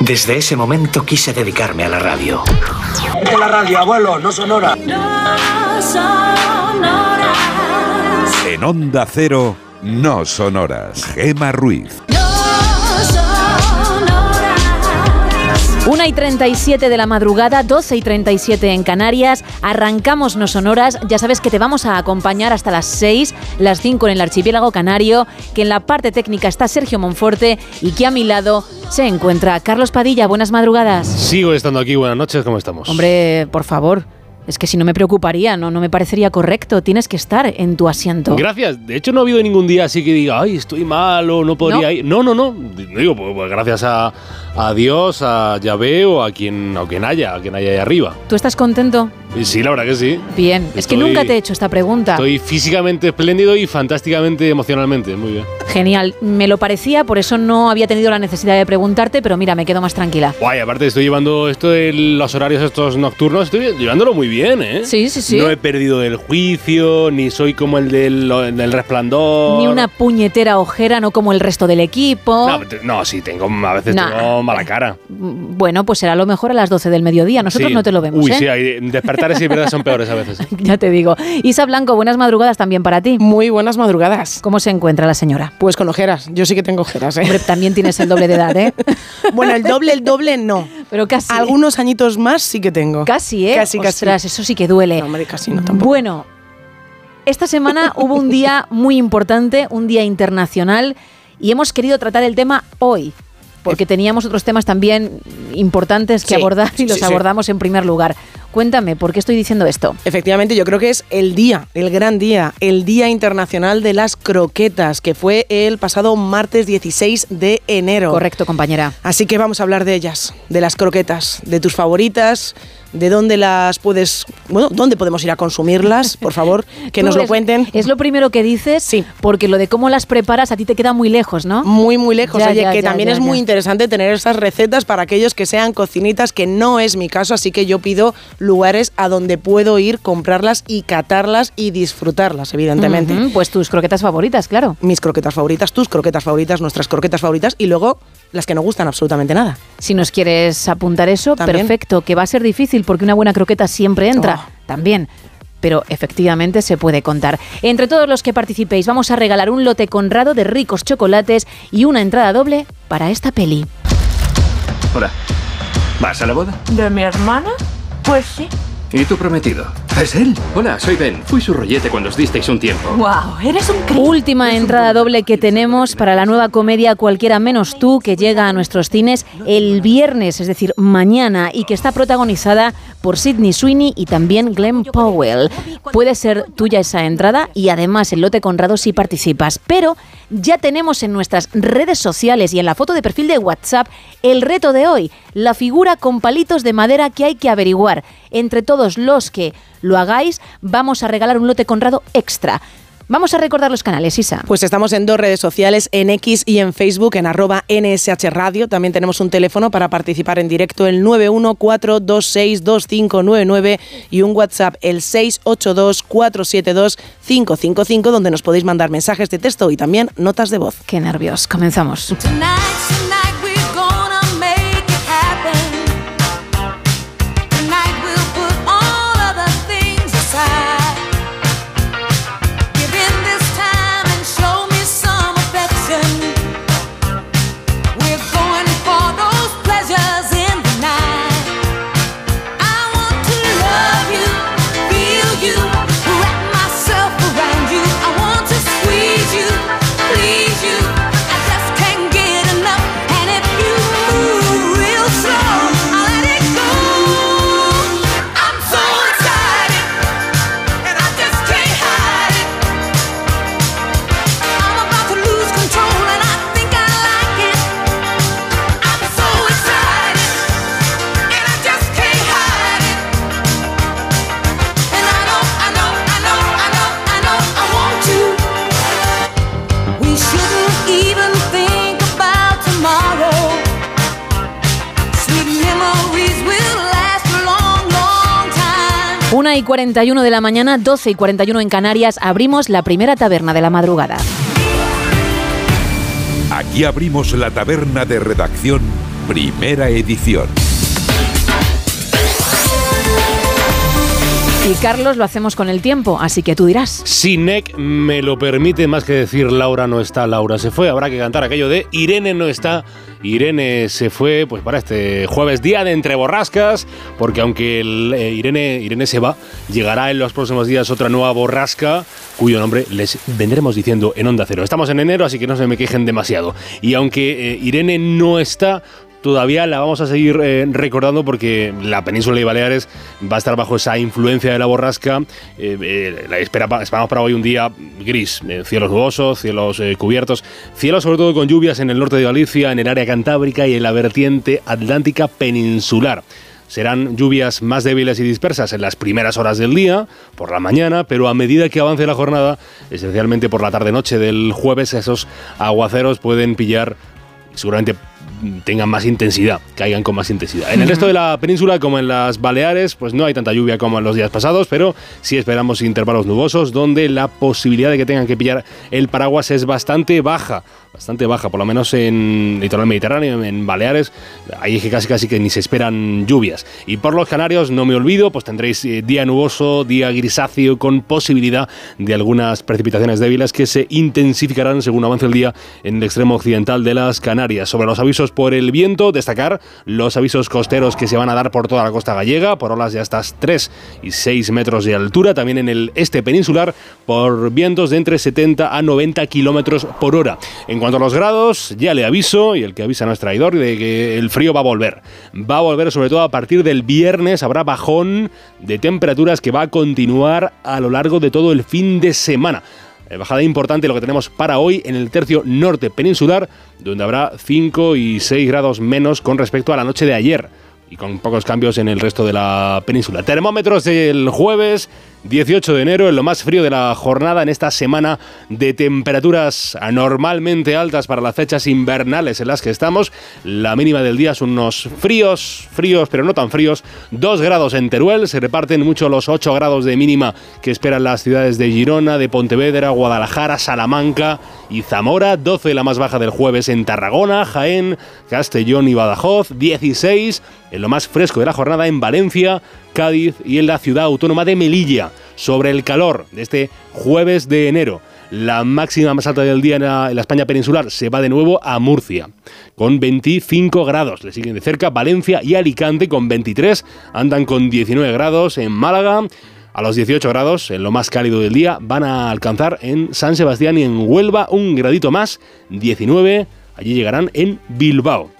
Desde ese momento quise dedicarme a la radio. De la radio, abuelo, no sonora. En Onda Cero, no sonoras. Gema Ruiz. Y 37 de la madrugada, 12 y 37 en Canarias. Arrancamos No Sonoras. Ya sabes que te vamos a acompañar hasta las 6, las 5 en el archipiélago canario, que en la parte técnica está Sergio Monforte y que a mi lado se encuentra Carlos Padilla. Buenas madrugadas. Sigo estando aquí. Buenas noches, ¿cómo estamos? Hombre, por favor. Es que si no me preocuparía, no, no me parecería correcto. Tienes que estar en tu asiento. Gracias. De hecho, no ha habido ningún día así que diga, ay, estoy mal o no podría ¿No? ir. No, no, no. Digo, pues, pues gracias a, a Dios, a Yahvé o a quien, a quien haya, a quien haya ahí arriba. ¿Tú estás contento? Sí, la verdad que sí. Bien. es que nunca te he hecho esta pregunta. Estoy físicamente espléndido y fantásticamente emocionalmente. Muy bien. Genial. Me lo parecía, por eso no había tenido la necesidad de preguntarte, pero mira, me quedo más tranquila. Guay, aparte estoy llevando esto de los horarios estos nocturnos, estoy llevándolo muy bien, ¿eh? Sí, sí, sí. No he perdido el juicio, ni soy como el del, del resplandor. Ni una puñetera ojera, no como el resto del equipo. No, no, sí, tengo, a veces Nah. tengo mala cara. Bueno, pues será lo mejor a las 12 del mediodía. Nosotros Sí. no te lo vemos, Uy, ¿eh? sí, hay- despertares y verdad son peores a veces. ¿eh? Ya te digo. Isa Blanco, buenas madrugadas también para ti. Muy buenas madrugadas. ¿Cómo se encuentra la señora? Pues con ojeras. Yo sí que tengo ojeras, ¿eh? Hombre, también tienes el doble de edad, ¿eh? Bueno, el doble, el doble no. Pero casi. Algunos añitos más sí que tengo. Casi, ¿eh? Casi, casi. Ostras, eso sí que duele. No, hombre, casi no tampoco. Bueno, esta semana hubo un día muy importante, un día internacional, y hemos querido tratar el tema hoy, porque teníamos otros temas también importantes que Sí, abordar y los sí. abordamos en primer lugar. Cuéntame, ¿por qué estoy diciendo esto? Efectivamente, yo creo que es el día, el gran día, el Día Internacional de las Croquetas, que fue el pasado martes 16 de enero. Correcto, compañera. Así que vamos a hablar de ellas, de las croquetas, de tus favoritas, de dónde las puedes, bueno, dónde podemos ir a consumirlas, por favor, que nos lo cuenten. Es lo primero que dices, Sí. porque lo de cómo las preparas a ti te queda muy lejos, ¿no? Muy, muy lejos. Ya, Oye, ya, que ya, también es muy interesante tener estas recetas para aquellos que sean cocinitas, que no es mi caso, así que yo pido lugares a donde puedo ir, comprarlas y catarlas y disfrutarlas, evidentemente. Pues tus croquetas favoritas, claro. Mis croquetas favoritas, tus croquetas favoritas, nuestras croquetas favoritas y luego las que no gustan absolutamente nada. Si nos quieres apuntar eso, También. perfecto, que va a ser difícil porque una buena croqueta siempre entra, Oh. también. Pero efectivamente se puede contar. Entre todos los que participéis, vamos a regalar un lote conrado de ricos chocolates y una entrada doble para esta peli. Hola. ¿Vas a la boda? ¿De mi hermana? Pues sí. ¿Y tu prometido? ¿Es él? Hola, soy Ben. Fui su rollete cuando os disteis un tiempo. ¡Wow! Eres un Última entrada doble que tenemos para la nueva comedia Cualquiera menos tú, que llega a nuestros cines el viernes, es decir, mañana, y que está protagonizada por Sidney Sweeney y también Glenn Powell. Puede ser tuya esa entrada y además el lote conrado si participas. Pero ya tenemos en nuestras redes sociales y en la foto de perfil de WhatsApp el reto de hoy, la figura con palitos de madera que hay que averiguar. Entre todos los que lo hagáis, vamos a regalar un lote Conrado extra. Vamos a recordar los canales, Isa. Pues estamos en dos redes sociales, en X y en Facebook, en arroba NSH Radio. También tenemos un teléfono para participar en directo, el 914262599 y un WhatsApp, el 682472555, donde nos podéis mandar mensajes de texto y también notas de voz. Qué nervios, comenzamos. 1 y 41 de la mañana, 12 y 41 en Canarias, abrimos la primera taberna de la madrugada. Aquí abrimos la taberna de redacción, primera edición. Y Carlos, lo hacemos con el tiempo, así que tú dirás. Si NEC me lo permite, más que decir Laura no está, Laura se fue, habrá que cantar aquello de Irene no está. Irene se fue pues para este jueves día de entre borrascas, porque aunque eh, Irene, Irene se va, llegará en los próximos días otra nueva borrasca cuyo nombre les vendremos diciendo en Onda Cero. Estamos en enero, así que no se me quejen demasiado. Y aunque eh, Irene no está, todavía la vamos a seguir eh, recordando porque la península de Baleares va a estar bajo esa influencia de la borrasca. Eh, eh, la espera, esperamos para hoy un día gris, cielos nubosos, cielos cubiertos, cielos sobre todo con lluvias en el norte de Galicia, en el área cantábrica y en la vertiente atlántica peninsular. Serán lluvias más débiles y dispersas en las primeras horas del día, por la mañana, pero a medida que avance la jornada, esencialmente por la tarde-noche del jueves, esos aguaceros pueden pillar seguramente tengan más intensidad, caigan con más intensidad. En el resto de la península, como en las Baleares, pues no hay tanta lluvia como en los días pasados, pero sí esperamos intervalos nubosos donde la posibilidad de que tengan que pillar el paraguas es bastante baja bastante baja, por lo menos en litoral mediterráneo, en Baleares, ahí es que casi casi que ni se esperan lluvias. Y por los Canarios, no me olvido, pues tendréis eh, día nuboso, día grisáceo, con posibilidad de algunas precipitaciones débiles que se intensificarán según avance el día en el extremo occidental de las Canarias. Sobre los avisos por el viento, destacar los avisos costeros que se van a dar por toda la costa gallega, por olas de hasta 3 y 6 metros de altura, también en el este peninsular, por vientos de entre 70 a 90 kilómetros por hora. En cuanto a los grados, ya le aviso, y el que avisa no es traidor, de que el frío va a volver. Va a volver sobre todo a partir del viernes, habrá bajón de temperaturas que va a continuar a lo largo de todo el fin de semana. Eh, bajada importante lo que tenemos para hoy en el tercio norte peninsular, donde habrá 5 y 6 grados menos con respecto a la noche de ayer y con pocos cambios en el resto de la península. Termómetros del jueves 18 de enero, en lo más frío de la jornada, en esta semana de temperaturas anormalmente altas para las fechas invernales en las que estamos. La mínima del día son unos fríos, fríos, pero no tan fríos. 2 grados en Teruel, se reparten mucho los 8 grados de mínima que esperan las ciudades de Girona, de Pontevedra, Guadalajara, Salamanca y Zamora. 12 la más baja del jueves en Tarragona, Jaén, Castellón y Badajoz. 16 en lo más fresco de la jornada en Valencia, Cádiz y en la ciudad autónoma de Melilla. Sobre el calor de este jueves de enero, la máxima más alta del día en la, España peninsular se va de nuevo a Murcia, con 25 grados. Le siguen de cerca Valencia y Alicante con 23, andan con 19 grados en Málaga. A los 18 grados, en lo más cálido del día, van a alcanzar en San Sebastián y en Huelva un gradito más, 19. Allí llegarán en Bilbao.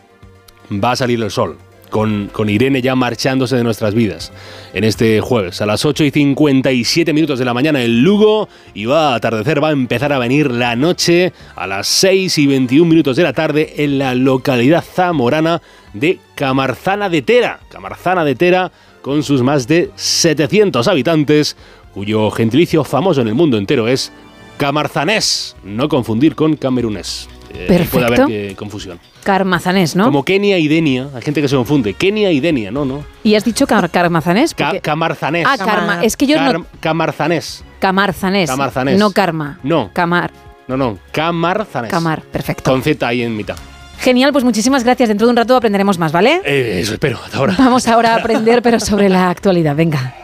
Va a salir el sol con, Irene ya marchándose de nuestras vidas en este jueves a las 8 y 57 minutos de la mañana en Lugo y va a atardecer, va a empezar a venir la noche a las 6 y 21 minutos de la tarde en la localidad zamorana de Camarzana de Tera. Camarzana de Tera con sus más de 700 habitantes, cuyo gentilicio famoso en el mundo entero es camarzanés, no confundir con camerunés. Eh, puede haber eh, confusión. Carmazanés, ¿no? Como Kenia y Denia. Hay gente que se confunde. Kenia y Denia, no, no. ¿Y has dicho car carmazanés? camarzanés. Ah, karma. Es que yo no... Camarzanés. Camarzanés. Camarzanés. No karma. No. Camar. No, no. Camarzanés. Camar, perfecto. Con Z ahí en mitad. Genial, pues muchísimas gracias. Dentro de un rato aprenderemos más, ¿vale? Eh, eso espero, hasta ahora. Vamos ahora a aprender, pero sobre la actualidad. Venga.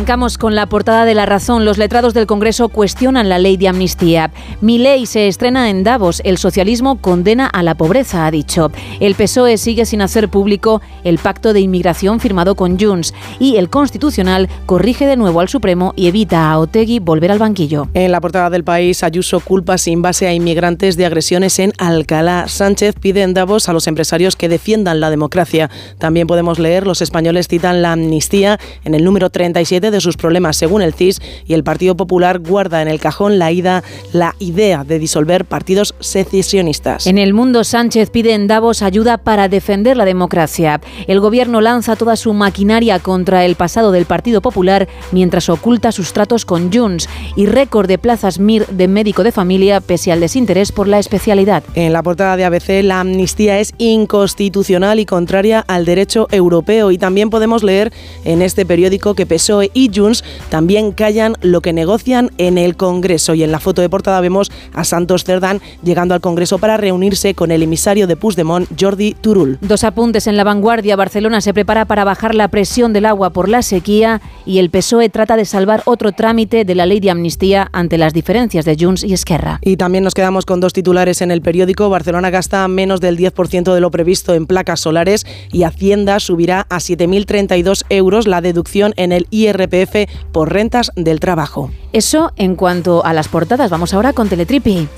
Arrancamos con la portada de La Razón. Los letrados del Congreso cuestionan la ley de amnistía. Mi ley se estrena en Davos. El socialismo condena a la pobreza, ha dicho. El PSOE sigue sin hacer público el pacto de inmigración firmado con Junts. Y el Constitucional corrige de nuevo al Supremo y evita a Otegui volver al banquillo. En la portada del país, Ayuso culpa sin base a inmigrantes de agresiones en Alcalá. Sánchez pide en Davos a los empresarios que defiendan la democracia. También podemos leer, los españoles citan la amnistía en el número 37 de sus problemas, según el CIS, y el Partido Popular guarda en el cajón la, ida, la idea de disolver partidos secesionistas. En el mundo, Sánchez pide en Davos ayuda para defender la democracia. El gobierno lanza toda su maquinaria contra el pasado del Partido Popular mientras oculta sus tratos con Junts y récord de plazas MIR de médico de familia pese al desinterés por la especialidad. En la portada de ABC, la amnistía es inconstitucional y contraria al derecho europeo. Y también podemos leer en este periódico que PSOE y Junts también callan lo que negocian en el Congreso. Y en la foto de portada vemos a Santos Cerdán llegando al Congreso para reunirse con el emisario de Puigdemont, Jordi Turul. Dos apuntes en la vanguardia. Barcelona se prepara para bajar la presión del agua por la sequía y el PSOE trata de salvar otro trámite de la ley de amnistía ante las diferencias de Junts y Esquerra. Y también nos quedamos con dos titulares en el periódico. Barcelona gasta menos del 10% de lo previsto en placas solares y Hacienda subirá a 7.032 euros la deducción en el IRPF por rentas del trabajo. Eso en cuanto a las portadas. Vamos ahora con Teletripi.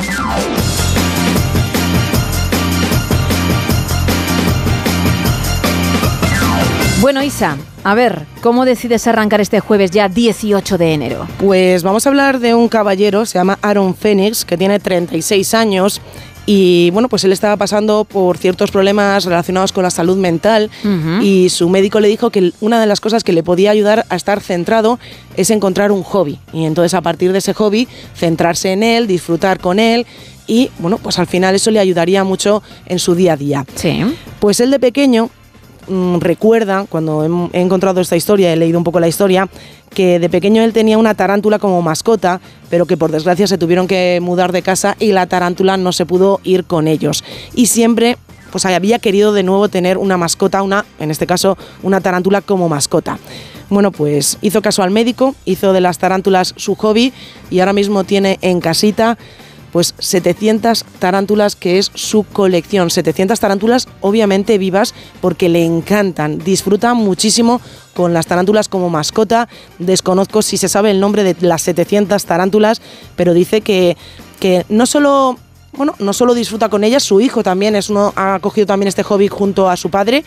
Bueno, Isa, a ver, ¿cómo decides arrancar este jueves ya 18 de enero? Pues vamos a hablar de un caballero, se llama Aaron Phoenix, que tiene 36 años y bueno, pues él estaba pasando por ciertos problemas relacionados con la salud mental y su médico le dijo que una de las cosas que le podía ayudar a estar centrado es encontrar un hobby. Y entonces a partir de ese hobby, centrarse en él, disfrutar con él y bueno, pues al final eso le ayudaría mucho en su día a día. Sí. Pues él de pequeño mm, recuerda, cuando he, he encontrado esta historia, he leído un poco la historia, que de pequeño él tenía una tarántula como mascota, pero que por desgracia se tuvieron que mudar de casa y la tarántula no se pudo ir con ellos. Y siempre pues había querido de nuevo tener una mascota, una, en este caso, una tarántula como mascota. Bueno, pues hizo caso al médico, hizo de las tarántulas su hobby y ahora mismo tiene en casita pues 700 tarántulas que es su colección. 700 tarántulas obviamente vivas porque le encantan, disfruta muchísimo con las tarántulas como mascota. Desconozco si se sabe el nombre de las 700 tarántulas, pero dice que, que no solo bueno, no solo disfruta con ellas, su hijo también es uno, ha cogido también este hobby junto a su padre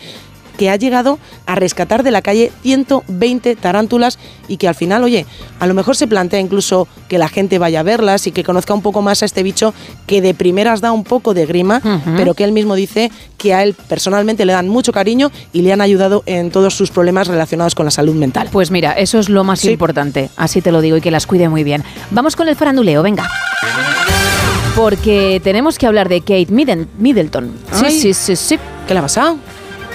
que ha llegado a rescatar de la calle 120 tarántulas y que al final, oye, a lo mejor se plantea incluso que la gente vaya a verlas y que conozca un poco más a este bicho que de primeras da un poco de grima, pero que él mismo dice que a él personalmente le dan mucho cariño y le han ayudado en todos sus problemas relacionados con la salud mental. Pues mira, eso es lo más Sí. importante, así te lo digo y que las cuide muy bien. Vamos con el faranduleo, venga. Porque tenemos que hablar de Kate Middle- Middleton. Sí, sí, sí, sí. ¿Qué le ha pasado?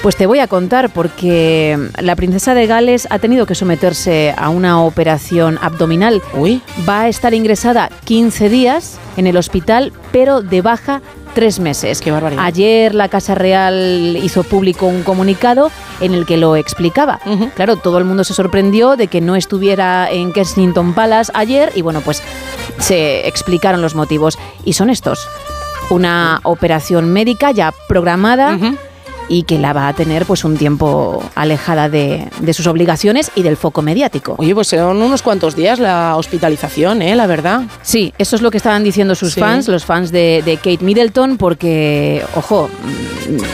Pues te voy a contar porque la princesa de Gales ha tenido que someterse a una operación abdominal. Uy. Va a estar ingresada 15 días en el hospital, pero de baja tres meses. Qué barbaridad. Ayer la Casa Real hizo público un comunicado en el que lo explicaba. Claro, todo el mundo se sorprendió de que no estuviera en Kensington Palace ayer y bueno, pues se explicaron los motivos. Y son estos. Una operación médica ya programada y que la va a tener pues un tiempo alejada de, de sus obligaciones y del foco mediático. Oye, pues son unos cuantos días la hospitalización, ¿eh? La verdad. Sí, eso es lo que estaban diciendo sus Sí. fans, los fans de, de Kate Middleton, porque, ojo,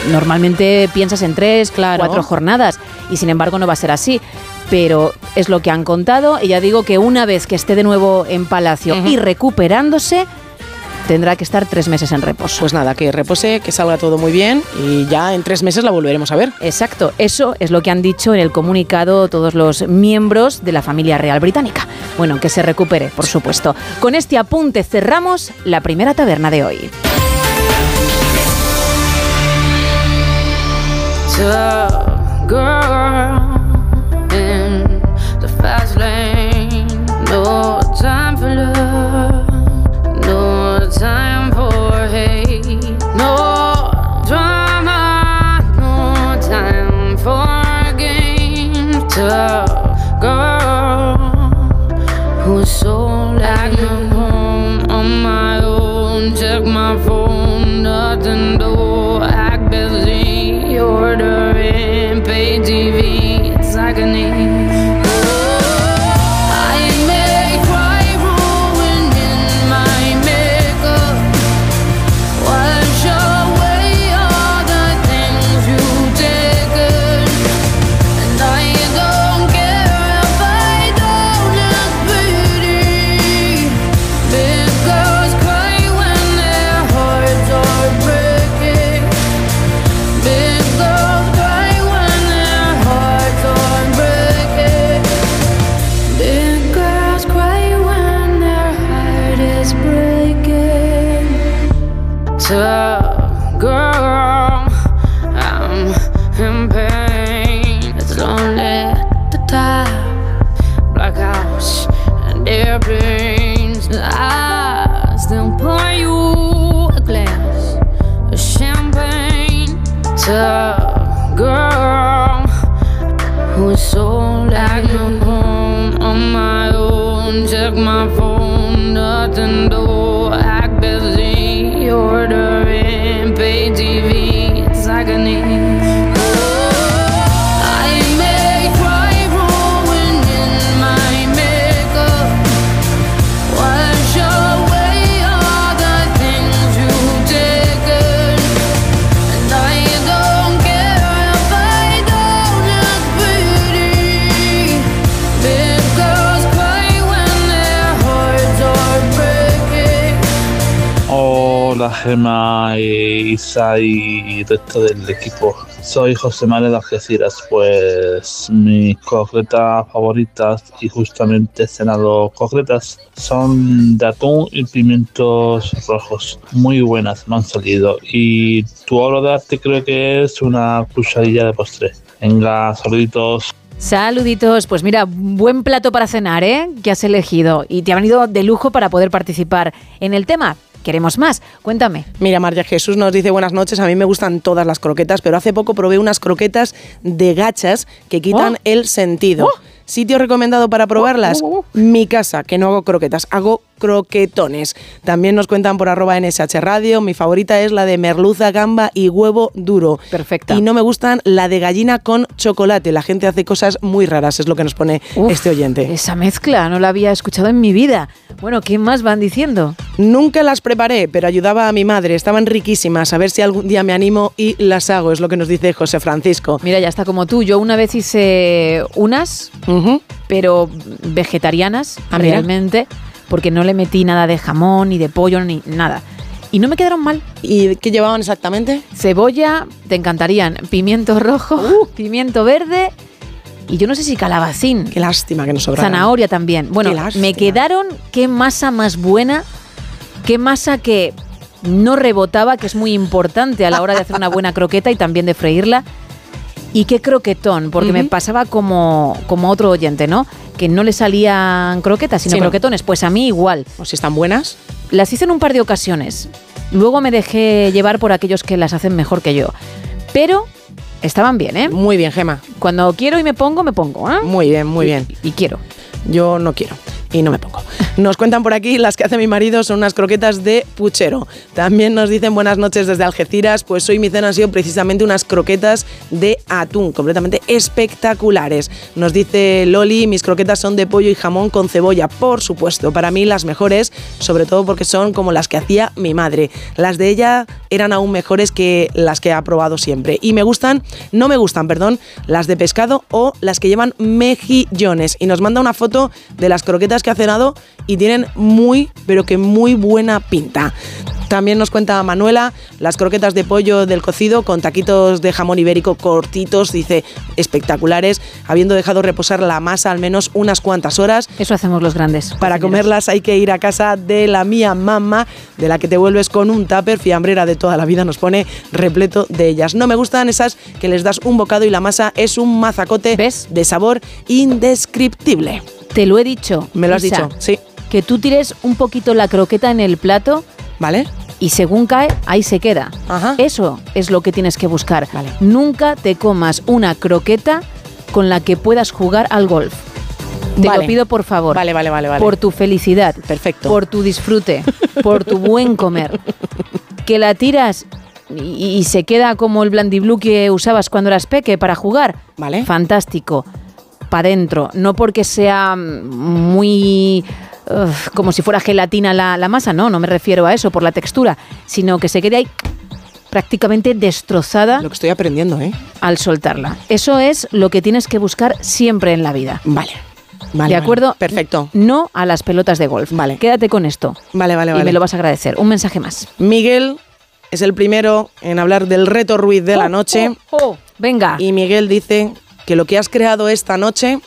mm, normalmente piensas en tres, Claro. cuatro jornadas, y sin embargo no va a ser así. Pero es lo que han contado, y ya digo que una vez que esté de nuevo en Palacio y recuperándose, tendrá que estar tres meses en reposo. Pues nada, que repose, que salga todo muy bien y ya en tres meses la volveremos a ver. Exacto, eso es lo que han dicho en el comunicado todos los miembros de la familia real británica. Bueno, que se recupere, por supuesto. Con este apunte cerramos la primera taberna de hoy. Tough girl in the fast lane. No time for love, no time Gema, e Isa y resto del equipo. Soy José María de Algeciras, pues mis concretas favoritas y justamente cenado concretas son de atún y pimientos rojos. Muy buenas me han salido. Y tu obra de arte creo que es una cucharilla de postre. Venga, saluditos. Saluditos, pues mira, buen plato para cenar, ¿eh? Que has elegido y te ha venido de lujo para poder participar en el tema. Queremos más, cuéntame. Mira, María Jesús nos dice buenas noches, a mí me gustan todas las croquetas, pero hace poco probé unas croquetas de gachas que quitan Oh. el sentido. Sitio recomendado para probarlas, mi casa, que no hago croquetas, hago croquetones. También nos cuentan por arroba NSH Radio, mi favorita es la de merluza, gamba y huevo duro. Perfecta. Y no me gustan la de gallina con chocolate, la gente hace cosas muy raras, es lo que nos pone Uf, este oyente. Esa mezcla no la había escuchado en mi vida. Bueno, ¿qué más van diciendo? Nunca las preparé, pero ayudaba a mi madre. Estaban riquísimas. A ver si algún día me animo y las hago, es lo que nos dice José Francisco. Mira, ya está como tú. Yo una vez hice unas, pero vegetarianas Ah, mira. Porque no le metí nada de jamón, ni de pollo, ni nada. Y no me quedaron mal. ¿Y qué llevaban exactamente? Cebolla, te encantarían. Pimiento rojo, pimiento verde y yo no sé si calabacín. Qué lástima que nos sobraran. Zanahoria también. Bueno, me quedaron qué masa más buena, qué masa que no rebotaba, que es muy importante a la hora de hacer una buena croqueta y también de freírla. Y qué croquetón, porque me pasaba como, como otro oyente, ¿no? Que no le salían croquetas, sino Sí, no. croquetones. Pues a mí igual. O si están buenas. Las hice en un par de ocasiones. Luego me dejé llevar por aquellos que las hacen mejor que yo. Pero estaban bien, ¿eh? Muy bien, Gema. Cuando quiero y me pongo, me pongo, ¿eh? Muy bien, muy Y- bien. Y quiero. Yo no quiero. Y no me pongo. Nos cuentan por aquí, las que hace mi marido son unas croquetas de puchero. También nos dicen buenas noches desde Algeciras, pues hoy mi cena ha sido precisamente unas croquetas de atún, completamente espectaculares. Nos dice Loli, mis croquetas son de pollo y jamón con cebolla, por supuesto. Para mí las mejores, sobre todo porque son como las que hacía mi madre. Las de ella eran aún mejores que las que ha probado siempre. Y me gustan, no me gustan, perdón, las de pescado o las que llevan mejillones. Y nos manda una foto de las croquetas que ha cenado y tienen muy, pero que muy buena pinta. También nos cuenta Manuela las croquetas de pollo del cocido con taquitos de jamón ibérico cortitos, dice espectaculares, habiendo dejado reposar la masa al menos unas cuantas horas. Eso hacemos los grandes. Para comerlas hay que ir a casa de la mía mamá, de la que te vuelves con un tupper fiambrera de toda la vida, nos pone repleto de ellas. No me gustan esas que les das un bocado y la masa es un mazacote de sabor indescriptible. Te lo he dicho. Me lo has Isa, dicho, sí. Que tú tires un poquito la croqueta en el plato. ¿Vale? Y según cae, ahí se queda. Eso es lo que tienes que buscar. Nunca te comas una croqueta con la que puedas jugar al golf. Te Vale. lo pido por favor. Vale, vale, vale, vale. Por tu felicidad. Perfecto. Por tu disfrute. por tu buen comer. Que la tiras y, y se queda como el blandiblue que usabas cuando eras peque para jugar. Vale. Fantástico. Para adentro. No porque sea muy. como si fuera gelatina la, la masa, no, no me refiero a eso por la textura, sino que se quede ahí prácticamente destrozada. Lo que estoy aprendiendo, ¿eh? Al soltarla. Eso es lo que tienes que buscar siempre en la vida. Vale. Vale, ¿De vale. acuerdo? Perfecto. No a las pelotas de golf. Vale. Quédate con esto. Vale, vale, Y vale. me lo vas a agradecer. Un mensaje más. Miguel es el primero en hablar del reto Ruiz de la Oh, noche. oh, oh. Venga. Y Miguel dice que lo que has creado esta noche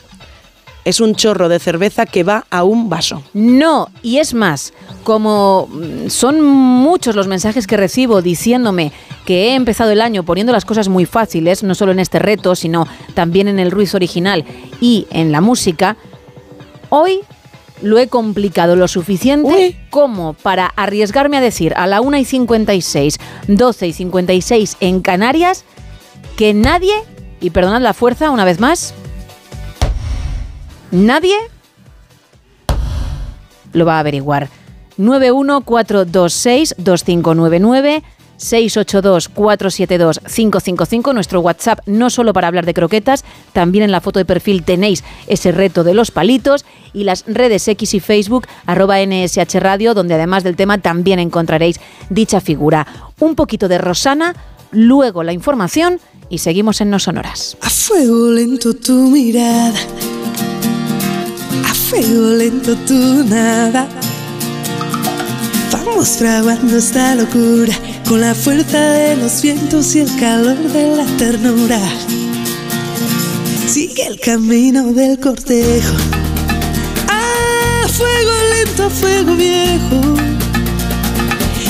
es un chorro de cerveza que va a un vaso. No, y es más, como mm, son muchos los mensajes que recibo diciéndome que he empezado el año poniendo las cosas muy fáciles, no solo en este reto, sino también en el Ruiz original y en la música, hoy lo he complicado lo suficiente como para arriesgarme a decir a la 1 y 56, 12 y 56 en Canarias, que nadie, y perdonad la fuerza una vez más, Nadie lo va a averiguar. 914262599 682-472-555, nuestro WhatsApp, no solo para hablar de croquetas, también en la foto de perfil tenéis ese reto de los palitos y las redes X y Facebook, arroba NSH Radio, donde además del tema también encontraréis dicha figura. Un poquito de Rosana, luego la información y seguimos en No Sonoras. A fuego lento tu mirada, a fuego lento tu nada. Vamos fraguando esta locura con la fuerza de los vientos y el calor de la ternura. Sigue el camino del cortejo. A fuego lento, a fuego viejo.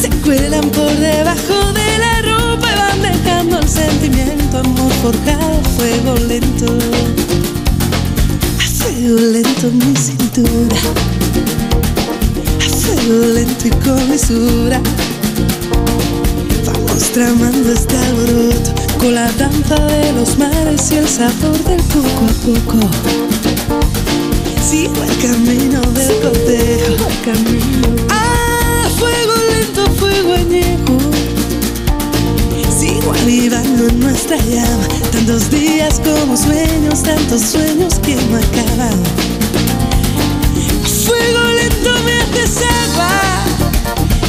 Se cuelan por debajo de la ropa y van dejando el sentimiento, amor forjado, fuego lento. A fuego lento mi cintura. A fuego lento y con mesura. Vamos tramando este alboroto con la danza de los mares y el sabor del poco a poco. Sigo el camino del cortejo. A fuego lento, fuego añejo. Sigo avivando en nuestra llama. Tantos días como sueños, tantos sueños que no acaban. Fuego lento me haces agua.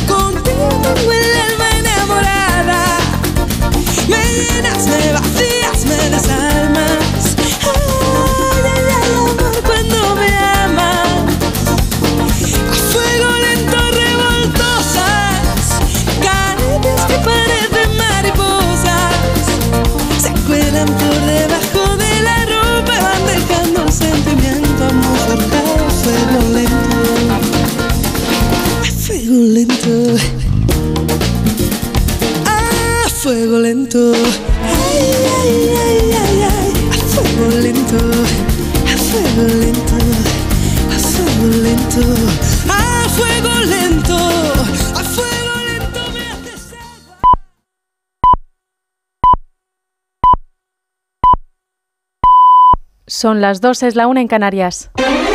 Contigo tengo el alma enamorada. Me llenas, me vacías, me desarmas. Lento. Lento. Lento. Lento. Lento. Lento. Lento. Lento Son las dos, es la una en Canarias.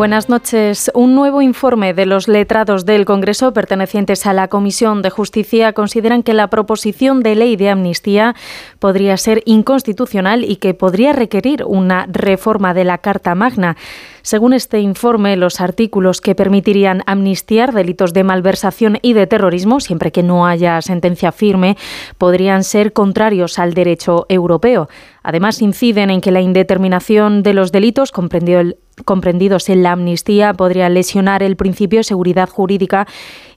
Buenas noches. Un nuevo informe de los letrados del Congreso pertenecientes a la Comisión de Justicia consideran que la proposición de ley de amnistía podría ser inconstitucional y que podría requerir una reforma de la Carta Magna. Según este informe, los artículos que permitirían amnistiar delitos de malversación y de terrorismo, siempre que no haya sentencia firme, podrían ser contrarios al derecho europeo. Además, inciden en que la indeterminación de los delitos comprendidos en la amnistía podría lesionar el principio de seguridad jurídica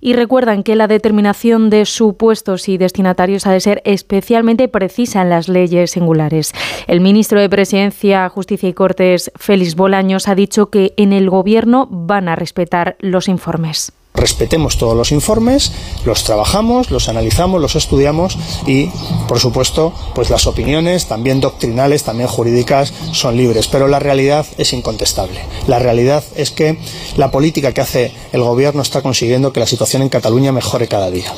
y recuerdan que la determinación de supuestos y destinatarios ha de ser especialmente precisa en las leyes singulares. El ministro de Presidencia, Justicia y Cortes, Félix Bolaños, ha dicho que en el Gobierno van a respetar los informes. Respetemos todos los informes, los trabajamos, los analizamos, los estudiamos y, por supuesto, pues las opiniones, también doctrinales, también jurídicas, son libres. Pero la realidad es incontestable. La realidad es que la política que hace el Gobierno está consiguiendo que la situación en Cataluña mejore cada día.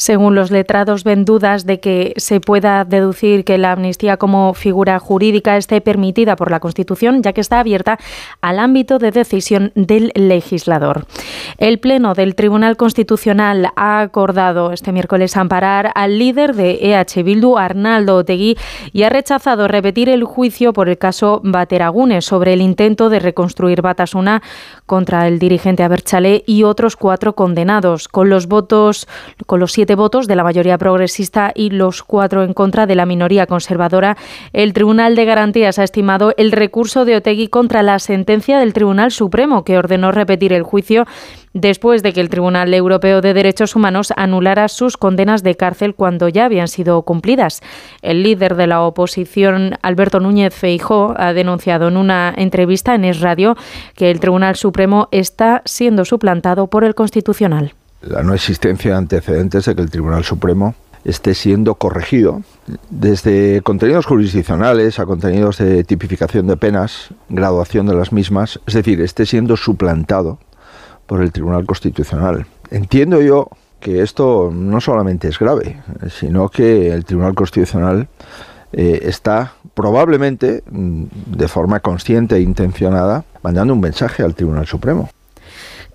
Según los letrados, ven dudas de que se pueda deducir que la amnistía como figura jurídica esté permitida por la Constitución, ya que está abierta al ámbito de decisión del legislador. El Pleno del Tribunal Constitucional ha acordado este miércoles amparar al líder de EH Bildu, Arnaldo Otegui, y ha rechazado repetir el juicio por el caso Bateragunes sobre el intento de reconstruir Batasuna contra el dirigente Abertzale y otros cuatro condenados. Con los votos, con los siete siete votos de la mayoría progresista y los cuatro en contra de la minoría conservadora, el Tribunal de Garantías ha estimado el recurso de Otegui contra la sentencia del Tribunal Supremo, que ordenó repetir el juicio después de que el Tribunal Europeo de Derechos Humanos anulara sus condenas de cárcel cuando ya habían sido cumplidas. El líder de la oposición, Alberto Núñez Feijó, ha denunciado en una entrevista en Es Radio que el Tribunal Supremo está siendo suplantado por el Constitucional. La no existencia de antecedentes de que el Tribunal Supremo esté siendo corregido desde contenidos jurisdiccionales a contenidos de tipificación de penas, graduación de las mismas, es decir, esté siendo suplantado por el Tribunal Constitucional. Entiendo yo que esto no solamente es grave, sino que el Tribunal Constitucional eh, está probablemente, mm, de forma consciente e intencionada, mandando un mensaje al Tribunal Supremo.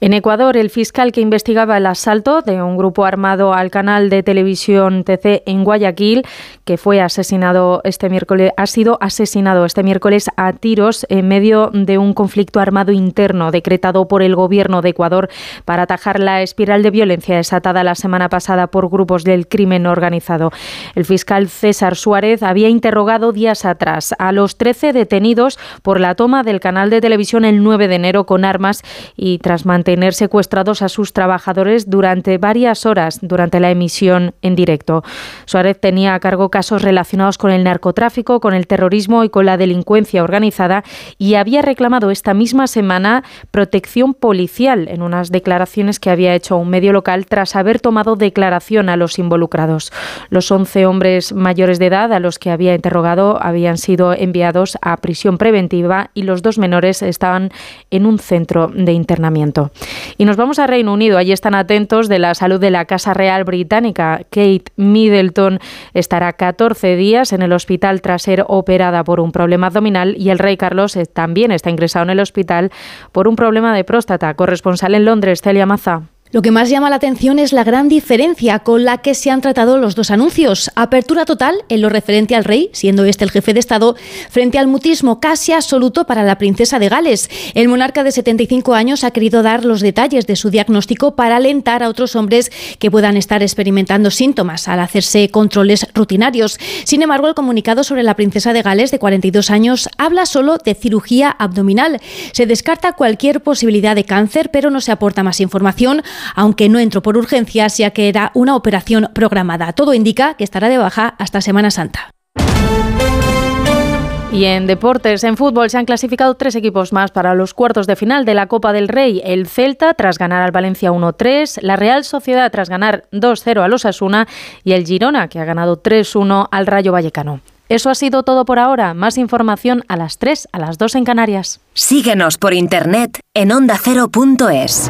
En Ecuador, el fiscal que investigaba el asalto de un grupo armado al canal de televisión TC en Guayaquil, que fue asesinado este miércoles, ha sido asesinado este miércoles a tiros en medio de un conflicto armado interno decretado por el gobierno de Ecuador para atajar la espiral de violencia desatada la semana pasada por grupos del crimen organizado. El fiscal César Suárez había interrogado días atrás a los 13 detenidos por la toma del canal de televisión el 9 de enero con armas y tras mantener tener secuestrados a sus trabajadores durante varias horas durante la emisión en directo. Suárez tenía a cargo casos relacionados con el narcotráfico, con el terrorismo y con la delincuencia organizada y había reclamado esta misma semana protección policial en unas declaraciones que había hecho a un medio local tras haber tomado declaración a los involucrados. Los 11 hombres mayores de edad a los que había interrogado habían sido enviados a prisión preventiva y los dos menores estaban en un centro de internamiento. Y nos vamos a Reino Unido. Allí están atentos de la salud de la Casa Real Británica. Kate Middleton estará 14 días en el hospital tras ser operada por un problema abdominal y el rey Carlos eh, también está ingresado en el hospital por un problema de próstata. Corresponsal en Londres, Celia Maza. Lo que más llama la atención es la gran diferencia con la que se han tratado los dos anuncios. Apertura total en lo referente al rey, siendo este el jefe de Estado, frente al mutismo casi absoluto para la princesa de Gales. El monarca de 75 años ha querido dar los detalles de su diagnóstico para alentar a otros hombres que puedan estar experimentando síntomas al hacerse controles rutinarios. Sin embargo, el comunicado sobre la princesa de Gales de 42 años habla solo de cirugía abdominal. Se descarta cualquier posibilidad de cáncer, pero no se aporta más información aunque no entró por urgencias ya que era una operación programada. Todo indica que estará de baja hasta Semana Santa. Y en deportes, en fútbol, se han clasificado tres equipos más para los cuartos de final de la Copa del Rey. El Celta, tras ganar al Valencia 1-3, la Real Sociedad, tras ganar 2-0 a los Asuna, y el Girona, que ha ganado 3-1 al Rayo Vallecano. Eso ha sido todo por ahora. Más información a las 3, a las 2 en Canarias. Síguenos por internet en ondacero.es.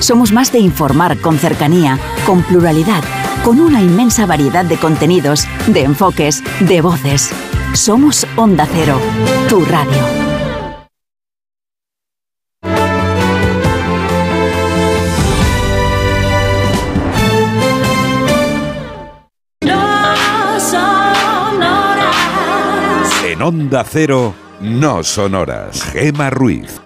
Somos más de informar con cercanía, con pluralidad, con una inmensa variedad de contenidos, de enfoques, de voces. Somos Onda Cero, tu radio. En Onda Cero, no sonoras. Gema Ruiz.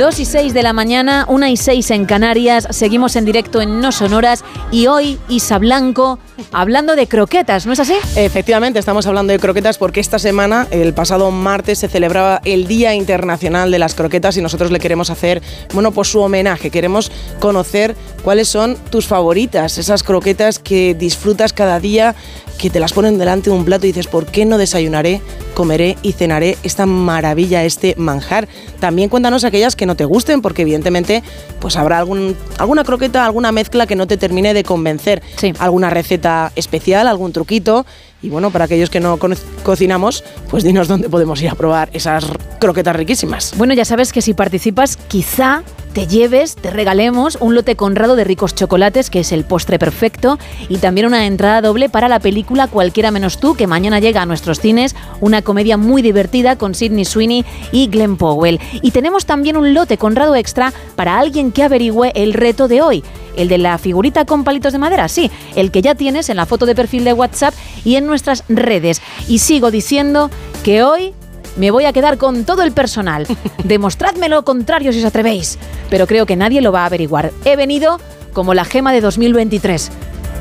2 y 6 de la mañana, 1 y 6 en Canarias, seguimos en directo en No Sonoras y hoy Isa Blanco hablando de croquetas, ¿no es así? Efectivamente, estamos hablando de croquetas porque esta semana, el pasado martes, se celebraba el Día Internacional de las Croquetas y nosotros le queremos hacer, bueno, pues su homenaje, queremos conocer cuáles son tus favoritas, esas croquetas que disfrutas cada día, que te las ponen delante de un plato y dices, ¿por qué no desayunaré, comeré y cenaré esta maravilla, este manjar? También cuéntanos aquellas que no te gusten, porque evidentemente pues habrá algún, alguna croqueta, alguna mezcla que no te termine de convencer. Alguna receta especial, algún truquito. Y bueno, para aquellos que no co- cocinamos, pues dinos dónde podemos ir a probar esas croquetas riquísimas. Bueno, ya sabes que si participas, quizá te lleves, te regalemos un lote conrado de ricos chocolates, que es el postre perfecto, y también una entrada doble para la película Cualquiera menos tú, que mañana llega a nuestros cines, una comedia muy divertida con Sidney Sweeney y Glenn Powell. Y tenemos también un lote conrado extra para alguien que averigüe el reto de hoy. El de la figurita con palitos de madera, sí, el que ya tienes en la foto de perfil de WhatsApp y en nuestras redes. Y sigo diciendo que hoy me voy a quedar con todo el personal. Demostradme lo contrario si os atrevéis. Pero creo que nadie lo va a averiguar. He venido como la gema de 2023.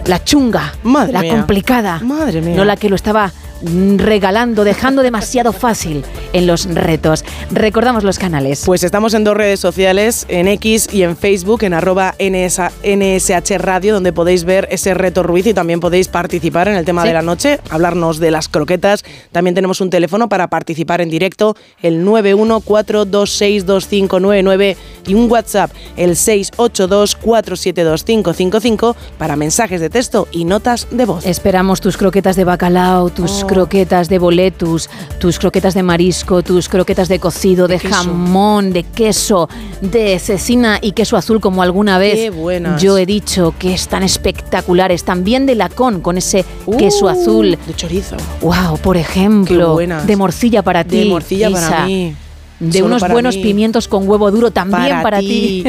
La chunga, Madre la mía. complicada, Madre mía. no la que lo estaba regalando, dejando demasiado fácil en los retos. Recordamos los canales. Pues estamos en dos redes sociales, en X y en Facebook, en arroba NS NSH Radio, donde podéis ver ese reto Ruiz y también podéis participar en el tema Sí. de la noche, hablarnos de las croquetas. También tenemos un teléfono para participar en directo, el 914262599 y un WhatsApp, el 682472555 para mensajes de texto y notas de voz. Esperamos tus croquetas de bacalao, tus Oh. croquetas de boletus, tus croquetas de marisco, tus croquetas de cocido, de, jamón, de queso, de cecina y queso azul como alguna vez Qué buenas. yo he dicho que están espectaculares. También de lacón con ese queso Uh, azul. De chorizo. Wow, por ejemplo, de morcilla para ti. De morcilla para mí. De Solo unos buenos mí. pimientos con huevo duro también Para para, ti.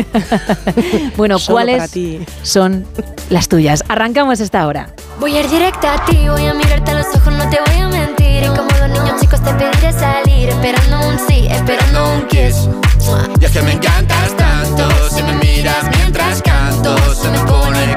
bueno, Solo ¿cuáles para ti. son las tuyas? Arrancamos esta hora. Voy a ir directa a ti, voy a mirarte a los ojos, no te voy a mentir. Y como dos niños chicos te pediré salir, esperando un sí, esperando un kiss. Y es que me encantas tanto Si me miras mientras canto Se me pone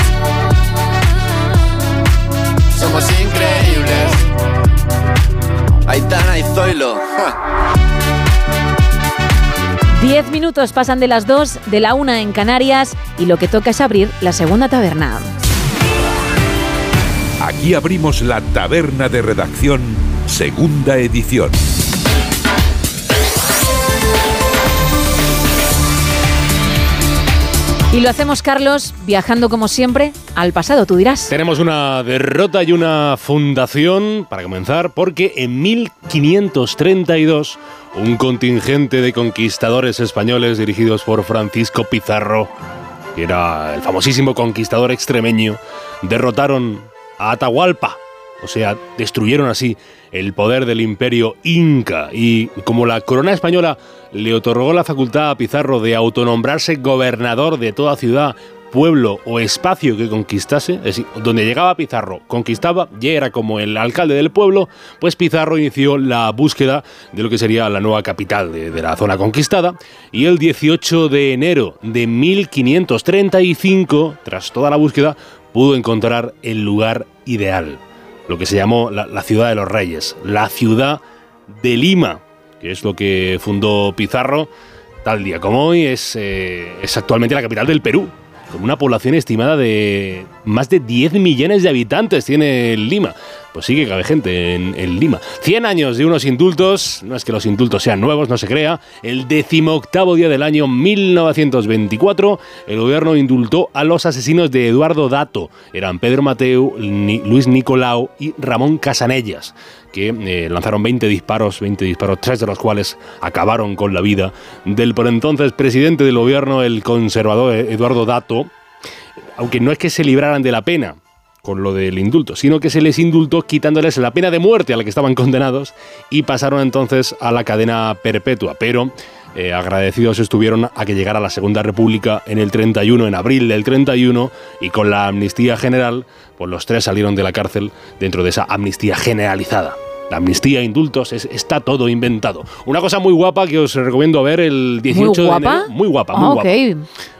somos increíbles. Aitana y Zoilo. ja. Diez minutos pasan de las dos, de la una en Canarias, y lo que toca es abrir la segunda taberna. Aquí abrimos la taberna de redacción, segunda edición. Y lo hacemos, Carlos, viajando como siempre al pasado, tú dirás. Tenemos una derrota y una fundación, para comenzar, porque en 1532 un contingente de conquistadores españoles dirigidos por Francisco Pizarro, que era el famosísimo conquistador extremeño, derrotaron a Atahualpa, o sea, destruyeron así el poder del imperio inca. Y como la corona española le otorgó la facultad a Pizarro de autonombrarse gobernador de toda ciudad, pueblo o espacio que conquistase, es decir, donde llegaba Pizarro, conquistaba, ya era como el alcalde del pueblo, pues Pizarro inició la búsqueda de lo que sería la nueva capital de, de la zona conquistada. Y el 18 de enero de 1535, tras toda la búsqueda, pudo encontrar el lugar ideal lo que se llamó la, ciudad de los reyes, la ciudad de Lima, que es lo que fundó Pizarro, tal día como hoy, es, eh, es actualmente la capital del Perú, con una población estimada de más de 10 millones de habitantes tiene Lima. Pues sí que cabe gente en, en Lima. 100 años de unos indultos, no es que los indultos sean nuevos, no se crea. El decimoctavo día del año 1924, el gobierno indultó a los asesinos de Eduardo Dato. Eran Pedro Mateu, Luis Nicolau y Ramón Casanellas que eh, lanzaron 20 disparos, 20 disparos, tres de los cuales acabaron con la vida del por entonces presidente del gobierno, el conservador Eduardo Dato, aunque no es que se libraran de la pena con lo del indulto, sino que se les indultó quitándoles la pena de muerte a la que estaban condenados y pasaron entonces a la cadena perpetua, pero eh, agradecidos estuvieron a que llegara la Segunda República en el 31, en abril del 31, y con la amnistía general, pues los tres salieron de la cárcel dentro de esa amnistía generalizada. La amnistía, indultos, es- está todo inventado. Una cosa muy guapa que os recomiendo ver el 18 ¿Muy guapa? de enero. Muy guapa, muy Ah, guapa.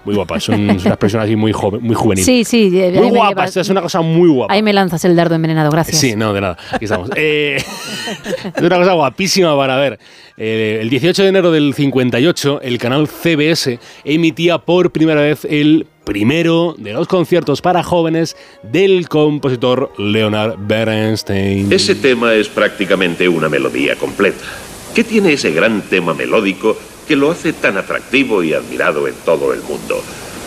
Muy guapa, es, un- es una expresión así muy joven, muy juvenil. Sí, sí. Muy guapa, es una cosa muy guapa. Ahí me lanzas el dardo envenenado, gracias. Sí, no, de nada. Aquí estamos. Eh, es una cosa guapísima para ver. Eh, el 18 de enero del 58, el canal CBS emitía por primera vez el primero de los conciertos para jóvenes del compositor Leonard Bernstein. Ese tema es prácticamente una melodía completa. ¿Qué tiene ese gran tema melódico que lo hace tan atractivo y admirado en todo el mundo?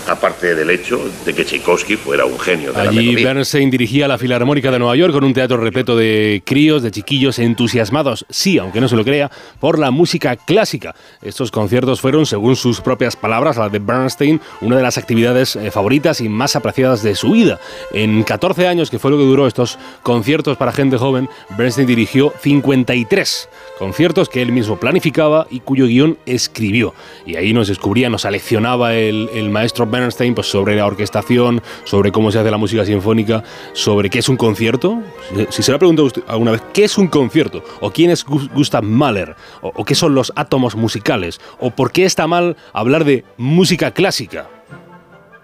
Aparte del hecho de que Tchaikovsky fuera un genio de Allí. Bernstein dirigía la Filarmónica de Nueva York con un teatro repleto de críos, de chiquillos entusiasmados, sí, aunque no se lo crea, por la música clásica. Estos conciertos fueron, según sus propias palabras, las de Bernstein, una de las actividades eh, favoritas y más apreciadas de su vida. En 14 años, que fue lo que duró estos conciertos para gente joven, Bernstein dirigió 53 conciertos que él mismo planificaba y cuyo guion escribió. Y ahí nos descubría, nos aleccionaba el, el maestro Bernstein pues, sobre la orquestación, sobre cómo se hace la música sinfónica, sobre qué es un concierto. Si, se lo ha preguntado usted alguna vez, ¿qué es un concierto? ¿O quién es Gus- Gustav Mahler? ¿O, o qué son los átomos musicales? ¿O por qué está mal hablar de música clásica?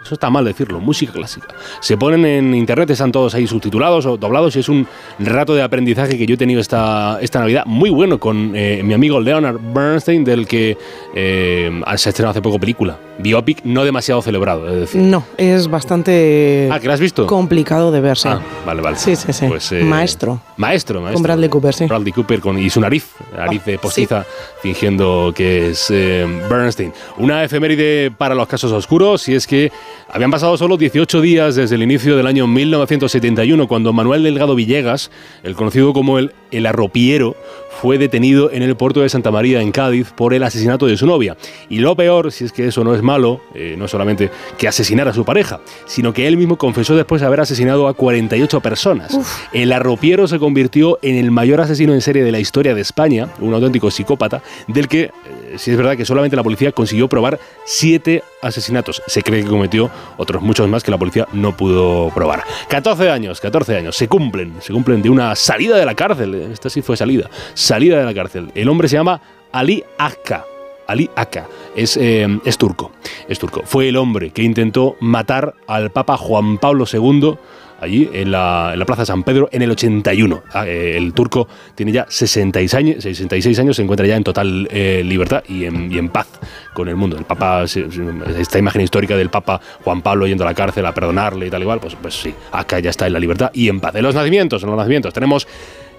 Eso está mal decirlo, música clásica. Se ponen en internet, están todos ahí subtitulados o doblados y es un rato de aprendizaje que yo he tenido esta, esta Navidad muy bueno con eh, mi amigo Leonard Bernstein, del que eh, se ha estrenado hace poco película. Biopic no demasiado celebrado, es decir. No, es bastante Ah, ¿que la has visto? complicado de verse. Ah, vale, vale. Sí, sí, sí. Pues, eh, Maestro. Maestro, maestro. Con Bradley Cooper, sí. Bradley Cooper con, y su nariz, nariz de postiza, fingiendo que es eh, Bernstein. Una efeméride para los casos oscuros, y es que habían pasado solo 18 días desde el inicio del año 1971, cuando Manuel Delgado Villegas, el conocido como el, el arropiero, fue detenido en el puerto de Santa María, en Cádiz, por el asesinato de su novia. Y lo peor, si es que eso no es malo, eh, no solamente que asesinara a su pareja, sino que él mismo confesó después de haber asesinado a 48 personas. El arropiero se convirtió en el mayor asesino en serie de la historia de España, un auténtico psicópata, del que, eh, si es verdad que solamente la policía consiguió probar siete asesinatos. Se cree que cometió otros muchos más que la policía no pudo probar. 14 años, 14 años, se cumplen, se cumplen de una salida de la cárcel. Esta sí fue salida, salida de la cárcel. El hombre se llama Ali Akka. Ali Akka es, eh, es turco, es turco. Fue el hombre que intentó matar al Papa Juan Pablo II allí en la, en la Plaza San Pedro en el 81. Ah, eh, El turco tiene ya 66 años, 66 años, se encuentra ya en total eh, libertad y en, y en paz con el mundo. El Papa, esta imagen histórica del Papa Juan Pablo yendo a la cárcel a perdonarle y tal igual, pues, pues sí, acá ya está en la libertad y en paz. En los nacimientos, en los nacimientos tenemos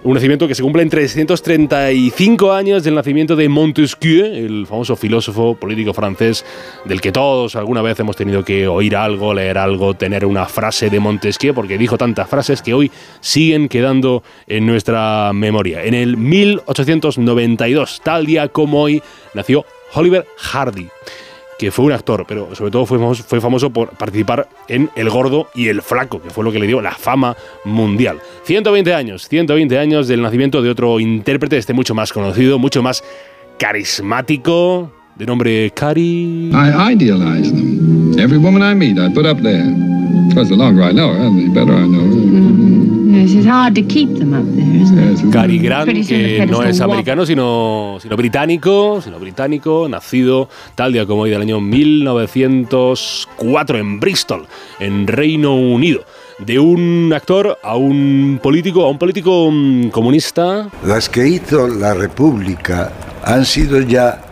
un nacimiento que se cumple en 335 años del nacimiento de Montesquieu, el famoso filósofo político francés del que todos alguna vez hemos tenido que oír algo, leer algo, tener una frase de Montesquieu, porque dijo tantas frases que hoy siguen quedando en nuestra memoria. En el 1892, tal día como hoy, nació Oliver Hardy que fue un actor, pero sobre todo fue fue famoso por participar en El Gordo y El Flaco, que fue lo que le dio la fama mundial. 120 años, 120 años del nacimiento de otro intérprete, este mucho más conocido, mucho más carismático, de nombre Cari... I idealize them. Every woman I meet, I put up there. Because the longer I know her, the better I know her. Yes, it's hard to keep them up there, isn't it? Cary Grant, que no es americano, sino, sino británico, sino británico, nacido tal día como hoy del año 1904 en Bristol, en Reino Unido. De un actor a un político, a un político mm, comunista. Las que hizo la República han sido ya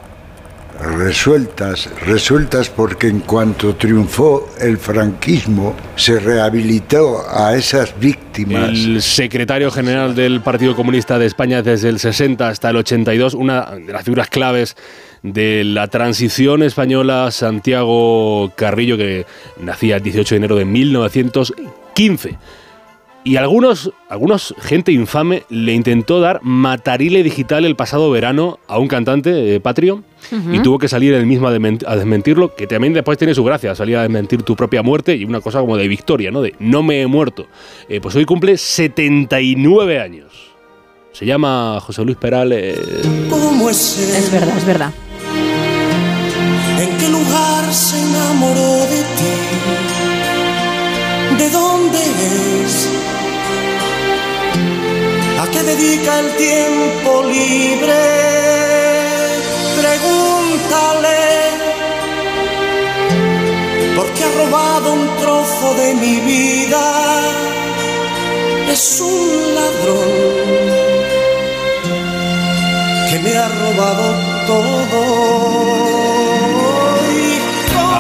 resueltas, resueltas porque en cuanto triunfó el franquismo, se rehabilitó a esas víctimas. El secretario general del Partido Comunista de España desde el 60 hasta el 82, una de las figuras claves de la transición española, Santiago Carrillo, que nacía el 18 de enero de 1915. Y algunos, algunos, gente infame, le intentó dar matarile digital el pasado verano a un cantante eh, patrio y tuvo que salir él mismo a, desmentirlo, que también después tiene su gracia, salir a desmentir tu propia muerte y una cosa como de victoria, ¿no? De no me he muerto. Eh, pues hoy cumple 79 años. Se llama José Luis Perales. ¿Cómo es? Es verdad, es verdad. ¿En qué lugar se enamoró ¿A qué dedica el tiempo libre? Pregúntale. Porque ha robado un trozo de mi vida. Es un ladrón que me ha robado todo.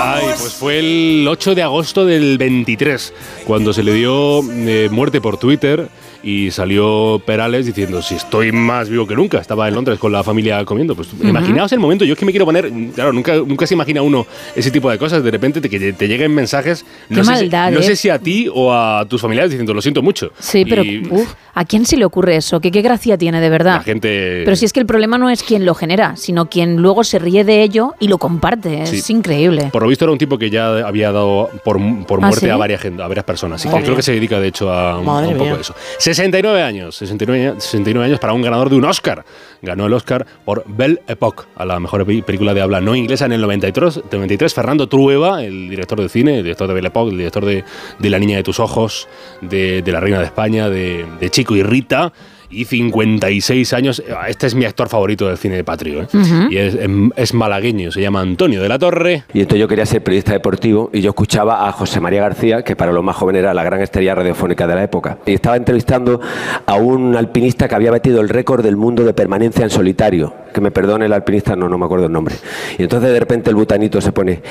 Ay, pues fue el 8 de agosto del 23, cuando se le dio eh, muerte por Twitter y salió Perales diciendo, si estoy más vivo que nunca, estaba en Londres con la familia comiendo. Pues imaginaos el momento, yo es que me quiero poner, claro, nunca, nunca se imagina uno ese tipo de cosas, de repente te, que te lleguen mensajes, no, Qué sé, si- maldad, no ¿eh? sé si a ti o a tus familiares diciendo, lo siento mucho. Sí, pero uf, ¿a quién se le ocurre eso? ¿Qué, qué gracia tiene de la verdad? gente... Pero si es que el problema no es quien lo genera, sino quien luego se ríe de ello y lo comparte. Es Sí. increíble. Por lo visto era un tipo que ya había dado por, por ¿Ah, muerte sí? a, varias, a varias personas. Así que creo que se dedica, de hecho, a un, Madre a un poco mía. de eso. 69 años, 69, años- 69 años para un ganador de un Oscar. Ganó el Oscar por Belle Époque, a la mejor pe- película de habla no inglesa en el 93. 93 Fernando Trueba, el director de cine, el director de Belle Époque, el director de, de La Niña de tus Ojos, de, La Reina de España, de Chico y Rita. Y 56 años. Este es mi actor favorito del cine de Patrio. ¿eh? Y es, em, es malagueño, se llama Antonio de la Torre. Y entonces yo quería ser periodista deportivo y yo escuchaba a José María García, que para los más jóvenes era la gran estrella radiofónica de la época. Y estaba entrevistando a un alpinista que había batido el récord del mundo de permanencia en solitario. Que me perdone el alpinista, no, no me acuerdo el nombre. Y entonces de repente el butanito se pone,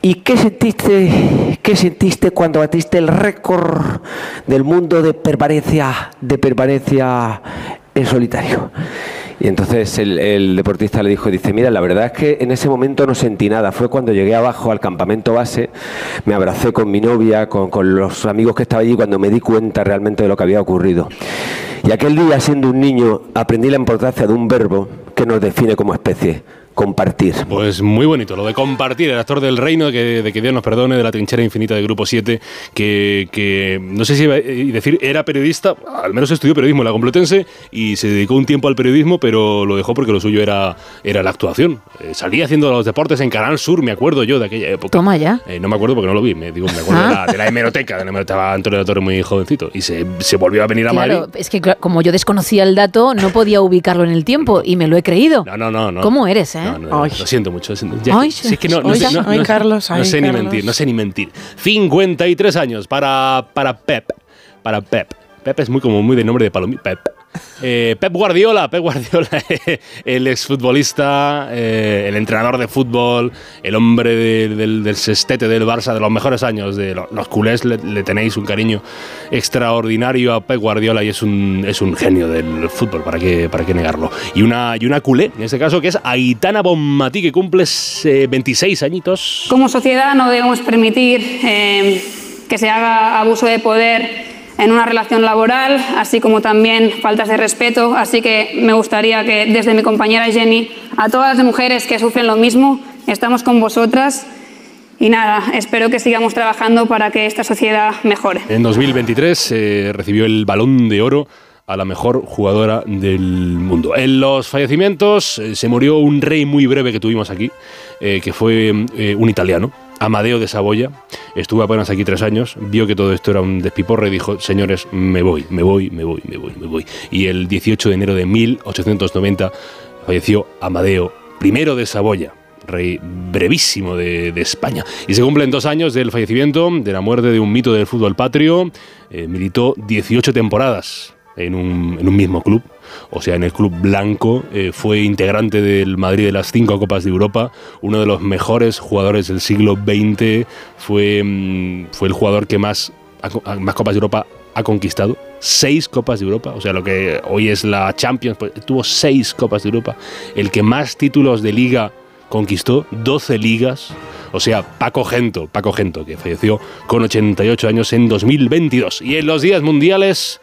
¿y qué sentiste, qué sentiste cuando batiste el récord del mundo de permanencia, de permanencia en solitario? Y entonces el, deportista le dijo, dice, mira, la verdad es que en ese momento no sentí nada. Fue cuando llegué abajo al campamento base, me abracé con mi novia, con, con los amigos que estaban allí, cuando me di cuenta realmente de lo que había ocurrido. Y aquel día, siendo un niño, aprendí la importancia de un verbo que nos define como especie, compartir. Pues muy bonito, lo de compartir, el actor del reino, que, de que Dios nos perdone, de la trinchera infinita de Grupo 7, que, que no sé si iba a decir era periodista, al menos estudió periodismo en la Complutense y se dedicó un tiempo al periodismo, pero lo dejó porque lo suyo era, era la actuación. Eh, salía haciendo los deportes en Canal Sur, me acuerdo yo de aquella época. Toma ya. Eh, no me acuerdo porque no lo vi, me, digo, me acuerdo de, la, de la hemeroteca, de la hemeroteca, estaba Antonio de la Torre muy jovencito y se, se volvió a venir a Claro, Madrid. es que como yo desconocía el dato, no podía ubicarlo en el tiempo y me lo he creído. No, no, no. no. ¿Cómo eres, eh? No, no, lo siento mucho. lo siento. Ya- Ay, si es que no, no ay, sé, ay, Carlos, no sé ni Carlos. mentir, no sé ni mentir. 53 años para, para Pep. Para Pep. Pep es muy como muy de nombre de palomita. Pep. Eh, Pep Guardiola, Pep Guardiola, el exfutbolista, eh, el entrenador de fútbol, el hombre de- del, del sextete del Barça, de los mejores años, de lo- los culés, le, tenéis un cariño extraordinario a Pep Guardiola y es un, genio del fútbol, ¿para qué, negarlo? Y una, y culé, en este caso, que es Aitana Bonmatí, que cumple eh, 26 añitos. Como sociedad no debemos permitir eh, que se haga abuso de poder en una relación laboral, así como también faltas de respeto. Así que me gustaría que desde mi compañera Jenny, a todas las mujeres que sufren lo mismo, estamos con vosotras. Y nada, espero que sigamos trabajando para que esta sociedad mejore. En 2023 eh, recibió el balón de oro a la mejor jugadora del mundo. En los fallecimientos eh, se murió un rey muy breve que tuvimos aquí, eh, que fue eh, un italiano, Amadeo de Saboya. Estuvo apenas aquí tres años, vio que todo esto era un despiporre y dijo, señores, me voy, me voy, me voy, me voy, me voy. Y el 18 de enero de 1890 falleció Amadeo I de Saboya rey brevísimo de, España. Y se cumplen dos años del fallecimiento, de la muerte de un mito del fútbol patrio. Eh, militó 18 temporadas en un mismo club. O sea, en el club blanco eh, fue integrante del Madrid de las cinco Copas de Europa, uno de los mejores jugadores del siglo XX, fue, mm, fue el jugador que más, más Copas de Europa ha conquistado. Seis Copas de Europa, o sea, lo que hoy es la Champions, pues, tuvo seis Copas de Europa. El que más títulos de liga conquistó, 12 ligas. O sea, Paco Gento, Paco Gento, que falleció con 88 años en 2022. Y en los días mundiales,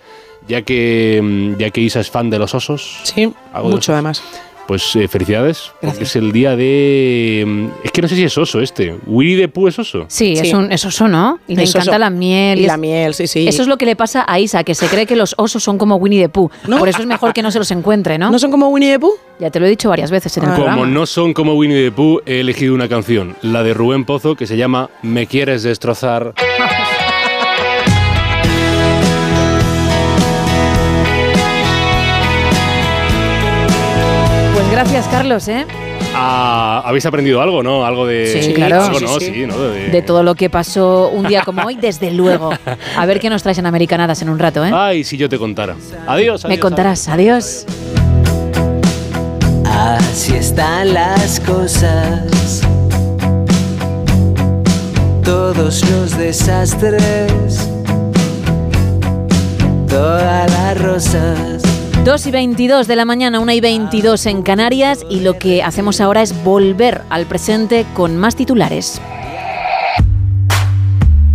ya que, mm, ya que Isa es fan de los osos. Sí, mucho además. Pues eh, felicidades, porque es el día de... mm, Es que no sé si es oso este. ¿Winnie the Pooh es oso? Sí, Es, un, es oso, ¿no? Y le Es encanta oso. la miel. Y la miel, sí, sí. Eso es lo que le pasa a Isa, que se cree que los osos son como Winnie the Pooh. Por eso es mejor que no se los encuentre, ¿no? ¿No son como Winnie the Pooh? Ya te lo he dicho varias veces en el Como programa. no son como Winnie the Pooh, he elegido una canción, la de Rubén Pozo, que se llama Me quieres destrozar. gracias, Carlos, ¿eh? Ah, ¿Habéis aprendido algo, no? Algo de... Sí, claro. Algo, Sí, ¿no? sí. Sí, ¿no? De- De todo lo que pasó un día como hoy, desde luego. A ver qué nos traes en Americanadas en un rato, ¿eh? Ay, si yo te contara. Adiós, Me adiós, contarás. Adiós. Así están las cosas. Todos los desastres. Todas las rosas. 2 y 22 de la mañana, 1 y 22 en Canarias y lo que hacemos ahora es volver al presente con más titulares.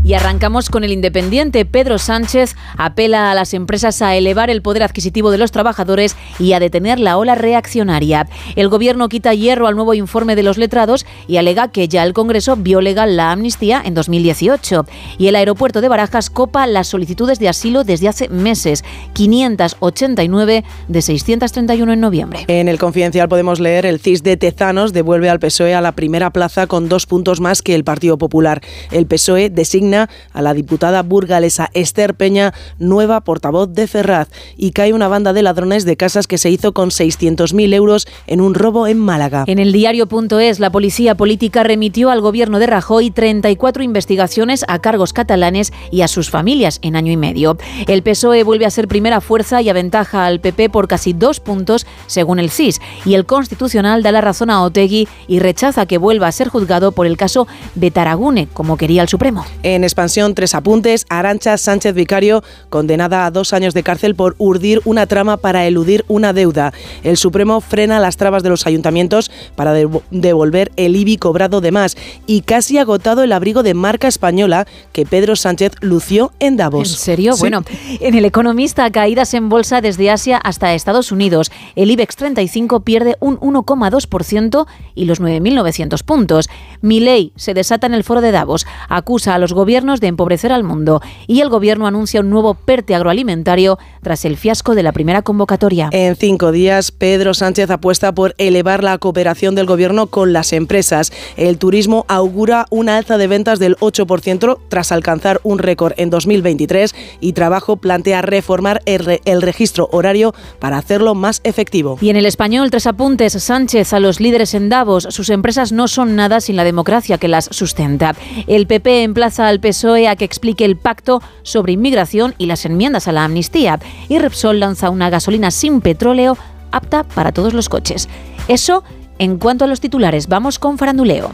Y arrancamos con el independiente. Pedro Sánchez apela a las empresas a elevar el poder adquisitivo de los trabajadores y a detener la ola reaccionaria. El gobierno quita hierro al nuevo informe de los letrados y alega que ya el Congreso vio legal la amnistía en 2018. Y el aeropuerto de Barajas copa las solicitudes de asilo desde hace meses, 589 de 631 en noviembre. En el Confidencial podemos leer el CIS de Tezanos devuelve al PSOE a la primera plaza con dos puntos más que el Partido Popular. El PSOE designa a la diputada burgalesa Esther Peña nueva portavoz de Ferraz y cae una banda de ladrones de casas que se hizo con 600.000 euros en un robo en Málaga. En el diario.es, la policía política remitió al gobierno de Rajoy 34 investigaciones a cargos catalanes y a sus familias en año y medio. El PSOE vuelve a ser primera fuerza y aventaja al PP por casi dos puntos, según el CIS. Y el Constitucional da la razón a Otegui y rechaza que vuelva a ser juzgado por el caso de Taragune, como quería el Supremo. En expansión, tres apuntes. Arancha Sánchez Vicario, condenada a dos años de cárcel por urdir una trama para eludir una deuda. El Supremo frena las trabas de los ayuntamientos para devo- devolver el IBI cobrado de más y casi agotado el abrigo de marca española que Pedro Sánchez lució en Davos. ¿En serio? Sí. Bueno, en el Economista, caídas en bolsa desde Asia hasta Estados Unidos. El IBEX 35 pierde un 1,2% y los 9.900 puntos. Milei se desata en el foro de Davos, acusa a los gobiernos de empobrecer al mundo y el gobierno anuncia un nuevo PERTE agroalimentario tras el fiasco de la primera convocatoria. En cinco días, Pedro Sánchez apuesta por elevar la cooperación del gobierno con las empresas. El turismo augura una alza de ventas del 8% tras alcanzar un récord en 2023 y Trabajo plantea reformar el, el registro horario para hacerlo más efectivo. Y en el español, tres apuntes. Sánchez a los líderes en Davos. Sus empresas no son nada sin la democracia que las sustenta. El PP emplaza al PSOE a que explique el pacto sobre inmigración y las enmiendas a la amnistía. Y Repsol lanza una gasolina sin petróleo apta para todos los coches. Eso en cuanto a los titulares. Vamos con faranduleo.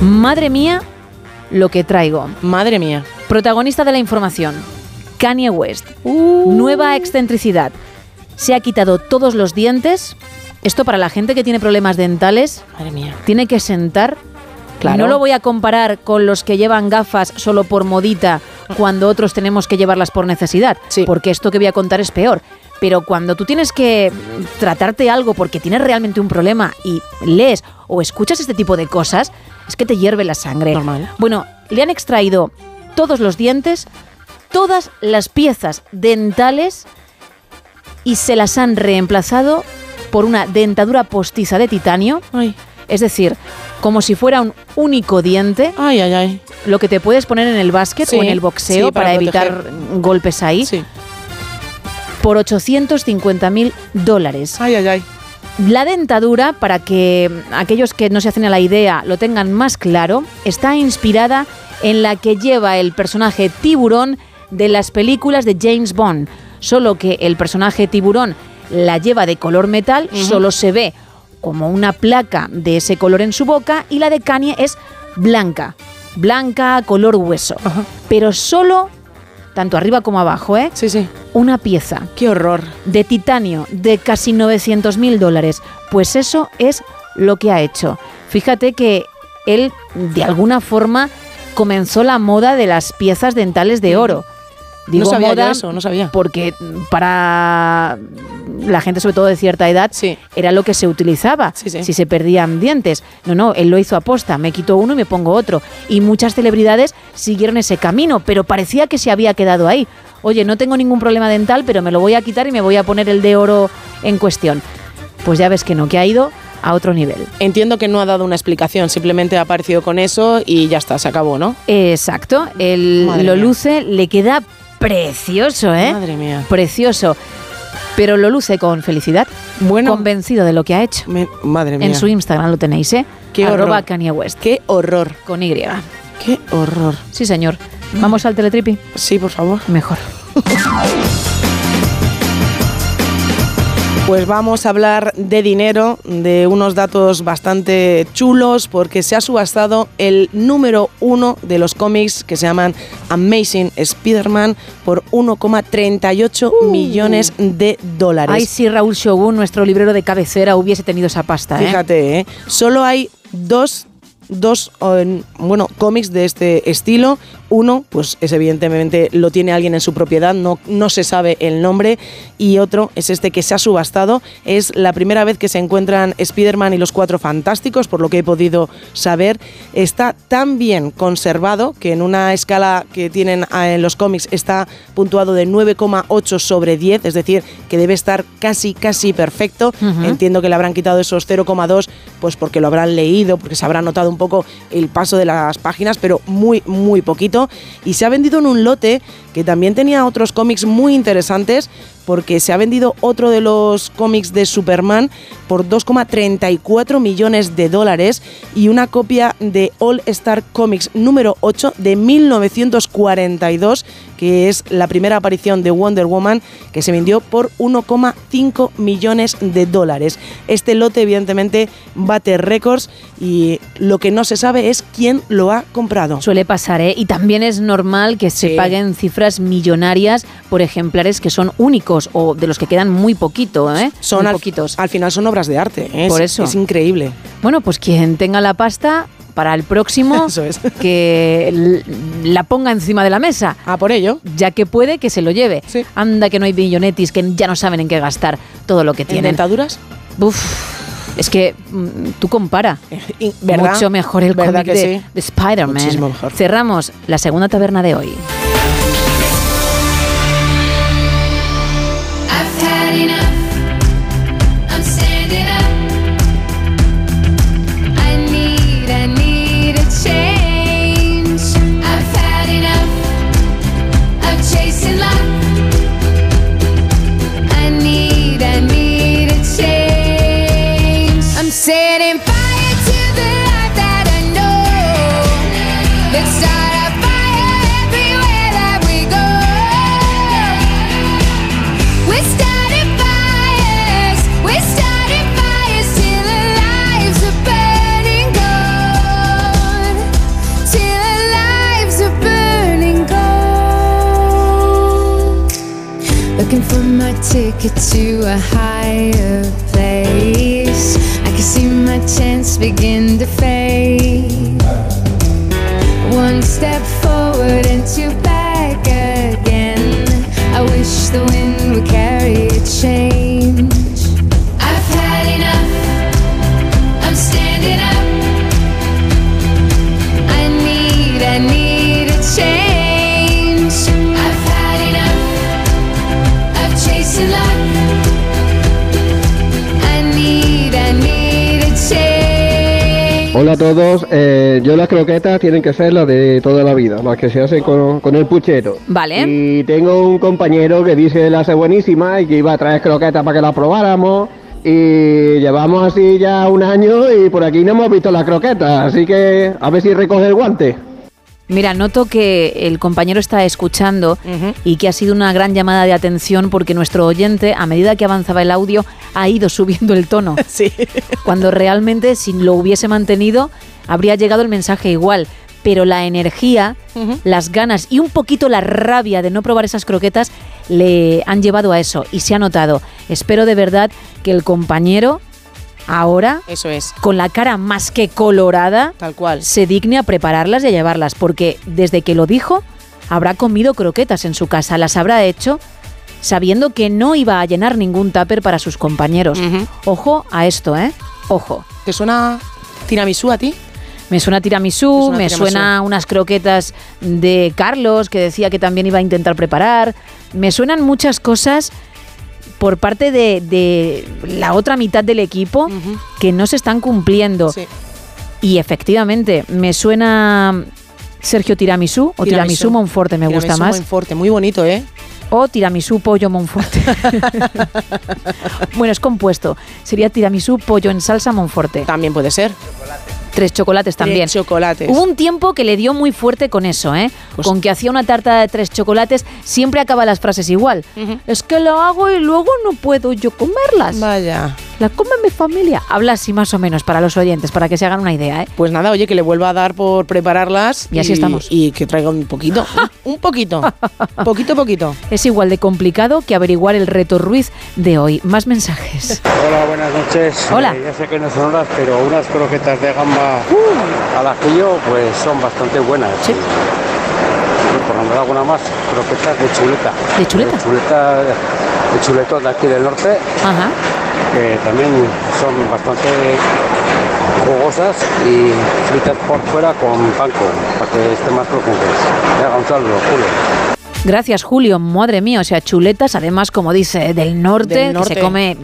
Madre mía, lo que traigo. Madre mía. Protagonista de la información. Kanye West. Nueva excentricidad. Se ha quitado todos los dientes. Esto para la gente que tiene problemas dentales. Madre mía. Tiene que sentar. Claro. No lo voy a comparar con los que llevan gafas solo por modita cuando otros tenemos que llevarlas por necesidad. Porque esto que voy a contar es peor. Pero cuando tú tienes que tratarte algo porque tienes realmente un problema y lees o escuchas este tipo de cosas, es que te hierve la sangre. Bueno, le han extraído todos los dientes, todas las piezas dentales y se las han reemplazado por una dentadura postiza de titanio. Es decir, como si fuera un único diente. Ay, ay, ay. Lo que te puedes poner en el básquet Sí, o en el boxeo sí, para, para evitar golpes ahí. Por 850 mil dólares. Ay, ay, ay. La dentadura, para que aquellos que no se hacen a la idea lo tengan más claro, está inspirada en la que lleva el personaje tiburón de las películas de James Bond, solo que el personaje tiburón la lleva de color metal, solo se ve como una placa de ese color en su boca y la de Kanye es blanca, blanca, color hueso, pero solo tanto arriba como abajo, ¿eh? Sí, sí. Una pieza. ¡Qué horror! De titanio, de casi 900 mil dólares. Pues eso es lo que ha hecho. Fíjate que él, de alguna forma, comenzó la moda de las piezas dentales de oro. Digo no sabía yo moda eso, no sabía. porque para la gente, sobre todo de cierta edad, era lo que se utilizaba si se perdían dientes. No, no, él lo hizo aposta, me quito uno y me pongo otro. Y muchas celebridades siguieron ese camino, pero parecía que se había quedado ahí. Oye, no tengo ningún problema dental, pero me lo voy a quitar y me voy a poner el de oro en cuestión. Pues ya ves que no, que ha ido a otro nivel. Entiendo que no ha dado una explicación, simplemente ha aparecido con eso y ya está, se acabó, ¿no? Exacto, él Madre lo mía. luce, le queda precioso, ¿eh? Madre mía. Precioso. Pero lo luce con felicidad. Bueno. Convencido de lo que ha hecho. madre mía. En su Instagram lo tenéis, ¿eh? Qué Arroba horror. Kanye West. Qué horror. Con Y. Qué horror. Sí, señor. ¿Vamos al teletripi? Sí, por favor. Mejor. Pues vamos a hablar de dinero, de unos datos bastante chulos, porque se ha subastado el número uno de los cómics que se llaman Amazing Spider-Man por 1,38 millones de dólares. Ay, si Raúl Shogun, nuestro librero de cabecera, hubiese tenido esa pasta, ¿eh? Fíjate, ¿eh? solo hay dos, dos eh, bueno, cómics de este estilo. Uno, pues es evidentemente lo tiene alguien en su propiedad, no, no se sabe el nombre. Y otro es este que se ha subastado. Es la primera vez que se encuentran Spider-Man y los Cuatro Fantásticos, por lo que he podido saber. Está tan bien conservado que en una escala que tienen ah, en los cómics está puntuado de 9,8 sobre 10, es decir, que debe estar casi, casi perfecto. Entiendo que le habrán quitado esos 0,2 pues porque lo habrán leído, porque se habrá notado un poco el paso de las páginas, pero muy, muy poquito. Y se ha vendido en un lote que también tenía otros cómics muy interesantes, porque se ha vendido otro de los cómics de Superman por 2,34 millones de dólares y una copia de All Star Comics número 8 de 1942, que es la primera aparición de Wonder Woman, que se vendió por 1,5 millones de dólares. Este lote evidentemente bate récords y lo que no se sabe es quién lo ha comprado. Suele pasar, ¿eh? Y también es normal que se paguen cifras millonarias por ejemplares que son únicos o de los que quedan muy poquito, ¿eh? Son Muy al, poquitos. al final son obras de arte. ¿eh? Por Es- eso. Es increíble. Bueno, pues quien tenga la pasta para el próximo Eso es. que la ponga encima de la mesa. Ah, por ello. Ya que puede que se lo lleve. Anda que no hay billonetis que ya no saben en qué gastar todo lo que ¿En tienen. dentaduras? Uf, es que mm, tú compara. ¿verdad? Mucho mejor el ¿Verdad cómic de, sí? de Spider-Man. Muchísimo mejor. Cerramos la segunda taberna de hoy. Friday night. Looking for my ticket to a higher place. I can see my chance begin to fade. One step forward and two back again. I wish the wind would carry a change. Hola a todos, eh, yo las croquetas tienen que ser las de toda la vida, las que se hacen con, con el puchero. Vale. Y tengo un compañero que dice que las hace buenísima y que iba a traer croquetas para que las probáramos. Y llevamos así ya un año y por aquí no hemos visto las croquetas, así que a ver si recoge el guante. Mira, noto que el compañero está escuchando y que ha sido una gran llamada de atención porque nuestro oyente, a medida que avanzaba el audio, ha ido subiendo el tono. Sí. Cuando realmente, si lo hubiese mantenido, habría llegado el mensaje igual. Pero la energía, las ganas y un poquito la rabia de no probar esas croquetas le han llevado a eso y se ha notado. Espero de verdad que el compañero ahora, Eso es. con la cara más que colorada, Tal cual. se digne a prepararlas y a llevarlas, porque desde que lo dijo, habrá comido croquetas en su casa, las habrá hecho sabiendo que no iba a llenar ningún tupper para sus compañeros. Ojo a esto, ¿eh? Ojo. ¿Te suena tiramisú a ti? Me suena tiramisú, Me suena me tiramisú. suena unas croquetas de Carlos, que decía que también iba a intentar preparar. Me suenan muchas cosas por parte de, de la otra mitad del equipo que no se están cumpliendo. Y efectivamente, me suena Sergio Tiramisú o Tiramisú, Monforte, me gusta más. Monforte, muy bonito, ¿eh? O tiramisú pollo Monforte. bueno, es compuesto. Sería tiramisú pollo en salsa Monforte. También puede ser. Tres chocolates también. Tres chocolates. Hubo un tiempo que le dio muy fuerte con eso, ¿eh? con que hacía una tarta de tres chocolates, siempre acaba las frases igual. Es que lo hago y luego no puedo yo comerlas. Vaya. La come mi familia. Habla así más o menos para los oyentes, para que se hagan una idea, ¿eh? Pues nada, oye, que le vuelva a dar por prepararlas. Y así estamos. Y que traiga un poquito. un poquito. poquito, poquito. Es igual de complicado que averiguar el reto Ruiz de hoy. Más mensajes. Hola, buenas noches. Hola. Eh, ya sé que no son horas, pero unas croquetas de gamba al ajillo pues son bastante buenas. Sí. Por nombrar alguna más, croquetas de chuleta. ¿De chuleta? De chuleta, de chuletón de aquí del norte, Ajá. Que también son bastante jugosas y fritas por fuera con panko, para que estén más. Venga, un saludo, Julio. Gracias, Julio. Madre mía, o sea, chuletas, además, como dice, del norte, Del que se come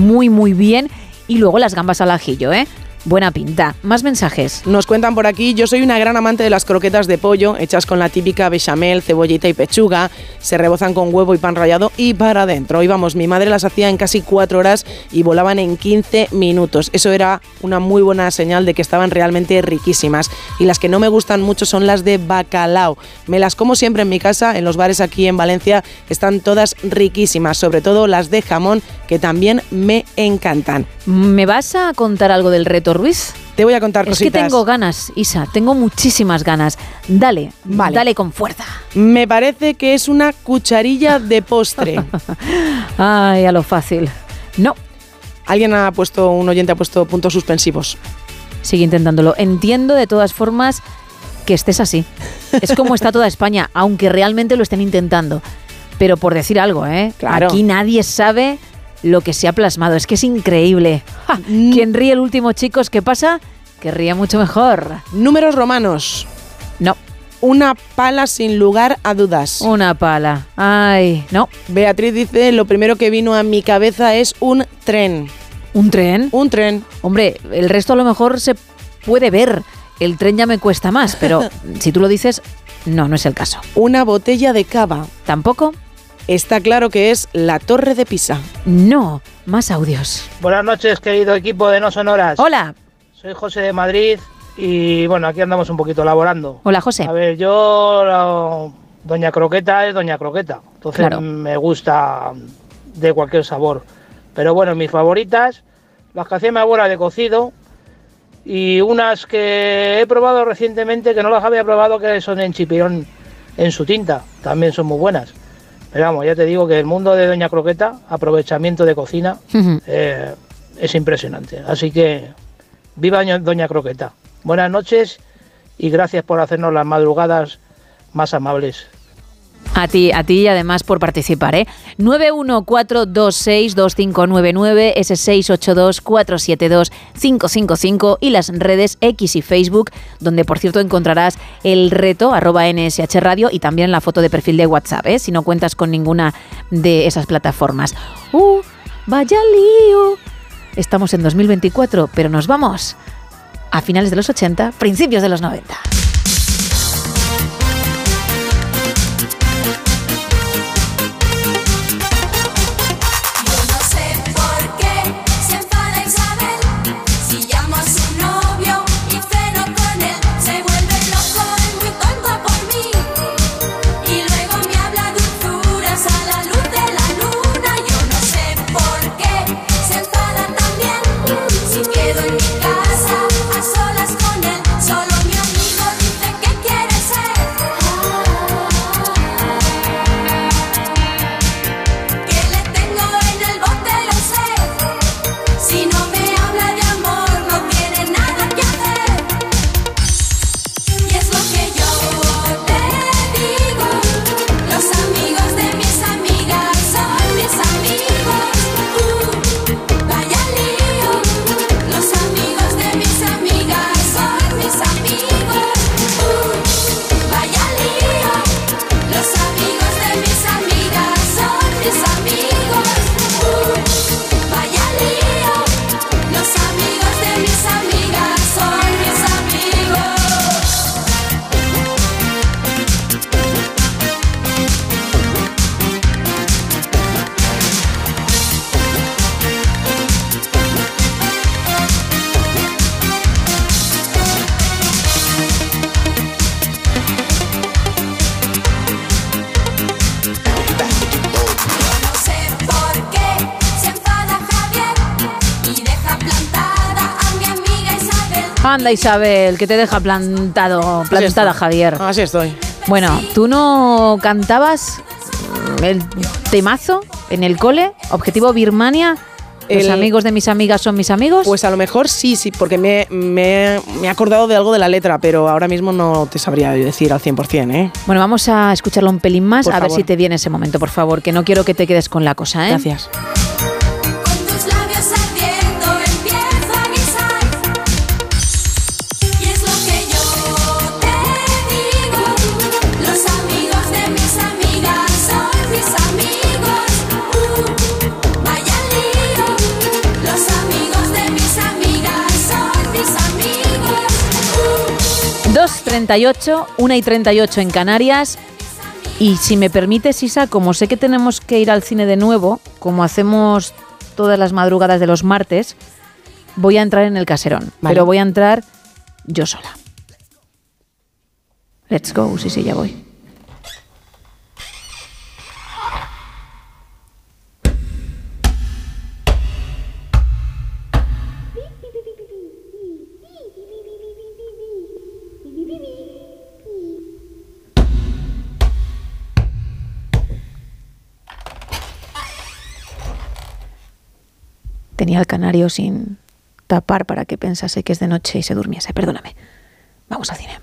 muy, muy bien. Y luego las gambas al ajillo, ¿eh? Buena pinta. Más mensajes. Nos cuentan por aquí, yo soy una gran amante de las croquetas de pollo, hechas con la típica bechamel, cebollita y pechuga, se rebozan con huevo y pan rallado y para adentro. Y vamos, mi madre las hacía en casi cuatro horas y volaban en 15 minutos. Eso era una muy buena señal de que estaban realmente riquísimas. Y las que no me gustan mucho son las de bacalao. Me las como siempre en mi casa, en los bares aquí en Valencia, están todas riquísimas, sobre todo las de jamón, que también me encantan. ¿Me vas a contar algo del reto, Ruiz? Te voy a contar Es que cositas. tengo ganas, Isa, tengo muchísimas ganas. Dale, Vale. dale con fuerza. Me parece que es una cucharilla de postre. Ay, a lo fácil. No. Alguien ha puesto, un oyente ha puesto puntos suspensivos. Sigue intentándolo. Entiendo de todas formas que estés así. Es como está toda España, aunque realmente lo estén intentando. Pero por decir algo, ¿eh? Claro. Aquí nadie sabe lo que se ha plasmado. Es que es increíble. ¡Ja! Mm. Quien ríe el último, chicos, ¿qué pasa? Que ríe mucho mejor. Números romanos. No. Una pala sin lugar a dudas. Una pala. Ay, no. Beatriz dice, lo primero que vino a mi cabeza es un tren. ¿Un tren? Un tren. Hombre, el resto a lo mejor se puede ver. El tren ya me cuesta más, pero si tú lo dices, no, no es el caso. Una botella de cava. ¿Tampoco? Está claro que es la Torre de Pisa. No, más audios. Buenas noches, querido equipo de No Sonoras. Hola. Soy José de Madrid y bueno, aquí andamos un poquito laborando. Hola, José. A ver, yo, la- Doña Croqueta es Doña Croqueta, entonces Claro. me gusta de cualquier sabor. Pero bueno, mis favoritas, las que hacía mi abuela de cocido y unas que he probado recientemente que no las había probado que son en chipirón en su tinta, también son muy buenas. Pero vamos, ya te digo que el mundo de Doña Croqueta, aprovechamiento de cocina, eh, es impresionante. Así que viva Doña- Doña Croqueta. Buenas noches y gracias por hacernos las madrugadas más amables. A ti, a ti y además por participar, ¿eh? 914262599, ese 682472555 y las redes X y Facebook, donde por cierto encontrarás el reto arroba NSH Radio y también la foto de perfil de WhatsApp, ¿eh? Si no cuentas con ninguna de esas plataformas. ¡Uh! ¡Vaya lío! Estamos en 2024, pero nos vamos a finales de los 80, principios de los 90. Isabel, que te deja plantado, plantada, Javier. Así estoy. Bueno, ¿tú no cantabas el temazo en el cole? Objetivo Birmania. ¿Los El- amigos de mis amigas son mis amigos? Pues a lo mejor sí, sí, porque me, me- me he acordado de algo de la letra, pero ahora mismo no te sabría decir al 100%, ¿eh? Bueno, vamos a escucharlo un pelín más, Por a ver si te viene ese momento, por favor, que no quiero que te quedes con la cosa, ¿eh? Gracias. 38, 1 y 38 en Canarias. Y si me permites, Isa, como sé que tenemos que ir al cine de nuevo, como hacemos todas las madrugadas de los martes, voy a entrar en el caserón. Pero voy a entrar yo sola. Let's go, sí, sí, ya voy. Tenía el canario sin tapar para que pensase que es de noche y se durmiese. Perdóname. Vamos al cine.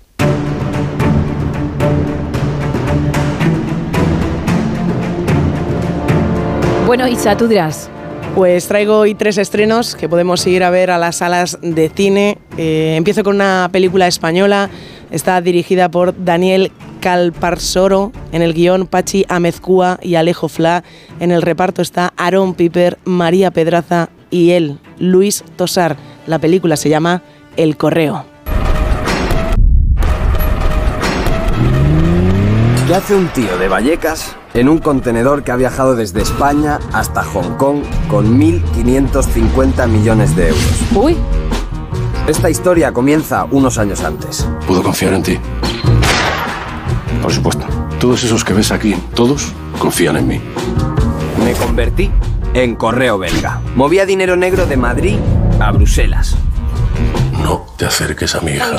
Bueno, Isa, tú dirás. Pues traigo hoy tres estrenos que podemos ir a ver a las salas de cine. Eh, empiezo con una película española. Está dirigida por Daniel Calparsoro. En el guion, Pachi Amezcúa y Alejo Fla. En el reparto está Aaron Piper, María Pedraza y él, Luis Tosar. La película se llama El Correo. ¿Qué hace un tío de Vallecas en un contenedor que ha viajado desde España hasta Hong Kong con 1.550 millones de euros? Uy. Esta historia comienza unos años antes. Puedo confiar en ti. Por supuesto. Todos esos que ves aquí, todos confían en mí. Me convertí en correo belga. Movía dinero negro de Madrid a Bruselas. No te acerques a mi hija.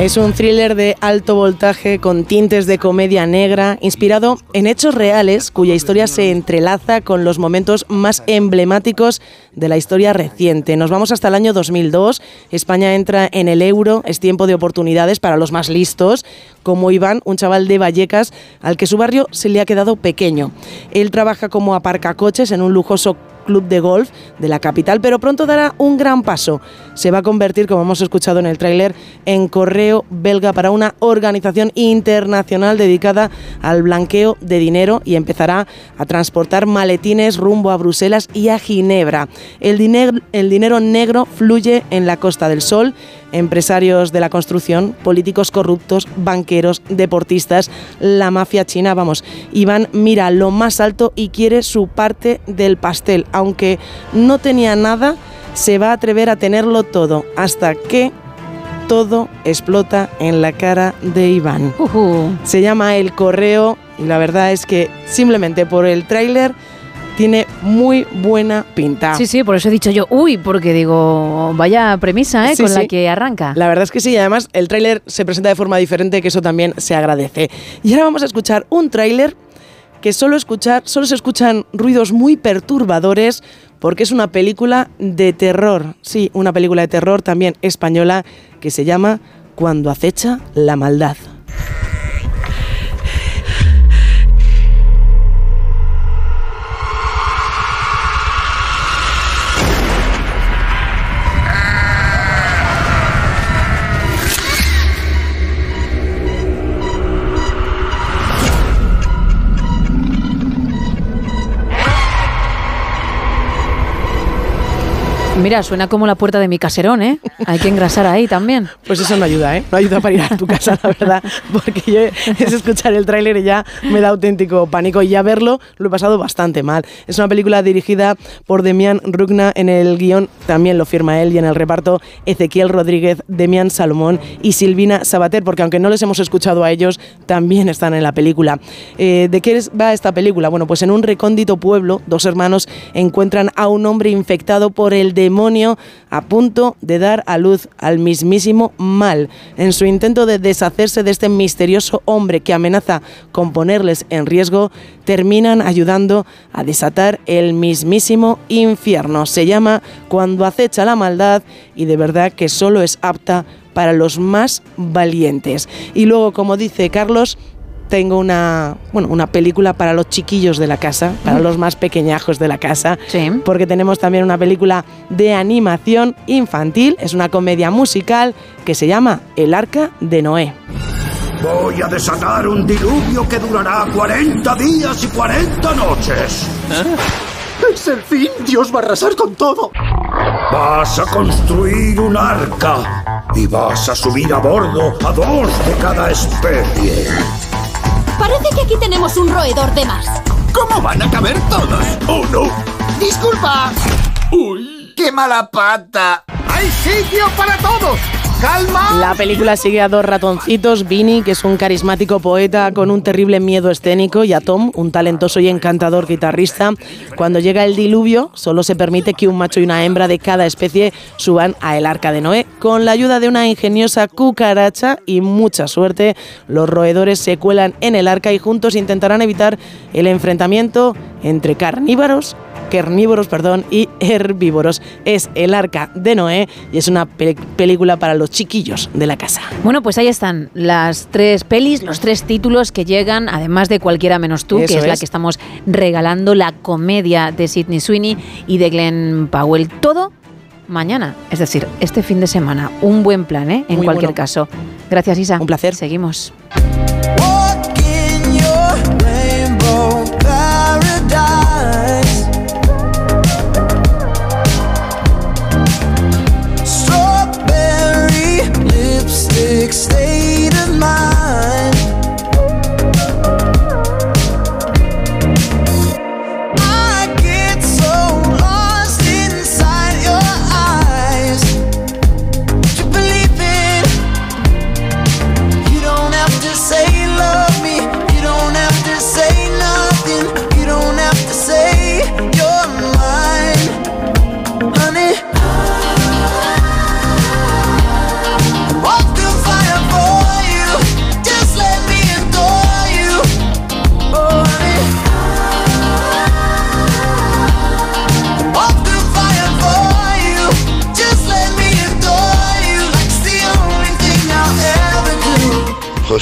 Es un thriller de alto voltaje con tintes de comedia negra, inspirado en hechos reales cuya historia se entrelaza con los momentos más emblemáticos de la historia reciente. Nos vamos hasta el año 2002, España entra en el euro, es tiempo de oportunidades para los más listos, como Iván, un chaval de Vallecas al que su barrio se le ha quedado pequeño. Él trabaja como aparcacoches en un lujoso club de golf de la capital, pero pronto dará un gran paso. Se va a convertir, como hemos escuchado en el tráiler, en correo belga para una organización internacional dedicada al blanqueo de dinero y empezará a transportar maletines rumbo a Bruselas y a Ginebra. El el dinero negro fluye en la Costa del Sol empresarios de la construcción, políticos corruptos, banqueros, deportistas, la mafia china, vamos, Iván mira lo más alto y quiere su parte del pastel, aunque no tenía nada, se va a atrever a tenerlo todo, hasta que todo explota en la cara de Iván. Se llama El Correo y la verdad es que simplemente por el tráiler tiene muy buena pinta. Sí, sí, por eso he dicho yo, uy, porque digo, vaya premisa, ¿eh? Sí, con la que arranca. La verdad es que sí, y además el tráiler se presenta de forma diferente, que eso también se agradece. Y ahora vamos a escuchar un tráiler que solo, escuchar, solo se escuchan ruidos muy perturbadores porque es una película de terror. Sí, una película de terror también española que se llama Cuando acecha la maldad. Mira, suena como la puerta de mi caserón, ¿eh? Hay que engrasar ahí también. Pues eso no ayuda, ¿eh? No ayuda para ir a tu casa, la verdad. Porque yo es escuchar el tráiler y ya me da auténtico pánico. Y ya verlo lo he pasado bastante mal. Es una película dirigida por Demian Rugna. En el guion también lo firma él. Y en el reparto Ezequiel Rodríguez, Demian Salomón y Silvina Sabater. Porque aunque no les hemos escuchado a ellos, también están en la película. Eh, ¿De qué va esta película? Bueno, pues en un recóndito pueblo, dos hermanos encuentran a un hombre infectado por el a punto de dar a luz al mismísimo mal. En su intento de deshacerse de este misterioso hombre que amenaza con ponerles en riesgo, terminan ayudando a desatar el mismísimo infierno. Se llama Cuando acecha la maldad y de verdad que solo es apta para los más valientes. Y luego, como dice Carlos, tengo una, bueno, una película para los chiquillos de la casa, para los más pequeñajos de la casa, porque tenemos también una película de animación infantil, es una comedia musical que se llama El Arca de Noé. Voy a desatar un diluvio que durará 40 días y 40 noches. Es el fin. Dios va a arrasar con todo. Vas a construir un arca y vas a subir a bordo a dos de cada especie. Parece que aquí tenemos un roedor de más. ¿Cómo van a caber todos? ¡Oh, no! ¡Disculpa! ¡Uy! ¡Qué mala pata! ¡Hay sitio para todos! La película sigue a dos ratoncitos, Vinny, que es un carismático poeta con un terrible miedo escénico, y a Tom, un talentoso y encantador guitarrista. Cuando llega el diluvio, solo se permite que un macho y una hembra de cada especie suban a el arca de Noé. Con la ayuda de una ingeniosa cucaracha y mucha suerte, los roedores se cuelan en el arca y juntos intentarán evitar el enfrentamiento entre carnívoros carnívoros perdón, y herbívoros. Es El Arca de Noé y es una pe- película para los chiquillos de la casa. Bueno, pues ahí están las tres pelis, los tres títulos que llegan, además de Cualquiera menos tú, Eso que es, la que estamos regalando, la comedia de Sidney Sweeney y de Glenn Powell. Todo mañana, es decir, este fin de semana. Un buen plan, ¿eh? En Muy cualquier bueno. caso. Gracias, Isa. Un placer. Seguimos.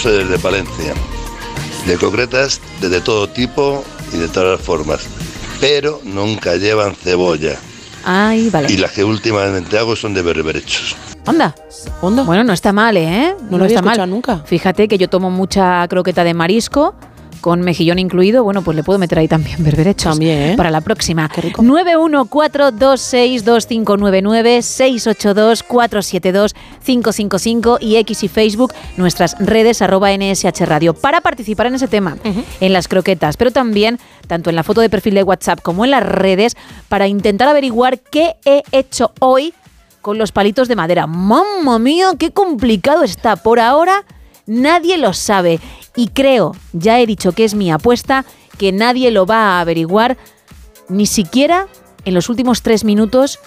Desde Palencia. De concretas de, todo tipo y de todas las formas. Pero nunca llevan cebolla. Ay, vale. Y las que últimamente hago son de berberechos. Onda. Bueno, no está mal, ¿eh? No lo había está mal. escuchado nunca. Fíjate que yo tomo mucha croqueta de marisco con mejillón incluido. Bueno, pues le puedo meter ahí también berberechos. También, ¿eh? Para la próxima. 914262599 682472555 y X y Facebook, nuestras redes arroba NSH Radio. Para participar en ese tema, en las croquetas, pero también tanto en la foto de perfil de WhatsApp como en las redes, para intentar averiguar qué he hecho hoy con los palitos de madera. ¡Mamma mía! ¡Qué complicado está! Por ahora nadie lo sabe. Y creo, ya he dicho que es mi apuesta, que nadie lo va a averiguar ni siquiera en los últimos tres minutos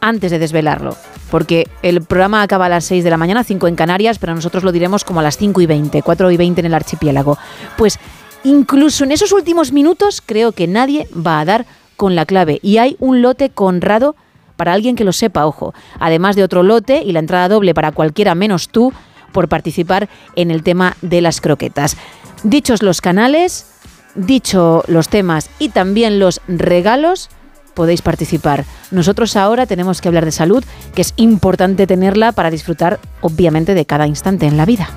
antes de desvelarlo. Porque el programa acaba a las 6 de la mañana, 5 en Canarias, pero nosotros lo diremos como a las 5 y 20, 4 y 20 en el archipiélago. Pues incluso en esos últimos minutos creo que nadie va a dar con la clave. Y hay un lote conrado para alguien que lo sepa, ojo. Además de otro lote y la entrada doble para cualquiera menos tú por participar en el tema de las croquetas. Dichos los canales, dicho los temas y también los regalos, podéis participar. Nosotros ahora tenemos que hablar de salud, que es importante tenerla para disfrutar, obviamente, de cada instante en la vida.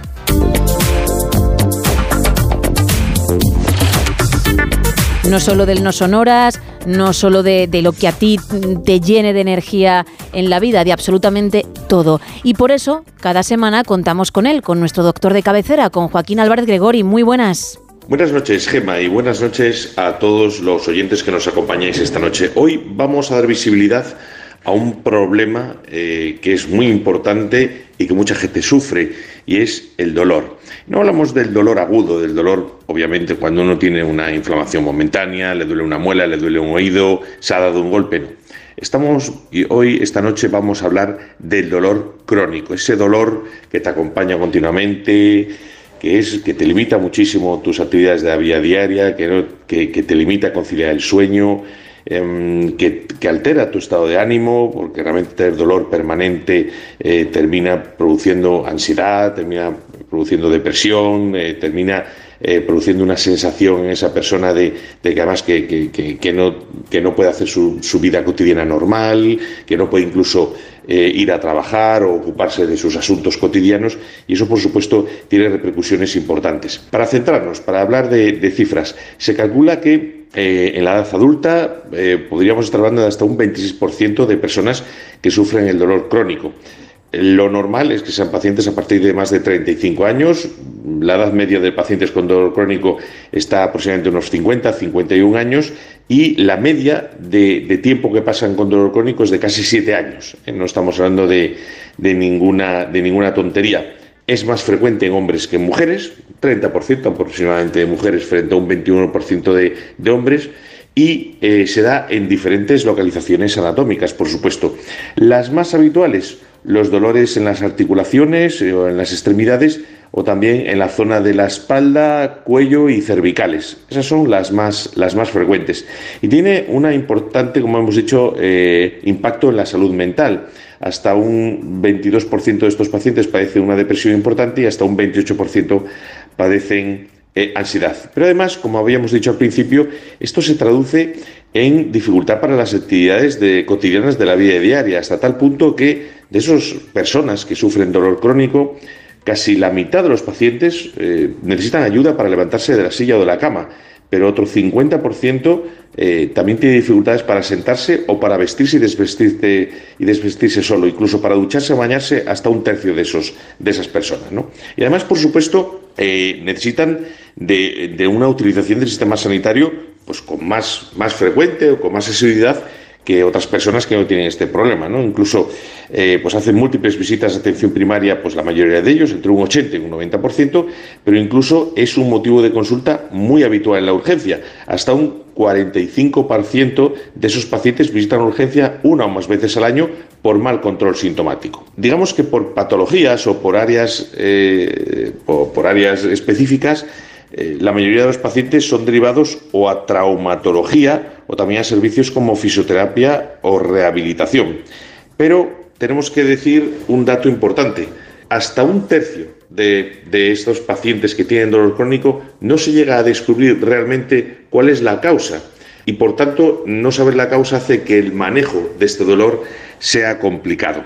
No solo del no sonoras, no solo de, lo que a ti te llene de energía en la vida, de absolutamente todo. Y por eso, cada semana contamos con él, con nuestro doctor de cabecera, con Joaquín Álvarez Gregori. Muy buenas. Buenas noches, Gema, y buenas noches a todos los oyentes que nos acompañáis esta noche. Hoy vamos a dar visibilidad un problema eh, que es muy importante y que mucha gente sufre, y es el dolor. No hablamos del dolor agudo, del dolor, obviamente, cuando uno tiene una inflamación momentánea, le duele una muela, le duele un oído, se ha dado un golpe, no. Estamos y hoy, esta noche, vamos a hablar del dolor crónico, ese dolor que te acompaña continuamente, que es que te limita muchísimo tus actividades de la vida diaria, que, no- que, que te limita a conciliar el sueño, em, que, altera tu estado de ánimo, porque realmente el dolor permanente eh, termina produciendo ansiedad, termina produciendo depresión, eh, termina eh, produciendo una sensación en esa persona de, que además que, que- no, que no puede hacer su, su vida cotidiana normal, que no puede incluso ir a trabajar o ocuparse de sus asuntos cotidianos y eso por supuesto tiene repercusiones importantes. Para centrarnos, para hablar de cifras, se calcula que eh, en la edad adulta eh, podríamos estar hablando de hasta un 26% de personas que sufren el dolor crónico. Lo normal es que sean pacientes a partir de más de 35 años. La edad media de pacientes con dolor crónico está aproximadamente unos 50, 51 años y la media de, tiempo que pasan con dolor crónico es de casi 7 años. ¿eh? No estamos hablando de, de ninguna, de ninguna tontería. Es más frecuente en hombres que en mujeres, 30% aproximadamente de mujeres frente a un 21% de, de hombres y eh, se da en diferentes localizaciones anatómicas, por supuesto. Las más habituales, los dolores en las articulaciones eh, o en las extremidades o también en la zona de la espalda, cuello y cervicales. Esas son las más, las más frecuentes. Y tiene una importante, como hemos dicho, eh, impacto en la salud mental. Hasta un 22% de estos pacientes padecen una depresión importante y hasta un 28% padecen eh, ansiedad. Pero además, como habíamos dicho al principio, esto se traduce en dificultad para las actividades de- cotidianas de la vida diaria, hasta tal punto que de esas personas que sufren dolor crónico, casi la mitad de los pacientes eh, necesitan ayuda para levantarse de la silla o de la cama, pero otro 50% eh, también tiene dificultades para sentarse o para vestirse y desvestirse, y desvestirse solo, incluso para ducharse o bañarse hasta un tercio de, esos, de esas personas. ¿no? Y además, por supuesto, eh, necesitan de, de una utilización del sistema sanitario pues, con más, más frecuente o con más asiduidad que otras personas que no tienen este problema, ¿no? Incluso eh, pues hacen múltiples visitas de atención primaria, pues la mayoría de ellos, entre un 80 y un 90%, pero incluso es un motivo de consulta muy habitual en la urgencia. Hasta un 45% de esos pacientes visitan urgencia una o más veces al año por mal control sintomático. Digamos que por patologías o por áreas, eh, por áreas específicas, eh, la mayoría de los pacientes son derivados o a traumatología o también a servicios como fisioterapia o rehabilitación. Pero tenemos que decir un dato importante. Hasta un tercio de, de estos pacientes que tienen dolor crónico no se llega a descubrir realmente cuál es la causa. Y por tanto, no saber la causa hace que el manejo de este dolor sea complicado.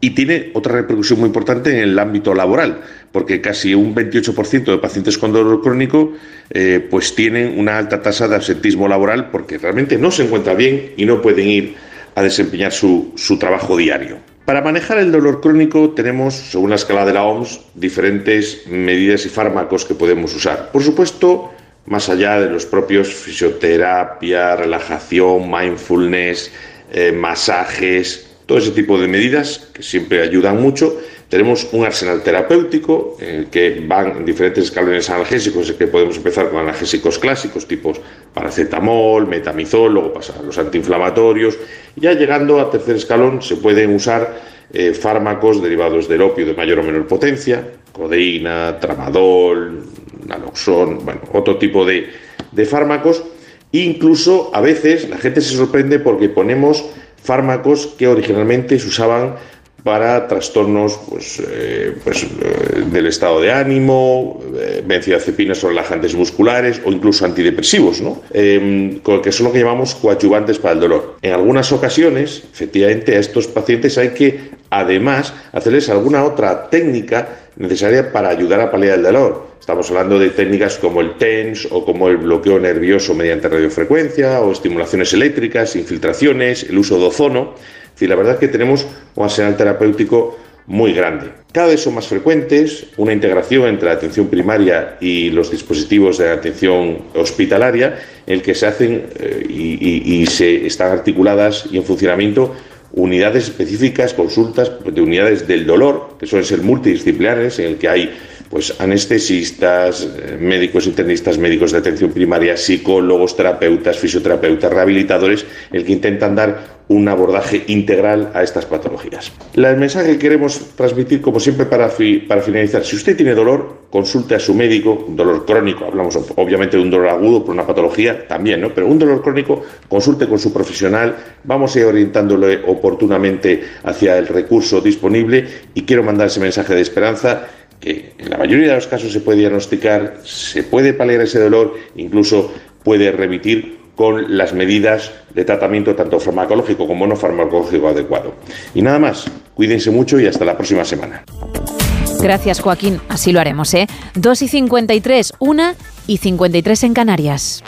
Y tiene otra repercusión muy importante en el ámbito laboral, porque casi un 28% de pacientes con dolor crónico eh, pues tienen una alta tasa de absentismo laboral porque realmente no se encuentra bien y no pueden ir a desempeñar su, su trabajo diario. Para manejar el dolor crónico tenemos, según la escala de la OMS, diferentes medidas y fármacos que podemos usar. Por supuesto, más allá de los propios fisioterapia, relajación, mindfulness, eh, masajes, todo ese tipo de medidas que siempre ayudan mucho. Tenemos un arsenal terapéutico eh, que van en diferentes escalones analgésicos, que podemos empezar con analgésicos clásicos, tipos paracetamol, metamizol, luego pasar a los antiinflamatorios. Ya llegando a tercer escalón se pueden usar eh, fármacos derivados del opio de mayor o menor potencia, codeína, tramadol, naloxón, bueno, otro tipo de, de fármacos. Incluso a veces la gente se sorprende porque ponemos fármacos que originalmente se usaban para trastornos pues, eh, pues, eh, del estado de ánimo, eh, benzodiazepinas o relajantes musculares o incluso antidepresivos, ¿no? Em, que son lo que llamamos coadyuvantes para el dolor. En algunas ocasiones, efectivamente, a estos pacientes hay que además hacerles alguna otra técnica necesaria para ayudar a paliar el dolor. Estamos hablando de técnicas como el TENS o como el bloqueo nervioso mediante radiofrecuencia o estimulaciones eléctricas, infiltraciones, el uso de ozono. Decir, la verdad es que tenemos un arsenal terapéutico muy grande. Cada vez son más frecuentes una integración entre la atención primaria y los dispositivos de atención hospitalaria, en el que se hacen eh, y, y- y se están articuladas y en funcionamiento unidades específicas, consultas de unidades del dolor, que suelen ser multidisciplinares, en el que hay pues anestesistas, eh, médicos internistas, médicos de atención primaria, psicólogos, terapeutas, fisioterapeutas, rehabilitadores, el que intentan dar un abordaje integral a estas patologías. El mensaje que queremos transmitir, como siempre, para, fi- para finalizar, si usted tiene dolor, consulte a su médico, dolor crónico, hablamos ob- obviamente de un dolor agudo por una patología también, ¿no? pero un dolor crónico, consulte con su profesional, vamos a ir orientándole oportunamente hacia el recurso disponible y quiero mandar ese mensaje de esperanza que en la mayoría de los casos se puede diagnosticar, se puede paliar ese dolor, incluso puede remitir con las medidas de tratamiento tanto farmacológico como no farmacológico adecuado. Y nada más, cuídense mucho y hasta la próxima semana. Gracias, Joaquín. Así lo haremos, ¿eh? 2 y 53, 1 y 53 en Canarias.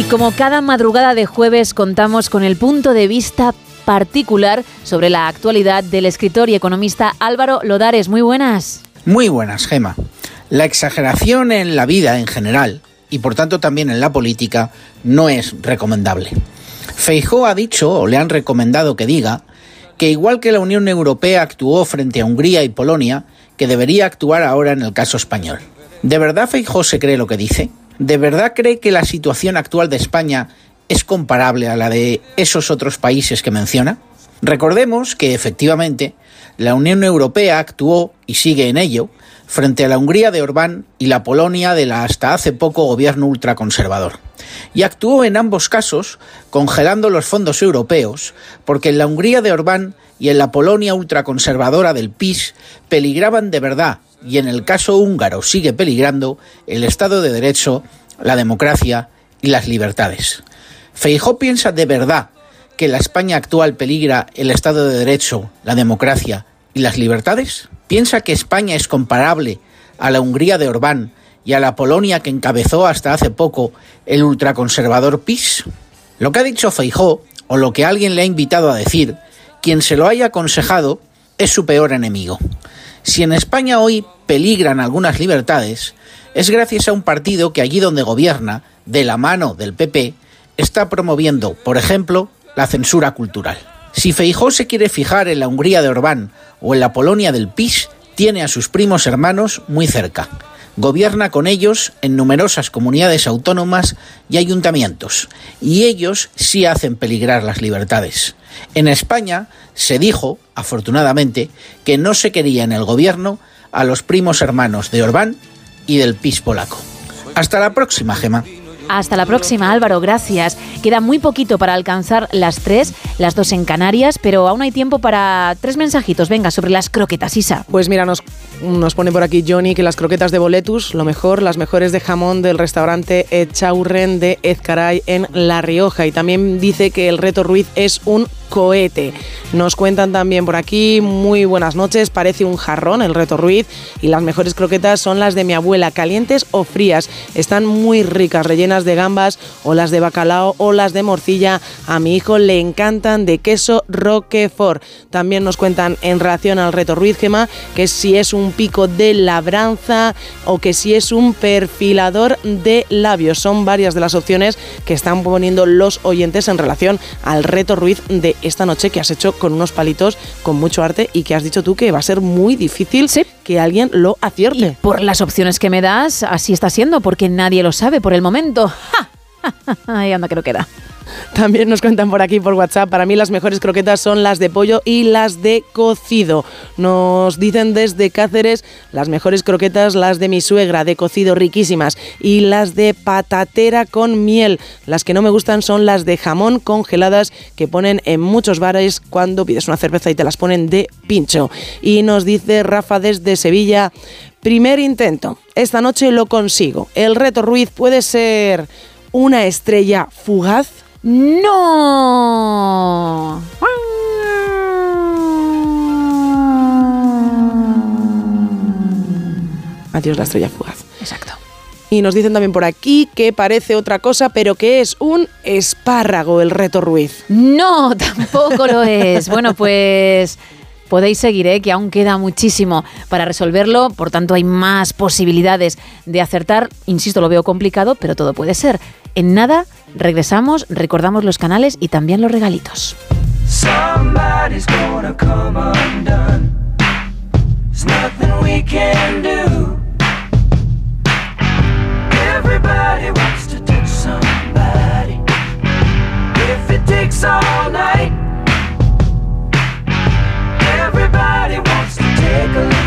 Y como cada madrugada de jueves contamos con el punto de vista particular sobre la actualidad del escritor y economista Álvaro Lodares. Muy buenas. Muy buenas, Gema. La exageración en la vida en general, y por tanto también en la política, no es recomendable. Feijó ha dicho, o le han recomendado que diga, que igual que la Unión Europea actuó frente a Hungría y Polonia, que debería actuar ahora en el caso español. ¿De verdad Feijó se cree lo que dice? ¿De verdad cree que la situación actual de España es comparable a la de esos otros países que menciona? Recordemos que efectivamente la Unión Europea actuó y sigue en ello frente a la Hungría de Orbán y la Polonia de la hasta hace poco gobierno ultraconservador. Y actuó en ambos casos congelando los fondos europeos, porque en la Hungría de Orbán y en la Polonia ultraconservadora del PIS peligraban de verdad, y en el caso húngaro sigue peligrando, el Estado de Derecho, la democracia y las libertades. Feijó piensa de verdad que la España actual peligra el Estado de Derecho, la democracia y las libertades? ¿Piensa que España es comparable a la Hungría de Orbán y a la Polonia que encabezó hasta hace poco el ultraconservador PIS? Lo que ha dicho Feijó, o lo que alguien le ha invitado a decir, quien se lo haya aconsejado es su peor enemigo. Si en España hoy peligran algunas libertades, es gracias a un partido que allí donde gobierna, de la mano del PP, está promoviendo, por ejemplo, la censura cultural. Si Feijó se quiere fijar en la Hungría de Orbán o en la Polonia del PIS, tiene a sus primos hermanos muy cerca. Gobierna con ellos en numerosas comunidades autónomas y ayuntamientos, y ellos sí hacen peligrar las libertades. En España se dijo, afortunadamente, que no se quería en el gobierno a los primos hermanos de Orbán y del PIS polaco. Hasta la próxima, Gema. Hasta la próxima, Álvaro, gracias. Queda muy poquito para alcanzar las tres, las dos en Canarias, pero aún hay tiempo para tres mensajitos. Venga, sobre las croquetas, Isa. Pues mira, nos, nos pone por aquí Johnny que las croquetas de boletus, lo mejor, las mejores de jamón del restaurante Echaurren de Ezcaray en La Rioja. Y también dice que el reto Ruiz es un cohete. Nos cuentan también por aquí, muy buenas noches, parece un jarrón el reto Ruiz y las mejores croquetas son las de mi abuela, calientes o frías. Están muy ricas, rellenas de gambas o las de bacalao o las de morcilla. A mi hijo le encantan de queso roquefort. También nos cuentan en relación al reto Ruiz Gema que si es un pico de labranza o que si es un perfilador de labios. Son varias de las opciones que están poniendo los oyentes en relación al reto Ruiz de esta noche que has hecho con unos palitos con mucho arte y que has dicho tú que va a ser muy difícil que alguien lo acierte. Por las opciones que me das, así está siendo, porque nadie lo sabe por el momento. ¡Ja! Ahí anda que no queda. También nos cuentan por aquí por WhatsApp, para mí las mejores croquetas son las de pollo y las de cocido. Nos dicen desde Cáceres las mejores croquetas, las de mi suegra, de cocido riquísimas, y las de patatera con miel. Las que no me gustan son las de jamón congeladas que ponen en muchos bares cuando pides una cerveza y te las ponen de pincho. Y nos dice Rafa desde Sevilla, primer intento, esta noche lo consigo. El reto Ruiz puede ser una estrella fugaz. No. Adiós la estrella fugaz. Exacto. Y nos dicen también por aquí que parece otra cosa, pero que es un espárrago el reto Ruiz. No, tampoco lo es. Bueno, pues podéis seguir, ¿eh? que aún queda muchísimo para resolverlo, por tanto hay más posibilidades de acertar. Insisto, lo veo complicado, pero todo puede ser. En nada, regresamos, recordamos los canales y también los regalitos. Everybody wants to take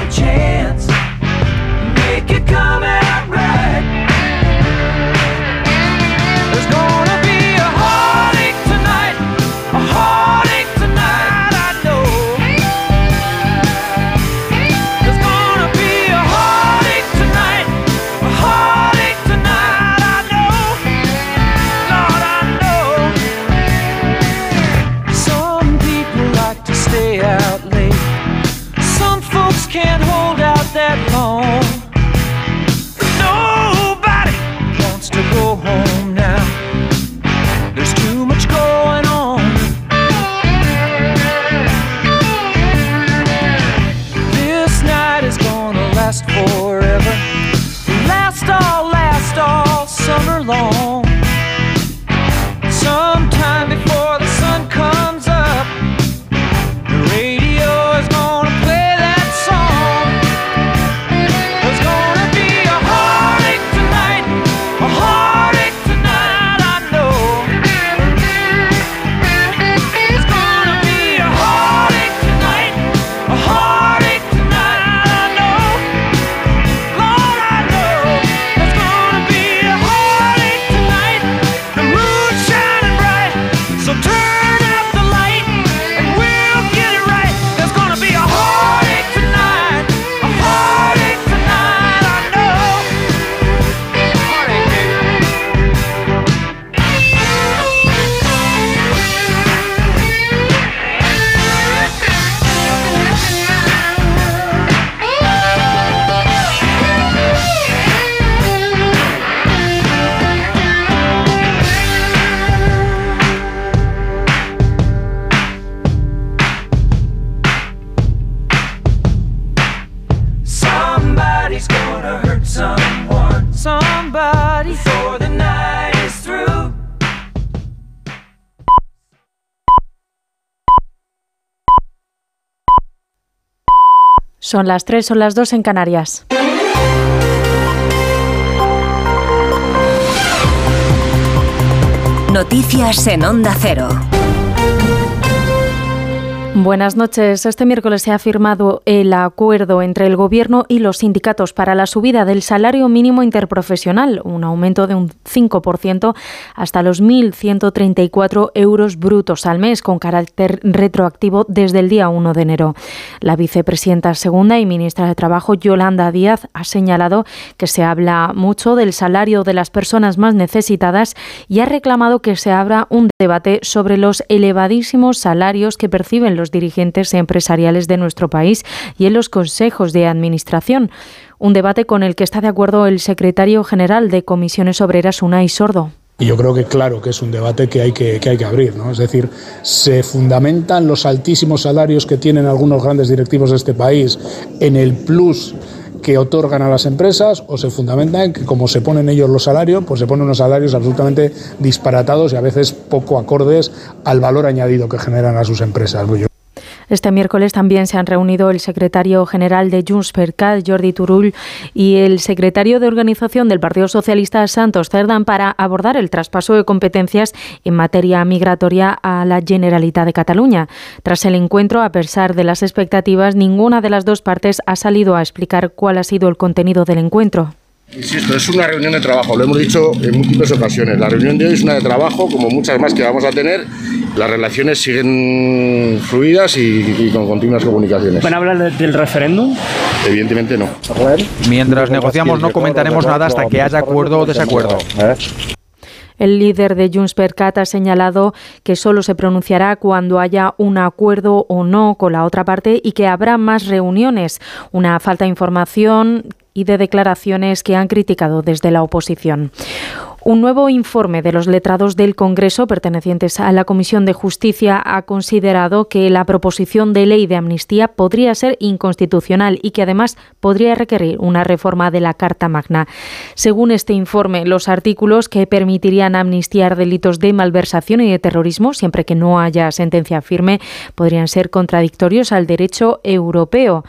Las 3, son las 2 en Canarias. Noticias en Onda Cero. Buenas noches. Este miércoles se ha firmado el acuerdo entre el Gobierno y los sindicatos para la subida del salario mínimo interprofesional, un aumento de un 5% hasta los 1.134 euros brutos al mes, con carácter retroactivo desde el día 1 de enero. La vicepresidenta segunda y ministra de Trabajo, Yolanda Díaz, ha señalado que se habla mucho del salario de las personas más necesitadas y ha reclamado que se abra un debate sobre los elevadísimos salarios que perciben los dirigentes empresariales de nuestro país y en los consejos de administración. Un debate con el que está de acuerdo el secretario general de Comisiones Obreras, Unai Sordo. Y yo creo que claro que es un debate que hay que, que hay que abrir, ¿no? Es decir, se fundamentan los altísimos salarios que tienen algunos grandes directivos de este país en el plus que otorgan a las empresas o se fundamenta en que como se ponen ellos los salarios, pues se ponen unos salarios absolutamente disparatados y a veces poco acordes al valor añadido que generan a sus empresas. Este miércoles también se han reunido el secretario general de Junts per Jordi Turull, y el secretario de organización del Partido Socialista, Santos Cerdán, para abordar el traspaso de competencias en materia migratoria a la Generalitat de Cataluña. Tras el encuentro, a pesar de las expectativas, ninguna de las dos partes ha salido a explicar cuál ha sido el contenido del encuentro. Insisto, es una reunión de trabajo, lo hemos dicho en múltiples ocasiones. La reunión de hoy es una de trabajo, como muchas más que vamos a tener. Las relaciones siguen fluidas y, y con continuas comunicaciones. ¿Van a hablar de- del referéndum? Evidentemente no. Mientras negociamos no comentaremos nada hasta que haya acuerdo o desacuerdo. El líder de Junts per Cat ha señalado que solo se pronunciará cuando haya un acuerdo o no con la otra parte y que habrá más reuniones. Una falta de información y de declaraciones que han criticado desde la oposición. Un nuevo informe de los letrados del Congreso pertenecientes a la Comisión de Justicia ha considerado que la proposición de ley de amnistía podría ser inconstitucional y que además podría requerir una reforma de la Carta Magna. Según este informe, los artículos que permitirían amnistiar delitos de malversación y de terrorismo, siempre que no haya sentencia firme, podrían ser contradictorios al derecho europeo.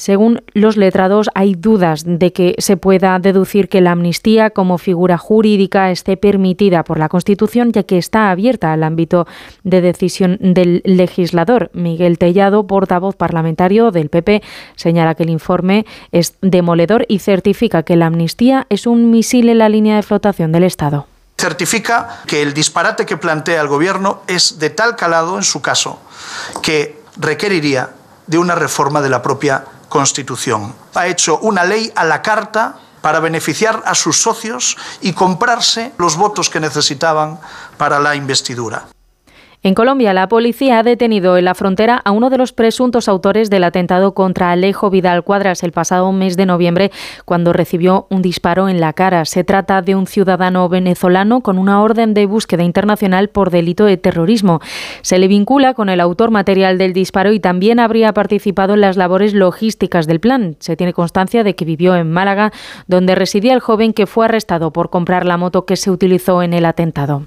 Según los letrados, hay dudas de que se pueda deducir que la amnistía como figura jurídica esté permitida por la Constitución, ya que está abierta al ámbito de decisión del legislador. Miguel Tellado, portavoz parlamentario del PP, señala que el informe es demoledor y certifica que la amnistía es un misil en la línea de flotación del Estado. certifica que el disparate que plantea el Gobierno es de tal calado en su caso que requeriría de una reforma de la propia Constitución. Ha hecho una ley a la carta para beneficiar a sus socios y comprarse los votos que necesitaban para la investidura. En Colombia, la policía ha detenido en la frontera a uno de los presuntos autores del atentado contra Alejo Vidal Cuadras el pasado mes de noviembre, cuando recibió un disparo en la cara. Se trata de un ciudadano venezolano con una orden de búsqueda internacional por delito de terrorismo. Se le vincula con el autor material del disparo y también habría participado en las labores logísticas del plan. Se tiene constancia de que vivió en Málaga, donde residía el joven que fue arrestado por comprar la moto que se utilizó en el atentado.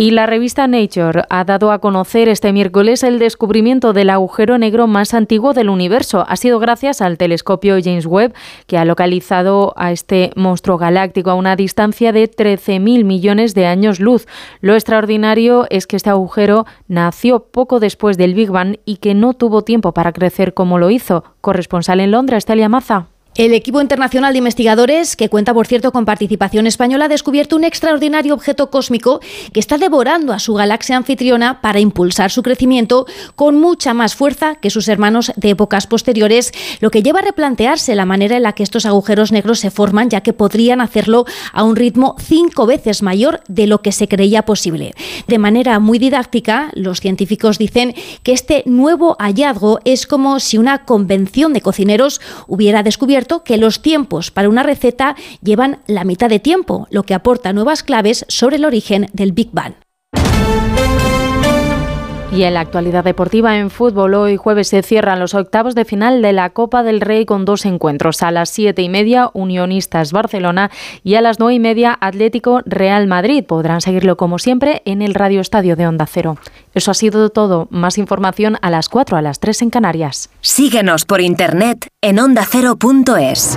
Y la revista Nature ha dado a conocer este miércoles el descubrimiento del agujero negro más antiguo del universo. Ha sido gracias al telescopio James Webb, que ha localizado a este monstruo galáctico a una distancia de 13.000 millones de años luz. Lo extraordinario es que este agujero nació poco después del Big Bang y que no tuvo tiempo para crecer como lo hizo. Corresponsal en Londres, Telia Maza. El equipo internacional de investigadores, que cuenta por cierto con participación española, ha descubierto un extraordinario objeto cósmico que está devorando a su galaxia anfitriona para impulsar su crecimiento con mucha más fuerza que sus hermanos de épocas posteriores, lo que lleva a replantearse la manera en la que estos agujeros negros se forman, ya que podrían hacerlo a un ritmo cinco veces mayor de lo que se creía posible. De manera muy didáctica, los científicos dicen que este nuevo hallazgo es como si una convención de cocineros hubiera descubierto que los tiempos para una receta llevan la mitad de tiempo, lo que aporta nuevas claves sobre el origen del Big Bang. Y en la actualidad deportiva en fútbol, hoy jueves se cierran los octavos de final de la Copa del Rey con dos encuentros. A las siete y media, Unionistas Barcelona y a las nueve y media, Atlético Real Madrid. Podrán seguirlo como siempre en el Radio Estadio de Onda Cero. Eso ha sido todo. Más información a las cuatro, a las tres en Canarias. Síguenos por internet en ondacero.es.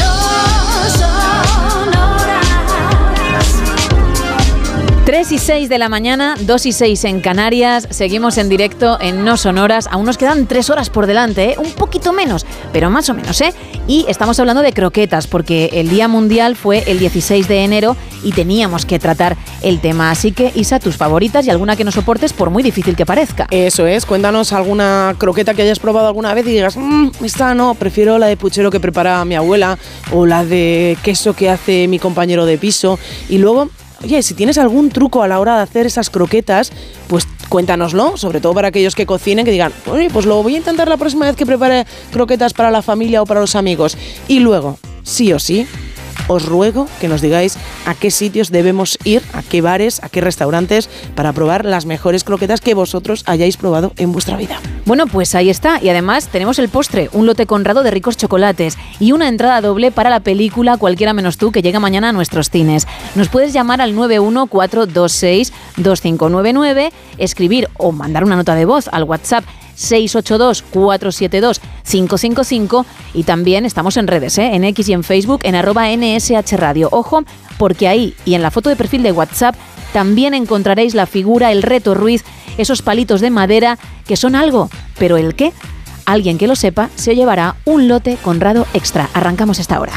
3 y 6 de la mañana, 2 y 6 en Canarias, seguimos en directo en No Sonoras, aún nos quedan 3 horas por delante, ¿eh? un poquito menos, pero más o menos, ¿eh? Y estamos hablando de croquetas, porque el Día Mundial fue el 16 de enero y teníamos que tratar el tema, así que Isa, tus favoritas y alguna que no soportes, por muy difícil que parezca. Eso es, cuéntanos alguna croqueta que hayas probado alguna vez y digas, mmm, esta no, prefiero la de puchero que prepara mi abuela o la de queso que hace mi compañero de piso. Y luego Oye, si tienes algún truco a la hora de hacer esas croquetas, pues cuéntanoslo, sobre todo para aquellos que cocinen, que digan, oye, pues lo voy a intentar la próxima vez que prepare croquetas para la familia o para los amigos. Y luego, sí o sí, os ruego que nos digáis a qué sitios debemos ir, a qué bares, a qué restaurantes para probar las mejores croquetas que vosotros hayáis probado en vuestra vida. Bueno, pues ahí está. Y además tenemos el postre, un lote conrado de ricos chocolates y una entrada doble para la película Cualquiera menos tú que llega mañana a nuestros cines. Nos puedes llamar al 914262599, escribir o mandar una nota de voz al WhatsApp 682-472-555 y también estamos en redes, ¿eh? en X y en Facebook, en arroba NSH Radio. Ojo, porque ahí y en la foto de perfil de WhatsApp también encontraréis la figura, el reto Ruiz, esos palitos de madera que son algo, pero ¿el qué? Alguien que lo sepa se llevará un lote conrado extra. Arrancamos esta hora.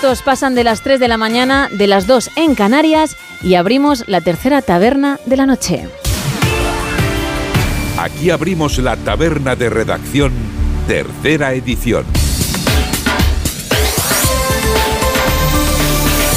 Minutos pasan de las 3 de la mañana, de las 2 en Canarias y abrimos la tercera taberna de la noche. Aquí abrimos la taberna de redacción, tercera edición.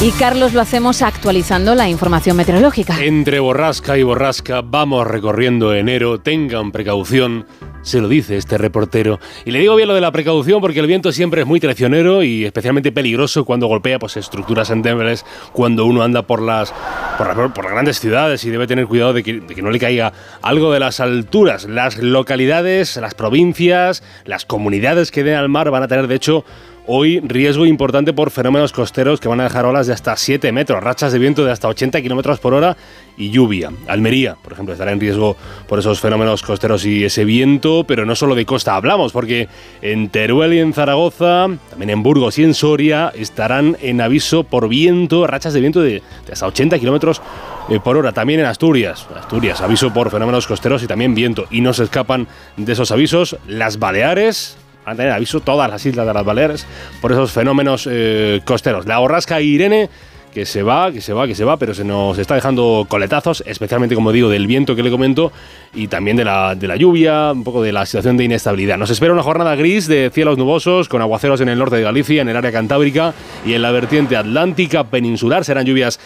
Y Carlos lo hacemos actualizando la información meteorológica. Entre borrasca y borrasca vamos recorriendo enero, tengan precaución, se lo dice este reportero. Y le digo bien lo de la precaución porque el viento siempre es muy traicionero y especialmente peligroso cuando golpea pues, estructuras endebles, cuando uno anda por las, por, la- por las grandes ciudades y debe tener cuidado de que, de que no le caiga algo de las alturas. Las localidades, las provincias, las comunidades que den al mar van a tener de hecho Hoy riesgo importante por fenómenos costeros que van a dejar olas de hasta 7 metros, rachas de viento de hasta 80 kilómetros por hora y lluvia. Almería, por ejemplo, estará en riesgo por esos fenómenos costeros y ese viento, pero no solo de costa hablamos, porque en Teruel y en Zaragoza, también en Burgos y en Soria, estarán en aviso por viento, rachas de viento de, de hasta 80 kilómetros eh, por hora. También en Asturias, Asturias, aviso por fenómenos costeros y también viento. Y no se escapan de esos avisos las Baleares, van a tener aviso todas las islas de las Baleares por esos fenómenos eh, costeros. La borrasca Irene que se va, que se va, que se va, pero se nos está dejando coletazos, especialmente, como digo, del viento que le comento y también de la, de la lluvia, un poco de la situación de inestabilidad. Nos espera una jornada gris de cielos nubosos, con aguaceros en el norte de Galicia, en el área cantábrica y en la vertiente atlántica peninsular. Serán lluvias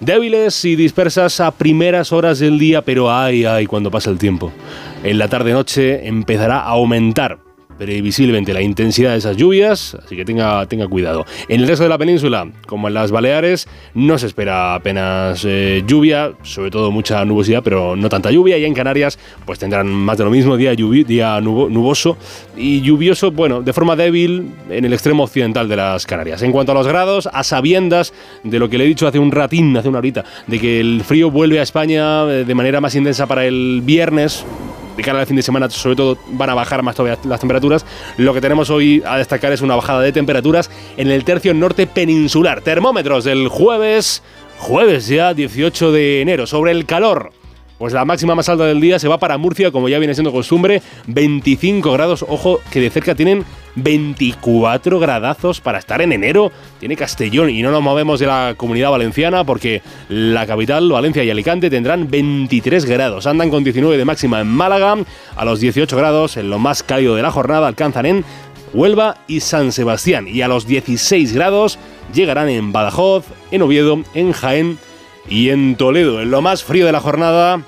débiles y dispersas a primeras horas del día, pero ay, ay, cuando pasa el tiempo. En la tarde-noche empezará a aumentar previsiblemente la intensidad de esas lluvias, así que tenga, tenga cuidado. En el resto de la península, como en las Baleares, no se espera apenas eh, lluvia, sobre todo mucha nubosidad, pero no tanta lluvia. Y en Canarias, pues tendrán más de lo mismo, día, día nubo- nuboso y lluvioso, bueno, de forma débil en el extremo occidental de las Canarias. En cuanto a los grados, a sabiendas de lo que le he dicho hace un ratín, hace una horita, de que el frío vuelve a España eh, de manera más intensa para el viernes, de cara al fin de semana, sobre todo, van a bajar más todavía las temperaturas. Lo que tenemos hoy a destacar es una bajada de temperaturas en el tercio norte peninsular. Termómetros del jueves, jueves ya 18 de enero, sobre el calor. Pues la máxima más alta del día se va para Murcia, como ya viene siendo costumbre, 25 grados. Ojo, que de cerca tienen 24 gradazos para estar en enero. Tiene Castellón y no nos movemos de la comunidad valenciana porque la capital, Valencia y Alicante, tendrán 23 grados. Andan con 19 de máxima en Málaga, a los 18 grados, en lo más cálido de la jornada, alcanzan en Huelva y San Sebastián. Y a los 16 grados llegarán en Badajoz, en Oviedo, en Jaén y en Toledo. En lo más frío de la jornada,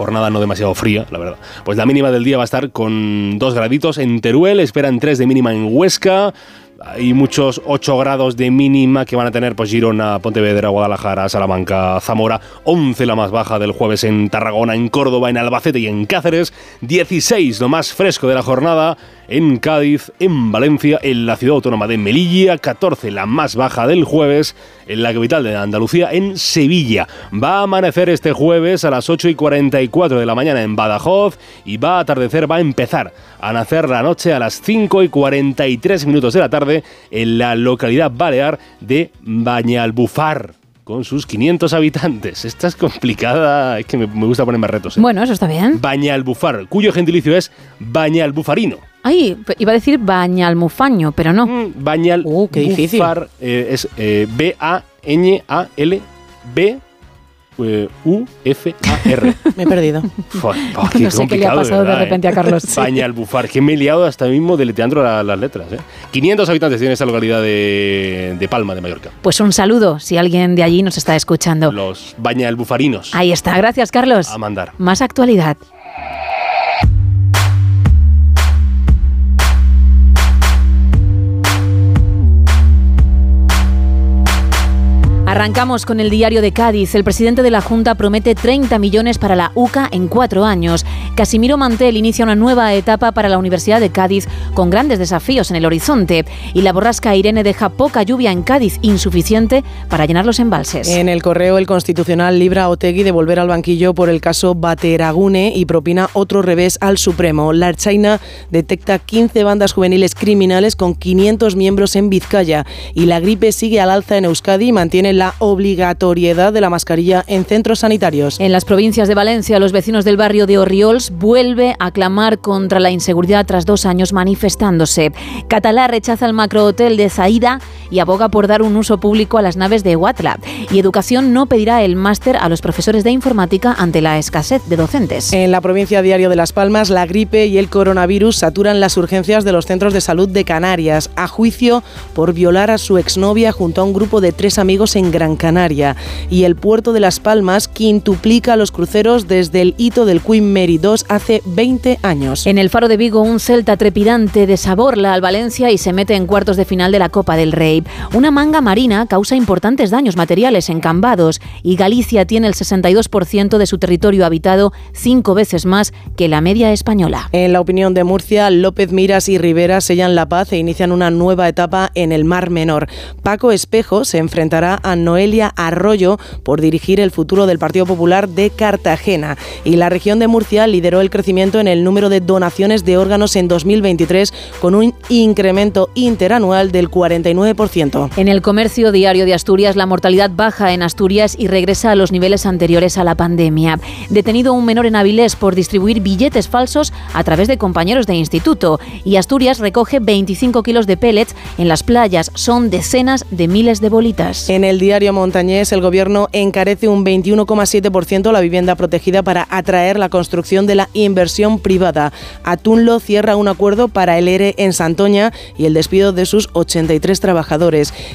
jornada no demasiado fría, la verdad. Pues la mínima del día va a estar con 2 graditos en Teruel, esperan 3 de mínima en Huesca. Hay muchos 8 grados de mínima que van a tener pues Girona, Pontevedra, Guadalajara, Salamanca, Zamora, 11 la más baja del jueves en Tarragona, en Córdoba, en Albacete y en Cáceres, 16 lo más fresco de la jornada en Cádiz, en Valencia, en la ciudad autónoma de Melilla, 14 la más baja del jueves en la capital de Andalucía, en Sevilla. Va a amanecer este jueves a las 8 y 44 de la mañana en Badajoz y va a atardecer, va a empezar a nacer la noche a las 5 y 43 minutos de la tarde en la localidad balear de Bañalbufar con sus 500 habitantes. Esta es complicada, es que me, me gusta ponerme retos. ¿eh? Bueno, eso está bien. Bañalbufar, cuyo gentilicio es Bañalbufarino. Ay, iba a decir bañalmufaño, pero no. Bañal qué difícil. Eh, es eh, B-A-N-A-L B eh, U-F-A-R. Me he perdido. Fua, pa, qué No sé qué le ha pasado de verdad, repente ¿eh? a Carlos. Bañalbufar, que me he liado hasta mismo deleteando la- las letras. ¿eh? 500 habitantes tiene esta localidad de, de Palma, de Mallorca. Pues un saludo si alguien de allí nos está escuchando. Los bañalbufarinos. Ahí está, gracias Carlos. A mandar. Más actualidad. Arrancamos con el diario de Cádiz. El presidente de la Junta promete 30 millones para la UCA en cuatro años. Casimiro Mantel inicia una nueva etapa para la Universidad de Cádiz con grandes desafíos en el horizonte. Y la borrasca Irene deja poca lluvia en Cádiz, insuficiente para llenar los embalses. En el correo, el Constitucional libra a Otegui de volver al banquillo por el caso Bateragune y propina otro revés al Supremo. La China detecta 15 bandas juveniles criminales con 500 miembros en Vizcaya y la gripe sigue al alza en Euskadi y mantiene la obligatoriedad de la mascarilla en centros sanitarios. En las provincias de Valencia, los vecinos del barrio de Orriols vuelve a clamar contra la inseguridad tras dos años manifestándose. Catalá rechaza el macrohotel de Zaida y aboga por dar un uso público a las naves de Huatla. Y Educación no pedirá el máster a los profesores de informática ante la escasez de docentes. En la provincia Diario de Las Palmas, la gripe y el coronavirus saturan las urgencias de los centros de salud de Canarias, a juicio por violar a su exnovia junto a un grupo de tres amigos en Gran Canaria. Y el puerto de Las Palmas quintuplica los cruceros desde el hito del Queen Mary II hace 20 años. En el Faro de Vigo, un Celta trepidante desaborla al Valencia y se mete en cuartos de final de la Copa del Rey. Una manga marina causa importantes daños materiales en Cambados y Galicia tiene el 62% de su territorio habitado, cinco veces más que la media española. En la opinión de Murcia, López Miras y Rivera sellan la paz e inician una nueva etapa en el Mar Menor. Paco Espejo se enfrentará a Noelia Arroyo por dirigir el futuro del Partido Popular de Cartagena. Y la región de Murcia lideró el crecimiento en el número de donaciones de órganos en 2023 con un incremento interanual del 49% 6%. En el comercio diario de Asturias, la mortalidad baja en Asturias y regresa a los niveles anteriores a la pandemia. Detenido un menor en Avilés por distribuir billetes falsos a través de compañeros de instituto. Y Asturias recoge 25 kilos de pellets en las playas. Son decenas de miles de bolitas. En el diario montañés, el gobierno encarece un 21,7% la vivienda protegida para atraer la construcción de la inversión privada. Atunlo cierra un acuerdo para el ERE en Santoña y el despido de sus 83 trabajadores.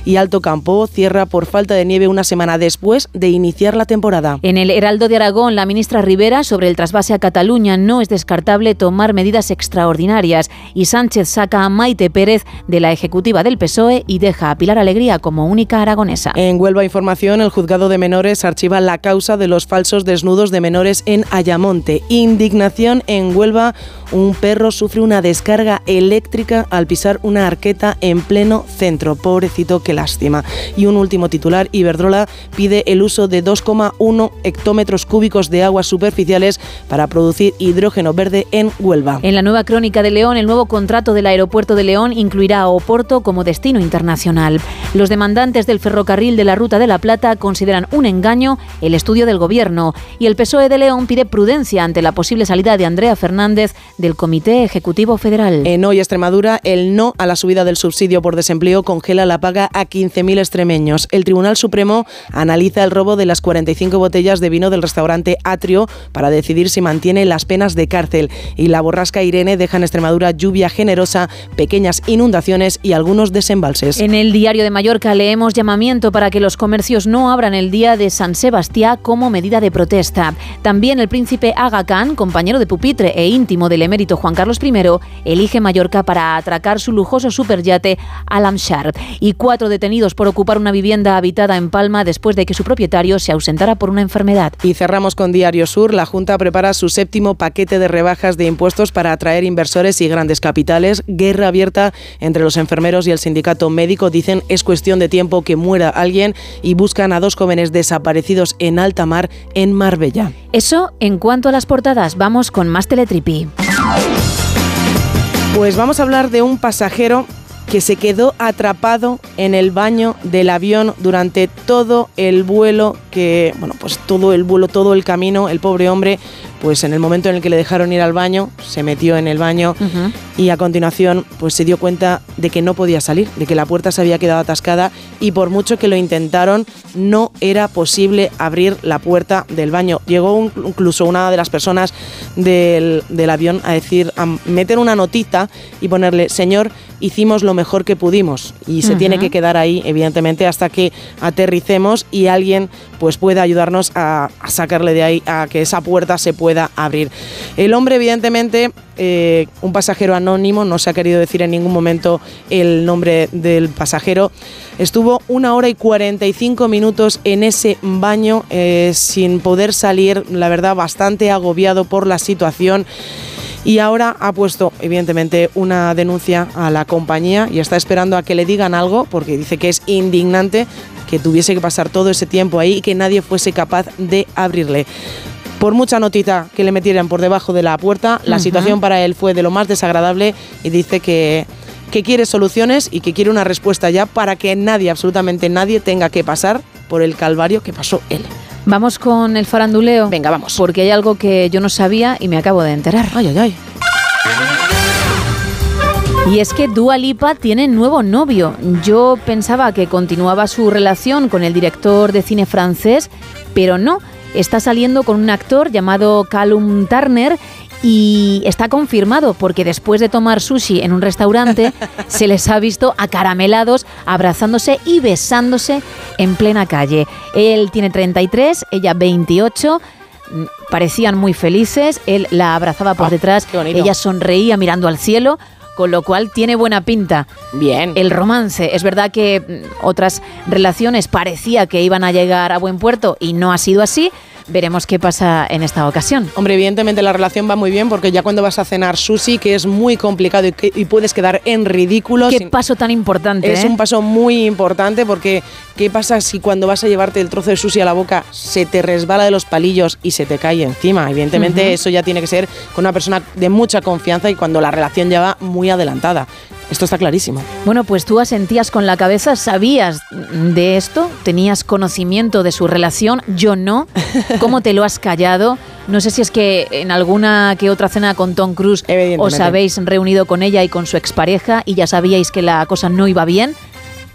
Y Alto Campo cierra por falta de nieve una semana después de iniciar la temporada. En el Heraldo de Aragón, la ministra Rivera sobre el trasvase a Cataluña no es descartable tomar medidas extraordinarias y Sánchez saca a Maite Pérez de la ejecutiva del PSOE y deja a Pilar Alegría como única aragonesa. En Huelva Información, el juzgado de menores archiva la causa de los falsos desnudos de menores en Ayamonte. Indignación en Huelva, un perro sufre una descarga eléctrica al pisar una arqueta en pleno centro. Pobrecito, qué lástima. Y un último titular, Iberdrola pide el uso de 2,1 hectómetros cúbicos de aguas superficiales para producir hidrógeno verde en Huelva. En la nueva crónica de León, el nuevo contrato del aeropuerto de León incluirá a Oporto como destino internacional. Los demandantes del ferrocarril de la Ruta de la Plata consideran un engaño el estudio del gobierno y el PSOE de León pide prudencia ante la posible salida de Andrea Fernández del Comité Ejecutivo Federal. En Hoy Extremadura, el no a la subida del subsidio por desempleo congela la paga a 15.000 extremeños. El Tribunal Supremo analiza el robo de las 45 botellas de vino del restaurante Atrio para decidir si mantiene las penas de cárcel. Y la borrasca Irene deja en Extremadura lluvia generosa, pequeñas inundaciones y algunos desembalses. En el diario de Mallorca leemos llamamiento para que los comercios no abran el día de San Sebastián como medida de protesta. También el príncipe Aga Khan, compañero de pupitre e íntimo del emérito Juan Carlos I, elige Mallorca para atracar su lujoso superyate Alamshar. Y cuatro detenidos por ocupar una vivienda habitada en Palma después de que su propietario se ausentara por una enfermedad. Y cerramos con Diario Sur. La Junta prepara su séptimo paquete de rebajas de impuestos para atraer inversores y grandes capitales. Guerra abierta entre los enfermeros y el sindicato médico. Dicen es cuestión de tiempo que muera alguien y buscan a dos jóvenes desaparecidos en alta mar en Marbella. Eso en cuanto a las portadas. Vamos con más Teletripi. Pues vamos a hablar de un pasajero que se quedó atrapado en el baño del avión durante todo el vuelo que, bueno, pues todo el vuelo, todo el camino, el pobre hombre, pues en el momento en el que le dejaron ir al baño, se metió en el baño y a continuación pues se dio cuenta de que no podía salir, de que la puerta se había quedado atascada y por mucho que lo intentaron no era posible abrir la puerta del baño. Llegó un- incluso una de las personas del, del avión a decir, a meter una notita y ponerle, señor, hicimos lo mejor que pudimos y se tiene que quedar ahí, evidentemente, hasta que aterricemos y alguien pues pueda ayudarnos a, a sacarle de ahí, a que esa puerta se pueda abrir. El hombre, evidentemente, eh, un pasajero anónimo, no se ha querido decir en ningún momento el nombre del pasajero, estuvo una hora y 45 minutos en ese baño eh, sin poder salir, la verdad, bastante agobiado por la situación. Y ahora ha puesto, evidentemente, una denuncia a la compañía y está esperando a que le digan algo, porque dice que es indignante que tuviese que pasar todo ese tiempo ahí y que nadie fuese capaz de abrirle. Por mucha notita que le metieran por debajo de la puerta, la situación para él fue de lo más desagradable y dice que, que quiere soluciones y que quiere una respuesta ya para que nadie, absolutamente nadie, tenga que pasar por el calvario que pasó él. Vamos con el faranduleo. Venga, vamos. Porque hay algo que yo no sabía y me acabo de enterar. Ay, ay, ay. Y es que Dua Lipa tiene nuevo novio. Yo pensaba que continuaba su relación con el director de cine francés, pero no. Está saliendo con un actor llamado Callum Turner y está confirmado porque después de tomar sushi en un restaurante se les ha visto acaramelados, abrazándose y besándose en plena calle. Él tiene 33, ella 28 mm, parecían muy felices, él la abrazaba por detrás, bonito. ella sonreía mirando al cielo, con lo cual tiene buena pinta. Bien. El romance, es verdad que mm, otras relaciones parecía que iban a llegar a buen puerto y no ha sido así. Veremos qué pasa en esta ocasión. Hombre, evidentemente la relación va muy bien porque ya cuando vas a cenar sushi, que es muy complicado y, que- y puedes quedar en ridículo. Qué sin- paso tan importante. Es ¿eh? un paso muy importante porque ¿qué pasa si cuando vas a llevarte el trozo de sushi a la boca se te resbala de los palillos y se te cae encima? Evidentemente eso ya tiene que ser con una persona de mucha confianza y cuando la relación ya va muy adelantada. Esto está clarísimo. Bueno, pues tú asentías con la cabeza, ¿sabías de esto? ¿Tenías conocimiento de su relación? Yo no. ¿Cómo te lo has callado? No sé si es que en alguna que otra cena con Tom Cruise os habéis reunido con ella y con su expareja y ya sabíais que la cosa no iba bien.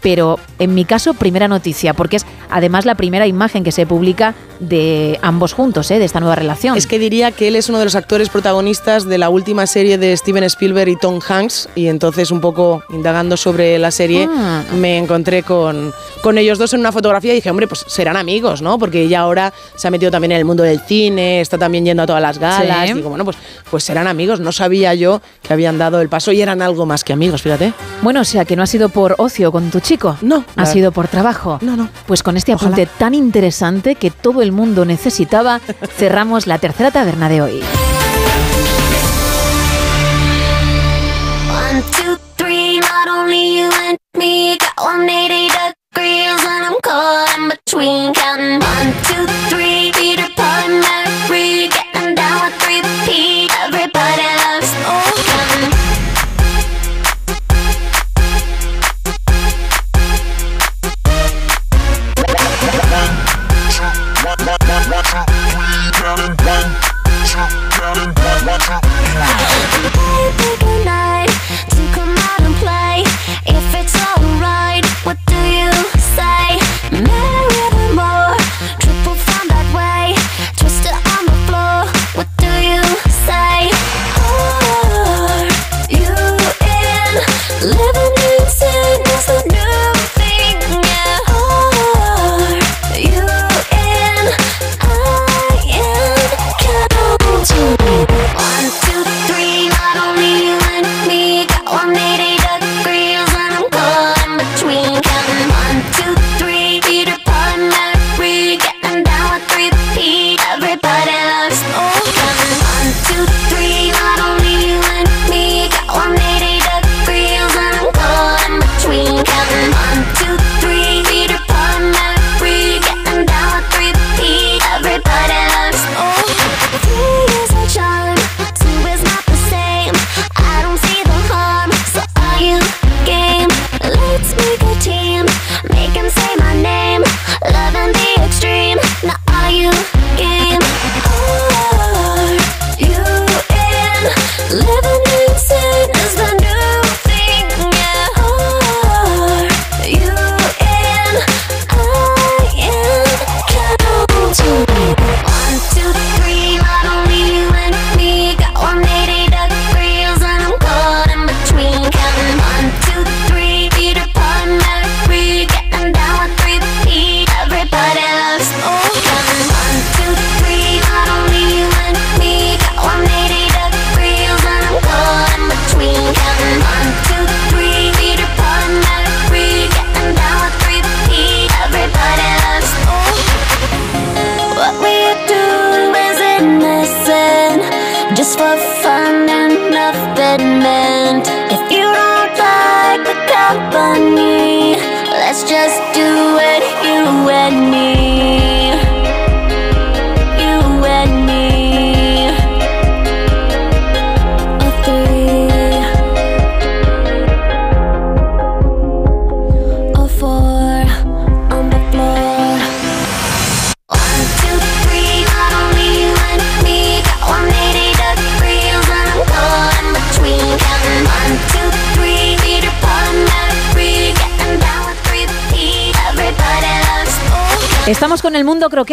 Pero en mi caso, primera noticia, porque es además la primera imagen que se publica de ambos juntos, ¿eh? de esta nueva relación. Es que diría que él es uno de los actores protagonistas de la última serie de Steven Spielberg y Tom Hanks y entonces un poco indagando sobre la serie Ah. me encontré con, con ellos dos en una fotografía y dije, hombre, pues serán amigos, ¿no? Porque ella ahora se ha metido también en el mundo del cine, está también yendo a todas las galas. Sí. Y digo, bueno, pues, pues serán amigos. No sabía yo que habían dado el paso y eran algo más que amigos, fíjate. Bueno, o sea, que no ha sido por ocio con tu chico. No. Ha sido por trabajo. No, no. Pues con este apunte tan interesante que todo el mundo necesitaba, cerramos la tercera taberna de hoy. One, two, three, not only you and me got 180 degrees and I'm caught in between counting one, two, three, Peter Pan, two, three, counting one, two, counting one, one, two, three.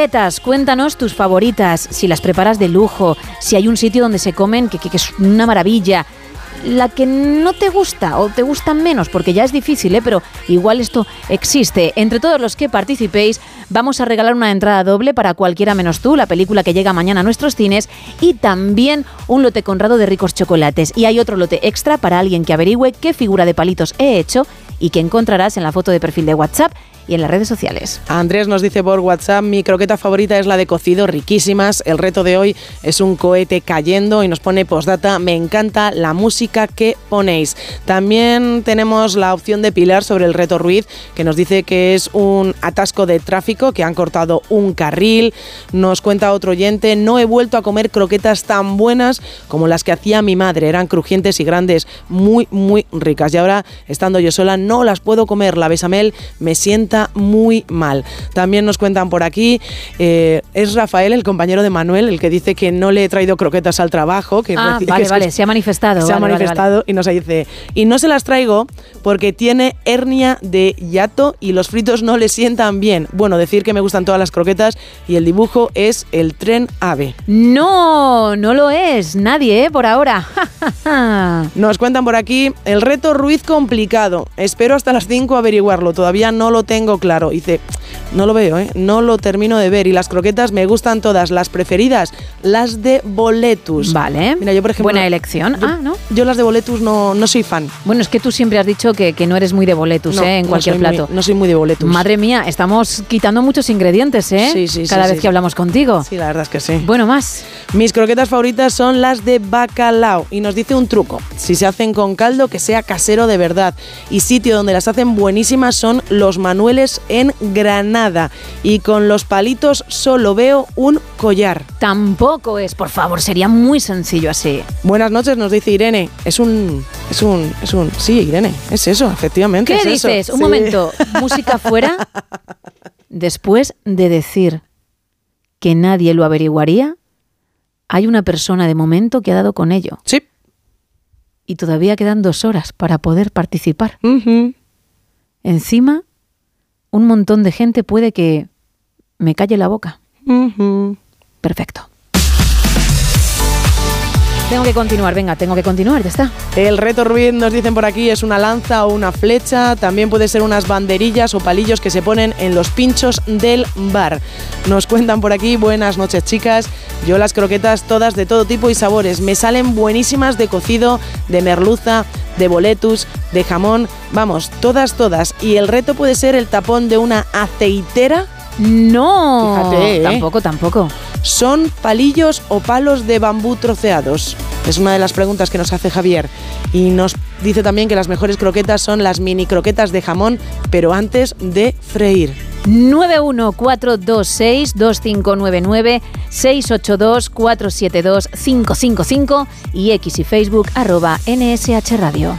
Croquetas. Cuéntanos tus favoritas, si las preparas de lujo, si hay un sitio donde se comen que, que- que es una maravilla. La que no te gusta o te gustan menos, porque ya es difícil, ¿eh? pero igual esto existe. Entre todos los que participéis, vamos a regalar una entrada doble para cualquiera menos tú, la película que llega mañana a nuestros cines, y también un lote conrado de ricos chocolates. Y hay otro lote extra para alguien que averigüe qué figura de palitos he hecho y que encontrarás en la foto de perfil de WhatsApp y en las redes sociales. Andrés nos dice por WhatsApp, mi croqueta favorita es la de cocido, riquísimas. El reto de hoy es un cohete cayendo y nos pone postdata, me encanta la música que ponéis. También tenemos la opción de Pilar sobre el reto Ruiz, que nos dice que es un atasco de tráfico, que han cortado un carril. Nos cuenta otro oyente, no he vuelto a comer croquetas tan buenas como las que hacía mi madre. Eran crujientes y grandes, muy, muy ricas. Y ahora, estando yo sola, no las puedo comer. La besamel me sienta muy mal. También nos cuentan por aquí, eh, es Rafael, el compañero de Manuel, el que dice que no le he traído croquetas al trabajo. Que Ah, vale, que- vale, se ha manifestado. se ha vale, manifestado y nos dice, y no se las traigo porque tiene hernia de yato y los fritos no le sientan bien. Bueno, decir que me gustan todas las croquetas y el dibujo es el tren ave. No, no lo es. Nadie, ¿eh? Por ahora. Nos cuentan por aquí, el reto Ruiz complicado. Espero hasta las 5 averiguarlo, todavía no lo tengo claro. Dice, no lo veo, ¿eh? no lo termino de ver. Y las croquetas me gustan todas, las preferidas, las de boletus. Vale. Mira, yo por ejemplo... Buena elección. Yo, ah, ¿no? Yo las de boletus no, no soy fan. Bueno, es que tú siempre has dicho que, que no eres muy de boletus, No, ¿eh? En no cualquier muy- plato. no soy muy de boletus. Madre mía, estamos quitando muchos ingredientes, ¿eh? Sí, sí, Cada sí, vez sí. que hablamos contigo. Sí, la verdad es que sí. Bueno, más. Mis croquetas favoritas son las de bacalao y nos dice un truco. Si se hacen con caldo, que sea casero de verdad. Y sitio donde las hacen buenísimas son los En Granada. Y con los palitos solo veo un collar. Tampoco es, por favor, sería muy sencillo así. Buenas noches, nos dice Irene. Es un... Es un... Es un... Sí, Irene. Es eso, efectivamente. ¿Qué es eso. dices? Un Sí. momento, música fuera. Después de decir que nadie lo averiguaría, hay una persona de momento que ha dado con ello. Sí. Y todavía quedan dos horas para poder participar. Encima, un montón de gente puede que me calle la boca. Perfecto. Tengo que continuar, venga, tengo que continuar, ya está. El reto Ruiz, nos dicen por aquí, es una lanza o una flecha. También puede ser unas banderillas o palillos que se ponen en los pinchos del bar. Nos cuentan por aquí, buenas noches chicas. Yo las croquetas todas de todo tipo y sabores. Me salen buenísimas de cocido, de merluza, de boletus, de jamón. Vamos, todas, todas. Y el reto puede ser el tapón de una aceitera. No, Fíjate, ¿eh? tampoco, tampoco. ¿Son palillos o palos de bambú troceados? Es una de las preguntas que nos hace Javier. Y nos dice también que las mejores croquetas son las mini croquetas de jamón, pero antes de freír. 914262599 682472555 y X y Facebook arroba NSH Radio.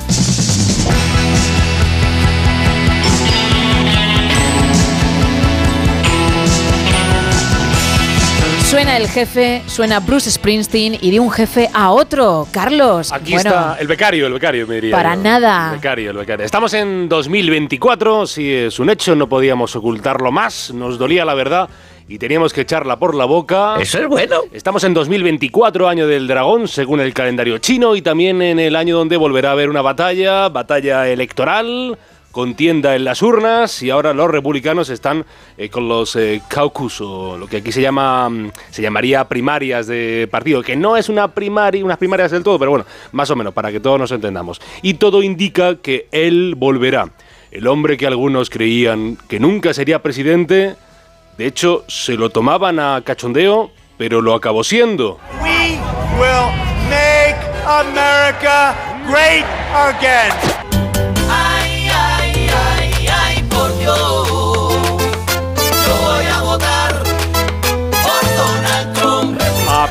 Suena el jefe, suena Bruce Springsteen y de un jefe a otro. Carlos, Aquí bueno, está el becario, el becario, me diría. Para yo. nada. El becario, el becario. Estamos en 2024, sí es un hecho, no podíamos ocultarlo más, nos dolía la verdad y teníamos que echarla por la boca. Eso es bueno. Estamos en 2024, año del dragón, según el calendario chino, y también en el año donde volverá a haber una batalla, batalla electoral, contienda en las urnas, y ahora los republicanos están eh, con los eh, caucus, o lo que aquí se llama, mm, se llamaría primarias de partido, que no es una primaria, unas primarias del todo, pero bueno, más o menos, para que todos nos entendamos. Y todo indica que él volverá. El hombre que algunos creían que nunca sería presidente, de hecho, se lo tomaban a cachondeo, pero lo acabó siendo. We will make America great again.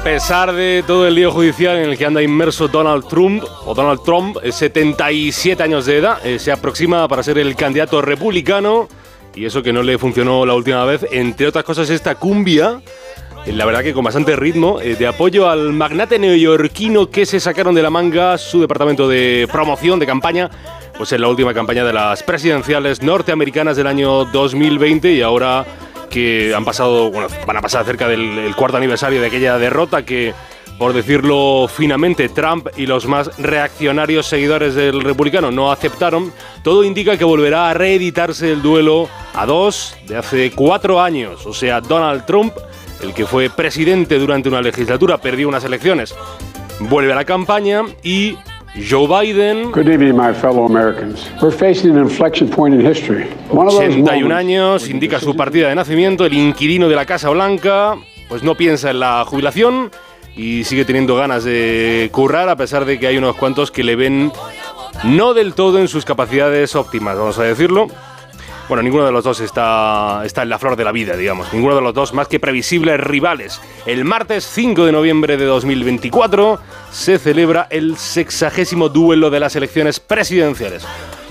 Pesar de todo el lío judicial en el que anda inmerso Donald Trump, o Donald Trump, eh, 77 años de edad, eh, se aproxima para ser el candidato republicano, y eso que no le funcionó la última vez, entre otras cosas esta cumbia, eh, la verdad que con bastante ritmo, eh, de apoyo al magnate neoyorquino que se sacaron de la manga su departamento de promoción, de campaña, pues en la última campaña de las presidenciales norteamericanas del año 2020 y ahora que han pasado, bueno, van a pasar cerca del el cuarto aniversario de aquella derrota que, por decirlo finamente, Trump y los más reaccionarios seguidores del republicano no aceptaron, todo indica que volverá a reeditarse el duelo a dos de hace cuatro años. O sea, Donald Trump, el que fue presidente durante una legislatura, perdió unas elecciones, vuelve a la campaña y Joe Biden, Good evening, my fellow Americans. We're facing an inflection point in history. One of those 81 moments años, indica su partida de nacimiento, el inquilino de la Casa Blanca, pues no piensa en la jubilación y sigue teniendo ganas de currar a pesar de que hay unos cuantos que le ven no del todo en sus capacidades óptimas, vamos a decirlo. Bueno, ninguno de los dos está, está en la flor de la vida, digamos. Ninguno de los dos más que previsibles rivales. El martes 5 de noviembre de 2024 se celebra el sexagésimo duelo de las elecciones presidenciales.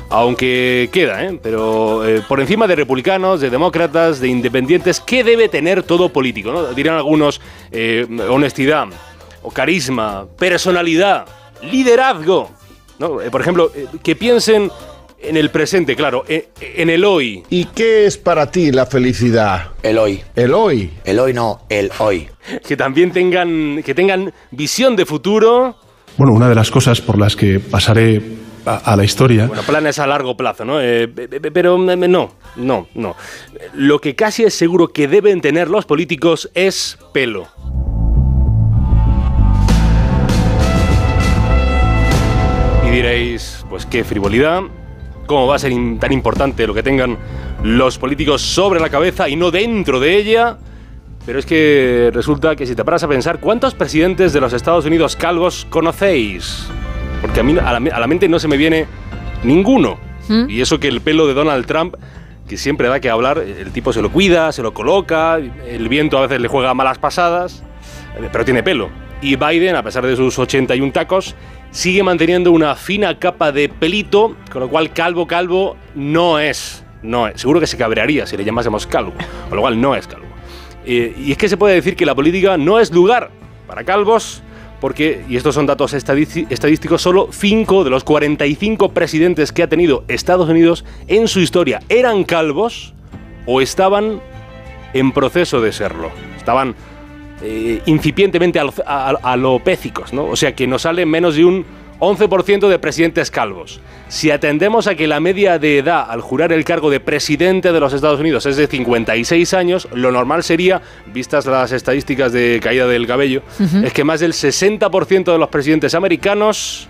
Aunque queda, ¿eh? Pero eh, por encima de republicanos, de demócratas, de independientes, ¿qué debe tener todo político? no? Dirán algunos eh, honestidad, o carisma, personalidad, liderazgo. ¿no? Eh, por ejemplo, que piensen en el presente, claro, en, en el hoy. ¿Y qué es para ti la felicidad? El hoy. El hoy. El hoy no, el hoy. Que también tengan, que tengan visión de futuro. Bueno, una de las cosas por las que pasaré a, a la historia Bueno, planes a largo plazo, ¿no? Eh, pe- pe- pero no, no, no. Lo que casi es seguro que deben tener los políticos es pelo. Y diréis, pues qué frivolidad, cómo va a ser tan importante lo que tengan los políticos sobre la cabeza y no dentro de ella. Pero es que resulta que si te paras a pensar, ¿cuántos presidentes de los Estados Unidos calvos conocéis? Porque a mí a la, a la mente no se me viene ninguno. ¿Mm? Y eso que el pelo de Donald Trump, que siempre da que hablar, el tipo se lo cuida, se lo coloca, el viento a veces le juega malas pasadas, eh, pero tiene pelo. Y Biden, a pesar de sus 81 tacos, sigue manteniendo una fina capa de pelito, con lo cual calvo, calvo no es. No es. Seguro que se cabrearía si le llamásemos calvo, con lo cual no es calvo. Eh, y es que se puede decir que la política no es lugar para calvos, porque, y estos son datos estadísticos, solo 5 de los 45 presidentes que ha tenido Estados Unidos en su historia eran calvos o estaban en proceso de serlo. Estaban eh, incipientemente alopécicos, ¿no? O sea que nos sale menos de un 11% de presidentes calvos. Si atendemos a que la media de edad al jurar el cargo de presidente de los Estados Unidos es de 56 años, lo normal sería, vistas las estadísticas de caída del cabello, es que más del 60% de los presidentes americanos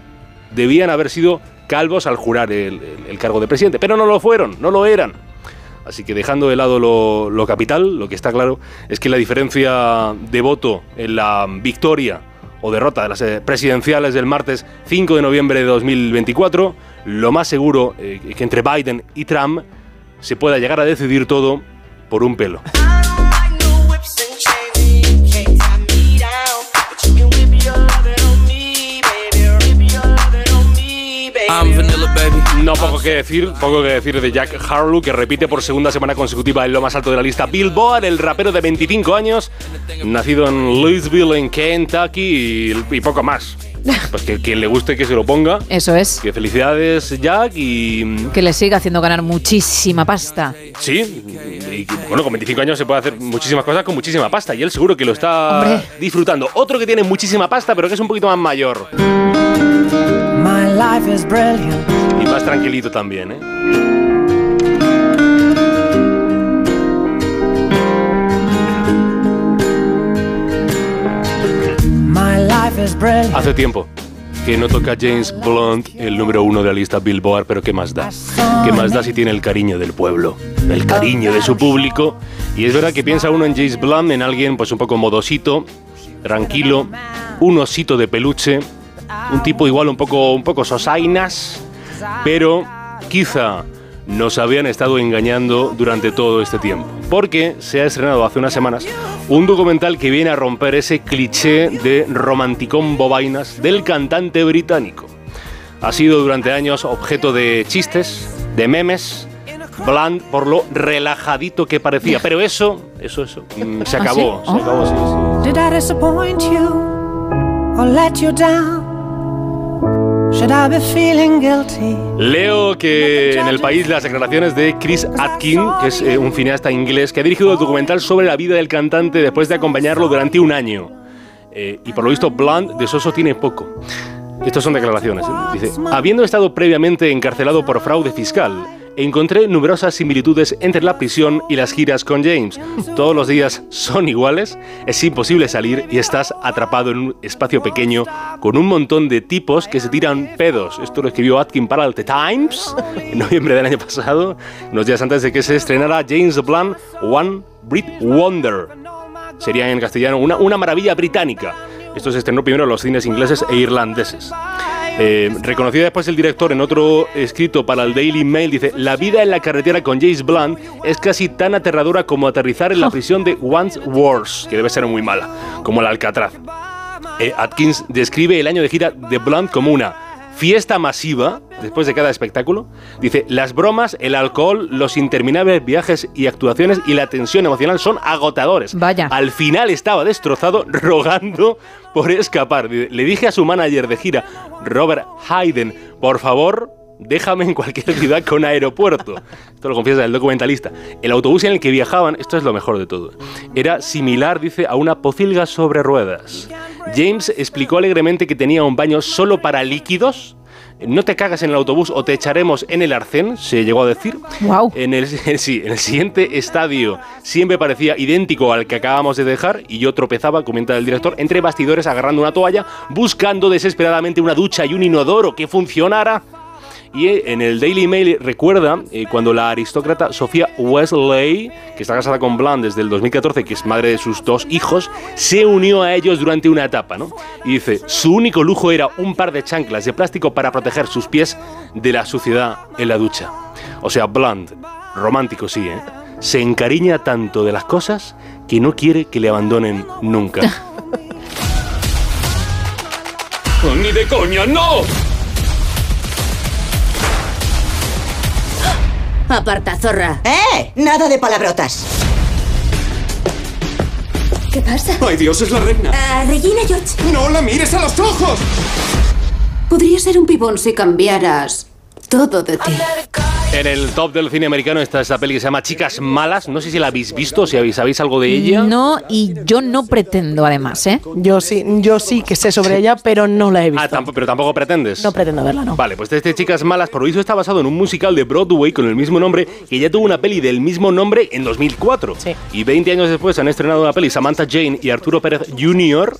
debían haber sido calvos al jurar el, el- el cargo de presidente, pero no lo fueron, no lo eran. Así que dejando de lado lo, capital, lo que está claro es que la diferencia de voto en la victoria o derrota de las eh, presidenciales del martes 5 de noviembre de 2024, lo más seguro eh, que entre Biden y Trump se pueda llegar a decidir todo por un pelo. No poco que decir, poco que decir de Jack Harlow, que repite por segunda semana consecutiva en lo más alto de la lista Billboard, el rapero de 25 años, nacido en Louisville, en Kentucky, y, y poco más. Pues que quien le guste que se lo ponga. Eso es. Que felicidades, Jack, y Que le siga haciendo ganar muchísima pasta. Sí, y bueno, con 25 años se puede hacer muchísimas cosas con muchísima pasta y él seguro que lo está Hombre. disfrutando. Otro que tiene muchísima pasta, pero que es un poquito más mayor My life is brilliant. Y más tranquilito también, ¿eh? Hace tiempo que no toca James Blunt el número uno de la lista Billboard, pero ¿qué más da? ¿Qué más da si tiene el cariño del pueblo? El cariño de su público. Y es verdad que piensa uno en James Blunt, en alguien pues un poco modosito, tranquilo, un osito de peluche, un tipo igual un poco, un poco sosainas, pero quizá nos habían estado engañando durante todo este tiempo. Porque se ha estrenado hace unas semanas un documental que viene a romper ese cliché de romanticón bobainas del cantante británico. Ha sido durante años objeto de chistes, de memes, Blunt por lo relajadito que parecía. Pero eso, eso, eso, mm, se ¿Ah, acabó, se acabó, sí, sí. Leo que en el país las declaraciones de Chris Atkin, que es eh, un cineasta inglés que ha dirigido el documental sobre la vida del cantante después de acompañarlo durante un año. Eh, y por lo visto, Blunt de Soso tiene poco. Estas son declaraciones. ¿eh? Dice, habiendo estado previamente encarcelado por fraude fiscal, encontré numerosas similitudes entre la prisión y las giras con James. Todos los días son iguales, es imposible salir y estás atrapado en un espacio pequeño con un montón de tipos que se tiran pedos. Esto lo escribió Atkin para el The Times en noviembre del año pasado, unos días antes de que se estrenara James Blunt One Brit Wonder. Sería en castellano una, una maravilla británica. Esto se estrenó primero en los cines ingleses e irlandeses. Eh, reconocido después el director en otro escrito para el Daily Mail, dice, la vida en la carretera con James Blunt es casi tan aterradora como aterrizar en la prisión de Wandsworth, que debe ser muy mala, como el Alcatraz. Eh, Atkins describe el año de gira de Blunt como una fiesta masiva después de cada espectáculo. Dice, las bromas, el alcohol, los interminables viajes y actuaciones y la tensión emocional son agotadores. Vaya. Al final estaba destrozado rogando por escapar. Le dije a su manager de gira, Robert Hayden, por favor, déjame en cualquier ciudad con aeropuerto. Esto lo confiesa el documentalista. El autobús en el que viajaban, esto es lo mejor de todo, era similar, dice, a una pocilga sobre ruedas. James explicó alegremente que tenía un baño solo para líquidos. No te cagas en el autobús o te echaremos en el arcén, se llegó a decir. Wow. En el, sí, en el siguiente estadio siempre parecía idéntico al que acabamos de dejar y yo tropezaba, comenta el director, entre bastidores agarrando una toalla, buscando desesperadamente una ducha y un inodoro que funcionara. Y eh, en el Daily Mail recuerda eh, cuando la aristócrata Sofía Wesley, que está casada con Blunt desde el 2014, que es madre de sus dos hijos, se unió a ellos durante una etapa, ¿no? Y dice, su único lujo era un par de chanclas de plástico para proteger sus pies de la suciedad en la ducha. O sea, Blunt, romántico sí, ¿eh? Se encariña tanto de las cosas que no quiere que le abandonen nunca. ¡Ni de coña, no! Aparta, zorra. ¡Eh! Nada de palabrotas. ¿Qué pasa? ¡Ay, Dios, es la reina! Ah, Regina George. ¡No la mires a los ojos! Podría ser un pibón si cambiaras todo de ti. En el top del cine americano está esa peli que se llama Chicas Malas. No sé si la habéis visto, si habéis, sabéis algo de ella. No, y yo no pretendo además, ¿eh? Yo sí, yo sí que sé sobre ella, pero no la he visto. Ah, pero tampoco pretendes. No pretendo verla, no. Vale, pues este Chicas Malas, por lo visto, está basado en un musical de Broadway con el mismo nombre, que ya tuvo una peli del mismo nombre en 2004. Y 20 años después han estrenado una peli Samantha Jane y Arturo Pérez Jr.,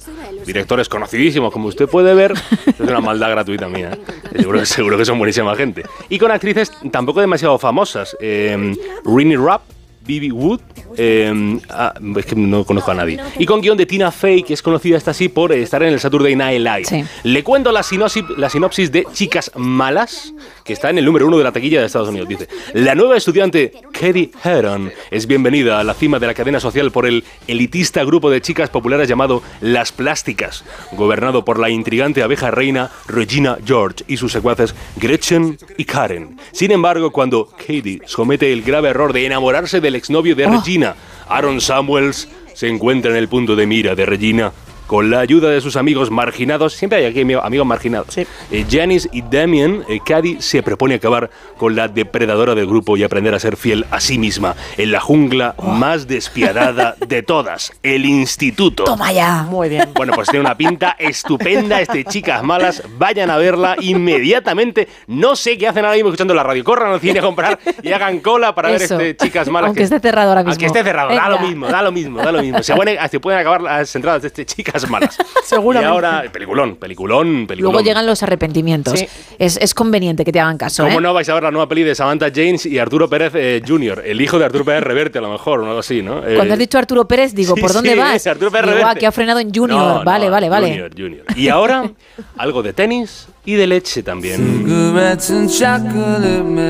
directores conocidísimos, como usted puede ver. es una maldad gratuita mía. ¿eh? Seguro, que- seguro que son buenísima gente. Y con actrices tampoco demasiado famosas. Eh, Rini Rapp, Bibi Wood, eh, ah, es que no conozco a nadie. Y con guion de Tina Fey, que es conocida hasta así por estar en el Saturday Night Live. Le cuento la sinopsis, la sinopsis de Chicas Malas, que está en el número uno de la taquilla de Estados Unidos. Dice, la nueva estudiante Katie Heron es bienvenida a la cima de la cadena social por el elitista grupo de chicas populares llamado Las Plásticas, gobernado por la intrigante abeja reina Regina George y sus secuaces Gretchen y Karen. Sin embargo, cuando Katie comete el grave error de enamorarse del exnovio de Regina, Aaron Samuels se encuentra en el punto de mira de Regina. Con la ayuda de sus amigos marginados, siempre hay aquí ami- amigos marginados, eh, Janice y Damien, eh, Cady se propone acabar con la depredadora del grupo y aprender a ser fiel a sí misma en la jungla más despiadada de todas, el instituto. Toma ya. Muy bien. Bueno, pues tiene una pinta estupenda este Chicas Malas. Vayan a verla inmediatamente. No sé qué hacen ahora mismo escuchando la radio. Corran al cine a comprar y hagan cola para Eso. ver este Chicas Malas. Aunque esté cerrado ahora mismo. Aunque esté cerrado, da lo mismo, da lo mismo, da lo mismo. Se, pueden- se pueden acabar las entradas de este Chicas Malas. Seguramente. Y ahora, peliculón, peliculón, peliculón. Luego llegan los arrepentimientos. Sí. Es, es conveniente que te hagan caso. ¿Cómo ¿eh? no vais a ver la nueva peli de Samantha James y Arturo Pérez eh, Jr., el hijo de Arturo Pérez Reverte, a lo mejor, o algo así, ¿no? Eh, Cuando has dicho Arturo Pérez, digo, sí, ¿por dónde sí, vas? Arturo Pérez Digo, ah, Reverte. que ha frenado en Junior. No, vale, no, vale, vale. Junior, Junior. Y ahora, algo de tenis y de leche también. Cigarettes and chocolate milk.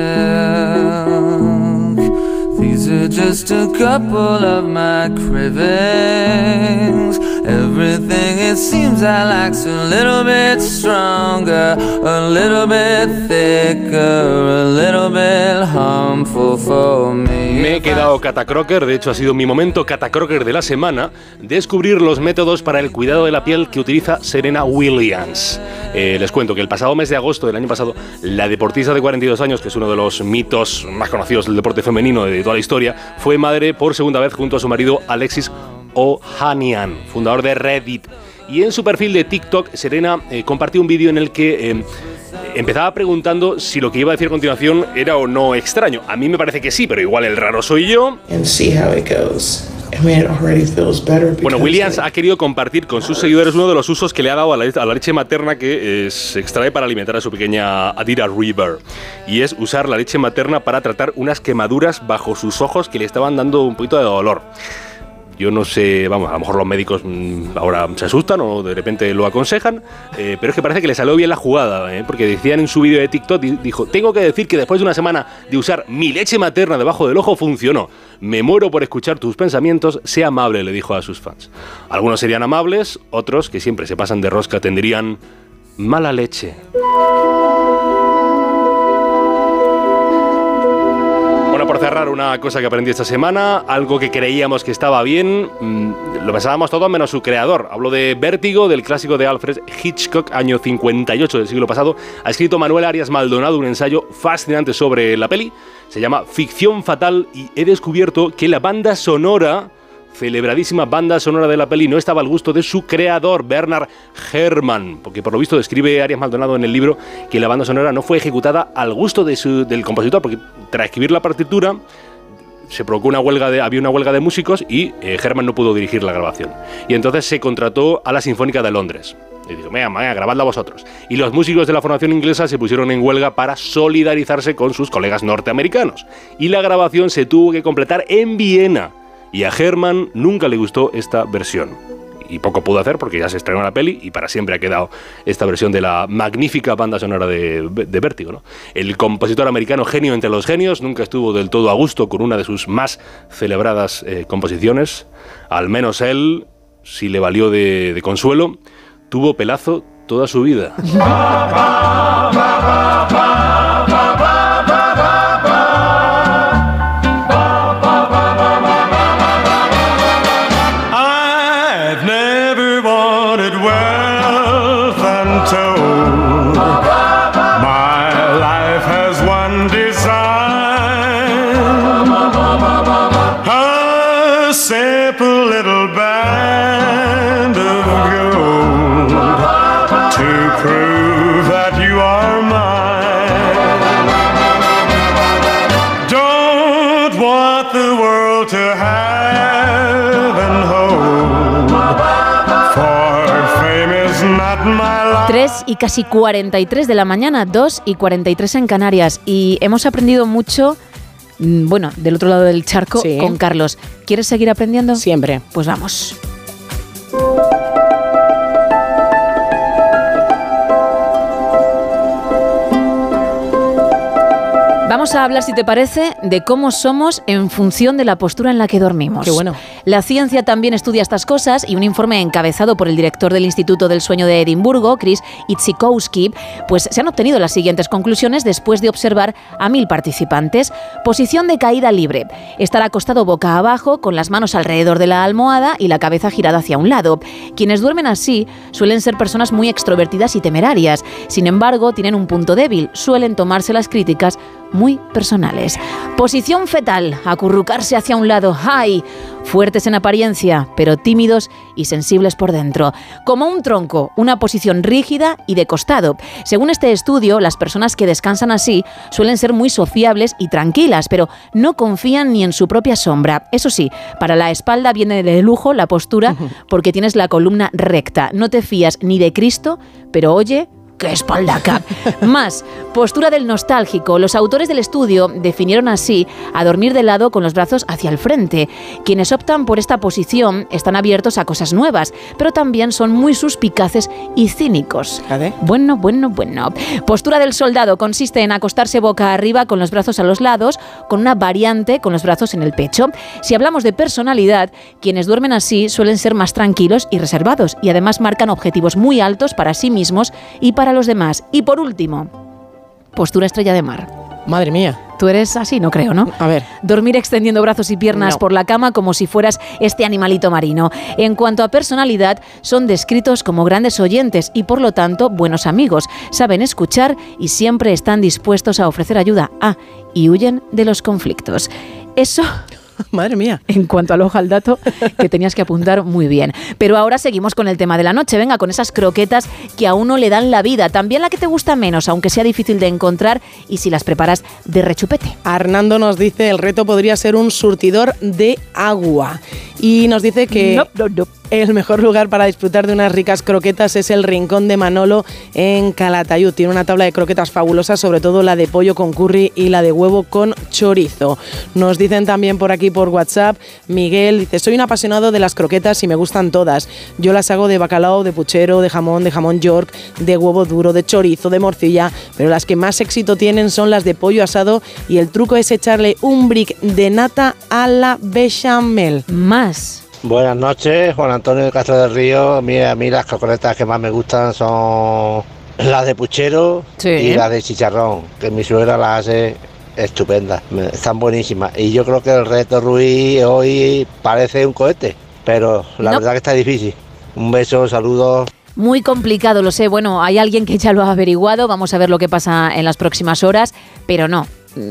These are just a couple of my cravings. Everything it seems I a little bit stronger, a little bit thicker, a little bit harmful for me. Me he quedado catacroker, de hecho ha sido mi momento catacroker de la semana, descubrir los métodos para el cuidado de la piel que utiliza Serena Williams. Eh, les cuento que el pasado mes de agosto del año pasado, la deportista de 42 años, que es uno de los mitos más conocidos del deporte femenino de toda la historia, fue madre por segunda vez junto a su marido Alexis Ohanian, fundador de Reddit. Y en su perfil de TikTok, Serena eh, compartió un vídeo en el que eh, empezaba preguntando si lo que iba a decir a continuación era o no extraño. A mí me parece que sí, pero igual el raro soy yo. and see how it goes. I mean, it already feels better because Bueno, Williams ha querido compartir con sus seguidores uno de los usos que le ha dado a la, a la leche materna que eh, se extrae para alimentar a su pequeña Adira River. Y es usar la leche materna para tratar unas quemaduras bajo sus ojos que le estaban dando un poquito de dolor. Yo no sé, vamos, a lo mejor los médicos mm, ahora se asustan o de repente lo aconsejan, eh, pero es que parece que le salió bien la jugada, ¿eh? porque decían en su vídeo de TikTok, di- dijo, tengo que decir que después de una semana de usar mi leche materna debajo del ojo funcionó. Me muero por escuchar tus pensamientos, sé amable, le dijo a sus fans. Algunos serían amables, otros, que siempre se pasan de rosca, tendrían mala leche. Por cerrar, una cosa que aprendí esta semana, algo que creíamos que estaba bien, mm, lo pensábamos todo menos su creador. Hablo de Vértigo, del clásico de Alfred Hitchcock, año 58 del siglo pasado. Ha escrito Manuel Arias Maldonado un ensayo fascinante sobre la peli. Se llama Ficción Fatal y he descubierto que la banda sonora celebradísima banda sonora de la peli no estaba al gusto de su creador, Bernard Herrmann, porque por lo visto describe Arias Maldonado en el libro que la banda sonora no fue ejecutada al gusto de su- del compositor, porque tras escribir la partitura se provocó una huelga de, había una huelga de músicos y eh, Herrmann no pudo dirigir la grabación. Y entonces se contrató a la Sinfónica de Londres. Y dijo, venga, venga, grabadla vosotros. Y los músicos de la formación inglesa se pusieron en huelga para solidarizarse con sus colegas norteamericanos. Y la grabación se tuvo que completar en Viena. Y a Herman nunca le gustó esta versión. Y poco pudo hacer porque ya se estrenó la peli y para siempre ha quedado esta versión de la magnífica banda sonora de, de Vértigo. ¿no? El compositor americano genio entre los genios nunca estuvo del todo a gusto con una de sus más celebradas eh, composiciones. Al menos él, si le valió de, de consuelo, tuvo pelazo toda su vida. 3 y casi 43 de la mañana, 2 y 43 en Canarias. Y hemos aprendido mucho, mm, bueno, del otro lado del charco Sí. con Carlos. ¿Quieres seguir aprendiendo? Siempre. Pues vamos. Vamos a hablar, si te parece, de cómo somos en función de la postura en la que dormimos. Qué bueno. La ciencia también estudia estas cosas y un informe encabezado por el director del Instituto del Sueño de Edimburgo, Chris Itzikowski, pues se han obtenido las siguientes conclusiones después de observar a mil participantes. Posición de caída libre. Estar acostado boca abajo, con las manos alrededor de la almohada y la cabeza girada hacia un lado. Quienes duermen así suelen ser personas muy extrovertidas y temerarias. Sin embargo, tienen un punto débil. Suelen tomarse las críticas muy personales. Posición fetal, acurrucarse hacia un lado. ¡Ay! Fuertes en apariencia, pero tímidos y sensibles por dentro. Como un tronco, una posición rígida y de costado. Según este estudio, las personas que descansan así suelen ser muy sociables y tranquilas, pero no confían ni en su propia sombra. Eso sí, para la espalda viene de lujo la postura porque tienes la columna recta. No te fías ni de Cristo, pero oye, ¡Qué espaldaca! Más, postura del nostálgico. Los autores del estudio definieron así a dormir de lado con los brazos hacia el frente. Quienes optan por esta posición están abiertos a cosas nuevas, pero también son muy suspicaces y cínicos. Bueno, bueno, bueno. Postura del soldado consiste en acostarse boca arriba con los brazos a los lados, con una variante con los brazos en el pecho. Si hablamos de personalidad, quienes duermen así suelen ser más tranquilos y reservados y además marcan objetivos muy altos para sí mismos y para los demás. Y por último, postura estrella de mar. Madre mía. Tú eres así, no creo, ¿no? A ver. Dormir extendiendo brazos y piernas No. por la cama como si fueras este animalito marino. En cuanto a personalidad, son descritos como grandes oyentes y por lo tanto buenos amigos. Saben escuchar y siempre están dispuestos a ofrecer ayuda. Ah, y huyen de los conflictos. Eso Madre mía. En cuanto al ojo al dato, que tenías que apuntar muy bien. Pero ahora seguimos con el tema de la noche. Venga, con esas croquetas que a uno le dan la vida. También la que te gusta menos, aunque sea difícil de encontrar y si las preparas de rechupete. Arnando nos dice el reto podría ser un surtidor de agua. Y nos dice que el mejor lugar para disfrutar de unas ricas croquetas es el Rincón de Manolo en Calatayud. Tiene una tabla de croquetas fabulosas, sobre todo la de pollo con curry y la de huevo con chorizo. Nos dicen también por aquí por WhatsApp, Miguel dice, soy un apasionado de las croquetas y me gustan todas. Yo las hago de bacalao, de puchero, de jamón, de jamón york, de huevo duro, de chorizo, de morcilla, pero las que más éxito tienen son las de pollo asado y el truco es echarle un brick de nata a la bechamel. Más. Buenas noches, Juan Antonio de Castro del Río. Mira, a mí las croquetas que más me gustan son las de puchero Sí. y las de chicharrón, que mi suegra las hace estupendas, están buenísimas. Y yo creo que el reto Ruiz hoy parece un cohete, pero la No. verdad que está difícil. Un beso, saludos. Muy complicado, lo sé. Bueno, hay alguien que ya lo ha averiguado. Vamos a ver lo que pasa en las próximas horas. Pero no.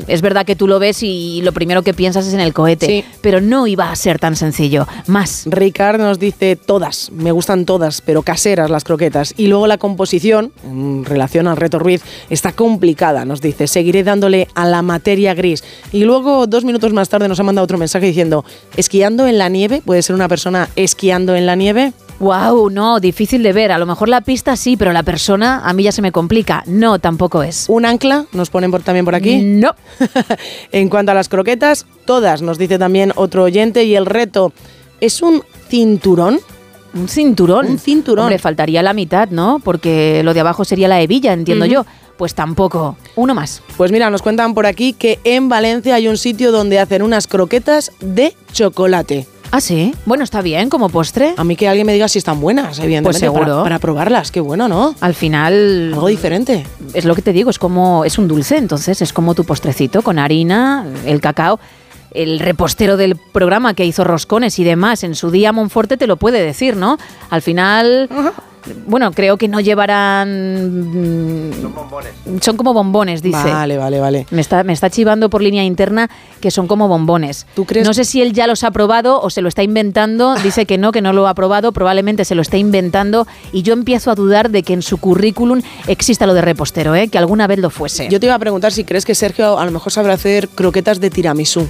Es verdad que tú lo ves y lo primero que piensas es en el cohete. Sí. Pero no iba a ser tan sencillo. Más. Ricard nos dice todas, me gustan todas, pero caseras las croquetas. Y luego la composición, en relación al reto Ruiz, está complicada, nos dice. Seguiré dándole a la materia gris. Y luego, dos minutos más tarde, nos ha mandado otro mensaje diciendo, esquiando en la nieve, puede ser una persona esquiando en la nieve. Wow, no, difícil de ver. A lo mejor la pista sí, pero la persona a mí ya se me complica. No, tampoco es. Un ancla, nos ponen por, también por aquí. No. en cuanto a las croquetas, todas, nos dice también otro oyente. Y el reto, ¿es un cinturón? Un cinturón. Un cinturón. Hombre, faltaría la mitad, ¿no? Porque lo de abajo sería la hebilla, entiendo yo. Pues tampoco. Uno más. Pues mira, nos cuentan por aquí que en Valencia hay un sitio donde hacen unas croquetas de chocolate. Ah, sí. Bueno, está bien como postre. A mí que alguien me diga si están buenas, evidentemente. Pues seguro. Para, para probarlas, qué bueno, ¿no? Al final. Algo diferente. Es lo que te digo, es como. Es un dulce, entonces es como tu postrecito con harina, el cacao. El repostero del programa que hizo roscones y demás en su día Monforte te lo puede decir, ¿no? Al final. Bueno, creo que no llevarán. Son bombones. Son como bombones, dice. Vale, vale, vale. Me está, me está chivando por línea interna que son como bombones. ¿Tú crees? No sé si él ya los ha probado o se lo está inventando. Dice que no, que no lo ha probado. Probablemente se lo está inventando. Y yo empiezo a dudar de que en su currículum exista lo de repostero, ¿eh? que alguna vez lo fuese. Yo te iba a preguntar si crees que Sergio a lo mejor sabrá hacer croquetas de tiramisú.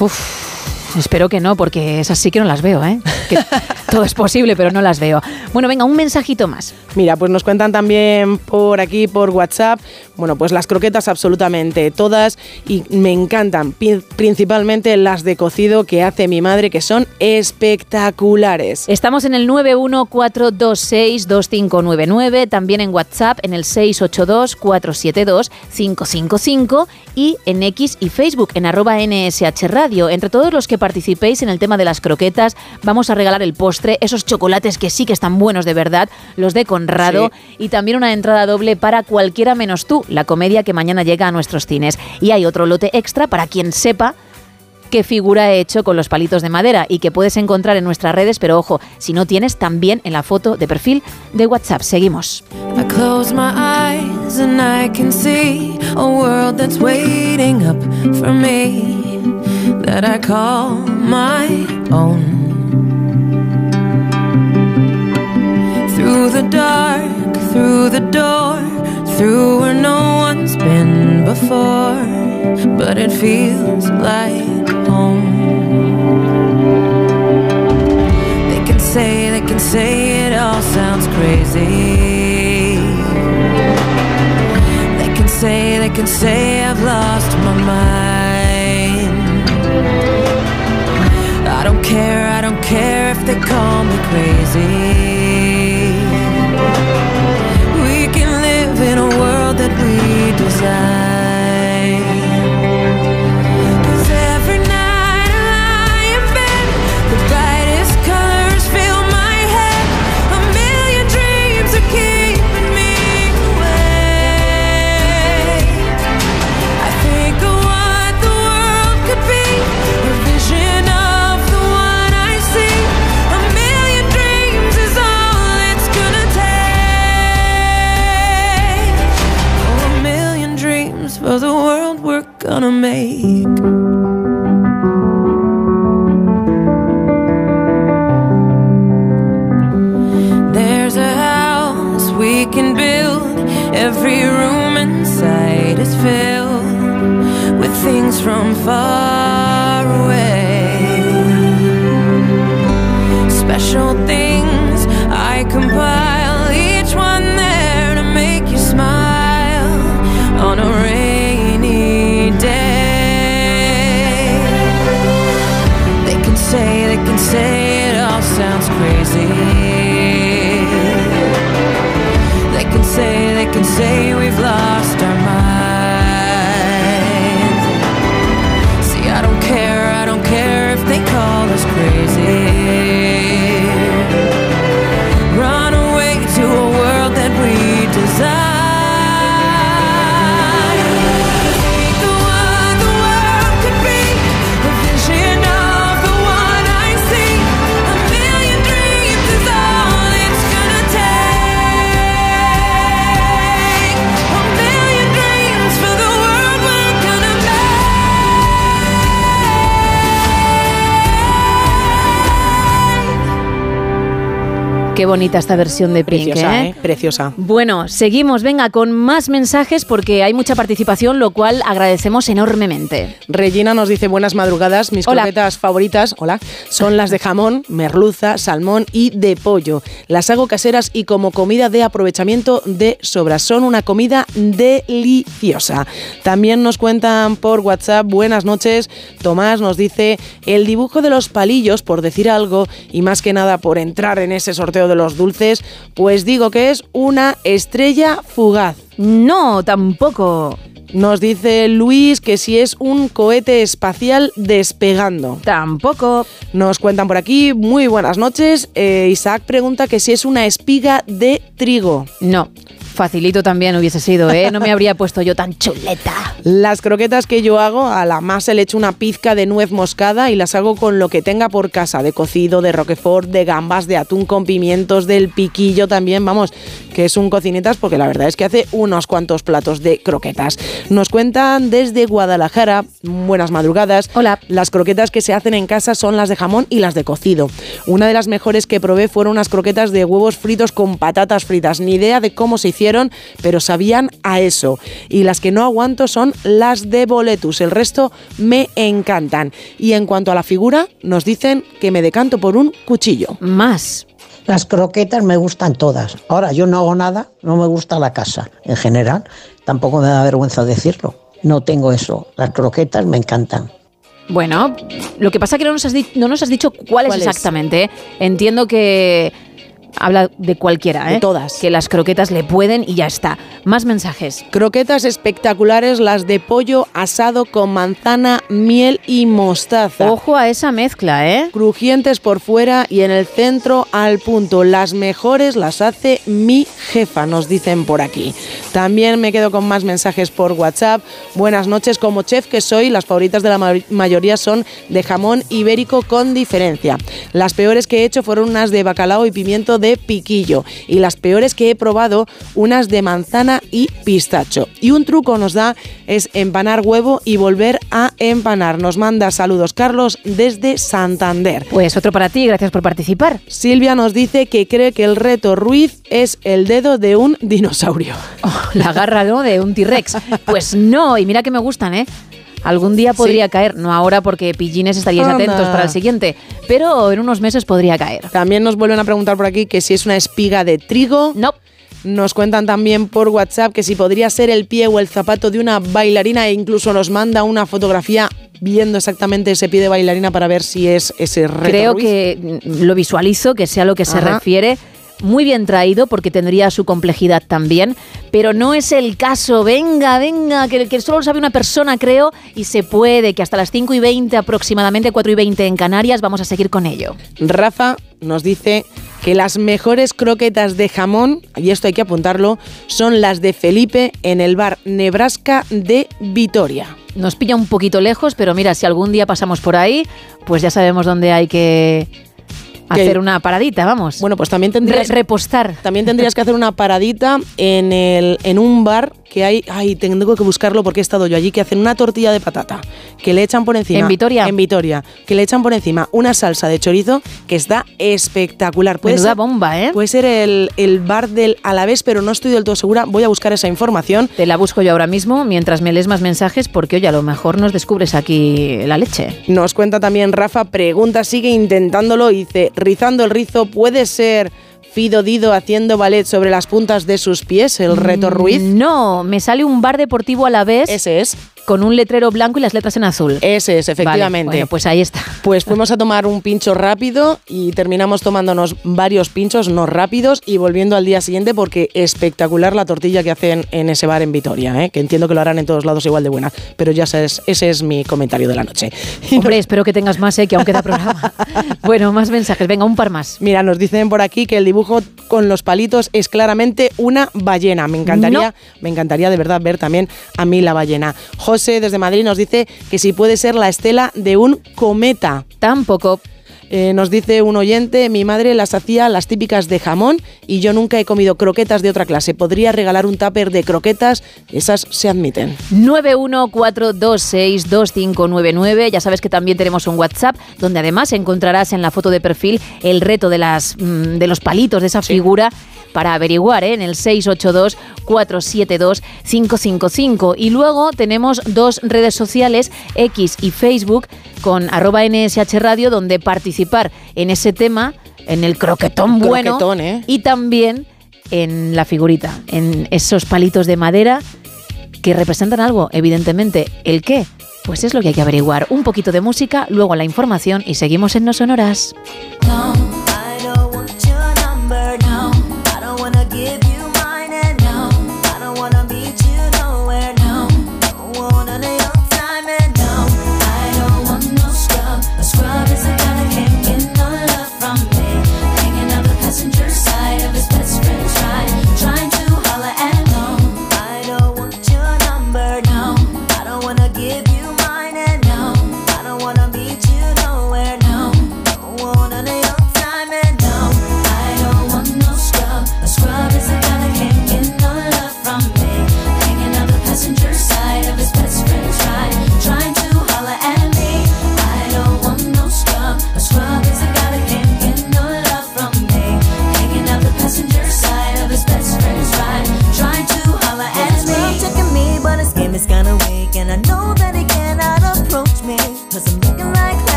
Uf, espero que no, porque esas sí que no las veo, ¿eh? Que todo es posible, pero no las veo. Bueno, venga, un mensajito más. Mira, pues nos cuentan también por aquí, por WhatsApp, bueno, pues las croquetas absolutamente todas y me encantan, principalmente las de cocido que hace mi madre, que son espectaculares. Estamos en el 914262599, también en WhatsApp en el 682472555 y en X y Facebook en arroba NSH Radio. Entre todos los que participéis en el tema de las croquetas, vamos a regalar el postre, esos chocolates que sí que están buenos de verdad, los de Conrado, y también una entrada doble para cualquiera menos tú, la comedia que mañana llega a nuestros cines. Y hay otro lote extra para quien sepa qué figura he hecho con los palitos de madera y que puedes encontrar en nuestras redes, pero ojo, si no tienes, también en la foto de perfil de WhatsApp. Seguimos. I that I call my own. Through the dark, through the door, through where no one's been before, but it feels like home. They can say, they can say it all sounds crazy. They can say, they can say I've lost my mind. Don't care, I don't care if they call me crazy. We can live in a world that we design. gonna make. There's a house we can build. Every room inside is filled with things from far away. Special things. Say, it all sounds crazy. They can say, they can say we've lost Qué bonita esta versión de Pink, Preciosa, ¿eh? ¿eh? Preciosa. Bueno, seguimos, venga, con más mensajes porque hay mucha participación, lo cual agradecemos enormemente. Regina nos dice buenas madrugadas, mis Hola. croquetas favoritas, hola, son las de jamón, merluza, salmón y de pollo. Las hago caseras y como comida de aprovechamiento de sobras. Son una comida deliciosa. También nos cuentan por WhatsApp, buenas noches. Tomás nos dice el dibujo de los palillos, por decir algo, y más que nada por entrar en ese sorteo de los dulces, pues digo que es una estrella fugaz. No, tampoco. Nos dice Luis que si es un cohete espacial despegando. Tampoco. Nos cuentan por aquí, muy buenas noches. Eh, Isaac pregunta que si es una espiga de trigo. No. Facilito también hubiese sido, ¿eh? No me habría puesto yo tan chuleta. Las croquetas que yo hago, a la masa le echo una pizca de nuez moscada y las hago con lo que tenga por casa, de cocido, de roquefort, de gambas, de atún con pimientos, del piquillo también, vamos, que es un cocinitas porque la verdad es que hace unos cuantos platos de croquetas. Nos cuentan desde Guadalajara, buenas madrugadas. Hola. Las croquetas que se hacen en casa son las de jamón y las de cocido. Una de las mejores que probé fueron unas croquetas de huevos fritos con patatas fritas. Ni idea de cómo se hicieron, pero sabían a eso. Y las que no aguanto son las de boletus. El resto me encantan. Y en cuanto a la figura, nos dicen que me decanto por un cuchillo. Más. Las croquetas me gustan todas. Ahora, yo no hago nada, no me gusta la casa en general. Tampoco me da vergüenza decirlo. No tengo eso. Las croquetas me encantan. Bueno, lo que pasa es que no nos has, di- no nos has dicho cuál, ¿Cuál es es? exactamente. Entiendo que habla de cualquiera, ¿eh? De todas. Que las croquetas le pueden y ya está. Más mensajes. Croquetas espectaculares, las de pollo asado con manzana, miel y mostaza. Ojo a esa mezcla, ¿eh? Crujientes por fuera y en el centro al punto. Las mejores las hace mi jefa, nos dicen por aquí. También me quedo con más mensajes por WhatsApp. Buenas noches, como chef que soy, las favoritas de la ma- mayoría son de jamón ibérico con diferencia. Las peores que he hecho fueron unas de bacalao y pimiento de piquillo. Y las peores que he probado, unas de manzana y pistacho. Y un truco nos da es empanar huevo y volver a empanar. Nos manda saludos Carlos desde Santander. Pues otro para ti, gracias por participar. Silvia nos dice que cree que el reto Ruiz es el dedo de un dinosaurio. La garra, ¿no? De un T-Rex. Pues no, y mira que me gustan, ¿eh? Algún día podría caer, no ahora porque pillines estaríais Anda. atentos para el siguiente, pero en unos meses podría caer. También nos vuelven a preguntar por aquí que si es una espiga de trigo. No. Nos cuentan también por WhatsApp que si podría ser el pie o el zapato de una bailarina e incluso nos manda una fotografía viendo exactamente ese pie de bailarina para ver si es ese reto Creo Ruiz. que lo visualizo, que sea lo que se refiere. Muy bien traído porque tendría su complejidad también, pero no es el caso. Venga, venga, que, que solo lo sabe una persona, creo, y se puede, que hasta las 5 y 20 aproximadamente, 4 y 20 en Canarias, vamos a seguir con ello. Rafa nos dice que las mejores croquetas de jamón, y esto hay que apuntarlo, son las de Felipe en el bar Nebraska de Vitoria. Nos pilla un poquito lejos, pero mira, si algún día pasamos por ahí, pues ya sabemos dónde hay que hacer una paradita, vamos. Bueno, pues también tendrías, Re- repostar. también tendrías que hacer una paradita en, el, en un bar que hay, ay, tengo que buscarlo porque he estado yo allí, que hacen una tortilla de patata, que le echan por encima. ¿En Vitoria? En Vitoria, que le echan por encima una salsa de chorizo que está espectacular. Puede Menuda ser, bomba, ¿eh? Puede ser el, el bar del Alavés, pero no estoy del todo segura. Voy a buscar esa información. Te la busco yo ahora mismo mientras me lees más mensajes porque, oye, a lo mejor nos descubres aquí la leche. Nos cuenta también Rafa, pregunta, sigue intentándolo, dice, rizando el rizo, ¿puede ser Fido Dido haciendo ballet sobre las puntas de sus pies, el reto Ruiz? No, me sale un bar deportivo a la vez. Ese es. Con un letrero blanco y las letras en azul. Ese es, efectivamente. Vale, bueno, pues ahí está. Pues fuimos a tomar un pincho rápido y terminamos tomándonos varios pinchos, no rápidos, y volviendo al día siguiente porque espectacular la tortilla que hacen en ese bar en Vitoria, ¿eh? que entiendo que lo harán en todos lados igual de buena, pero ya sabes, ese es mi comentario de la noche. Hombre, espero que tengas más, ¿eh? que aún queda programa. bueno, más mensajes, venga, un par más. Mira, nos dicen por aquí que el dibujo con los palitos es claramente una ballena. Me encantaría, me encantaría de verdad ver también a mí la ballena. José desde Madrid nos dice que si puede ser la estela de un cometa. Tampoco. Eh, nos dice un oyente, mi madre las hacía las típicas de jamón y yo nunca he comido croquetas de otra clase. ¿Podría regalar un tupper de croquetas? Esas se admiten. 914262599. Ya sabes que también tenemos un WhatsApp donde además encontrarás en la foto de perfil el reto de, las, mm, de los palitos de esa figura para averiguar ¿eh? en el 682-472-555. Y luego tenemos dos redes sociales, X y Facebook, con arroba NSH Radio, donde participar en ese tema, en el croquetón bueno, Croquetón, ¿eh? y también en la figurita, en esos palitos de madera que representan algo, evidentemente. ¿El qué? Pues es lo que hay que averiguar. Un poquito de música, luego la información y seguimos en No Sonoras.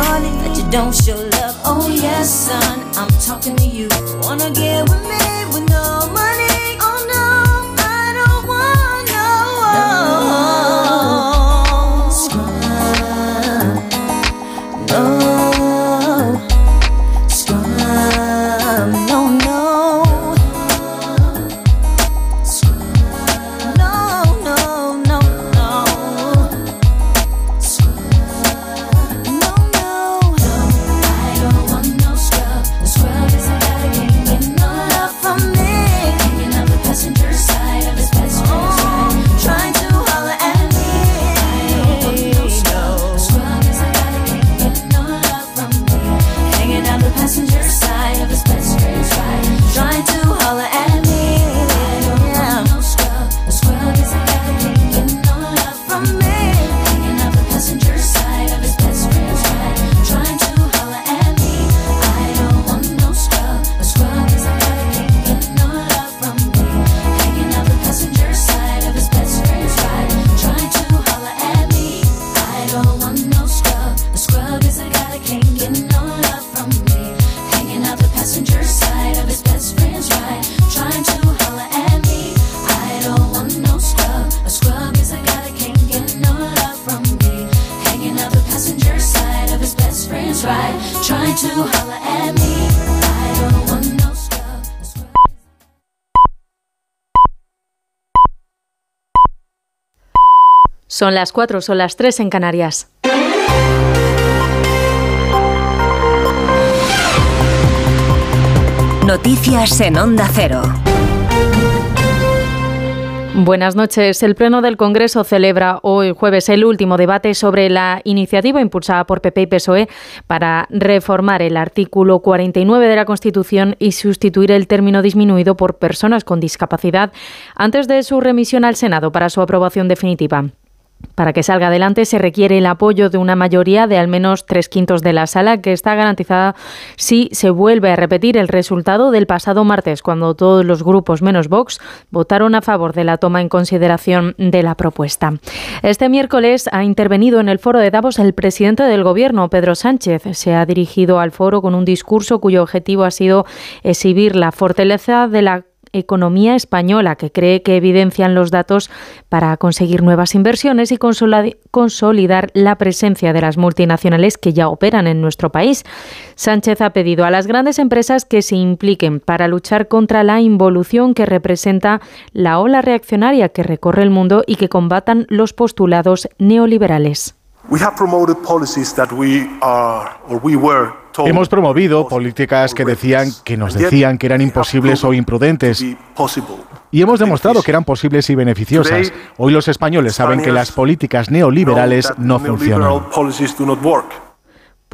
That you don't show love. Oh yes, son. I'm talking to you. Wanna get with me with no las 4, son las 3 en Canarias. Noticias en Onda Cero. Buenas noches. El Pleno del Congreso celebra hoy jueves el último debate sobre la iniciativa impulsada por PP y PSOE para reformar el artículo 49 de la Constitución y sustituir el término disminuido por personas con discapacidad antes de su remisión al Senado para su aprobación definitiva. Para que salga adelante se requiere el apoyo de una mayoría de al menos tres quintos de la sala, que está garantizada si se vuelve a repetir el resultado del pasado martes, cuando todos los grupos menos Vox votaron a favor de la toma en consideración de la propuesta. Este miércoles ha intervenido en el foro de Davos el presidente del Gobierno, Pedro Sánchez. Se ha dirigido al foro con un discurso cuyo objetivo ha sido exhibir la fortaleza de la economía española, que cree que evidencian los datos para conseguir nuevas inversiones y consolid- consolidar la presencia de las multinacionales que ya operan en nuestro país. Sánchez ha pedido a las grandes empresas que se impliquen para luchar contra la involución que representa la ola reaccionaria que recorre el mundo y que combatan los postulados neoliberales. Hemos promovido políticas que decían que nos decían que eran imposibles o imprudentes y hemos demostrado que eran posibles y beneficiosas. Hoy los españoles saben que las políticas neoliberales no funcionan.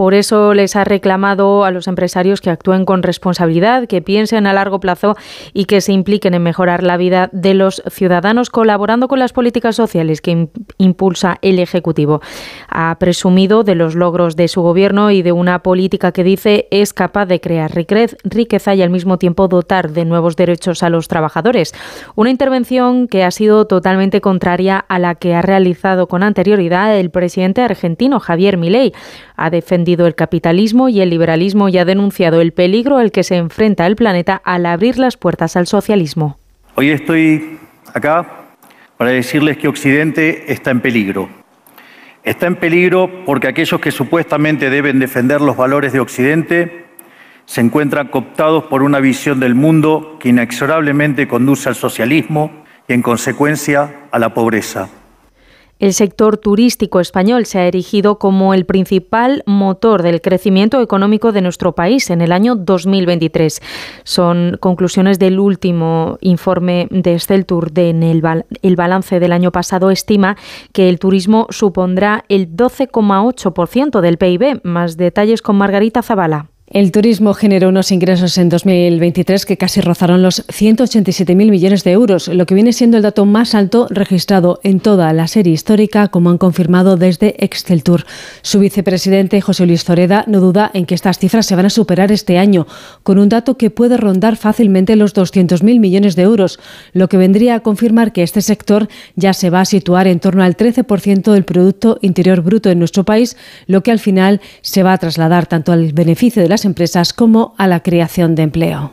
Por eso les ha reclamado a los empresarios que actúen con responsabilidad, que piensen a largo plazo y que se impliquen en mejorar la vida de los ciudadanos colaborando con las políticas sociales que im- impulsa el Ejecutivo. Ha presumido de los logros de su gobierno y de una política que dice es capaz de crear riquez- riqueza y al mismo tiempo dotar de nuevos derechos a los trabajadores. Una intervención que ha sido totalmente contraria a la que ha realizado con anterioridad el presidente argentino Javier Milei. Ha defendido el capitalismo y el liberalismo y ha denunciado el peligro al que se enfrenta el planeta al abrir las puertas al socialismo. Hoy estoy acá para decirles que Occidente está en peligro. Está en peligro porque aquellos que supuestamente deben defender los valores de Occidente se encuentran cooptados por una visión del mundo que inexorablemente conduce al socialismo y en consecuencia a la pobreza. El sector turístico español se ha erigido como el principal motor del crecimiento económico de nuestro país en el año 2023. Son conclusiones del último informe de Esteltur de en el balance del año pasado estima que el turismo supondrá el 12,8% del PIB. Más detalles con Margarita Zavala. El turismo generó unos ingresos en 2023 que casi rozaron los 187.000 millones de euros, lo que viene siendo el dato más alto registrado en toda la serie histórica, como han confirmado desde Exceltur. Su vicepresidente, José Luis Zoreda, no duda en que estas cifras se van a superar este año, con un dato que puede rondar fácilmente los 200.000 millones de euros, lo que vendría a confirmar que este sector ya se va a situar en torno al 13% del Producto Interior Bruto en nuestro país, lo que al final se va a trasladar tanto al beneficio de las empresas como a la creación de empleo.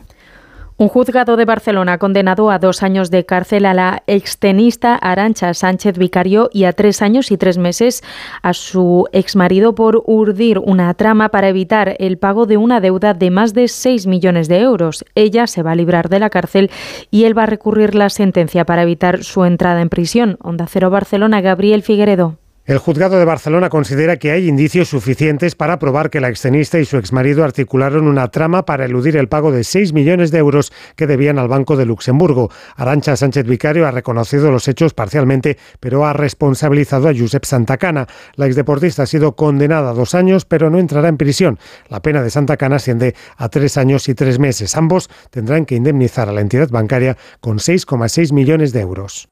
Un juzgado de Barcelona ha condenado a dos años de cárcel a la extenista Arancha Sánchez Vicario y a tres años y tres meses a su exmarido por urdir una trama para evitar el pago de una deuda de más de 6 millones de euros. Ella se va a librar de la cárcel y él va a recurrir la sentencia para evitar su entrada en prisión. Onda Cero Barcelona, Gabriel Figueredo. El juzgado de Barcelona considera que hay indicios suficientes para probar que la extenista y su exmarido articularon una trama para eludir el pago de 6 millones de euros que debían al Banco de Luxemburgo. Arancha Sánchez Vicario ha reconocido los hechos parcialmente, pero ha responsabilizado a Josep Santacana. La exdeportista ha sido condenada a dos años, pero no entrará en prisión. La pena de Santacana asciende a tres años y tres meses. Ambos tendrán que indemnizar a la entidad bancaria con 6,6 millones de euros.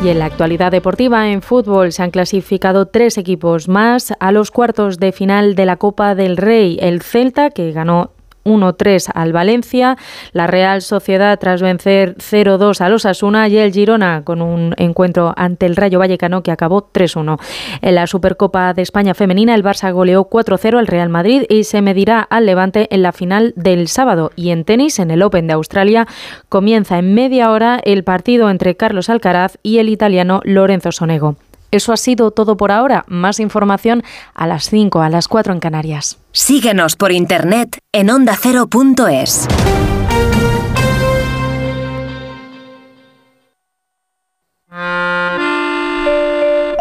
Y en la actualidad deportiva, en fútbol, se han clasificado tres equipos más a los cuartos de final de la Copa del Rey. El Celta, que ganó 1-3 al Valencia, la Real Sociedad tras vencer 0-2 al Osasuna y el Girona con un encuentro ante el Rayo Vallecano que acabó 3-1. En la Supercopa de España femenina el Barça goleó 4-0 al Real Madrid y se medirá al Levante en la final del sábado y en tenis en el Open de Australia comienza en media hora el partido entre Carlos Alcaraz y el italiano Lorenzo Sonego. Eso ha sido todo por ahora. Más información a las 5, a las 4 en Canarias. Síguenos por internet en ondacero.es.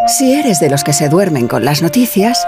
Si eres de los que se duermen con las noticias,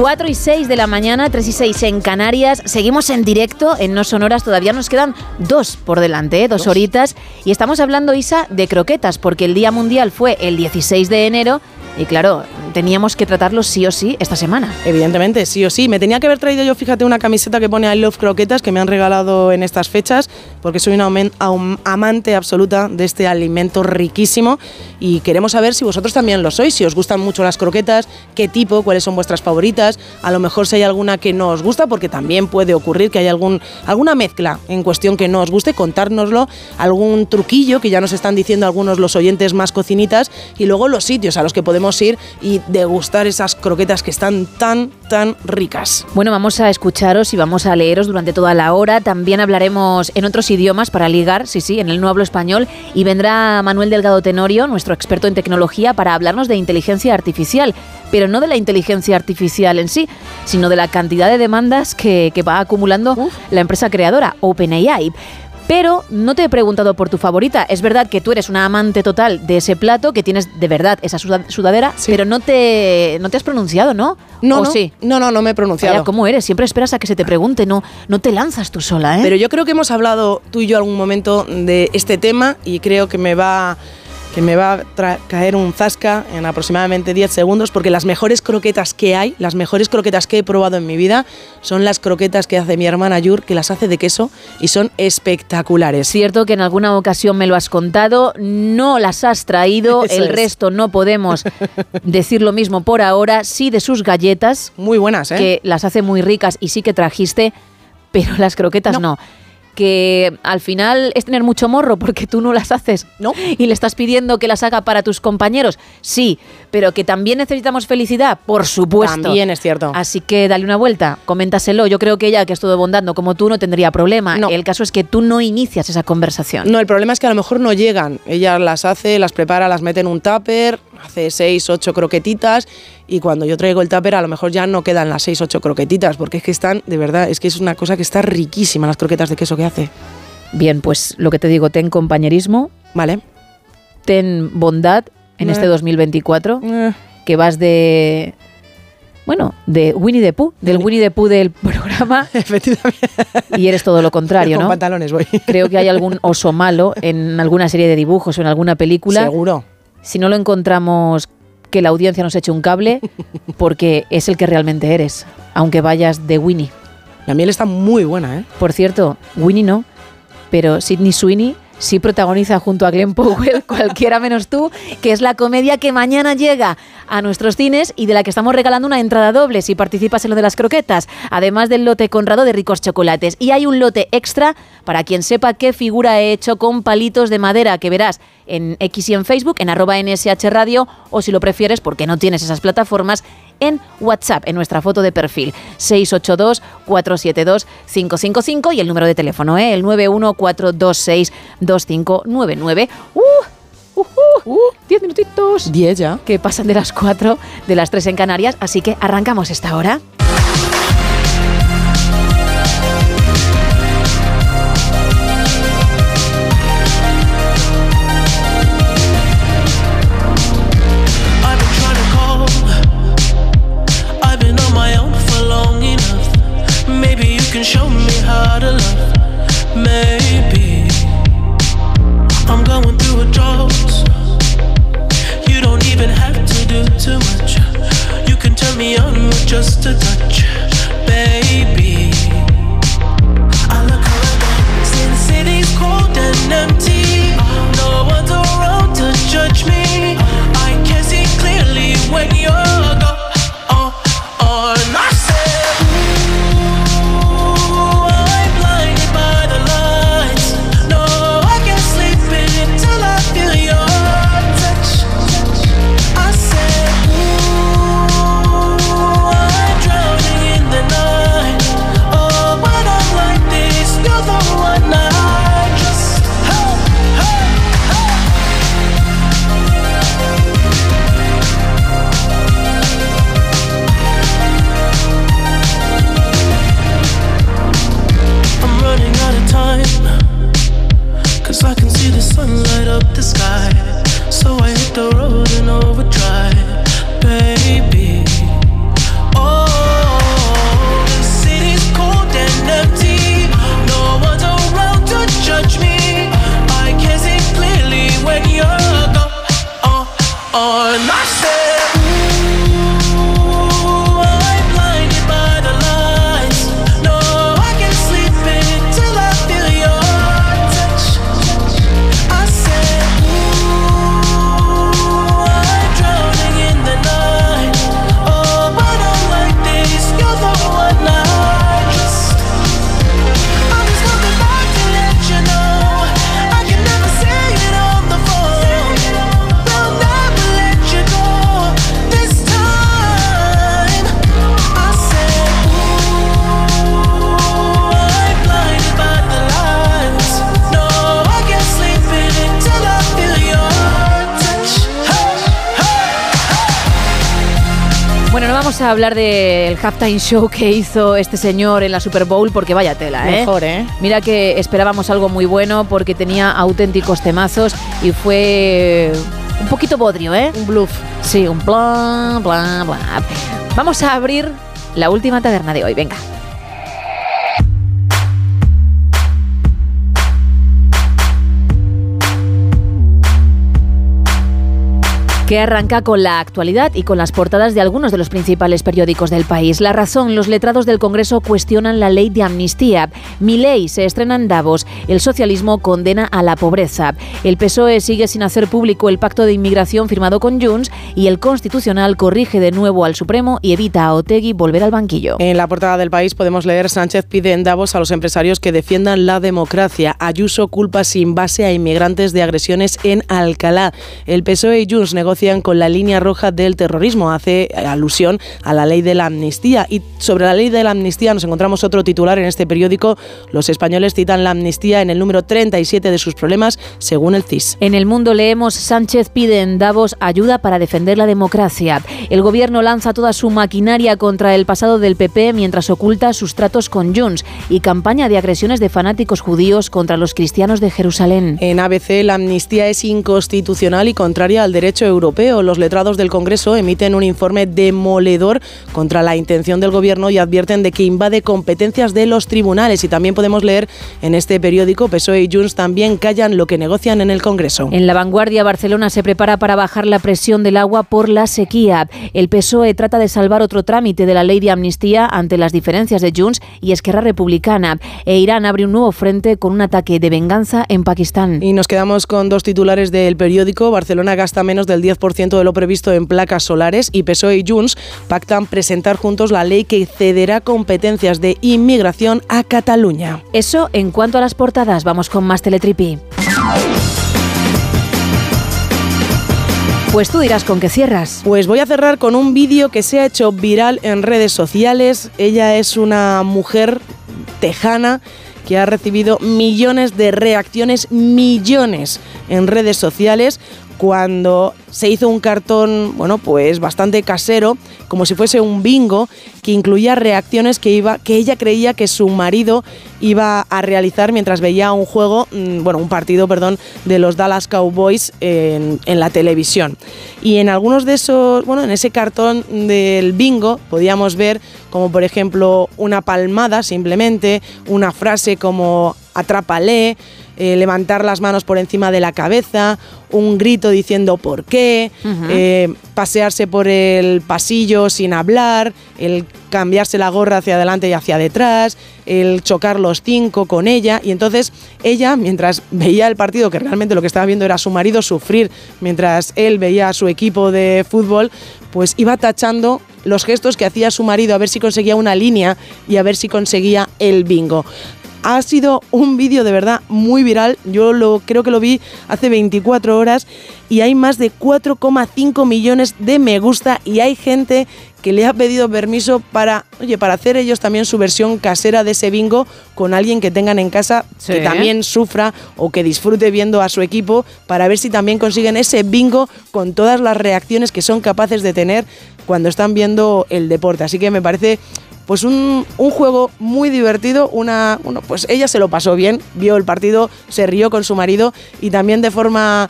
4 y 6 de la mañana, 3 y 6 en Canarias. Seguimos en directo en No Sonoras. Todavía nos quedan dos por delante, ¿eh? dos horitas. Y estamos hablando, Isa, de croquetas, porque el Día Mundial fue el 16 de enero. Y claro, teníamos que tratarlo sí o sí esta semana. Evidentemente, sí o sí. Me tenía que haber traído yo, fíjate, una camiseta que pone I Love Croquetas que me han regalado en estas fechas, porque soy una amante absoluta de este alimento riquísimo y queremos saber si vosotros también lo sois, si os gustan mucho las croquetas, qué tipo, cuáles son vuestras favoritas, a lo mejor si hay alguna que no os gusta, porque también puede ocurrir que haya algún, alguna mezcla en cuestión que no os guste, contárnoslo, algún truquillo que ya nos están diciendo algunos los oyentes más cocinitas y luego los sitios a los que podemos ir y degustar esas croquetas que están tan, tan ricas. Bueno, vamos a escucharos y vamos a leeros durante toda la hora. También hablaremos en otros idiomas para ligar, sí, sí, en el no hablo español. Y vendrá Manuel Delgado Tenorio, nuestro experto en tecnología, para hablarnos de inteligencia artificial. Pero no de la inteligencia artificial en sí, sino de la cantidad de demandas que, que va acumulando la empresa creadora, OpenAI. Pero no te he preguntado por tu favorita. Es verdad que tú eres una amante total de ese plato, que tienes de verdad esa suda- sudadera, pero no te, no te has pronunciado, ¿no? No, ¿O no, sí? no, no, no me he pronunciado. Vaya, ¿cómo eres? Siempre esperas a que se te pregunte, no, no te lanzas tú sola, ¿eh? Pero yo creo que hemos hablado tú y yo algún momento de este tema y creo que me va que me va a caer un zasca en aproximadamente 10 segundos porque las mejores croquetas que hay, las mejores croquetas que he probado en mi vida son las croquetas que hace mi hermana Yur, que las hace de queso y son espectaculares. Cierto que en alguna ocasión me lo has contado, no las has traído, Eso el es. resto no podemos decir lo mismo por ahora, sí de sus galletas. Muy buenas, ¿eh? Que las hace muy ricas y sí que trajiste, pero las croquetas no. Que al final es tener mucho morro porque tú no las haces. ¿No? Y le estás pidiendo que las haga para tus compañeros. Sí, pero que también necesitamos felicidad, por supuesto. También es cierto. Así que dale una vuelta, coméntaselo. Yo creo que ella, que es todo bondando como tú, no tendría problema. El caso es que tú no inicias esa conversación. No, el problema es que a lo mejor no llegan. Ella las hace, las prepara, las mete en un tupper, hace 6, 8 croquetitas y cuando yo traigo el tupper a lo mejor ya no quedan las 6, 8 croquetitas porque es que están, de verdad, es que es una cosa que está riquísima las croquetas de queso que hace. Bien, pues lo que te digo, ten compañerismo. Vale. Ten bondad en Eh. este 2024, que vas de... Bueno, de Winnie the Pooh, del Winnie the Pooh del programa. Efectivamente. Y eres todo lo contrario, Con ¿no? pantalones voy. Creo que hay algún oso malo en alguna serie de dibujos o en alguna película. Seguro. Si no lo encontramos, que la audiencia nos eche un cable, porque es el que realmente eres, aunque vayas de Winnie. La miel está muy buena, ¿eh? Por cierto, Winnie no, pero Sidney Sweeney sí protagoniza junto a Glenn Powell, cualquiera menos tú, que es la comedia que mañana llega a nuestros cines y de la que estamos regalando una entrada doble si participas en lo de las croquetas, además del lote Conrado de ricos chocolates. Y hay un lote extra para quien sepa qué figura he hecho con palitos de madera que verás en X y en Facebook, en arroba NSH Radio, o si lo prefieres, porque no tienes esas plataformas, en WhatsApp, en nuestra foto de perfil, 682-472-555 y el número de teléfono, ¿eh? el 914262599. ¡Uh! ¡Uh! ¡Uh! ¡Diez minutitos! Diez ya. Que pasan de las cuatro, de las tres en Canarias, así que arrancamos esta hora. Just a touch, baby. I look around, since city's cold and empty, no one's around to judge me. I can see clearly when you're oh, a hablar del halftime show que hizo este señor en la Super Bowl porque vaya tela, ¿eh? Mejor, ¿eh? Mira que esperábamos algo muy bueno porque tenía auténticos temazos y fue un poquito bodrio, ¿eh? Un bluff. Sí, un bla, bla, bla. Vamos a abrir la última taberna de hoy, venga. Que arranca con la actualidad y con las portadas de algunos de los principales periódicos del país. La razón, los letrados del Congreso cuestionan la ley de amnistía. Mi ley se estrena en Davos. El socialismo condena a la pobreza. El PSOE sigue sin hacer público el pacto de inmigración firmado con Junts y el Constitucional corrige de nuevo al Supremo y evita a Otegui volver al banquillo. En la portada del país podemos leer Sánchez pide en Davos a los empresarios que defiendan la democracia. Ayuso culpa sin base a inmigrantes de agresiones en Alcalá. El PSOE y Junts negocian con la línea roja del terrorismo. Hace alusión a la ley de la amnistía. Y sobre la ley de la amnistía nos encontramos otro titular en este periódico. Los españoles citan la amnistía en el número 37 de sus problemas, según el CIS. En el mundo leemos Sánchez pide en Davos ayuda para defender la democracia. El gobierno lanza toda su maquinaria contra el pasado del PP mientras oculta sus tratos con Junts y campaña de agresiones de fanáticos judíos contra los cristianos de Jerusalén. En ABC la amnistía es inconstitucional y contraria al derecho europeo. Los letrados del Congreso emiten un informe demoledor contra la intención del gobierno y advierten de que invade competencias de los tribunales. Y también podemos leer en este periódico PSOE y Junts también callan lo que negocian en el Congreso. En la vanguardia, Barcelona se prepara para bajar la presión del agua por la sequía. El PSOE trata de salvar otro trámite de la ley de amnistía ante las diferencias de Junts y Esquerra Republicana. E Irán abre un nuevo frente con un ataque de venganza en Pakistán. Y nos quedamos con dos titulares del periódico. Barcelona gasta menos del 10% de lo previsto en placas solares y PSOE y Junts pactan presentar juntos la ley que cederá competencias de inmigración a Cataluña. Eso en cuanto a las portadas. Vamos con más Teletripi. Pues tú dirás con qué cierras. Pues voy a cerrar con un vídeo que se ha hecho viral en redes sociales. Ella es una mujer tejana que ha recibido millones de reacciones, millones en redes sociales cuando se hizo un cartón, bueno, pues bastante casero, como si fuese un bingo, que incluía reacciones que, iba, que ella creía que su marido iba a realizar mientras veía un juego, mm, bueno, un partido, perdón, de los Dallas Cowboys en, la televisión. Y en algunos de esos, bueno, en ese cartón del bingo podíamos ver como por ejemplo una palmada simplemente, una frase como atrápale, eh, levantar las manos por encima de la cabeza, un grito diciendo por qué, eh, pasearse por el pasillo sin hablar, el cambiarse la gorra hacia adelante y hacia detrás, el chocar los cinco con ella. Y entonces ella, mientras veía el partido, que realmente lo que estaba viendo era a su marido sufrir, mientras él veía a su equipo de fútbol, pues iba tachando los gestos que hacía su marido a ver si conseguía una línea y a ver si conseguía el bingo. Ha sido un vídeo de verdad muy viral. Yo lo creo que lo vi hace 24 horas y hay más de 4,5 millones de me gusta y hay gente que le ha pedido permiso para, oye, para hacer ellos también su versión casera de ese bingo con alguien que tengan en casa Sí. que también sufra o que disfrute viendo a su equipo para ver si también consiguen ese bingo con todas las reacciones que son capaces de tener cuando están viendo el deporte. Así que me parece pues un, un juego muy divertido, una, bueno, pues ella se lo pasó bien, vio el partido, se rió con su marido y también de forma,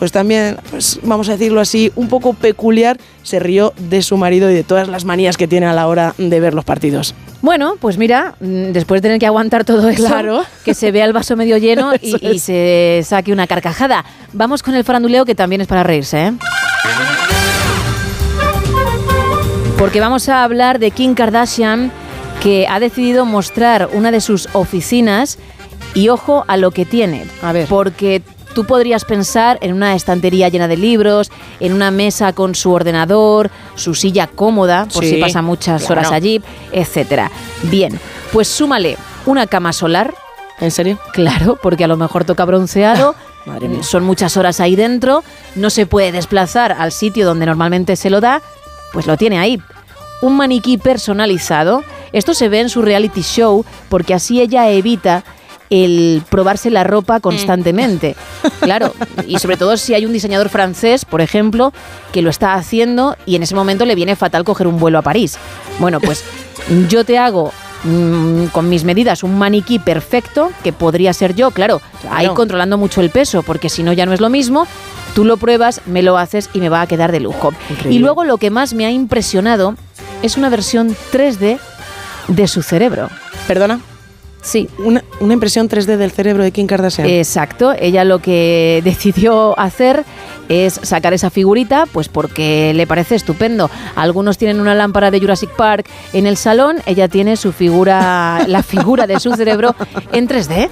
pues también, pues vamos a decirlo así, un poco peculiar, se rió de su marido y de todas las manías que tiene a la hora de ver los partidos. Bueno, pues mira, mm, después de tener que aguantar todo eso, Claro. que se vea el vaso medio lleno y, y se saque una carcajada. Vamos con el faranduleo que también es para reírse, ¿eh? Porque vamos a hablar de Kim Kardashian, que ha decidido mostrar una de sus oficinas y ojo a lo que tiene. A ver. Porque tú podrías pensar en una estantería llena de libros, en una mesa con su ordenador, su silla cómoda, por Sí, si pasa muchas claro. horas allí, etcétera. Bien, pues súmale una cama solar. ¿En serio? Claro, porque a lo mejor toca bronceado. Madre mía. Son muchas horas ahí dentro, no se puede desplazar al sitio donde normalmente se lo da, pues lo tiene ahí. Un maniquí personalizado. Esto se ve en su reality show porque así ella evita el probarse la ropa constantemente. Claro, y sobre todo si hay un diseñador francés, por ejemplo, que lo está haciendo y en ese momento le viene fatal coger un vuelo a París. Bueno, pues yo te hago mm, con mis medidas un maniquí perfecto, que podría ser yo, claro, ahí controlando mucho el peso, porque si no ya no es lo mismo. Tú lo pruebas, me lo haces y me va a quedar de lujo. Increíble. Y luego lo que más me ha impresionado es una versión 3D de su cerebro. ¿Perdona? Sí. Una, una impresión 3D del cerebro de Kim Kardashian. Exacto, ella lo que decidió hacer es sacar esa figurita, pues porque le parece estupendo. Algunos tienen una lámpara de Jurassic Park en el salón, ella tiene su figura, la figura de su cerebro en 3D.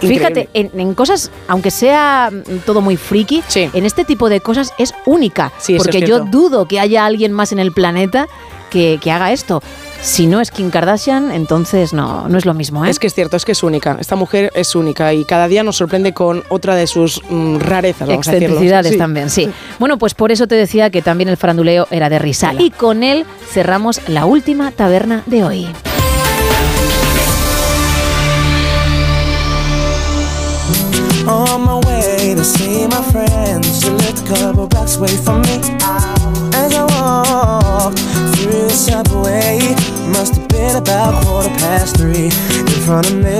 Fíjate, en, en cosas, aunque sea mm, todo muy friki, en este tipo de cosas es única. Sí, es porque yo dudo que haya alguien más en el planeta que, que haga esto. Si no es Kim Kardashian, entonces no, no es lo mismo. ¿eh? Es que es cierto, es que es única. Esta mujer es única y cada día nos sorprende con otra de sus mm, rarezas, vamos a decirlo. Excentricidades Sí. también, sí. Bueno, pues por eso te decía que también el faranduleo era de risa. Y con él cerramos la última taberna de hoy. On my way to see my friends, she lived a couple blocks away from me. As I through the subway, must have been about quarter past three. In front of me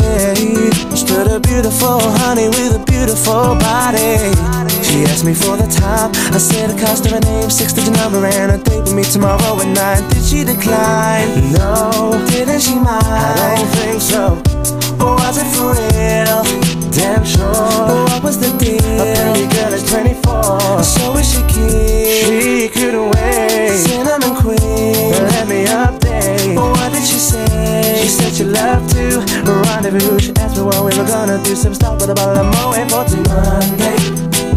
stood a beautiful honey with a beautiful body. She asked me for the time. I said the cost of name, six digit number, and a date with me tomorrow at nine. Did she decline? No. Didn't she mind? I don't think so. Was it for real? Damn sure. What was the deal? A pretty girl is 24. So is she keen? She couldn't wait. Cinnamon queen. Let me update. What did she say? She said she loved to rendezvous. She asked me what we were gonna do. Some stop with a bottle of Moet for till Monday.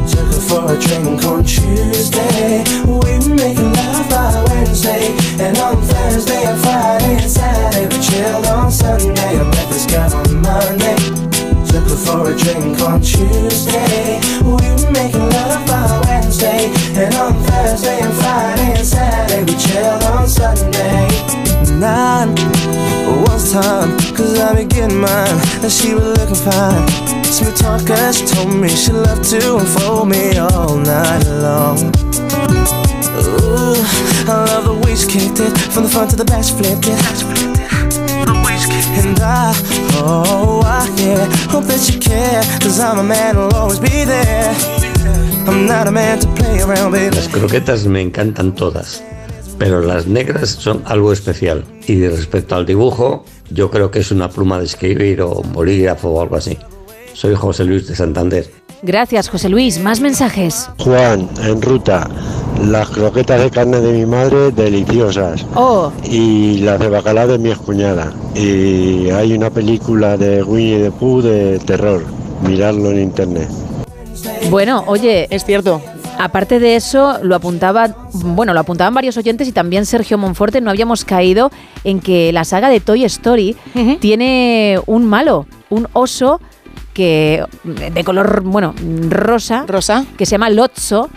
Took her for a drink on Tuesday. We were making love by Wednesday. And on Thursday and Friday and Saturday we chilled on Sunday. Took for a drink on Tuesday. We were making love by Wednesday. And on Thursday and Friday and Saturday we chilled on Sunday. Nine was time, cause I be getting mine. And she was looking fine. Smooth talker, she told me she loved to unfold me all night long. Ooh, I love the way she kicked it from the front to the back, she flipped it. And I, oh, I, hope that you care, cause I'm a man who'll always be there. I'm not a man to play around, baby. Las croquetas me encantan todas, pero las negras son algo especial. Y respecto al dibujo, yo creo que es una pluma de escribir o un bolígrafo o algo así. Soy José Luis de Santander. Gracias, José Luis. Más mensajes. Juan, en ruta, las croquetas de carne de mi madre, deliciosas. Oh, Y las de bacalao de mi excuñada. Y hay una película de Winnie the Pooh de terror. Mirarlo en internet. bueno, oye. Es cierto. Aparte de eso, lo apuntaba, bueno, lo apuntaban varios oyentes y también Sergio Monforte, no habíamos caído en que la saga de Toy Story tiene un malo, un oso que de color, bueno, rosa, rosa, que se llama Lotso,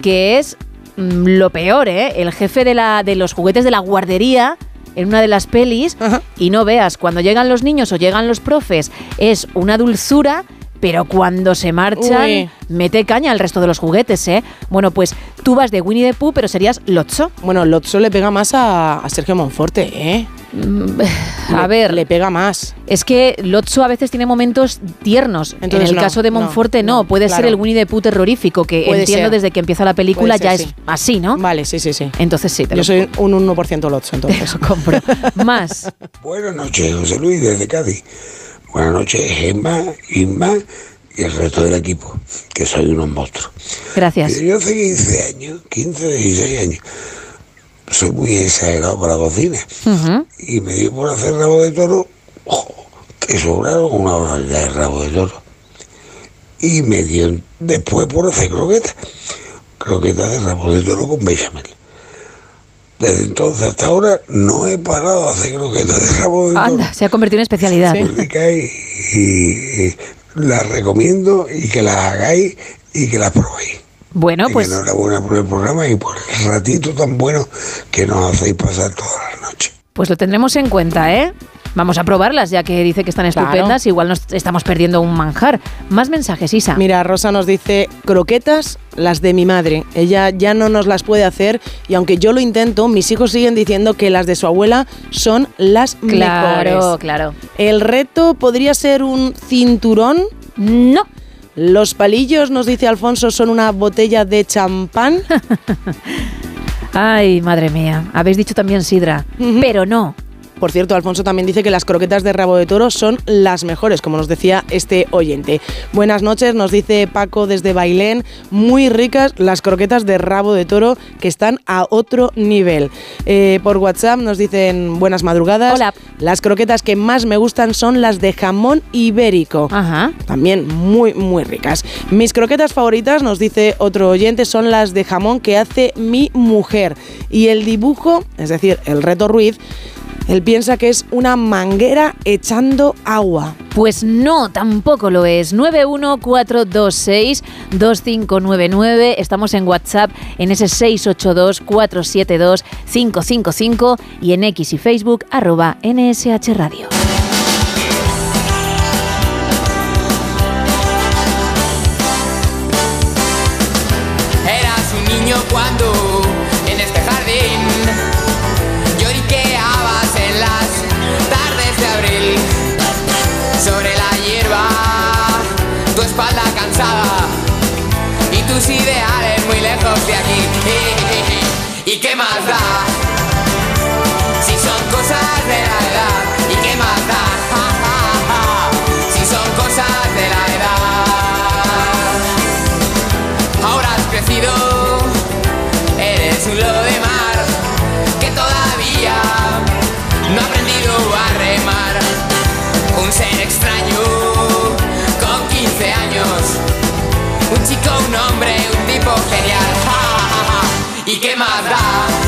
que es lo peor, ¿eh? El jefe de la de los juguetes de la guardería en una de las pelis y no veas cuando llegan los niños o llegan los profes es una dulzura pero cuando se marchan, Uy. mete caña al resto de los juguetes, ¿eh? Bueno, pues tú vas de Winnie the Pooh, pero serías Lotso. Bueno, Lotso le pega más a, a Sergio Monforte, ¿eh? A Le- ver. Le pega más. Es que Lotso a veces tiene momentos tiernos. Entonces en el no, caso de Monforte no, no, puede ser el Winnie the Pooh terrorífico, que Puede entiendo ser. desde que empieza la película Puede ya ser, es sí. así, ¿no? Vale, sí, sí, sí. Entonces sí, te Yo lo soy un 1% Lotso, entonces. compro. Más. Buenas noches, José Luis, desde Cádiz. Buenas noches, Gemma, Inma y el resto del equipo, que soy unos monstruos. Gracias. Yo hace 15 años, 15, 16 años, soy muy exagerado para la cocina y me dio por hacer rabo de toro, ojo, que sobraron una hora de rabo de toro. Y me dio después por hacer croquetas, croquetas de rabo de toro con bechamel. Desde entonces hasta ahora no he parado de hacer croquetas de toro. Anda, se ha convertido en especialidad. ricas y, y- y las recomiendo y que las hagáis y que las probéis. Bueno, Y pues enhorabuena por el programa y por el ratito tan bueno que nos hacéis pasar todas las noches. Pues lo tendremos en cuenta, ¿eh? Vamos a probarlas, ya que dice que están Claro. estupendas. Igual nos estamos perdiendo un manjar. Más mensajes, Isa. Mira, Rosa nos dice, croquetas, las de mi madre. Ella ya no nos las puede hacer y aunque yo lo intento, mis hijos siguen diciendo que las de su abuela son las Claro, mejores. claro. ¿El reto podría ser un cinturón? No. ¿Los palillos, nos dice Alfonso, son una botella de champán? Ay, madre mía. Habéis dicho también sidra. Pero no. Por cierto, Alfonso también dice que las croquetas de rabo de toro son las mejores, como nos decía este oyente. Buenas noches, nos dice Paco desde Bailén. Muy ricas las croquetas de rabo de toro que están a otro nivel. Eh, por WhatsApp nos dicen buenas madrugadas. Hola. Las croquetas que más me gustan son las de jamón ibérico. Ajá. También muy, muy ricas. Mis croquetas favoritas, nos dice otro oyente, son las de jamón que hace mi mujer. Y el dibujo, es decir, el reto Ruiz, él piensa que es una manguera echando agua. Pues no, tampoco lo es. 914262599. Estamos en WhatsApp en ese 682472555 y en X y Facebook arroba NSH Radio. ¿Y qué más da? Si son cosas de la edad, ¿y qué más da? Ja, ja, ja. Si son cosas de la edad. Ahora has crecido, eres un lobo de mar que todavía no ha aprendido a remar. Un ser extraño con 15 años, un chico, un hombre, un tipo genial. ¿Y qué más da?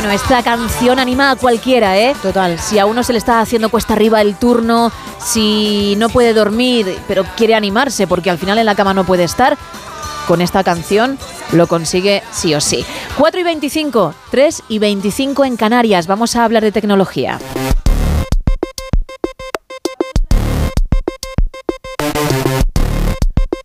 Bueno, esta canción anima a cualquiera, ¿eh? Total. Si a uno se le está haciendo cuesta arriba el turno, si no puede dormir, pero quiere animarse porque al final en la cama no puede estar, con esta canción lo consigue sí o sí. 4 y 25, 3 y 25 en Canarias. Vamos a hablar de tecnología.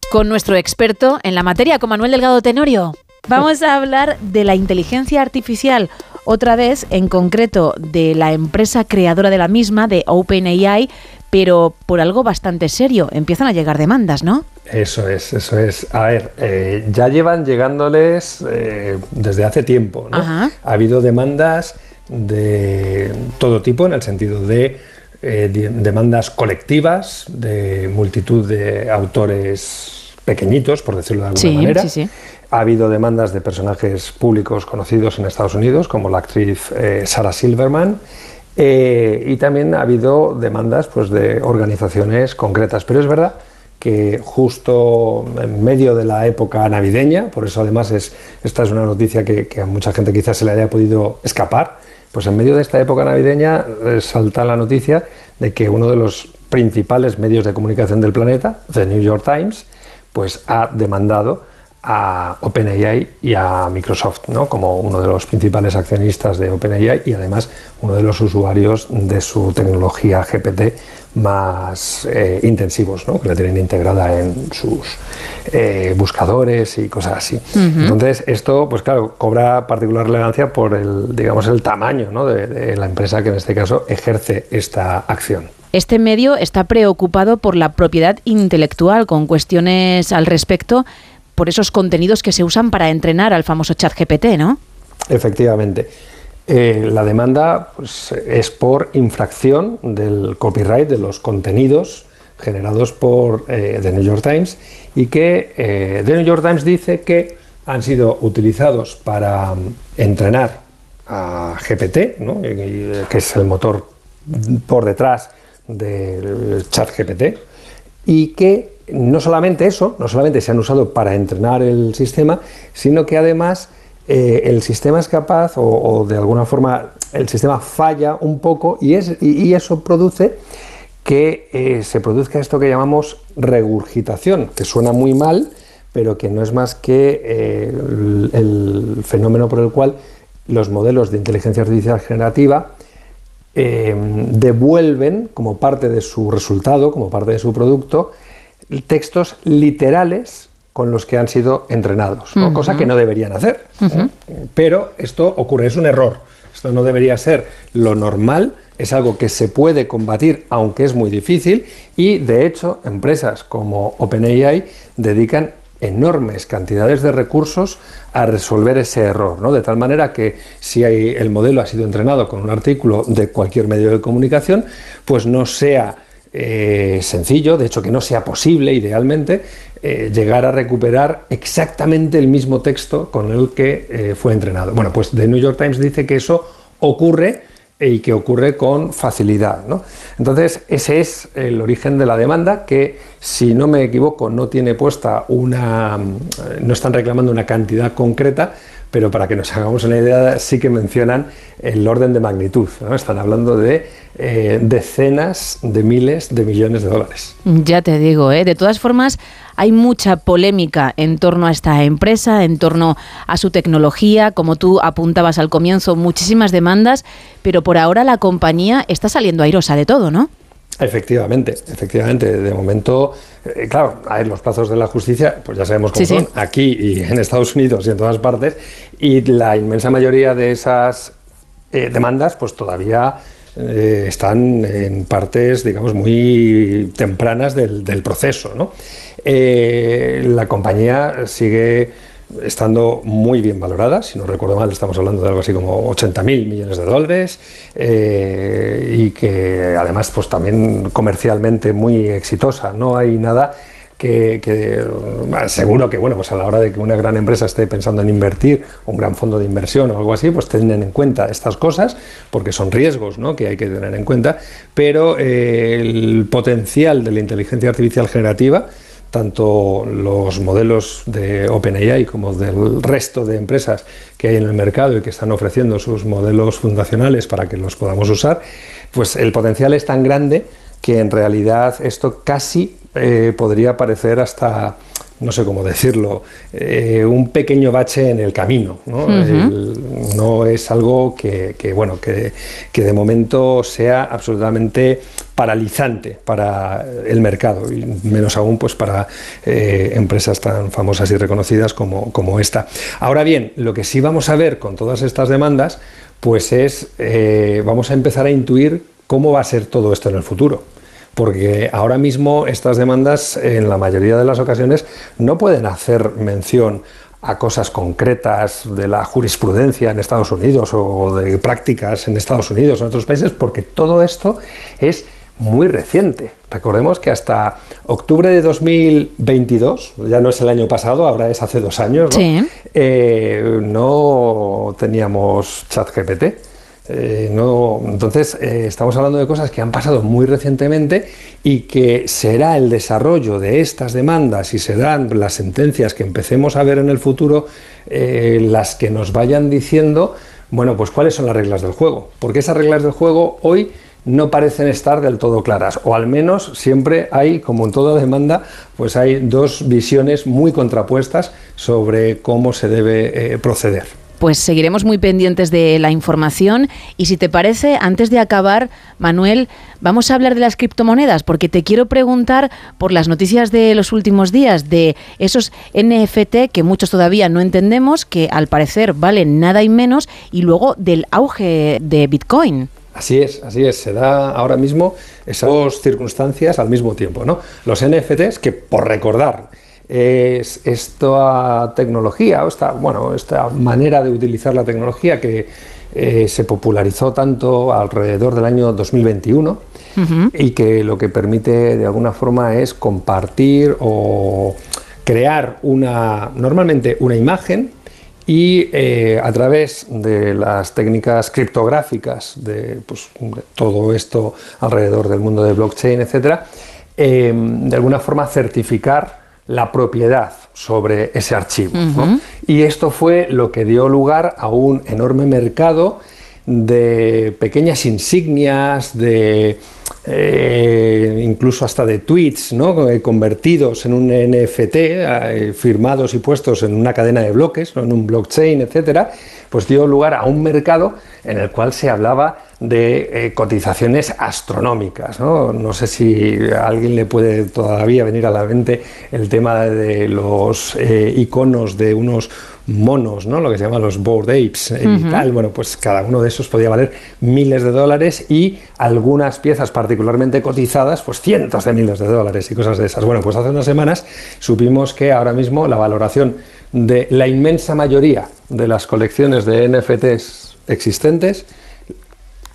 Con nuestro experto en la materia, con Manuel Delgado Tenorio. Vamos a hablar de la inteligencia artificial, otra vez en concreto de la empresa creadora de la misma, de OpenAI, pero por algo bastante serio. Empiezan a llegar demandas, ¿no? Eso es, eso es. A ver, eh, ya llevan llegándoles eh, desde hace tiempo. ¿no? Ajá. Ha habido demandas de todo tipo, en el sentido de eh, de- demandas colectivas, de multitud de autores pequeñitos, por decirlo de alguna Sí, manera. sí, sí. Ha habido demandas de personajes públicos conocidos en Estados Unidos, como la actriz eh, Sarah Silverman. eh, y también ha habido demandas pues, de organizaciones concretas. Pero es verdad que justo en medio de la época navideña, por eso además es, esta es una noticia que, a mucha gente quizás se le haya podido escapar, pues en medio de esta época navideña eh, salta la noticia de que uno de los principales medios de comunicación del planeta, The New York Times, pues ha demandado a OpenAI y a Microsoft, ¿no? como uno de los principales accionistas de OpenAI y además uno de los usuarios de su tecnología GPT más eh, intensivos, ¿no? que la tienen integrada en sus eh, buscadores y cosas así. Entonces, esto, pues claro, cobra particular relevancia por el, digamos, el tamaño ¿no? de, de la empresa que en este caso ejerce esta acción. Este medio está preocupado por la propiedad intelectual, con cuestiones al respecto, por esos contenidos que se usan para entrenar al famoso chat GPT, ¿no? Efectivamente. Eh, la demanda pues, es por infracción del copyright de los contenidos generados por eh, The New York Times y que eh, The New York Times dice que han sido utilizados para mm, entrenar a GPT, ¿no? Que es el motor por detrás del chat GPT, y que no solamente eso, no solamente se han usado para entrenar el sistema, sino que además eh, el sistema es capaz, o, de alguna forma el sistema falla un poco, y, es, y, eso produce que eh, se produzca esto que llamamos regurgitación, que suena muy mal, pero que no es más que eh, el, fenómeno por el cual los modelos de inteligencia artificial generativa devuelven como parte de su resultado, como parte de su producto, textos literales con los que han sido entrenados, ¿no? Cosa que no deberían hacer. ¿eh? Pero esto ocurre, es un error. Esto no debería ser lo normal, es algo que se puede combatir, aunque es muy difícil, y de hecho empresas como OpenAI dedican enormes cantidades de recursos a resolver ese error, ¿no? De tal manera que si hay- el modelo ha sido entrenado con un artículo de cualquier medio de comunicación, pues no sea eh, sencillo, de hecho que no sea posible idealmente, eh, llegar a recuperar exactamente el mismo texto con el que eh, fue entrenado. Bueno, pues The New York Times dice que eso ocurre y que ocurre con facilidad. ¿no? Entonces, ese es el origen de la demanda, que si no me equivoco no tiene puesta una, no están reclamando una cantidad concreta, pero para que nos hagamos una idea sí que mencionan el orden de magnitud. ¿no? Están hablando de eh, decenas de miles de millones de dólares. Ya te digo, ¿eh? de todas formas, hay mucha polémica en torno a esta empresa, en torno a su tecnología, como tú apuntabas al comienzo, muchísimas demandas, pero por ahora la compañía está saliendo airosa de todo, ¿no? Efectivamente, efectivamente. De momento, eh, claro, ver, los plazos de la justicia, pues ya sabemos cómo Sí, sí. son, aquí y en Estados Unidos y en todas partes, y la inmensa mayoría de esas eh, demandas, pues todavía eh, están en partes, digamos, muy tempranas del, del proceso. ¿no? La compañía sigue estando muy bien valorada, si no recuerdo mal, estamos hablando de algo así como 80 mil millones de dólares eh, y que además pues también comercialmente muy exitosa. No hay nada que, seguro que bueno pues a la hora de que una gran empresa esté pensando en invertir un gran fondo de inversión o algo así pues tienen en cuenta estas cosas porque son riesgos ¿no? que hay que tener en cuenta pero eh, el potencial de la inteligencia artificial generativa tanto los modelos de OpenAI como del resto de empresas que hay en el mercado y que están ofreciendo sus modelos fundacionales para que los podamos usar, pues el potencial es tan grande que en realidad esto casi eh, podría parecer hasta, no sé cómo decirlo, eh, un pequeño bache en el camino. No, Ujú. El- no es algo que, que, bueno, que, que de momento sea absolutamente paralizante para el mercado y menos aún pues para eh, empresas tan famosas y reconocidas como, como esta. Ahora bien, lo que sí vamos a ver con todas estas demandas pues es, eh, vamos a empezar a intuir cómo va a ser todo esto en el futuro. Porque ahora mismo estas demandas, en la mayoría de las ocasiones, no pueden hacer mención a cosas concretas de la jurisprudencia en Estados Unidos o de prácticas en Estados Unidos o en otros países, porque todo esto es muy reciente. Recordemos que hasta octubre de 2022, ya no es el año pasado, ahora es hace dos años, ¿no? Sí. Eh, no teníamos ChatGPT. Eh, no, entonces, eh, estamos hablando de cosas que han pasado muy recientemente y que será el desarrollo de estas demandas y serán las sentencias que empecemos a ver en el futuro eh, las que nos vayan diciendo, bueno, pues cuáles son las reglas del juego. Porque esas reglas del juego hoy no parecen estar del todo claras, o al menos siempre hay, como en toda demanda, pues hay dos visiones muy contrapuestas sobre cómo se debe proceder. Pues seguiremos muy pendientes de la información y si te parece, antes de acabar, Manuel, vamos a hablar de las criptomonedas porque te quiero preguntar por las noticias de los últimos días de esos NFT que muchos todavía no entendemos, que al parecer valen nada y menos, y luego del auge de Bitcoin. Así es, así es. Se da ahora mismo esas dos circunstancias al mismo tiempo, ¿no? Los NFTs, que por recordar, es esta tecnología, o esta, bueno, esta manera de utilizar la tecnología que eh, se popularizó tanto alrededor del año 2021 y que lo que permite de alguna forma es compartir o crear una, normalmente una imagen y eh, a través de las técnicas criptográficas de, pues, de todo esto alrededor del mundo de blockchain, etcétera, eh, de alguna forma certificar la propiedad sobre ese archivo. Y esto fue lo que dio lugar a un enorme mercado de pequeñas insignias, de eh, incluso hasta de tweets, ¿no? Eh, convertidos en un NFT, eh, firmados y puestos en una cadena de bloques, ¿no? en un blockchain, etcétera, pues dio lugar a un mercado en el cual se hablaba de eh, cotizaciones astronómicas. ¿no? no sé si a alguien le puede todavía venir a la mente el tema de los eh, iconos de unos monos, ¿no? lo que se llaman los board apes eh, y tal. Bueno, pues cada uno de esos podía valer miles de dólares y algunas piezas particularmente cotizadas, pues cientos de miles de dólares y cosas de esas. Bueno, pues hace unas semanas supimos que ahora mismo la valoración de la inmensa mayoría de las colecciones de NFTs existentes,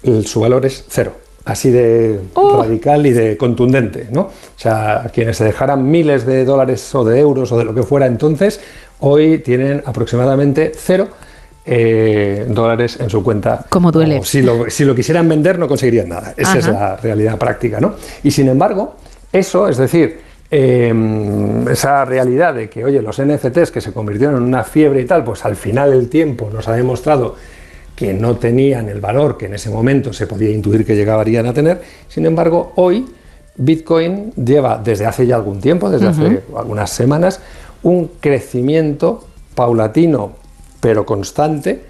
el- su valor es cero. Así de radical y de contundente, ¿no? O sea, quienes se dejaran miles de dólares o de euros o de lo que fuera entonces, hoy tienen aproximadamente cero eh, dólares en su cuenta. Como duele. Si, lo, si lo quisieran vender, no conseguirían nada. Esa es la realidad práctica, ¿no? Y sin embargo, eso, es decir, eh, esa realidad de que, oye, los NFTs que se convirtieron en una fiebre y tal, pues al final del tiempo nos ha demostrado que no tenían el valor que en ese momento se podía intuir que llegarían a tener. Sin embargo, hoy Bitcoin lleva desde hace ya algún tiempo, desde hace algunas semanas, un crecimiento paulatino pero constante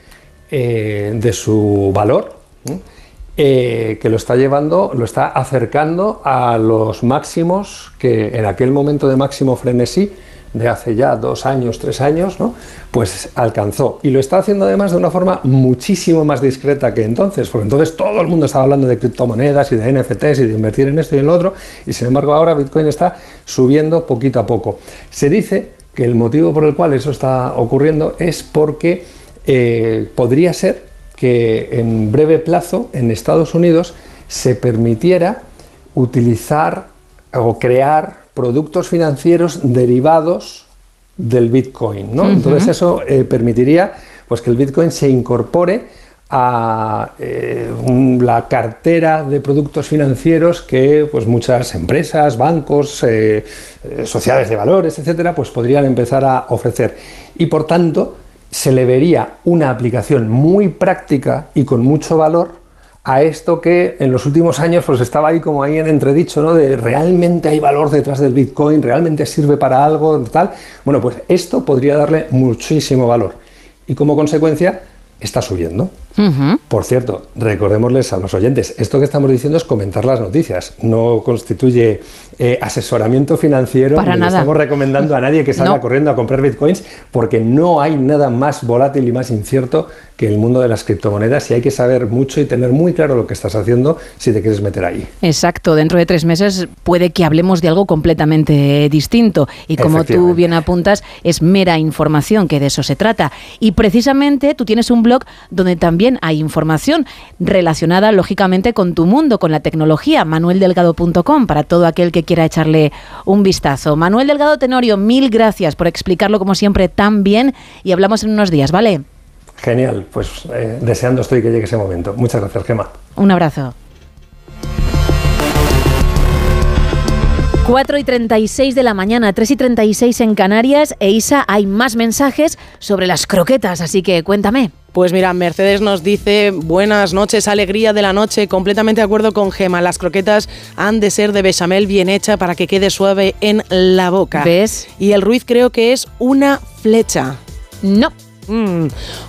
eh, de su valor. Eh, que lo está llevando, lo está acercando a los máximos que en aquel momento de máximo frenesí de hace ya dos años, tres años, ¿no? pues alcanzó. Y lo está haciendo además de una forma muchísimo más discreta que entonces, porque entonces todo el mundo estaba hablando de criptomonedas y de NFTs y de invertir en esto y en lo otro, y sin embargo ahora Bitcoin está subiendo poquito a poco. Se dice que el motivo por el cual eso está ocurriendo es porque eh, podría ser que en breve plazo en Estados Unidos se permitiera utilizar o crear productos financieros derivados del Bitcoin. ¿no? Entonces eso eh, permitiría pues, que el Bitcoin se incorpore a eh, un- la cartera de productos financieros que pues, muchas empresas, bancos, eh, sociedades de valores, etcétera, pues podrían empezar a ofrecer. Y por tanto, se le vería una aplicación muy práctica y con mucho valor a esto que en los últimos años pues estaba ahí como ahí en entredicho, ¿no? De realmente hay valor detrás del Bitcoin, realmente sirve para algo, tal. Bueno, pues esto podría darle muchísimo valor. Y como consecuencia, está subiendo. Por cierto, recordémosles a los oyentes, esto que estamos diciendo es comentar las noticias, no constituye eh, asesoramiento financiero, Para ni le nada. estamos recomendando a nadie que salga No. corriendo a comprar bitcoins, porque no hay nada más volátil y más incierto que el mundo de las criptomonedas y hay que saber mucho y tener muy claro lo que estás haciendo si te quieres meter ahí. Exacto, dentro de tres meses puede que hablemos de algo completamente distinto y como tú bien apuntas, es mera información, que de eso se trata. Y precisamente tú tienes un blog donde también hay información relacionada lógicamente con tu mundo, con la tecnología, manueldelgado.com, para todo aquel que quiera echarle un vistazo. Manuel Delgado Tenorio, mil gracias por explicarlo como siempre tan bien y hablamos en unos días, ¿vale? Genial, pues eh, deseando estoy que llegue ese momento. Muchas gracias, Gemma. Un abrazo. 4 y 36 de la mañana, 3 y 36 en Canarias. E Isa, hay más mensajes sobre las croquetas, así que cuéntame. Pues mira, Mercedes nos dice, buenas noches, alegría de la noche, completamente de acuerdo con Gema, las croquetas han de ser de bechamel bien hecha para que quede suave en la boca. ¿Ves? Y el Ruiz creo que es una flecha. No. Mm.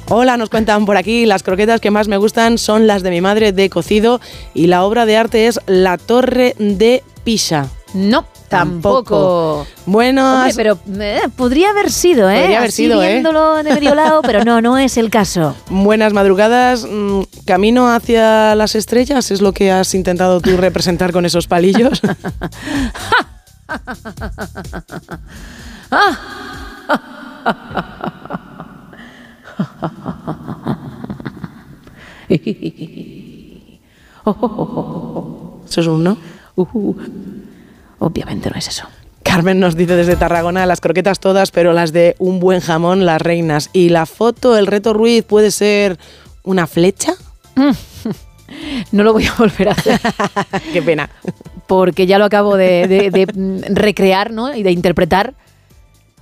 Hola, nos cuentan por aquí, las croquetas que más me gustan son las de mi madre de cocido y la obra de arte es La Torre de Pisa. No, tampoco. Bueno, Hombre, pero eh, podría haber sido, ¿eh? Podría haber Así sido, ¿eh? viéndolo de medio lado, pero no, no es el caso. Buenas madrugadas. mm, Camino hacia las estrellas es lo que has intentado tú representar con esos palillos. ¿Eso es un no? Obviamente no es eso. Carmen nos dice desde Tarragona las croquetas todas, pero las de un buen jamón, las reinas. Y la foto, el reto Ruiz, puede ser una flecha. No lo voy a volver a hacer. Qué pena. Porque ya lo acabo de, de- de, recrear ¿no? y de interpretar.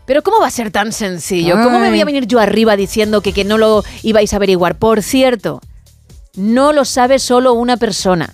Pero ¿cómo va a ser tan sencillo? ¿Cómo me voy a venir yo arriba diciendo que, que no lo ibais a averiguar? Por cierto, no lo sabe solo una persona.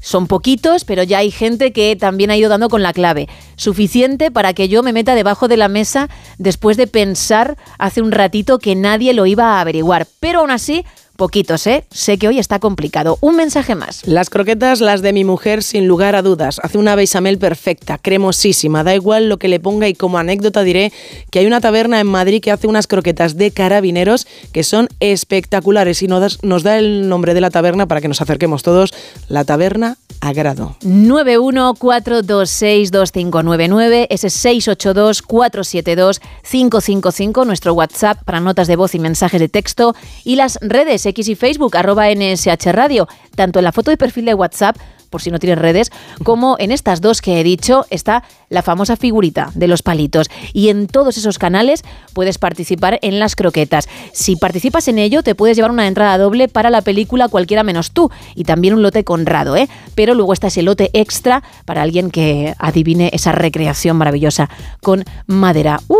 Son poquitos, pero ya hay gente que también ha ido dando con la clave. Suficiente para que yo me meta debajo de la mesa después de pensar hace un ratito que nadie lo iba a averiguar. Pero aún así, poquitos, ¿eh? Sé que hoy está complicado. Un mensaje más. Las croquetas, las de mi mujer, sin lugar a dudas. Hace una bechamel perfecta, cremosísima. Da igual lo que le ponga y como anécdota diré que hay una taberna en Madrid que hace unas croquetas de carabineros que son espectaculares y nos da el nombre de la taberna para que nos acerquemos todos. La taberna Agrado. 914262599, ese 682472555, nuestro WhatsApp para notas de voz y mensajes de texto y las redes X y Facebook arroba NSH Radio, tanto en la foto de perfil de WhatsApp por si no tienes redes, como en estas dos que he dicho está la famosa figurita de los palitos. Y en todos esos canales puedes participar en las croquetas. Si participas en ello, te puedes llevar una entrada doble para la película Cualquiera menos tú y también un lote conrado, ¿eh? Pero luego está ese lote extra para alguien que adivine esa recreación maravillosa con madera. ¡Uh!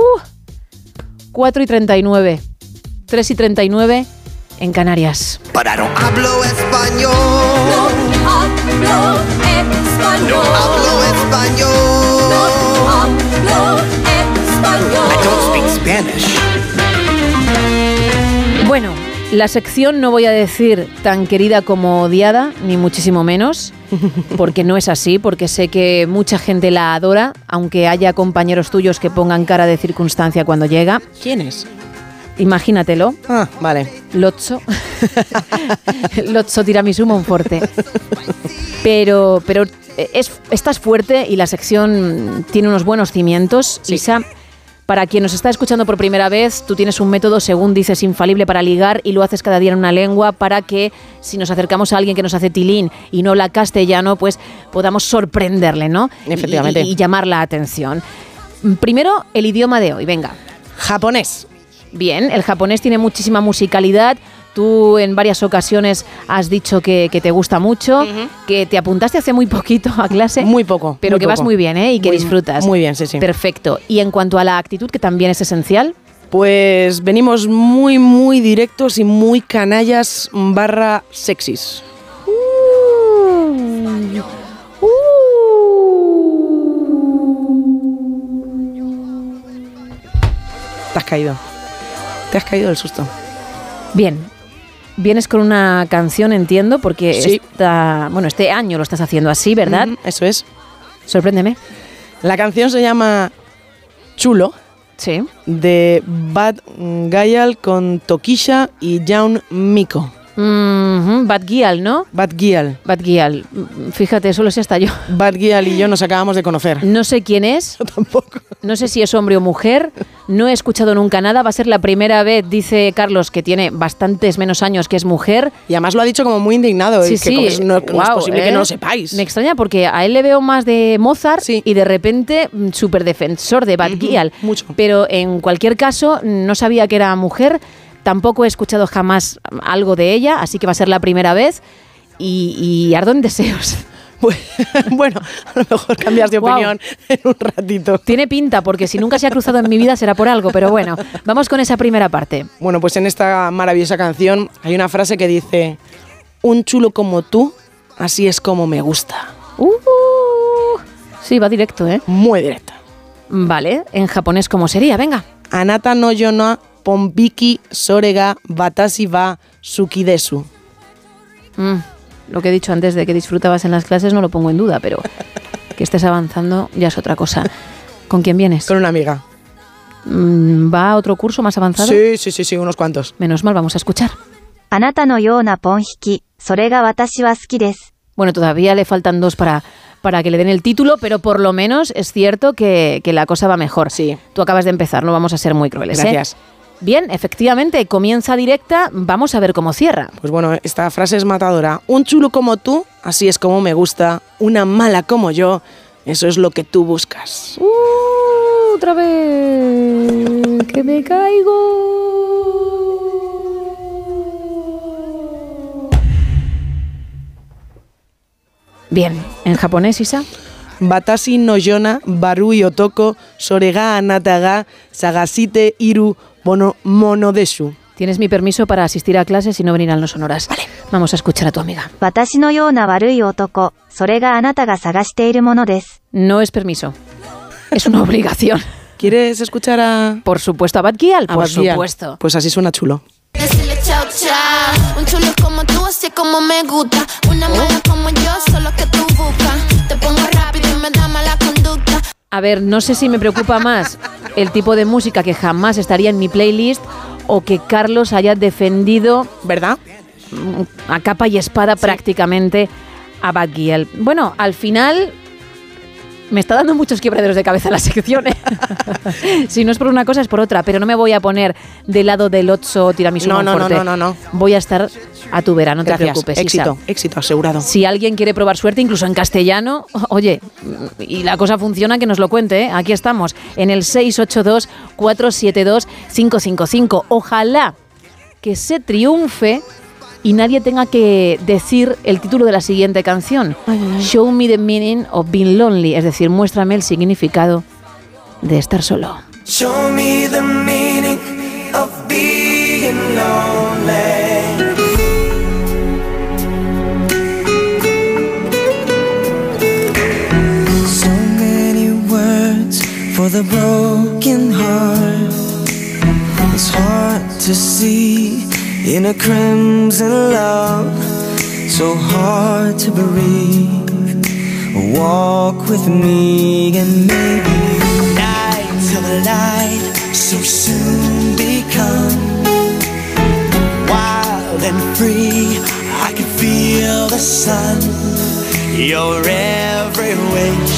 4 y 39, 3 y 39 en Canarias. Pararon. Hablo español. Hablo español. hablo español. hablo español. I don't speak Spanish. Bueno, la sección no voy a decir tan querida como odiada, ni muchísimo menos, porque no es así, porque sé que mucha gente la adora, aunque haya compañeros tuyos que pongan cara de circunstancia cuando llega. ¿Quién es? Imagínatelo. Ah, vale. Lotso. Lotso tiramisú Monforte. Pero, pero es, estás fuerte y la sección tiene unos buenos cimientos. Isa, Para quien nos está escuchando por primera vez, tú tienes un método, según dices, infalible para ligar y lo haces cada día en una lengua para que si nos acercamos a alguien que nos hace tilín y no habla castellano, pues podamos sorprenderle, ¿no? Efectivamente. Y, y llamar la atención. Primero, el idioma de hoy, venga. Japonés. Bien, el japonés tiene muchísima musicalidad. Tú en varias ocasiones has dicho que, que te gusta mucho, que te apuntaste hace muy poquito a clase. Muy poco. Pero muy que vas muy bien, ¿eh? Y que Muy- disfrutas. Muy bien, sí, sí. Perfecto. Y en cuanto a la actitud, que también es esencial. Pues venimos muy, muy directos y muy canallas barra sexys. Te has caído. Te has caído del susto. Bien. Vienes con una canción, entiendo, porque Sí. esta- bueno, este año lo estás haciendo así, ¿verdad? Eso es. Sorpréndeme. La canción se llama Chulo. Sí. De Bad Gayal con Tokisha y Jaun Miko. Mhm, Bad Gyal, ¿no? Bad Gyal. Bad Gyal. Mm, Fíjate, eso lo sé hasta yo. Bad Gyal y yo nos acabamos de conocer. No sé quién es. tampoco. No sé si es hombre o mujer. No he escuchado nunca nada. Va a ser la primera vez, dice Carlos, que tiene bastantes menos años que es mujer. Y además lo ha dicho como muy indignado. Sí, y que sí. es- no, no es posible que ¿eh? no lo sepáis. Me extraña porque a él le veo más de Mozart y de repente mm, súper defensor de Bad Gyal. mucho. Pero en cualquier caso, no sabía que era mujer. Tampoco he escuchado jamás algo de ella, así que va a ser la primera vez. Y, y ardo en deseos. bueno, a lo mejor cambias de opinión en un ratito. Tiene pinta, porque si nunca se ha cruzado en mi vida será por algo, pero bueno, vamos con esa primera parte. Bueno, pues en esta maravillosa canción hay una frase que dice: Un chulo como tú, así es como me gusta. Uh, sí, va directo, ¿eh? Muy directa. Vale, en japonés, ¿cómo sería? Venga. Anata no yona Pombiki Sorega Batasi va Sukidesu. Mm, lo que he dicho antes de que disfrutabas en las clases no lo pongo en duda, pero que estés avanzando ya es otra cosa. ¿Con quién vienes? Con una amiga. Mm, ¿Va a otro curso más avanzado? Sí, sí, sí, sí, unos cuantos. Menos mal, vamos a escuchar. Bueno, todavía le faltan dos para, para que le den el título, pero por lo menos es cierto que, que la cosa va mejor. Sí. Tú acabas de empezar, no vamos a ser muy crueles. Gracias. ¿eh? Bien, efectivamente, comienza directa, vamos a ver cómo cierra. Pues bueno, esta frase es matadora. Un chulo como tú, así es como me gusta. Una mala como yo, eso es lo que tú buscas. Uh, otra vez, que me caigo. Bien, en japonés, Isa. Batasi no yona, baru yotoko, sorega anata ga, sagasite iru, Mono, Monodesu. Tienes mi permiso para asistir a clases y no venir a los sonoras. Vale. Vamos a escuchar a tu amiga. No es permiso. Es una obligación. ¿Quieres escuchar a...? Por supuesto, a Bad por Bad supuesto. Gial. Pues así suena chulo. Un chulo como tú, así como me gusta. Una mala como yo, solo que tú buscas. Te pongo rápido y me da mala conducta. A ver, no sé si me preocupa más el tipo de música que jamás estaría en mi playlist o que Carlos haya defendido, ¿verdad? A capa y espada prácticamente a Bad Gyal. Bueno, al final me está dando muchos quebraderos de cabeza la sección. ¿eh? si no es por una cosa es por otra, pero no me voy a poner del lado del Otso tiramisú No, no, no, no, no, no. Voy a estar a tu vera, no te Gracias. preocupes. Éxito, Isa. éxito asegurado. Si alguien quiere probar suerte, incluso en castellano, oye, y la cosa funciona, que nos lo cuente. ¿eh? Aquí estamos, en el 682-472-555. Ojalá que se triunfe y nadie tenga que decir el título de la siguiente canción. Show me the meaning of being lonely, es decir, muéstrame el significado de estar solo. Show me the the broken heart. It's hard to see in a crimson love. So hard to breathe. Walk with me and maybe night till the light so soon become wild and free. I can feel the sun, You're wish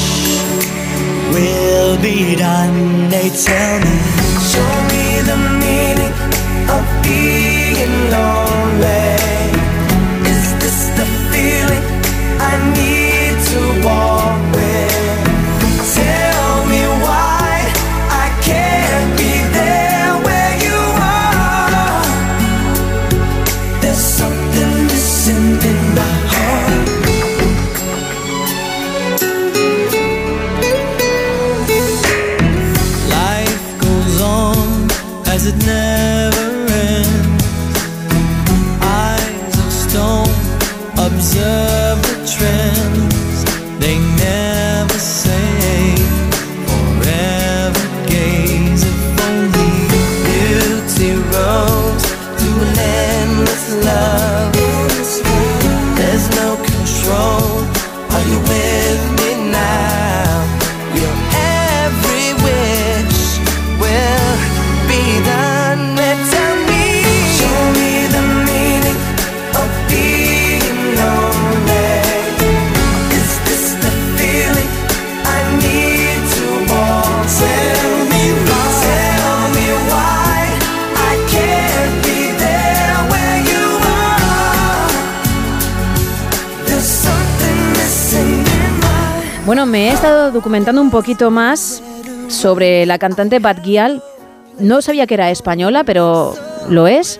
will be done. They tell me, me he estado documentando un poquito más sobre la cantante Bad Gyal. No sabía que era española, pero lo es.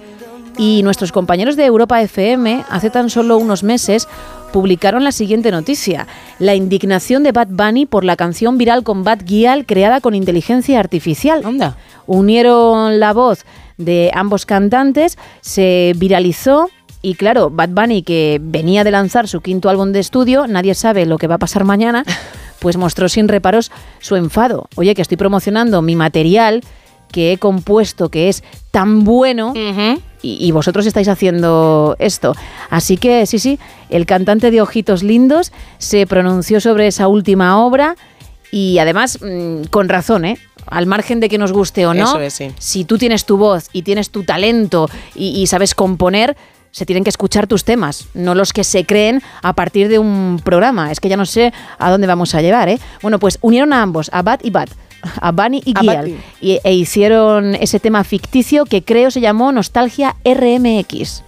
Y nuestros compañeros de Europa FM hace tan solo unos meses publicaron la siguiente noticia. La indignación de Bad Bunny por la canción viral con Bad Gyal creada con inteligencia artificial. Unieron la voz de ambos cantantes, se viralizó y claro, Bad Bunny, que venía de lanzar su quinto álbum de estudio, nadie sabe lo que va a pasar mañana, pues mostró sin reparos su enfado. Oye, que estoy promocionando mi material que he compuesto, que es tan bueno, y, y vosotros estáis haciendo esto. Así que sí, sí, el cantante de Ojitos Lindos se pronunció sobre esa última obra y además mm, con razón, ¿eh? Al margen de que nos guste o no, Eso es, sí. si tú tienes tu voz y tienes tu talento y, y sabes componer, se tienen que escuchar tus temas, no los que se creen a partir de un programa. Es que ya no sé a dónde vamos a llevar, ¿eh? Bueno, pues unieron a ambos, a Bat y Bat, a Bunny y Gial, e hicieron ese tema ficticio que creo se llamó Nostalgia RMX.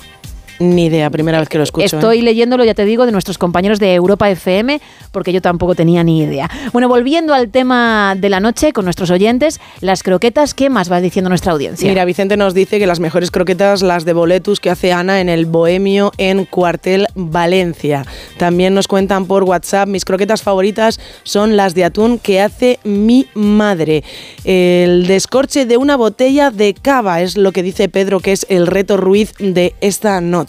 Ni idea, primera vez que lo escucho. ¿eh? Estoy leyéndolo, ya te digo, de nuestros compañeros de Europa FM, porque yo tampoco tenía ni idea. Bueno, volviendo al tema de la noche con nuestros oyentes, las croquetas, ¿qué más va diciendo nuestra audiencia? Mira, Vicente nos dice que las mejores croquetas, las de boletus que hace Ana en el Bohemio en Cuartel Valencia. También nos cuentan por WhatsApp, mis croquetas favoritas son las de atún que hace mi madre. El descorche de una botella de cava es lo que dice Pedro que es el reto Ruiz de esta noche.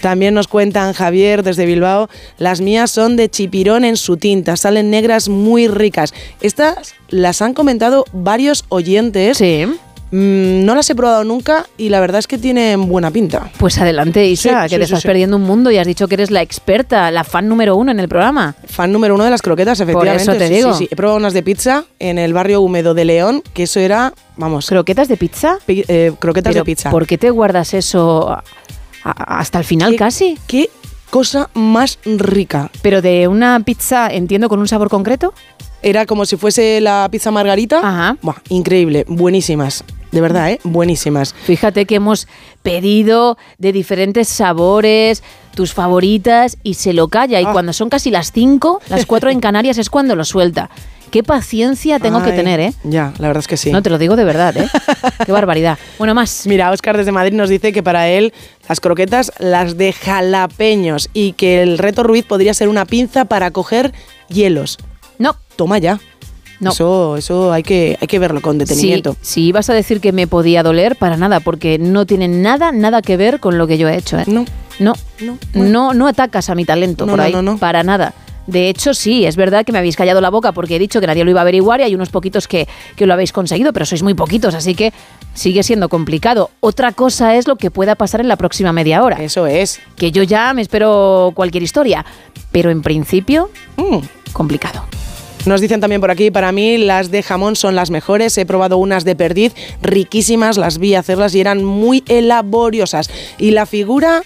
También nos cuentan Javier desde Bilbao, las mías son de chipirón en su tinta, salen negras muy ricas. Estas las han comentado varios oyentes. Mm, no las he probado nunca y la verdad es que tienen buena pinta. Pues adelante, Isa, Sí, que sí, te sí, estás sí. perdiendo un mundo y has dicho que eres la experta, la fan número uno en el programa. Fan número uno de las croquetas, efectivamente. eso te Sí, digo. Sí, sí. He probado unas de pizza en el barrio húmedo de León, que eso era, vamos. ¿Croquetas de pizza? croquetas Pero, de pizza. ¿Por qué te guardas eso a- hasta el final casi? ¿Qué cosa más rica? Pero de una pizza, entiendo, con un sabor concreto. Era como si fuese la pizza margarita. Ajá. Buah, increíble, buenísimas. De verdad, ¿eh? Buenísimas. Fíjate que hemos pedido de diferentes sabores, tus favoritas, y se lo calla. Y Ah. cuando son casi las 5, las 4 en Canarias es cuando lo suelta. Qué paciencia tengo que tener, ¿eh? Ya, la verdad es que sí. No te lo digo de verdad, ¿eh? Qué barbaridad. Bueno, más. Mira, Oscar desde Madrid nos dice que para él las croquetas las de jalapeños y que el reto Ruiz podría ser una pinza para coger hielos. No. Toma ya. No. Eso, eso hay que, hay que verlo con detenimiento. Si, si ibas a decir que me podía doler, para nada, porque no tiene nada, nada que ver con lo que yo he hecho. ¿eh? No. No, no, no, atacas a mi talento No, por no, ahí, no, no. para nada. De hecho, sí, es verdad que me habéis callado la boca porque he dicho que nadie lo iba a averiguar y hay unos poquitos que, que lo habéis conseguido, pero sois muy poquitos, así que sigue siendo complicado. Otra cosa es lo que pueda pasar en la próxima media hora. Eso es. Que yo ya me espero cualquier historia, pero en principio, Mm. complicado. Nos dicen también por aquí, para mí las de jamón son las mejores. He probado unas de perdiz, riquísimas, las vi hacerlas y eran muy laboriosas. Y la figura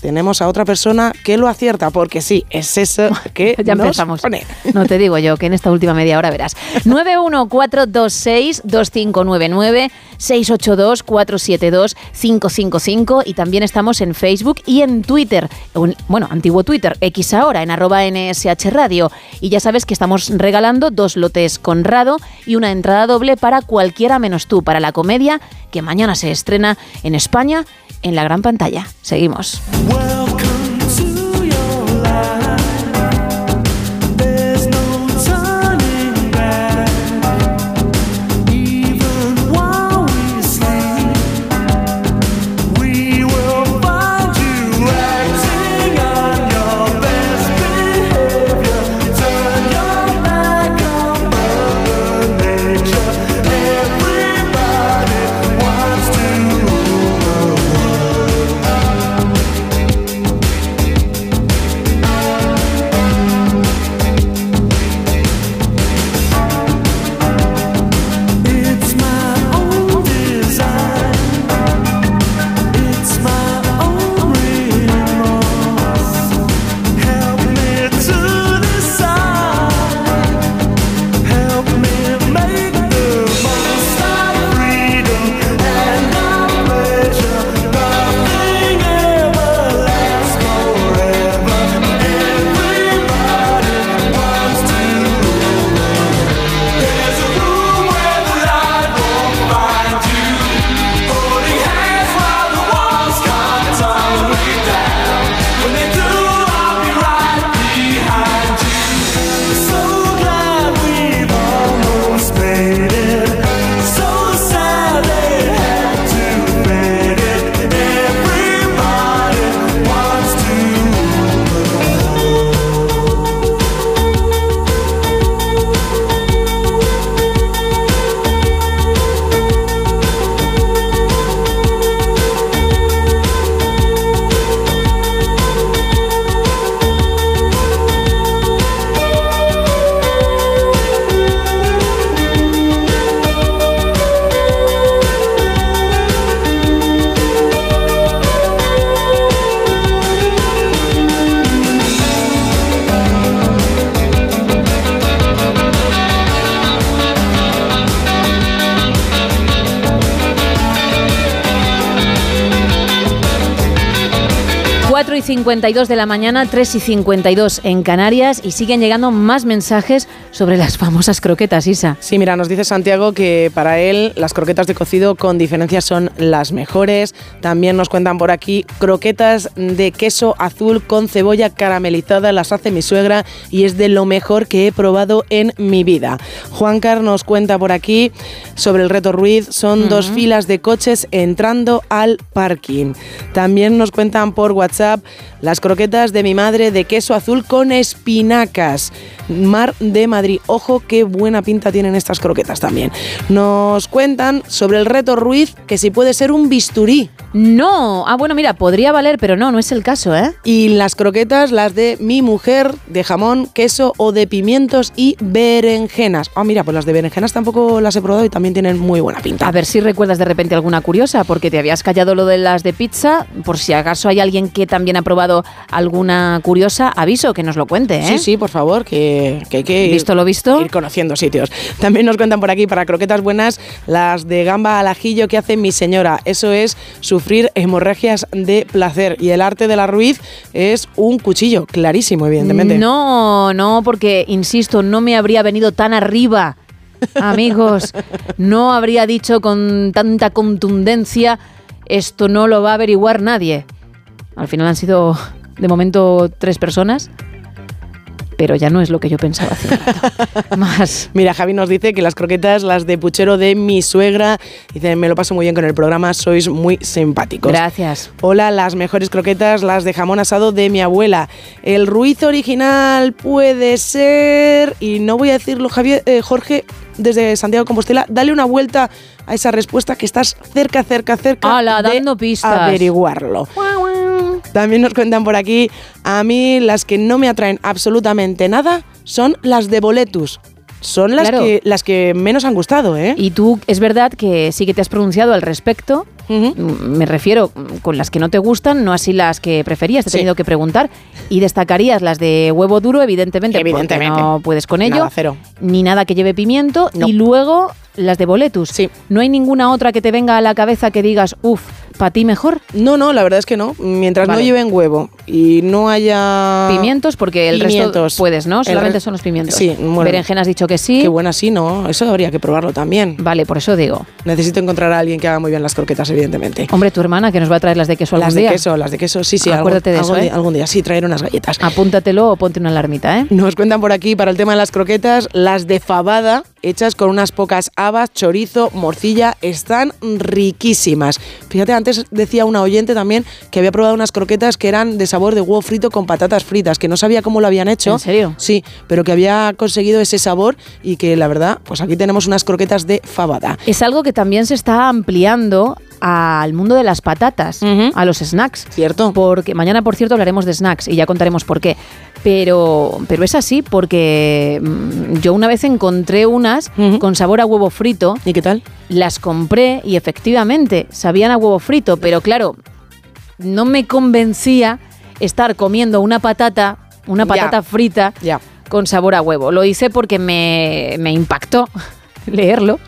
tenemos a otra persona que lo acierta, porque sí, es eso que Ya nos empezamos. pone. No te digo yo que en esta última media hora verás. 914262599 682-472-555 y también estamos en Facebook y en Twitter, un- bueno, antiguo Twitter, X ahora, en arroba NSH Radio. Y ya sabes que estamos regalando dos lotes Conrado y una entrada doble para cualquiera menos tú, para la comedia que mañana se estrena en España en la gran pantalla. Seguimos. 52 de la mañana, 3 y 52 en Canarias y siguen llegando más mensajes sobre las famosas croquetas, Isa. Sí, mira, nos dice Santiago que para él las croquetas de cocido con diferencia son las mejores. También nos cuentan por aquí croquetas de queso azul con cebolla caramelizada, las hace mi suegra y es de lo mejor que he probado en mi vida. Juan Car nos cuenta por aquí sobre el reto Ruiz, son dos filas de coches entrando al parking. También nos cuentan por WhatsApp las croquetas de mi madre de queso azul con espinacas. Mar de Madrid. Ojo, qué buena pinta tienen estas croquetas también. Nos cuentan sobre el reto Ruiz, que si puede ser un bisturí. No, ah bueno, mira, podría valer, pero no, no es el caso, ¿eh? Y las croquetas, las de mi mujer, de jamón, queso o de pimientos y berenjenas. Ah, mira, pues las de berenjenas tampoco las he probado y también tienen muy buena pinta. A ver si recuerdas de repente alguna curiosa, porque te habías callado lo de las de pizza. Por si acaso hay alguien que también ha probado alguna curiosa, aviso que nos lo cuente, ¿eh? Sí, sí, por favor, que, que hay que ¿Visto lo visto? ir conociendo sitios. También nos cuentan por aquí para croquetas buenas las de gamba al ajillo que hace mi señora. Eso es sufrir hemorragias de placer. Y el arte de la Ruiz es un cuchillo, clarísimo, evidentemente. No, no, porque, insisto, no me habría venido tan arriba. Amigos, no habría dicho con tanta contundencia, esto no lo va a averiguar nadie. Al final han sido, de momento, tres personas, pero ya no es lo que yo pensaba hace rato. Más. Mira, Javi nos dice que las croquetas, las de puchero de mi suegra, dice, me lo paso muy bien con el programa, sois muy simpáticos. Gracias. Hola, las mejores croquetas, las de jamón asado de mi abuela. El ruiz original puede ser, y no voy a decirlo, Javier, eh, Jorge, desde Santiago de Compostela, dale una vuelta a esa respuesta que estás cerca, cerca, cerca Ala, de dando pistas. averiguarlo. También nos cuentan por aquí, a mí las que no me atraen absolutamente nada son las de boletus. Son las, Claro. que, las que menos han gustado, ¿eh? Y tú, es verdad que sí que te has pronunciado al respecto, Me refiero con las que no te gustan, no así las que preferías. Te he Sí. tenido que preguntar. Y destacarías las de huevo duro, evidentemente, porque no puedes con ello. Nada, cero. Ni nada que lleve pimiento. Y luego las de boletus. No hay ninguna otra que te venga a la cabeza que digas, uff, ¿para ti mejor? No, no, la verdad es que no. Mientras Vale. no lleven huevo y no haya... Pimientos, porque el Pimientos. resto puedes, ¿no? Solamente re- son los pimientos. Sí, bueno. Berenjena has dicho que sí. Qué buena, sí, ¿no? Eso habría que probarlo también. Vale, por eso digo. Necesito encontrar a alguien que haga muy bien las croquetas, evidentemente. Hombre, tu hermana que nos va a traer las de queso algún Las de día. queso, las de queso, sí, sí. algún- Acuérdate de eso, algún ¿eh? día- algún día, sí, traer unas galletas. Apúntatelo o ponte una alarmita, ¿eh? Nos cuentan por aquí para el tema de las croquetas, las de fabada, hechas con unas pocas habas, chorizo, morcilla, están riquísimas. Fíjate, antes decía una oyente también que había probado unas croquetas que eran de sabor de huevo frito con patatas fritas, que no sabía cómo lo habían hecho. ¿En serio? Sí, pero que había conseguido ese sabor y que la verdad, pues aquí tenemos unas croquetas de fabada. Es algo que también se está ampliando al mundo de las patatas, a los snacks. Cierto. Porque mañana, por cierto, hablaremos de snacks y ya contaremos por qué. Pero, pero es así porque mm, yo una vez encontré unas con sabor a huevo frito. ¿Y qué tal? Las compré y efectivamente sabían a huevo frito, pero claro, no me convencía estar comiendo una patata, una Ya. patata frita Ya. con sabor a huevo. Lo hice porque me, me impactó leerlo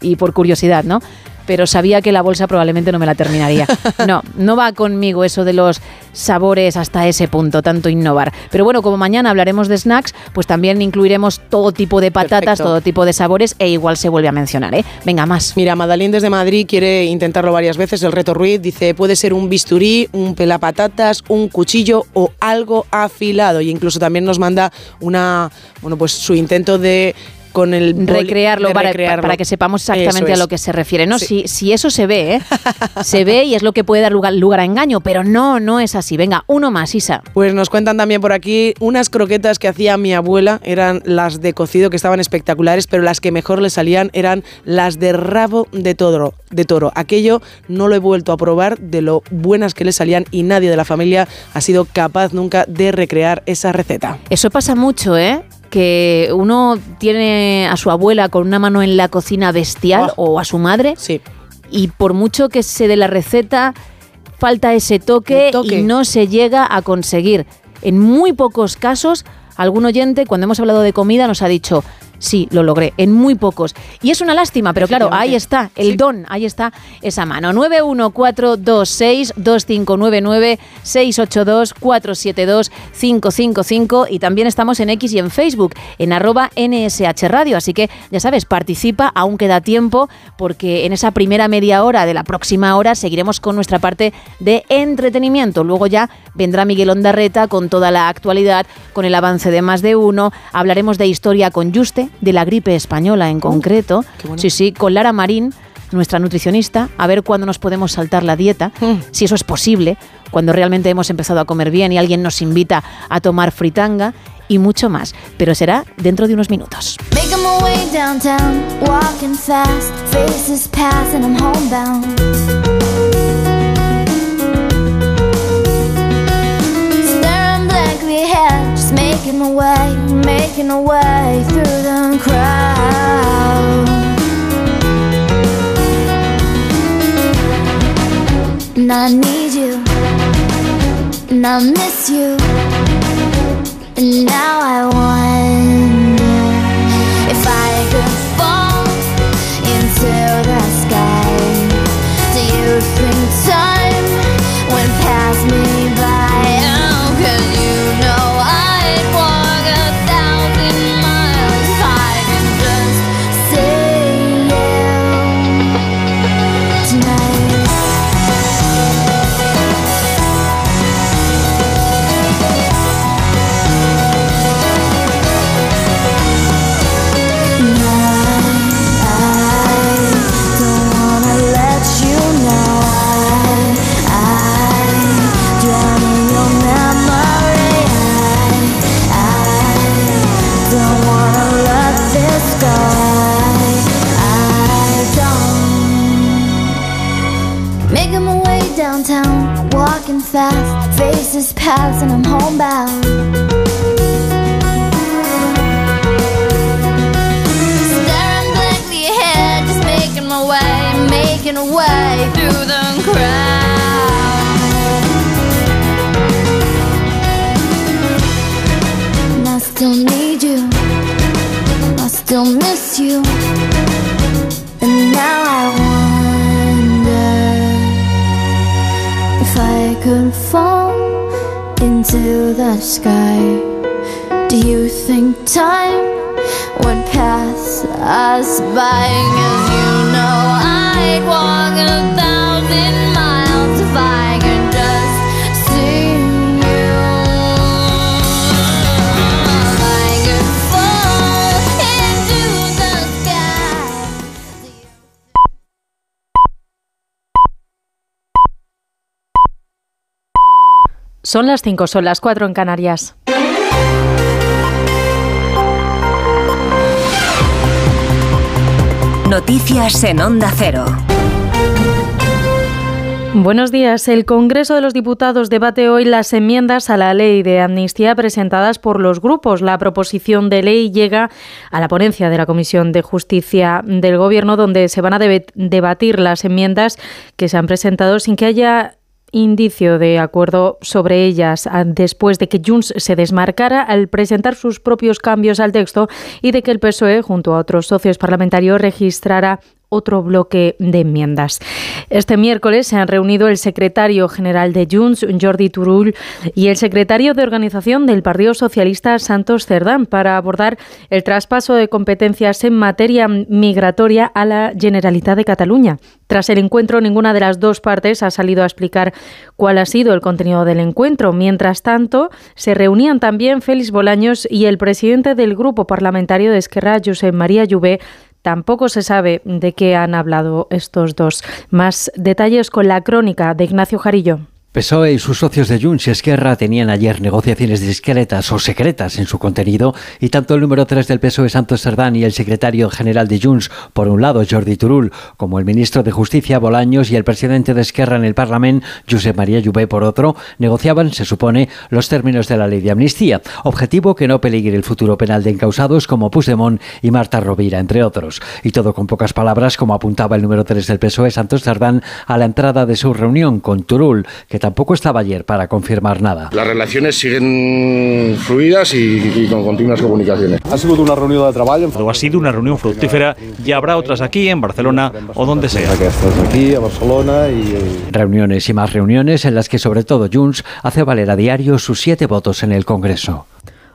y por curiosidad, ¿no? Pero sabía que la bolsa probablemente no me la terminaría. No, no va conmigo eso de los sabores hasta ese punto, tanto innovar. Pero bueno, como mañana hablaremos de snacks, pues también incluiremos todo tipo de patatas, Perfecto. todo tipo de sabores e igual se vuelve a mencionar, ¿eh? Venga, más. Mira, Madalín desde Madrid quiere intentarlo varias veces. El reto Ruiz dice, puede ser un bisturí, un pelapatatas, un cuchillo o algo afilado. Y incluso también nos manda una, bueno, pues su intento de con el recrearlo, para, recrearlo. para que sepamos exactamente a lo que se refiere. No, Sí. si, si eso se ve, ¿eh? se ve y es lo que puede dar lugar, lugar a engaño, pero no, no es así. Venga, uno más, Isa. Pues nos cuentan también por aquí unas croquetas que hacía mi abuela, eran las de cocido que estaban espectaculares, pero las que mejor le salían eran las de rabo de toro, de toro. Aquello no lo he vuelto a probar de lo buenas que le salían y nadie de la familia ha sido capaz nunca de recrear esa receta. Eso pasa mucho, ¿eh? Que uno tiene a su abuela con una mano en la cocina bestial o a su madre. Sí. Y por mucho que se dé la receta, falta ese toque, toque. y no se llega a conseguir. En muy pocos casos, algún oyente, cuando hemos hablado de comida, nos ha dicho. Sí, lo logré, en muy pocos. Y es una lástima, pero claro, ahí está, el don, ahí está esa mano. 914262599-682-472-555 y también estamos en X y en Facebook, en arroba NSH Radio. Así que ya sabes, participa, aún queda tiempo, porque en esa primera media hora de la próxima hora seguiremos con nuestra parte de entretenimiento. Luego ya vendrá Miguel Ondarreta con toda la actualidad, con el avance de más de uno. Hablaremos de historia con Juste, de la gripe española en concreto. Sí, sí, con Lara Marín nuestra nutricionista, a ver cuándo nos podemos saltar la dieta, si eso es posible, cuando realmente hemos empezado a comer bien y alguien nos invita a tomar fritanga y mucho más. Pero será dentro de unos minutos. Ahead, just making my way, making my way through the crowd. And I need you, and I miss you. And now I wonder fast, faces pass, and I'm homebound. Staring blankly ahead, just making my way, making a way through the crowd. I still need you, I still miss you, and now I wonder if I could fall into the sky. Do you think time would pass us by? Cause you know I'd walk a thousand miles if I could Son las 5, son las 4 en Canarias. Noticias en Onda Cero. Buenos días. El Congreso de los Diputados debate hoy las enmiendas a la ley de amnistía presentadas por los grupos. La proposición de ley llega a la ponencia de la Comisión de Justicia del Gobierno, donde se van a debatir las enmiendas que se han presentado sin que haya indicio de acuerdo sobre ellas ah, después de que Junts se desmarcara al presentar sus propios cambios al texto y de que el PSOE, junto a otros socios parlamentarios, registrara otro bloque de enmiendas. Este miércoles se han reunido el secretario general de Junts, Jordi Turull, y el secretario de organización del Partido Socialista, Santos Cerdán, para abordar el traspaso de competencias en materia migratoria a la Generalitat de Cataluña. Tras el encuentro, ninguna de las dos partes ha salido a explicar cuál ha sido el contenido del encuentro. Mientras tanto, se reunían también Félix Bolaños y el presidente del grupo parlamentario de Esquerra, Josep María Lluvé, Tampoco se sabe de qué han hablado estos dos. Más detalles con la crónica de Ignacio Jarillo. PSOE y sus socios de Junts y Esquerra tenían ayer negociaciones discretas o secretas en su contenido y tanto el número 3 del PSOE Santos Cerdán y el secretario general de Junts, por un lado Jordi Turull, como el ministro de Justicia Bolaños y el presidente de Esquerra en el Parlamento, Josep María Lluvé, por otro, negociaban, se supone, los términos de la ley de amnistía, objetivo que no peligre el futuro penal de encausados como Puigdemont y Marta Rovira, entre otros. Y todo con pocas palabras, como apuntaba el número 3 del PSOE Santos Cerdán a la entrada de su reunión con Turull, que tampoco estaba ayer para confirmar nada. Las relaciones siguen fluidas y, y con continuas comunicaciones. Ha sido una reunión de trabajo. Ha sido una reunión fructífera y habrá otras aquí, en Barcelona o donde sea. Aquí, a Barcelona y... Reuniones y más reuniones en las que sobre todo Junts hace valer a diario sus siete votos en el Congreso.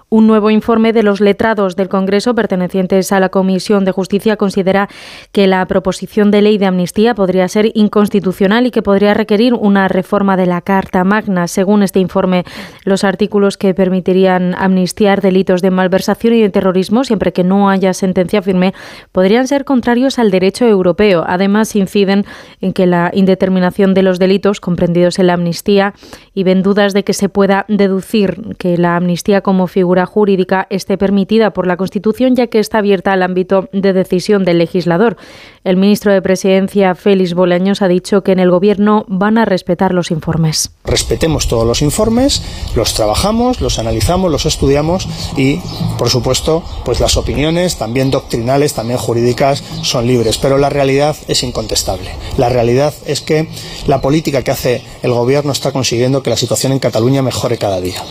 Un nuevo informe de los letrados del Congreso pertenecientes a la Comisión de Justicia considera que la proposición de ley de amnistía podría ser inconstitucional y que podría requerir una reforma de la Carta Magna. Según este informe, los artículos que permitirían amnistiar delitos de malversación y de terrorismo, siempre que no haya sentencia firme, podrían ser contrarios al derecho europeo. Además, inciden en que la indeterminación de los delitos comprendidos en la amnistía y ven dudas de que se pueda deducir que la amnistía como figura jurídica esté permitida por la Constitución, ya que está abierta al ámbito de decisión del legislador. El ministro de Presidencia, Félix Bolaños, ha dicho que en el Gobierno van a respetar los informes. Respetemos todos los informes, los trabajamos, los analizamos, los estudiamos y, por supuesto, pues las opiniones, también doctrinales, también jurídicas, son libres. Pero la realidad es incontestable. La realidad es que la política que hace el Gobierno está consiguiendo que la situación en Cataluña mejore cada día.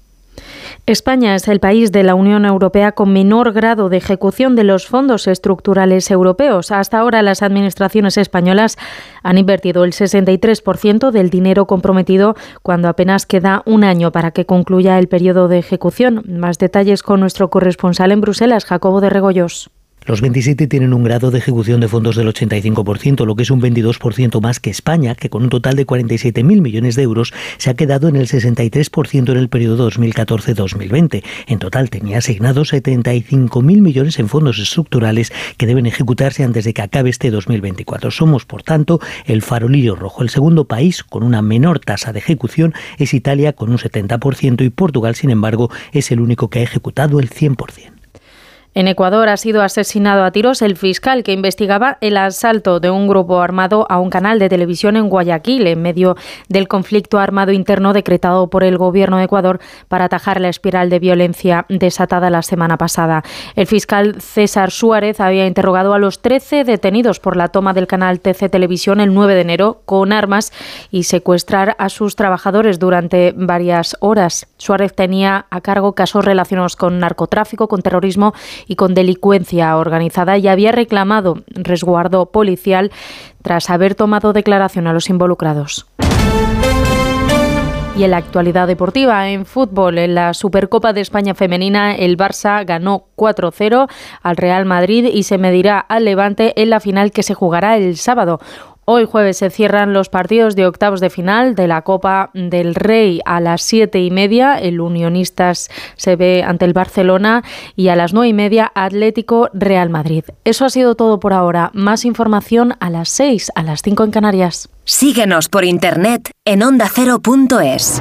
España es el país de la Unión Europea con menor grado de ejecución de los fondos estructurales europeos. Hasta ahora las administraciones españolas han invertido el 63% del dinero comprometido cuando apenas queda un año para que concluya el periodo de ejecución. Más detalles con nuestro corresponsal en Bruselas, Jacobo de Regoyos. Los 27 tienen un grado de ejecución de fondos del 85%, lo que es un 22% más que España, que con un total de 47.000 millones de euros se ha quedado en el 63% en el periodo 2014-2020. En total tenía asignados 75.000 millones en fondos estructurales que deben ejecutarse antes de que acabe este 2024. Somos, por tanto, el farolillo rojo. El segundo país con una menor tasa de ejecución es Italia con un 70% y Portugal, sin embargo, es el único que ha ejecutado el 100%. En Ecuador ha sido asesinado a tiros el fiscal que investigaba el asalto de un grupo armado a un canal de televisión en Guayaquil en medio del conflicto armado interno decretado por el gobierno de Ecuador para atajar la espiral de violencia desatada la semana pasada. El fiscal César Suárez había interrogado a los 13 detenidos por la toma del canal TC Televisión el 9 de enero con armas y secuestrar a sus trabajadores durante varias horas. Suárez tenía a cargo casos relacionados con narcotráfico, con terrorismo y con delincuencia organizada y había reclamado resguardo policial tras haber tomado declaración a los involucrados. Y en la actualidad deportiva, en fútbol, en la Supercopa de España femenina, el Barça ganó 4-0 al Real Madrid y se medirá al Levante en la final que se jugará el sábado. Hoy jueves se cierran los partidos de octavos de final de la Copa del Rey a las siete y media. El Unionistas se ve ante el Barcelona y a las nueve y media Atlético Real Madrid. Eso ha sido todo por ahora. Más información a las seis, a las cinco en Canarias. Síguenos por internet en ondacero.es.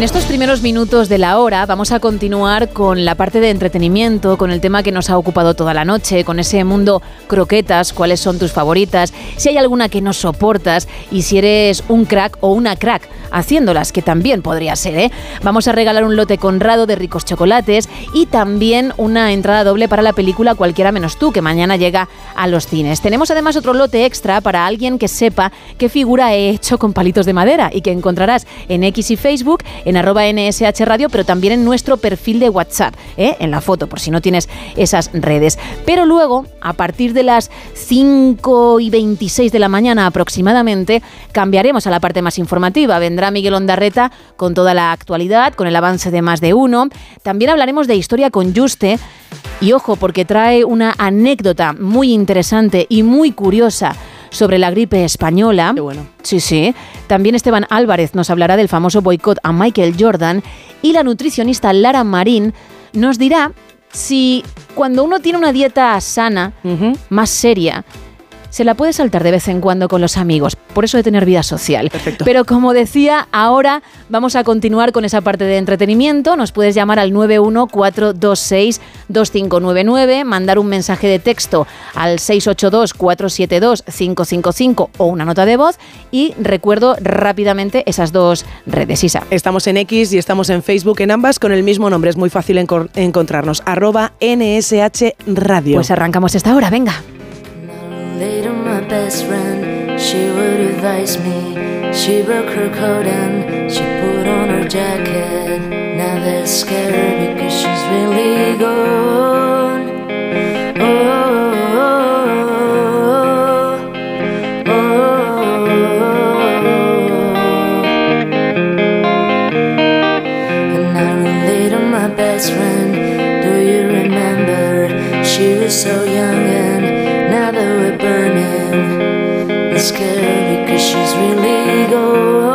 En estos primeros minutos de la hora vamos a continuar con la parte de entretenimiento, con el tema que nos ha ocupado toda la noche, con ese mundo croquetas, cuáles son tus favoritas, si hay alguna que no soportas y si eres un crack o una crack haciéndolas, que también podría ser, ¿eh? Vamos a regalar un lote conrado de ricos chocolates y también una entrada doble para la película Cualquiera menos tú, que mañana llega a los cines. Tenemos además otro lote extra para alguien que sepa qué figura he hecho con palitos de madera y que encontrarás en X y Facebook, en arroba NSH Radio, pero también en nuestro perfil de WhatsApp, ¿eh? en la foto, por si no tienes esas redes. Pero luego, a partir de las 5 y 26 de la mañana aproximadamente, cambiaremos a la parte más informativa. Vendrá Miguel Ondarreta con toda la actualidad, con el avance de más de uno. También hablaremos de historia con Juste. Y ojo, porque trae una anécdota muy interesante y muy curiosa sobre la gripe española. bueno. Sí, sí. También Esteban Álvarez nos hablará del famoso boicot a Michael Jordan y la nutricionista Lara Marín nos dirá si cuando uno tiene una dieta sana, más seria, se la puede saltar de vez en cuando con los amigos. Por eso de tener vida social. Pero como decía, ahora vamos a continuar con esa parte de entretenimiento. Nos puedes llamar al 914262599, mandar un mensaje de texto al 682472555 o una nota de voz y recuerdo rápidamente esas dos redes. Isa. Estamos en X y estamos en Facebook en ambas con el mismo nombre. Es muy fácil encontrarnos. Arroba NSH Radio. Pues arrancamos esta hora, venga. Later, my best friend, she would advise me. She broke her coat and she put on her jacket. Now they're scared because she's really gone. Scary because she's really gone.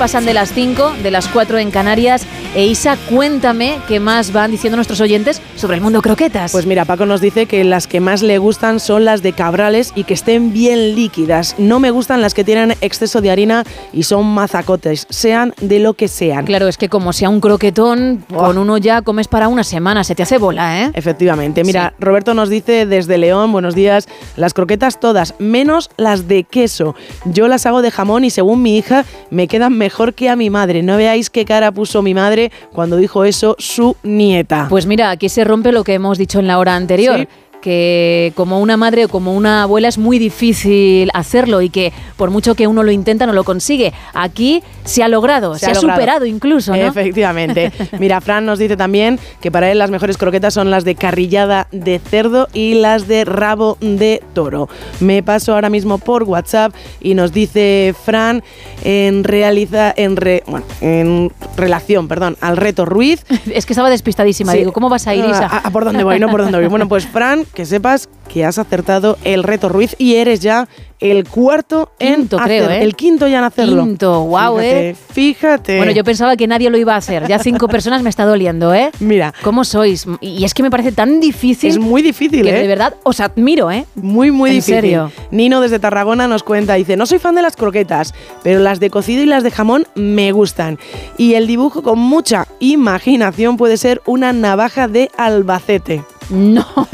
Pasan de las 5, de las 4 en Canarias. E Isa, cuéntame qué más van diciendo nuestros oyentes sobre el mundo croquetas. Pues mira, Paco nos dice que las que más le gustan son las de cabrales y que estén bien líquidas. No me gustan las que tienen exceso de harina y son mazacotes, sean de lo que sean. Claro, es que como sea un croquetón, con uno ya comes para una semana, se te hace bola, ¿eh? Efectivamente. Mira, Roberto nos dice desde León, buenos días, las croquetas todas, menos las de queso. Yo las hago de jamón y según mi hija me quedan mejor que a mi madre. No veáis qué cara puso mi madre cuando dijo eso su nieta. Pues mira, aquí se rompe lo que hemos dicho en la hora anterior. Sí. Que como una madre o como una abuela es muy difícil hacerlo y que por mucho que uno lo intenta no lo consigue. Aquí se ha logrado, se, ha, logrado. superado incluso, ¿no? Efectivamente. Mira, Fran nos dice también que para él las mejores croquetas son las de carrillada de cerdo y las de rabo de toro. Me paso ahora mismo por WhatsApp y nos dice Fran en realiza en re- bueno, en relación, perdón, al reto Ruiz. Es que estaba despistadísima, digo, ¿cómo vas a ir, Isa? Ah, ah, ¿Por dónde voy? No, ¿por dónde voy? Bueno, pues Fran, que sepas que has acertado el reto Ruiz y eres ya el cuarto Quinto, en creo, hacer- ¿eh? el quinto ya en hacerlo. Quinto, guau, Fíjate, ¿eh? Fíjate. Bueno, yo pensaba que nadie lo iba a hacer. Ya cinco personas me está doliendo, ¿eh? Mira. ¿Cómo sois? Y es que me parece tan difícil. Es muy difícil, que ¿eh? de verdad os admiro, ¿eh? Muy, muy En difícil. serio. Nino desde Tarragona nos cuenta, dice, no soy fan de las croquetas, pero las de cocido y las de jamón me gustan. Y el dibujo con mucha imaginación puede ser una navaja de Albacete. No.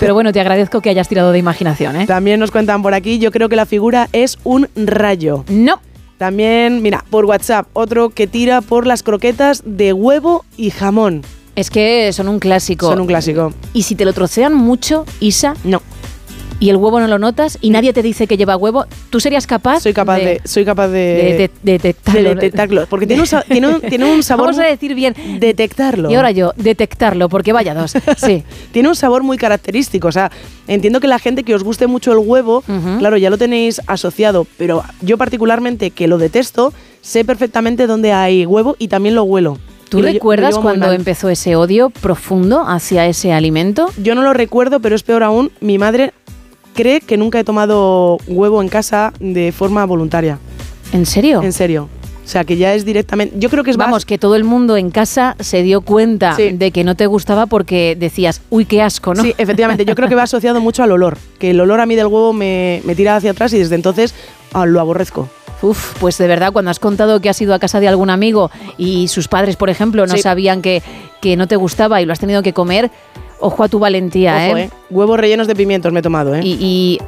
Pero bueno, te agradezco que hayas tirado de imaginación, ¿eh? También nos cuentan por aquí, yo creo que la figura es un rayo. No. También, mira, por WhatsApp, otro que tira por las croquetas de huevo y jamón. Es que son un clásico. Son un clásico. Y si te lo trocean mucho, Isa. No. Y el huevo no lo notas y nadie te dice que lleva huevo, ¿tú serías capaz? Soy capaz de, soy capaz de, de- de- de detectarlo. de detectarlo. Porque tiene un, tiene un- tiene un sabor. Vamos a decir bien. Detectarlo. Y ahora yo, detectarlo, porque vaya dos. Sí. tiene un sabor muy característico. O sea, entiendo que la gente que os guste mucho el huevo, claro, ya lo tenéis asociado. Pero yo, particularmente, que lo detesto, sé perfectamente dónde hay huevo y también lo huelo. ¿Tú lo lo recuerdas cuando empezó ese odio profundo hacia ese alimento? Yo no lo recuerdo, pero es peor aún. Mi madre cree que nunca he tomado huevo en casa de forma voluntaria. ¿En serio? En serio. O sea, que ya es directamente. Yo creo que es más- Vamos, que todo el mundo en casa se dio cuenta de que no te gustaba porque decías, uy, qué asco, ¿no? Sí, efectivamente. Yo creo que va asociado mucho al olor. Que el olor a mí del huevo me, me tira hacia atrás y desde entonces ah, lo aborrezco. Uf, pues de verdad, cuando has contado que has ido a casa de algún amigo y sus padres, por ejemplo, no Sí. sabían que, que no te gustaba y lo has tenido que comer, ojo a tu valentía, Ojo, ¿eh? ¿eh? Huevos rellenos de pimientos me he tomado, ¿eh? Y,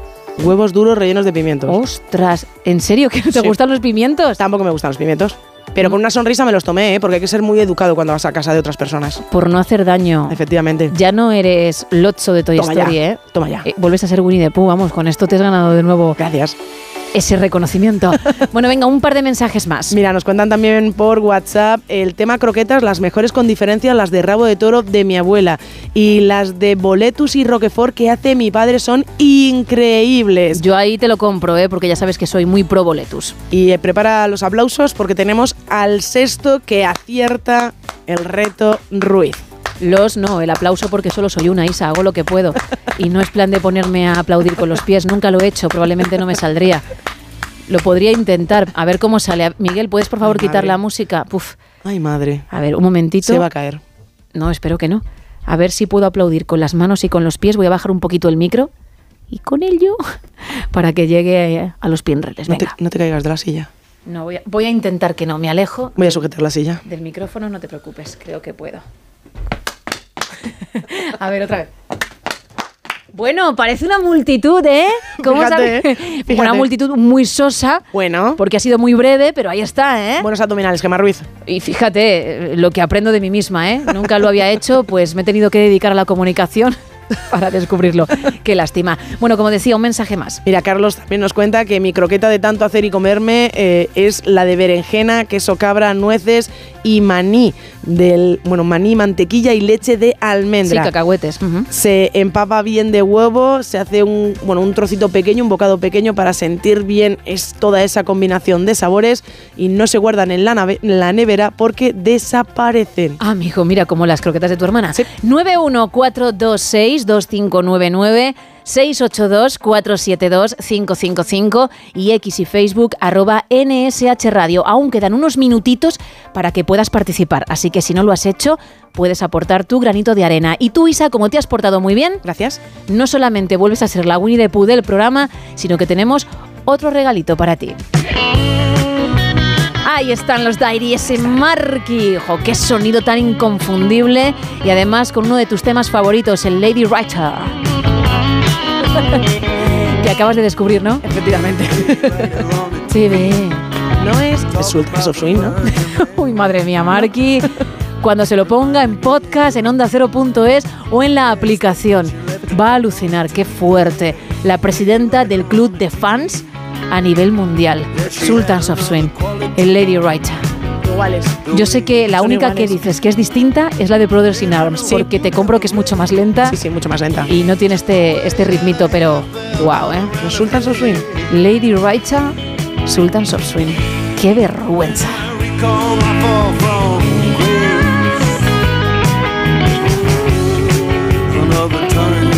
Huevos duros rellenos de pimientos. Ostras, ¿en serio que no te Sí. gustan los pimientos? Tampoco me gustan los pimientos. Pero con una sonrisa me los tomé, ¿eh? Porque hay que ser muy educado cuando vas a casa de otras personas. Por no hacer daño. Efectivamente. Ya no eres Lotso de Toy Toma Story, ya, ¿eh? Toma ya. Eh, Vuelves a ser Winnie the Pooh, vamos, con esto te has ganado de nuevo. Gracias. Ese reconocimiento. bueno, venga, un par de mensajes más. Mira, nos cuentan también por WhatsApp el tema croquetas, las mejores con diferencia, las de rabo de toro de mi abuela. Y las de boletus y roquefort que hace mi padre son increíbles. Yo ahí te lo compro, ¿eh? Porque ya sabes que soy muy pro boletus. Y eh, prepara los aplausos porque tenemos al sexto que acierta el reto Ruiz. Los no, el aplauso porque solo soy una Isa, hago lo que puedo. Y no es plan de ponerme a aplaudir con los pies, nunca lo he hecho, probablemente no me saldría. Lo podría intentar, a ver cómo sale. Miguel, ¿puedes por favor Ay, quitar madre. la música? Puf. Ay, madre. A ver, un momentito. Se va a caer. No, espero que no. A ver si puedo aplaudir con las manos y con los pies. Voy a bajar un poquito el micro y con ello para que llegue a los pinreles. No no te caigas de la silla. No, voy a, voy a intentar que no. Me alejo Voy a sujetar la silla. del micrófono, no te preocupes. Creo que puedo. a ver, otra vez. Bueno, parece una multitud, ¿eh? ¿Cómo Fíjate, sabes? fíjate. Una multitud muy sosa. Bueno. Porque ha sido muy breve, pero ahí está, ¿eh? Buenos abdominales, Gemma Ruiz. Y fíjate, eh, lo que aprendo de mí misma, ¿eh? Nunca lo había hecho, pues me he tenido que dedicar a la comunicación para descubrirlo. Qué lástima. Bueno, como decía, un mensaje más. Mira, Carlos también nos cuenta que mi croqueta de tanto hacer y comerme eh, es la de berenjena, queso cabra, nueces y maní. Del, bueno, maní, mantequilla y leche de Sí, almendra. cacahuetes. ujú. se empapa bien de huevo, se hace un, bueno, un trocito pequeño, un bocado pequeño para sentir bien es toda esa combinación de sabores y no se guardan en la, nave- en la nevera porque desaparecen. Ah, amigo, mira como las croquetas de tu hermana. 914262599 682-472-555 y X y Facebook arroba NSH Radio. Aún quedan unos minutitos para que puedas participar, así que si no lo has hecho, puedes aportar tu granito de arena. Y tú, Isa, como te has portado muy bien, gracias. No solamente vuelves a ser la Winnie the Pooh del programa, sino que tenemos otro regalito para ti. Ahí están los Diary ese Marky. Jo, qué sonido tan inconfundible. Y además con uno de tus temas favoritos, el Lady Writer. que acabas de descubrir, ¿no? Efectivamente. Sí, ve. No es. Es, of Swing, ¿no? Uy, madre mía, Marky. Cuando se lo ponga en podcast, en onda0.es o en la aplicación. Va a alucinar, qué fuerte. La presidenta del club de fans a nivel mundial, Sultans of Swing, el Lady Writer. Iguales. Yo sé que la Son única iguales. que dices que es distinta es la de Brothers in Arms, Sí. porque te compro que es mucho más lenta. Sí, sí, mucho más lenta. Y no tiene este, este ritmito, pero wow, ¿eh? Sultans of Swing. Lady Writer, Sultans of Swing. ¡Qué vergüenza! Another time,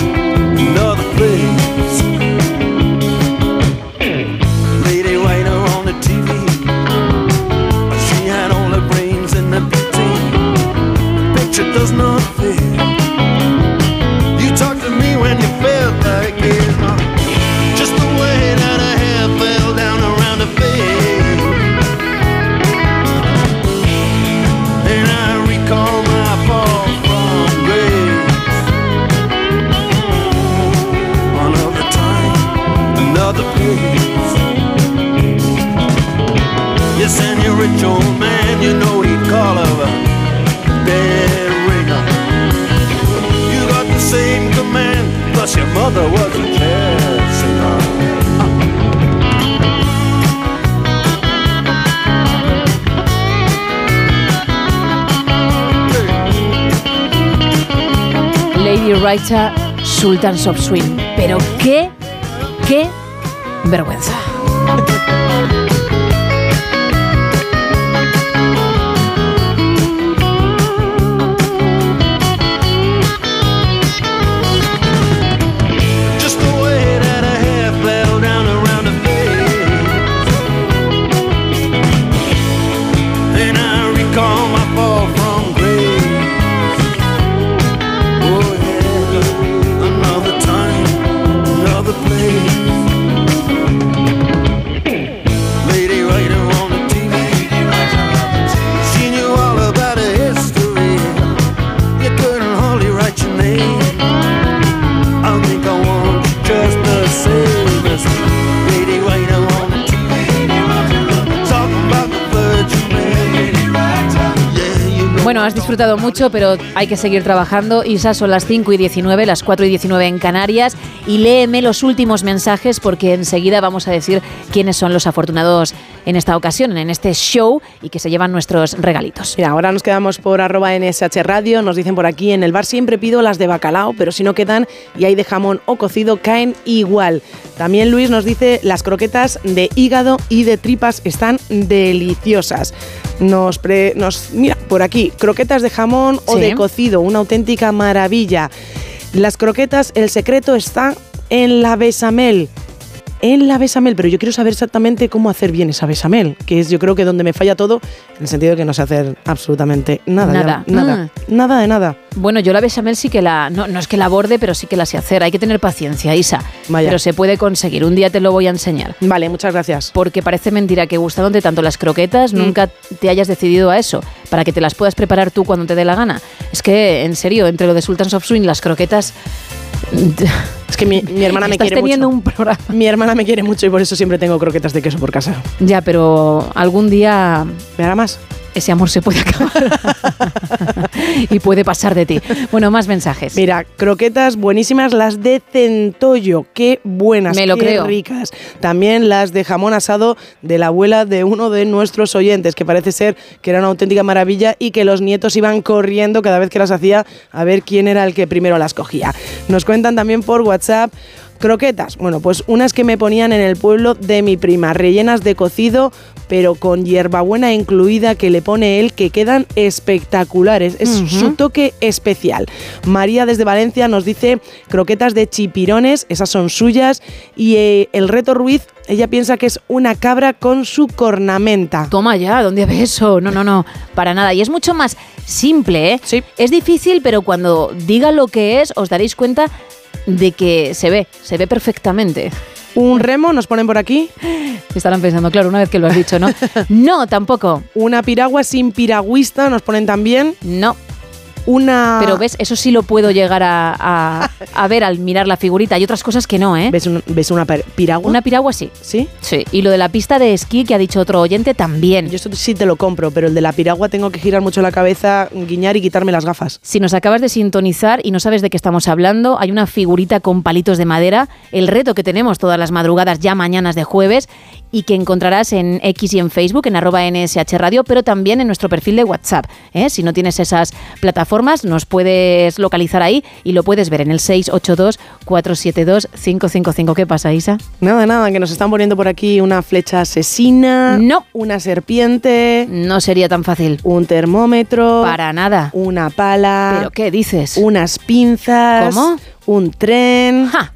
does not fit. You talked to me when you felt like it. Just the way that her hair fell down around her face. And I recall my fall from grace. Another time, another place. Yes, and your rich Lady Writer, Sultans of Swing. Pero qué, qué vergüenza. Bueno, has disfrutado mucho, pero hay que seguir trabajando. Isa, son las 5 y 19, las 4 y 19 en Canarias. Y léeme los últimos mensajes porque enseguida vamos a decir quiénes son los afortunados en esta ocasión, en este show, y que se llevan nuestros regalitos. Mira, ahora nos quedamos por arroba NSH Radio. Nos dicen por aquí, en el bar siempre pido las de bacalao, pero si no quedan y hay de jamón o cocido, caen igual. También Luis nos dice, las croquetas de hígado y de tripas están deliciosas. Nos, pre- nos mira, por aquí, croquetas de jamón o de cocido, una auténtica maravilla. Las croquetas, el secreto está en la besamel. En la besamel, pero yo quiero saber exactamente cómo hacer bien esa besamel, que es yo creo que donde me falla todo, en el sentido de que no sé hacer absolutamente nada. Nada. ya, nada. Nada de nada. Bueno, yo la bechamel sí que la. No, no es que la borde, pero sí que la sé hacer. Hay que tener paciencia, Isa. Vaya. Pero se puede conseguir. Un día te lo voy a enseñar. Vale, muchas gracias. Porque parece mentira que gustándote tanto las croquetas, Mm. nunca te hayas decidido a eso. Para que te las puedas preparar tú cuando te dé la gana. Es que, en serio, entre lo de Sultans of Swing, las croquetas. Es que mi, mi hermana me Estás quiere teniendo mucho. un programa. Mi hermana me quiere mucho y por eso siempre tengo croquetas de queso por casa. Ya, pero algún día. ¿Me hará más? Ese amor se puede acabar. y puede pasar de ti. Bueno, más mensajes. Mira, croquetas buenísimas las de centollo, qué buenas, Me lo qué creo. ricas. También las de jamón asado de la abuela de uno de nuestros oyentes, que parece ser que era una auténtica maravilla y que los nietos iban corriendo cada vez que las hacía a ver quién era el que primero las cogía. Nos cuentan también por WhatsApp Croquetas, bueno, pues unas que me ponían en el pueblo de mi prima, rellenas de cocido, pero con hierbabuena incluida que le pone él, que quedan espectaculares. Es su toque especial. María desde Valencia nos dice croquetas de chipirones, esas son suyas, y eh, el reto Ruiz, ella piensa que es una cabra con su cornamenta. Toma ya, ¿dónde ves eso? No, no, no, para nada. Y es mucho más simple, ¿eh? Sí. Es difícil, pero cuando diga lo que es, os daréis cuenta de que se ve, se ve perfectamente. Un remo, nos ponen por aquí. Estarán pensando, claro, una vez que lo has dicho, ¿no? no, tampoco. Una piragua sin piragüista, nos ponen también. No. Una. Pero ves, eso sí lo puedo llegar a, a- a ver al mirar la figurita. Hay otras cosas que no, ¿eh? ¿Ves, un- ves una piragua? Una piragua sí. ¿Sí? Sí. Y lo de la pista de esquí que ha dicho otro oyente también. Yo esto sí te lo compro, pero el de la piragua tengo que girar mucho la cabeza, guiñar y quitarme las gafas. Si nos acabas de sintonizar y no sabes de qué estamos hablando, hay una figurita con palitos de madera, el reto que tenemos todas las madrugadas ya mañanas de jueves y que encontrarás en X y en Facebook, en arroba NSH Radio, pero también en nuestro perfil de WhatsApp. ¿eh? Si no tienes esas plataformas, nos puedes localizar ahí y lo puedes ver en el 682-472-555. ¿Qué pasa, Isa? Nada, nada, que nos están poniendo por aquí una flecha asesina. No. Una serpiente. No sería tan fácil. Un termómetro. Para nada. Una pala. ¿Pero qué dices? Unas pinzas. ¿Cómo? Un tren. Ja.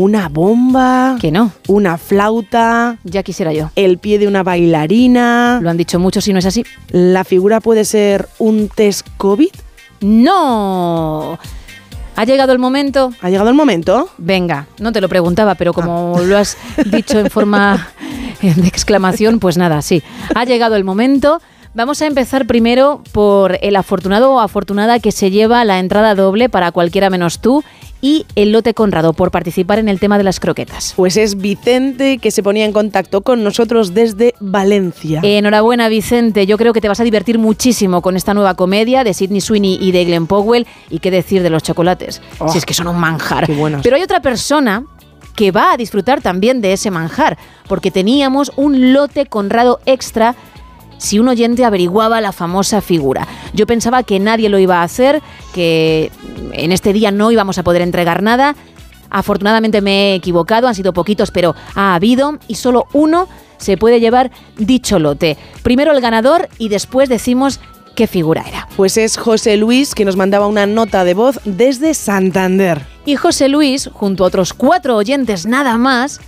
Una bomba. Que no. Una flauta. Ya quisiera yo. El pie de una bailarina. Lo han dicho muchos si no es así. La figura puede ser un test COVID. ¡No! ¿Ha llegado el momento? ¿Ha llegado el momento? Venga, no te lo preguntaba, pero como lo has dicho en forma de exclamación, pues nada, sí. Ha llegado el momento. Vamos a empezar primero por el afortunado o afortunada que se lleva la entrada doble para cualquiera menos tú y el lote Conrado por participar en el tema de las croquetas. Pues es Vicente que se ponía en contacto con nosotros desde Valencia. Enhorabuena, Vicente. Yo creo que te vas a divertir muchísimo con esta nueva comedia de Sidney Sweeney y de Glenn Powell. Y qué decir de los chocolates. Oh, si es que son un manjar. qué buenos. Pero hay otra persona que va a disfrutar también de ese manjar, porque teníamos un lote Conrado extra si un oyente averiguaba la famosa figura. Yo pensaba que nadie lo iba a hacer, que en este día no íbamos a poder entregar nada. Afortunadamente me he equivocado, han sido poquitos, pero ha habido y solo uno se puede llevar dicho lote. Primero el ganador y después decimos qué figura era. Pues es José Luis que nos mandaba una nota de voz desde Santander. Y José Luis, junto a otros cuatro oyentes nada más,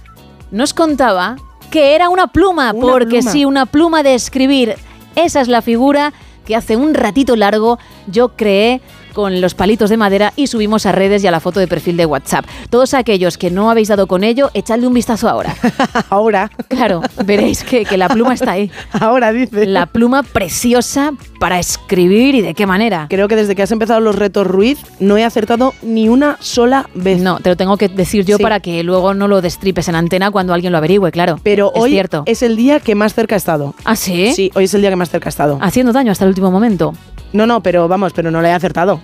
nos contaba que era una pluma, Una porque pluma. sí, una pluma de escribir. Esa es la figura que hace un ratito largo yo creé con los palitos de madera y subimos a redes y a la foto de perfil de WhatsApp. Todos aquellos que no habéis dado con ello, echadle un vistazo ahora. Ahora, Claro, veréis que, que la pluma está ahí. ahora dice. La pluma preciosa para escribir y de qué manera. Creo que desde que has empezado los retos Ruiz no he acertado ni una sola vez. No, te lo tengo que decir yo Sí. para que luego no lo destripes en antena cuando alguien lo averigüe, claro. Pero es hoy cierto. es el día que más cerca he estado. ¿Ah, sí? Sí, hoy es el día que más cerca he estado. Haciendo daño hasta el último momento. No, no, pero vamos, pero no le he acertado.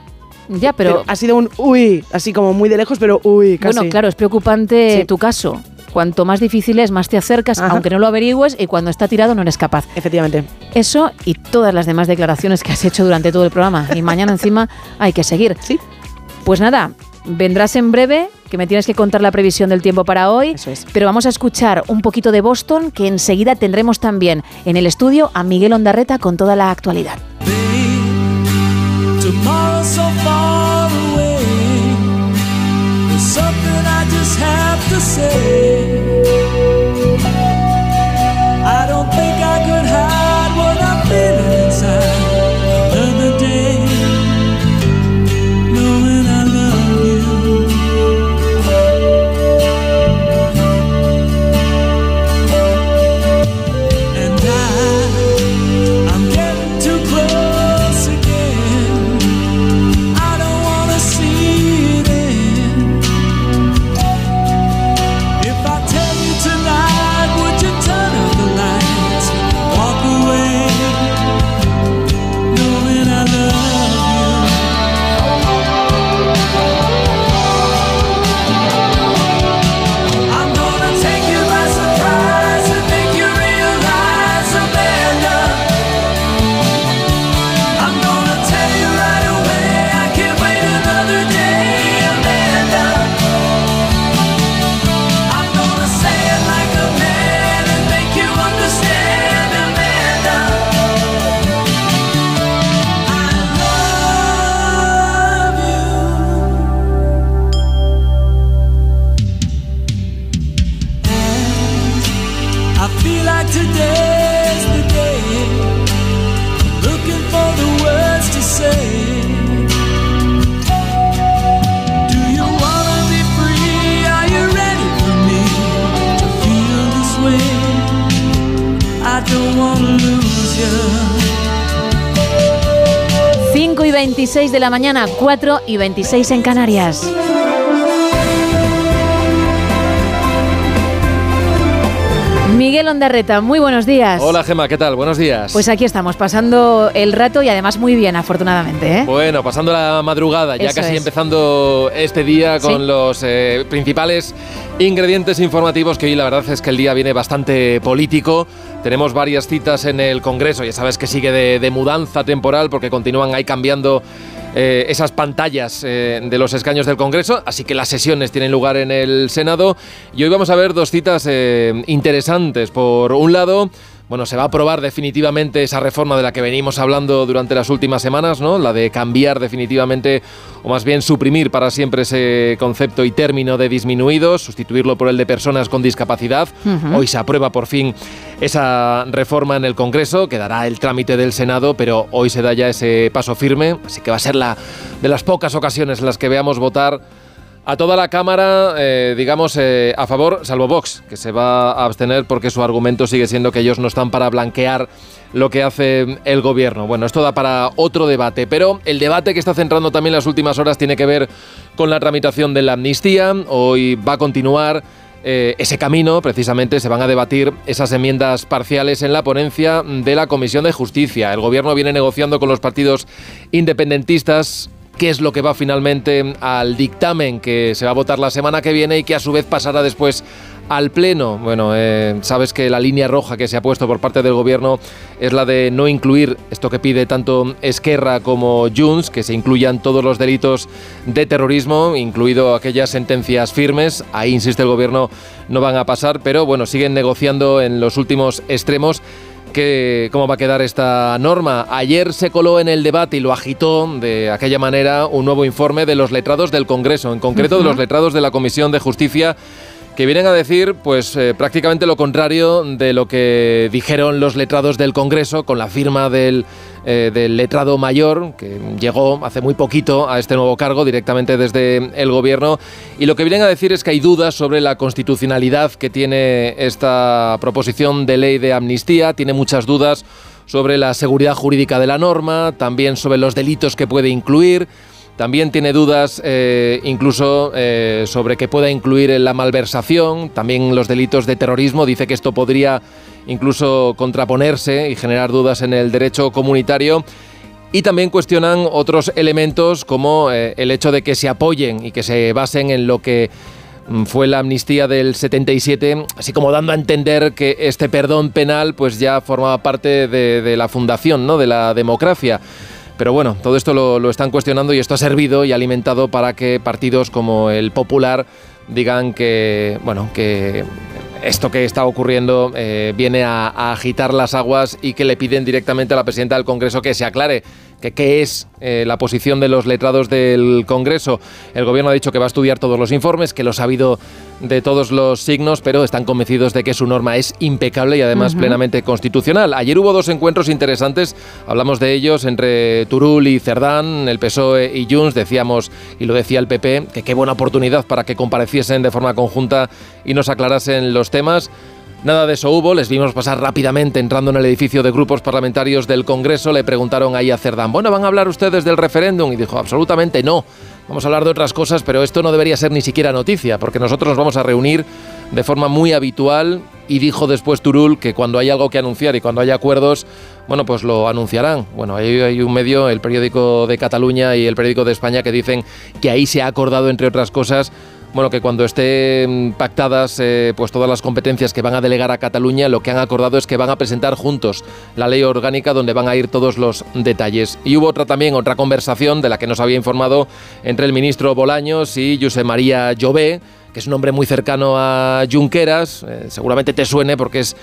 Ya, pero, ha sido un uy, así como muy de lejos, pero uy, casi. bueno, claro, es preocupante Sí. tu caso. Cuanto más difícil es, más te acercas, Ajá. aunque no lo averigües, y cuando está tirado no eres capaz. Efectivamente. Eso y todas las demás declaraciones que has hecho durante todo el programa. Y mañana encima hay que seguir. Sí. Pues nada, vendrás en breve, que me tienes que contar la previsión del tiempo para hoy. Eso es. Pero vamos a escuchar un poquito de Boston, que enseguida tendremos también en el estudio a Miguel Ondarreta con toda la actualidad. To say. de la mañana, 4 y 26 en Canarias. Miguel Ondarreta, muy buenos días. Hola Gema, ¿qué tal? Buenos días. Pues aquí estamos, pasando el rato y además muy bien, afortunadamente. ¿eh? Bueno, pasando la madrugada, ya casi empezando este día con los eh, principales ingredientes informativos que hoy la verdad es que el día viene bastante político. Tenemos varias citas en el Congreso, ya sabes que sigue de mudanza temporal porque continúan ahí cambiando eh, esas pantallas eh, de los escaños del Congreso, así que las sesiones tienen lugar en el Senado. Y hoy vamos a ver dos citas eh, interesantes. Por un lado, bueno, se va a aprobar definitivamente esa reforma de la que venimos hablando durante las últimas semanas, ¿no? La de cambiar definitivamente, o más bien suprimir para siempre ese concepto y término de disminuidos, sustituirlo por el de personas con discapacidad. Hoy se aprueba por fin esa reforma en el Congreso, quedará el trámite del Senado, pero hoy se da ya ese paso firme, así que va a ser la de las pocas ocasiones en las que veamos votar a toda la Cámara, eh, digamos, eh, a favor, salvo Vox, que se va a abstener porque su argumento sigue siendo que ellos no están para blanquear lo que hace el gobierno. Bueno, esto da para otro debate, pero el debate que está centrando también las últimas horas tiene que ver con la tramitación de la amnistía. Hoy va a continuar eh, ese camino, precisamente se van a debatir esas enmiendas parciales en la ponencia de la Comisión de Justicia. El gobierno viene negociando con los partidos independentistas qué es lo que va finalmente al dictamen que se va a votar la semana que viene y que a su vez pasará después al Pleno. Bueno, eh, sabes que la línea roja que se ha puesto por parte del Gobierno es la de no incluir esto que pide tanto Esquerra como Junts, que se incluyan todos los delitos de terrorismo, incluido aquellas sentencias firmes. Ahí, insiste el Gobierno, no van a pasar, pero bueno, siguen negociando en los últimos extremos que, cómo va a quedar esta norma. Ayer se coló en el debate y lo agitó de aquella manera un nuevo informe de los letrados del Congreso, en concreto de los letrados de la Comisión de Justicia que vienen a decir pues eh, prácticamente lo contrario de lo que dijeron los letrados del Congreso con la firma del, eh, del letrado mayor que llegó hace muy poquito a este nuevo cargo directamente desde el gobierno y lo que vienen a decir es que hay dudas sobre la constitucionalidad que tiene esta proposición de ley de amnistía, tiene muchas dudas sobre la seguridad jurídica de la norma, también sobre los delitos que puede incluir. También tiene dudas eh, incluso eh, sobre que pueda incluir la malversación, también los delitos de terrorismo. Dice que esto podría incluso contraponerse y generar dudas en el derecho comunitario. Y también cuestionan otros elementos como eh, el hecho de que se apoyen y que se basen en lo que mm, fue la amnistía del 77, así como dando a entender que este perdón penal pues ya formaba parte de, de la fundación ¿no? de la democracia. Pero bueno, todo esto lo, lo están cuestionando y esto ha servido y alimentado para que partidos como el Popular digan que, bueno, que esto que está ocurriendo eh, viene a, a agitar las aguas y que le piden directamente a la presidenta del Congreso que se aclare que qué es eh, la posición de los letrados del Congreso. El gobierno ha dicho que va a estudiar todos los informes, que los ha habido de todos los signos, pero están convencidos de que su norma es impecable y además plenamente constitucional. Ayer hubo dos encuentros interesantes, hablamos de ellos entre Turul y Cerdán, el PSOE y Junts, decíamos, y lo decía el PP, que qué buena oportunidad para que compareciesen de forma conjunta y nos aclarasen los temas. Nada de eso hubo, les vimos pasar rápidamente entrando en el edificio de grupos parlamentarios del Congreso, le preguntaron ahí a Cerdán, bueno, ¿van a hablar ustedes del referéndum? Y dijo, absolutamente no, vamos a hablar de otras cosas, pero esto no debería ser ni siquiera noticia, porque nosotros nos vamos a reunir de forma muy habitual y dijo después Turul que cuando hay algo que anunciar y cuando hay acuerdos, bueno, pues lo anunciarán. Bueno, ahí hay un medio, el periódico de Cataluña y el periódico de España, que dicen que ahí se ha acordado, entre otras cosas, bueno, que cuando estén pactadas eh, pues todas las competencias que van a delegar a Cataluña, lo que han acordado es que van a presentar juntos la ley orgánica donde van a ir todos los detalles. Y hubo otra también, otra conversación de la que nos había informado entre el ministro Bolaños y José María Llobé, que es un hombre muy cercano a Junqueras, eh, seguramente te suene porque es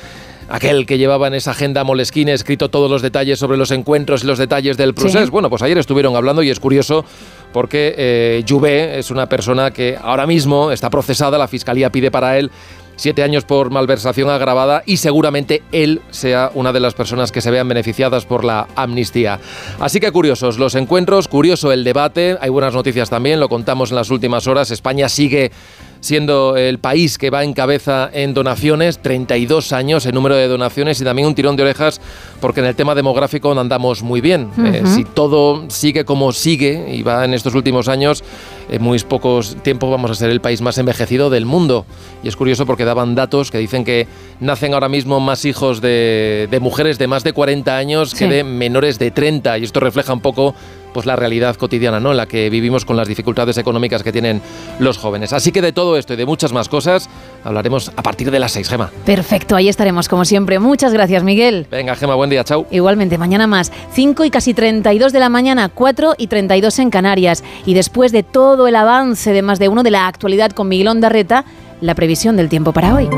aquel que llevaba en esa agenda Moleskine escrito todos los detalles sobre los encuentros y los detalles del proceso. Sí. Bueno, pues ayer estuvieron hablando y es curioso porque eh, Juvé es una persona que ahora mismo está procesada, la fiscalía pide para él siete años por malversación agravada y seguramente él sea una de las personas que se vean beneficiadas por la amnistía. Así que curiosos los encuentros, curioso el debate, hay buenas noticias también, lo contamos en las últimas horas, España sigue siendo el país que va en cabeza en donaciones, 32 años en número de donaciones y también un tirón de orejas porque en el tema demográfico no andamos muy bien. Eh, si todo sigue como sigue y va en estos últimos años, en muy pocos tiempos vamos a ser el país más envejecido del mundo. Y es curioso porque daban datos que dicen que nacen ahora mismo más hijos de, de mujeres de más de 40 años Sí. que de menores de 30 y esto refleja un poco pues la realidad cotidiana, ¿no? En la que vivimos con las dificultades económicas que tienen los jóvenes. Así que de todo esto y de muchas más cosas hablaremos a partir de las 6, Gema. Perfecto, ahí estaremos como siempre. Muchas gracias, Miguel. Venga, Gema, buen día, chao. Igualmente, mañana más. 5 y casi 32 de la mañana, 4 y 32 en Canarias. Y después de todo el avance de más de uno de la actualidad con Miguel Ondarreta, la previsión del tiempo para hoy.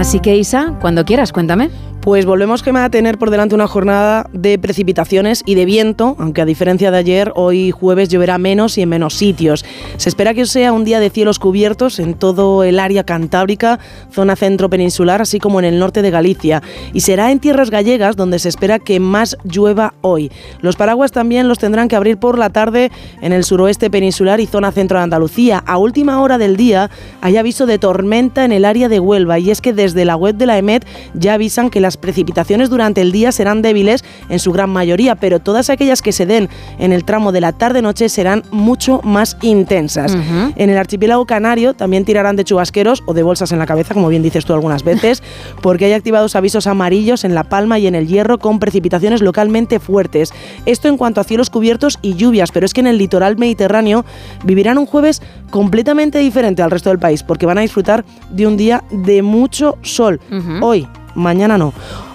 Así que Isa, cuando quieras, cuéntame. Pues volvemos Gemma, a tener por delante una jornada de precipitaciones y de viento, aunque a diferencia de ayer, hoy jueves lloverá menos y en menos sitios. Se espera que sea un día de cielos cubiertos en todo el área cantábrica, zona centro peninsular, así como en el norte de Galicia. Y será en tierras gallegas donde se espera que más llueva hoy. Los paraguas también los tendrán que abrir por la tarde en el suroeste peninsular y zona centro de Andalucía. A última hora del día hay aviso de tormenta en el área de Huelva y es que desde la web de la EMET ya avisan que las precipitaciones durante el día serán débiles en su gran mayoría, pero todas aquellas que se den en el tramo de la tarde-noche serán mucho más intensas. En el archipiélago canario también tirarán de chubasqueros o de bolsas en la cabeza, como bien dices tú algunas veces, porque hay activados avisos amarillos en La Palma y en el Hierro con precipitaciones localmente fuertes. Esto en cuanto a cielos cubiertos y lluvias, pero es que en el litoral mediterráneo vivirán un jueves completamente diferente al resto del país, porque van a disfrutar de un día de mucho sol. Hoy, mañana no.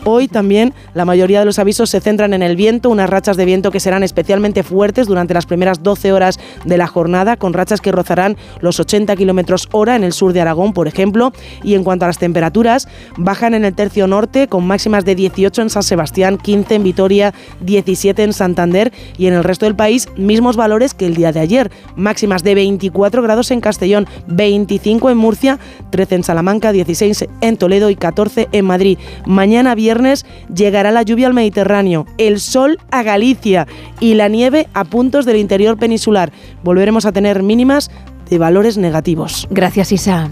Hoy también la mayoría de los avisos se centran en el viento, unas rachas de viento que serán especialmente fuertes durante las primeras 12 horas de la jornada, con rachas que rozarán los 80 kilómetros hora en el sur de Aragón, por ejemplo. Y en cuanto a las temperaturas, bajan en el tercio norte, con máximas de 18 en San Sebastián, 15 en Vitoria, 17 en Santander y en el resto del país, mismos valores que el día de ayer. Máximas de 24 grados en Castellón, 25 en Murcia, 13 en Salamanca, 16 en Toledo y 14 en Madrid. Mañana viernes llegará la lluvia al Mediterráneo, el sol a Galicia y la nieve a puntos del interior peninsular. Volveremos a tener mínimas de valores negativos. Gracias, Isa.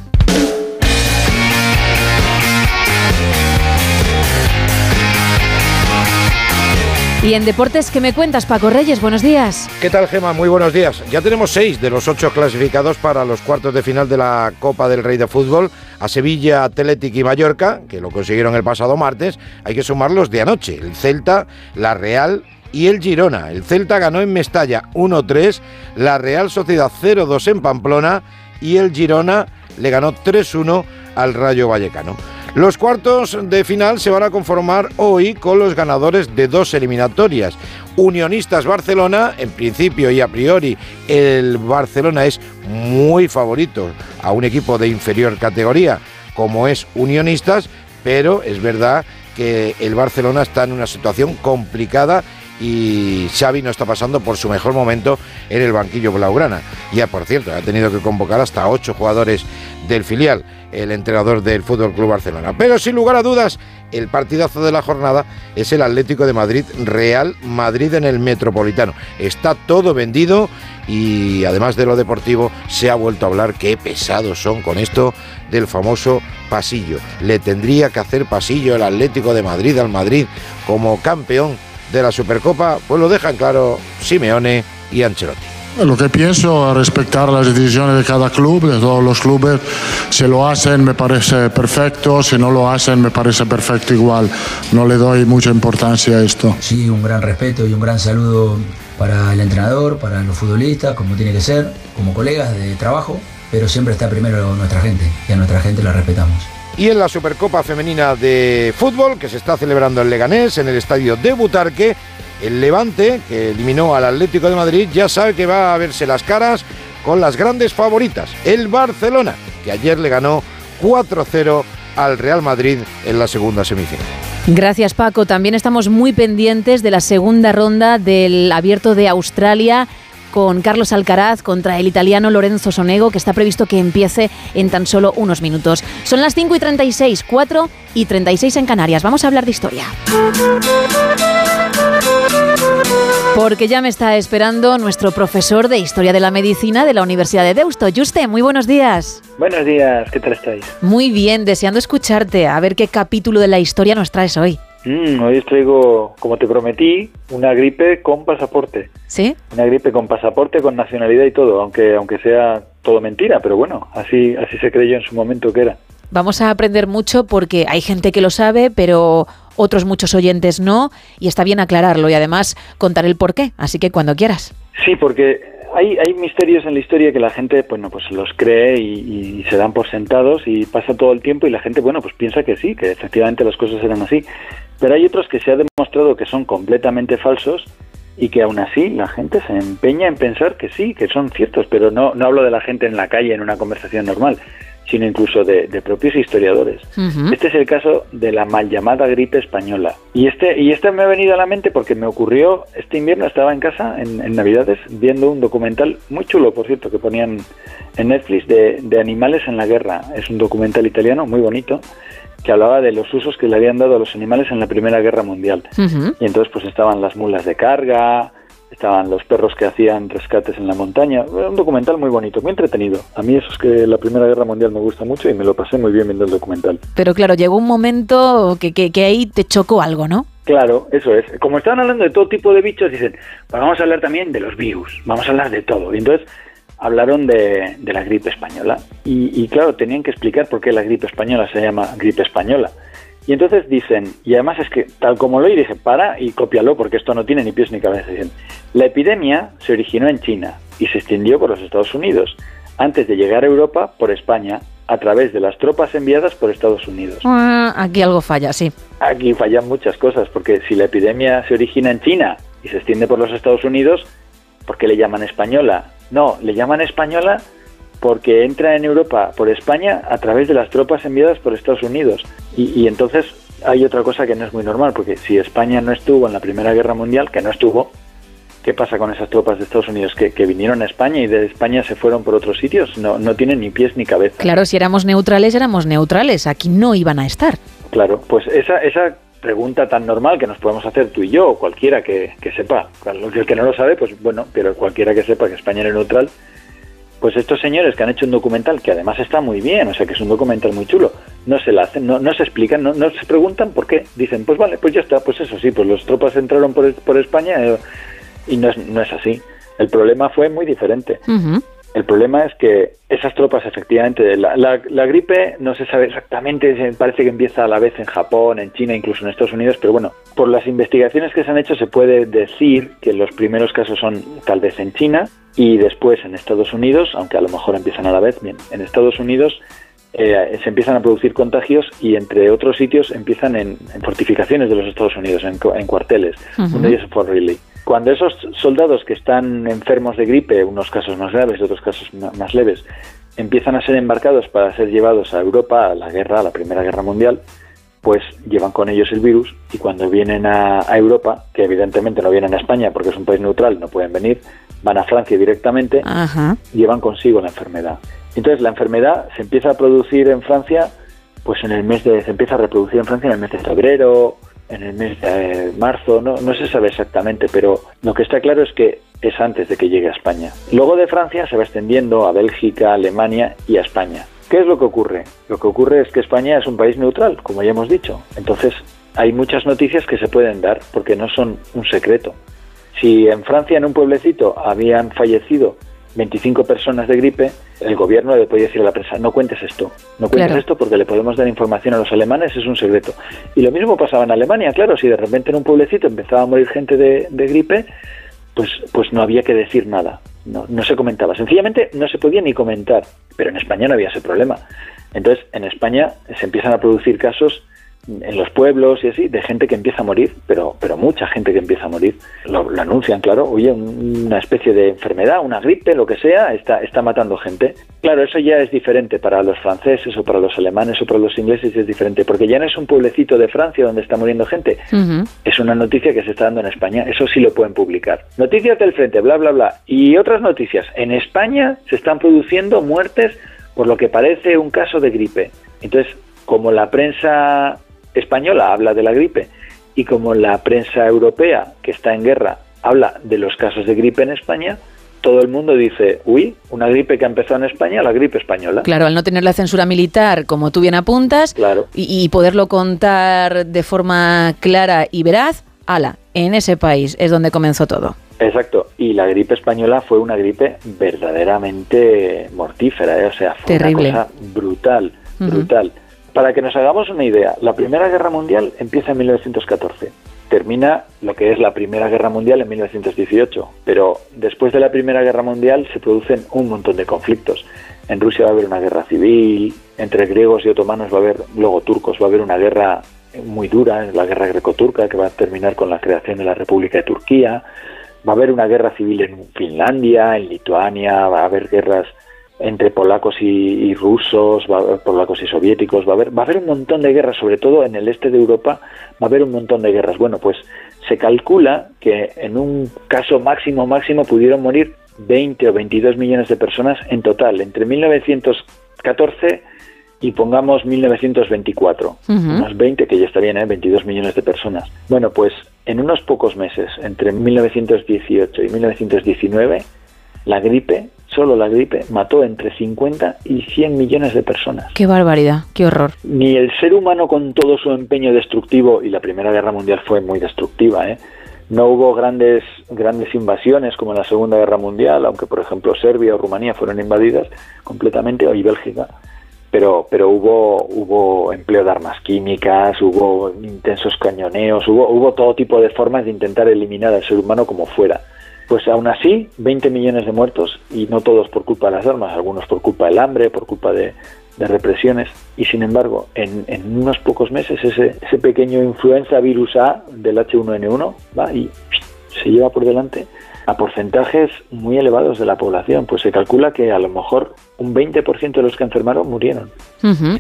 Y en deportes, ¿qué me cuentas, Paco Reyes? Buenos días. ¿Qué tal, Gema? Muy buenos días. Ya tenemos seis de los ocho clasificados para los cuartos de final de la Copa del Rey de Fútbol. A Sevilla, Atlético y Mallorca, que lo consiguieron el pasado martes. Hay que sumarlos de anoche. El Celta, la Real y el Girona. El Celta ganó en Mestalla 1-3, la Real Sociedad 0-2 en Pamplona y el Girona le ganó 3-1 al Rayo Vallecano. Los cuartos de final se van a conformar hoy con los ganadores de dos eliminatorias. Unionistas Barcelona, en principio y a priori el Barcelona es muy favorito a un equipo de inferior categoría como es Unionistas, pero es verdad que el Barcelona está en una situación complicada y Xavi no está pasando por su mejor momento en el banquillo blaugrana. Ya por cierto, ha tenido que convocar hasta ocho jugadores del filial, el entrenador del Fútbol Club Barcelona. Pero sin lugar a dudas, el partidazo de la jornada es el Atlético de Madrid Real Madrid en el Metropolitano. Está todo vendido y además de lo deportivo se ha vuelto a hablar qué pesados son con esto del famoso pasillo. Le tendría que hacer pasillo el Atlético de Madrid al Madrid como campeón de la Supercopa, pues lo dejan claro Simeone y Ancelotti. Lo que pienso es respetar las decisiones de cada club, de todos los clubes. Si lo hacen me parece perfecto, si no lo hacen me parece perfecto igual. No le doy mucha importancia a esto. Sí, un gran respeto y un gran saludo para el entrenador, para los futbolistas, como tiene que ser, como colegas de trabajo, pero siempre está primero nuestra gente y a nuestra gente la respetamos. Y en la Supercopa Femenina de Fútbol, que se está celebrando en Leganés, en el estadio de Butarque, el Levante, que eliminó al Atlético de Madrid, ya sabe que va a verse las caras con las grandes favoritas. El Barcelona, que ayer le ganó 4-0 al Real Madrid en la segunda semifinal. Gracias, Paco. También estamos muy pendientes de la segunda ronda del Abierto de Australia con Carlos Alcaraz contra el italiano Lorenzo Sonego, que está previsto que empiece en tan solo unos minutos. Son las 5 y 36, 4 y 36 en Canarias. Vamos a hablar de historia. Porque ya me está esperando nuestro profesor de Historia de la Medicina de la Universidad de Deusto. Juste, muy buenos días. Buenos días, ¿qué tal estáis? Muy bien, deseando escucharte. A ver qué capítulo de la historia nos traes hoy. Mm, hoy os traigo, como te prometí, una gripe con pasaporte. ¿Sí? Una gripe con pasaporte, con nacionalidad y todo, aunque aunque sea todo mentira, pero bueno, así así se creyó en su momento que era. Vamos a aprender mucho porque hay gente que lo sabe, pero otros muchos oyentes no, y está bien aclararlo y además contar el porqué. Así que cuando quieras. Sí, porque hay, hay misterios en la historia que la gente bueno, pues los cree y, se dan por sentados y pasa todo el tiempo y la gente bueno, pues piensa que sí, que efectivamente las cosas eran así. Pero hay otros que se ha demostrado que son completamente falsos y que aún así la gente se empeña en pensar que sí, que son ciertos, pero no, no hablo de la gente en la calle en una conversación normal, sino incluso de, de propios historiadores. Este es el caso de la mal llamada gripe española. Y este, y este me ha venido a la mente porque me ocurrió este invierno, estaba en casa en, en Navidades viendo un documental muy chulo, por cierto, que ponían en Netflix de, de animales en la guerra. Es un documental italiano muy bonito que hablaba de los usos que le habían dado a los animales en la Primera Guerra Mundial. Y entonces pues estaban las mulas de carga, estaban los perros que hacían rescates en la montaña. Era un documental muy bonito, muy entretenido. A mí eso es que la Primera Guerra Mundial me gusta mucho y me lo pasé muy bien viendo el documental. Pero claro, llegó un momento que, que, que ahí te chocó algo, ¿no? Claro, eso es. Como estaban hablando de todo tipo de bichos, dicen, pues vamos a hablar también de los virus, vamos a hablar de todo. Y entonces hablaron de, de la gripe española. Y, y, claro, tenían que explicar por qué la gripe española se llama gripe española. Y entonces dicen, y además es que tal como lo oí, dije, para y cópialo porque esto no tiene ni pies ni cabeza. Dicen, la epidemia se originó en China y se extendió por los Estados Unidos, antes de llegar a Europa por España, a través de las tropas enviadas por Estados Unidos. Ah, aquí algo falla, sí. Aquí fallan muchas cosas, porque si la epidemia se origina en China y se extiende por los Estados Unidos, ¿por qué le llaman española? No, le llaman española porque entra en Europa por España a través de las tropas enviadas por Estados Unidos. Y, y, entonces hay otra cosa que no es muy normal, porque si España no estuvo en la Primera Guerra Mundial, que no estuvo, ¿qué pasa con esas tropas de Estados Unidos que, que vinieron a España y de España se fueron por otros sitios? No, no tienen ni pies ni cabeza. Claro, si éramos neutrales, éramos neutrales. Aquí no iban a estar. Claro, pues esa, esa pregunta tan normal que nos podemos hacer tú y yo, o cualquiera que, que sepa, el que no lo sabe, pues bueno, pero cualquiera que sepa que España era neutral, pues estos señores que han hecho un documental que además está muy bien, o sea que es un documental muy chulo, no se la hacen, no, no se explican, no, no, se preguntan por qué. Dicen, pues vale, pues ya está, pues eso sí, pues los tropas entraron por, por España eh, y no es, no es así. El problema fue muy diferente. El problema es que esas tropas, efectivamente, la, la, la, gripe no se sabe exactamente, parece que empieza a la vez en Japón, en China, incluso en Estados Unidos, pero bueno, por las investigaciones que se han hecho se puede decir que los primeros casos son tal vez en China y después en Estados Unidos, aunque a lo mejor empiezan a la vez, bien, en Estados Unidos eh, se empiezan a producir contagios y entre otros sitios empiezan en, en fortificaciones de los Estados Unidos, en, en cuarteles. Uh -huh. Uno de ellos fue Riley. Cuando esos soldados que están enfermos de gripe, unos casos más graves, otros casos más leves, empiezan a ser embarcados para ser llevados a Europa, a la guerra, a la Primera Guerra Mundial, pues llevan con ellos el virus y cuando vienen a, a, Europa, que evidentemente no vienen a España porque es un país neutral, no pueden venir, van a Francia directamente, Ajá. llevan consigo la enfermedad. Entonces la enfermedad se empieza a producir en Francia, pues en el mes de, se empieza a reproducir en Francia en el mes de febrero, en el mes de marzo, no, se sabe exactamente, pero lo que está claro es que es antes de que llegue a España. Luego de Francia se va extendiendo a Bélgica, Alemania y a España. ¿Qué es lo que ocurre? Lo que ocurre es que España es un país neutral, como ya hemos dicho. Entonces hay muchas noticias que se pueden dar porque no son un secreto. Si en Francia, en un pueblecito, habían fallecido 25 personas de gripe, el gobierno le podía decir a la prensa, no cuentes esto, no cuentes claro. esto porque le podemos dar información a los alemanes, es un secreto. Y lo mismo pasaba en Alemania, claro, si de repente en un pueblecito empezaba a morir gente de, de gripe, pues, pues no había que decir nada, no, no se comentaba, sencillamente no se podía ni comentar, pero en España no había ese problema. Entonces, en España se empiezan a producir casos en los pueblos y así, de gente que empieza a morir, pero, pero mucha gente que empieza a morir. Lo, lo, anuncian, claro, oye, una especie de enfermedad, una gripe, lo que sea, está, está matando gente. Claro, eso ya es diferente para los franceses o para los alemanes o para los ingleses, es diferente, porque ya no es un pueblecito de Francia donde está muriendo gente, uh -huh. es una noticia que se está dando en España, eso sí lo pueden publicar. Noticias del frente, bla, bla, bla. Y otras noticias, en España se están produciendo muertes por lo que parece un caso de gripe. Entonces, como la prensa española habla de la gripe y como la prensa europea que está en guerra habla de los casos de gripe en España, todo el mundo dice, uy, una gripe que ha empezado en España, la gripe española. Claro, al no tener la censura militar, como tú bien apuntas, Claro. y, y poderlo contar de forma clara y veraz, ala, en ese país es donde comenzó todo. Exacto, y la gripe española fue una gripe verdaderamente mortífera, ¿eh? o sea, fue Terrible. una cosa brutal, brutal. Para que nos hagamos una idea, la Primera Guerra Mundial empieza en 1914, termina lo que es la Primera Guerra Mundial en 1918, pero después de la Primera Guerra Mundial se producen un montón de conflictos. En Rusia va a haber una guerra civil, entre griegos y otomanos va a haber, luego turcos, va a haber una guerra muy dura, la guerra greco-turca, que va a terminar con la creación de la República de Turquía, va a haber una guerra civil en Finlandia, en Lituania, va a haber guerras entre polacos y, y rusos, va a haber polacos y soviéticos, va a haber, va a haber un montón de guerras, sobre todo en el este de Europa, va a haber un montón de guerras. Bueno, pues se calcula que en un caso máximo máximo pudieron morir 20 o 22 millones de personas en total, entre 1914 y pongamos 1924 Ujú. unos 20, que ya está bien, ¿eh? 22 millones de personas. Bueno, pues en unos pocos meses, entre 1918 y 1919, la gripe, solo la gripe, mató entre 50 y 100 millones de personas. Qué barbaridad, qué horror. Ni el ser humano con todo su empeño destructivo, y la Primera Guerra Mundial fue muy destructiva, ¿eh? no hubo grandes, grandes invasiones como en la Segunda Guerra Mundial, aunque por ejemplo Serbia o Rumanía fueron invadidas completamente, y Bélgica, pero, pero hubo, hubo empleo de armas químicas, hubo intensos cañoneos, hubo, hubo todo tipo de formas de intentar eliminar al ser humano como fuera. Pues aún así, 20 millones de muertos y no todos por culpa de las armas, algunos por culpa del hambre, por culpa de, represiones. Y sin embargo, en, en unos pocos meses ese, ese pequeño influenza virus A del H1N1 va y se lleva por delante a porcentajes muy elevados de la población. Pues se calcula que a lo mejor un 20% de los que enfermaron murieron.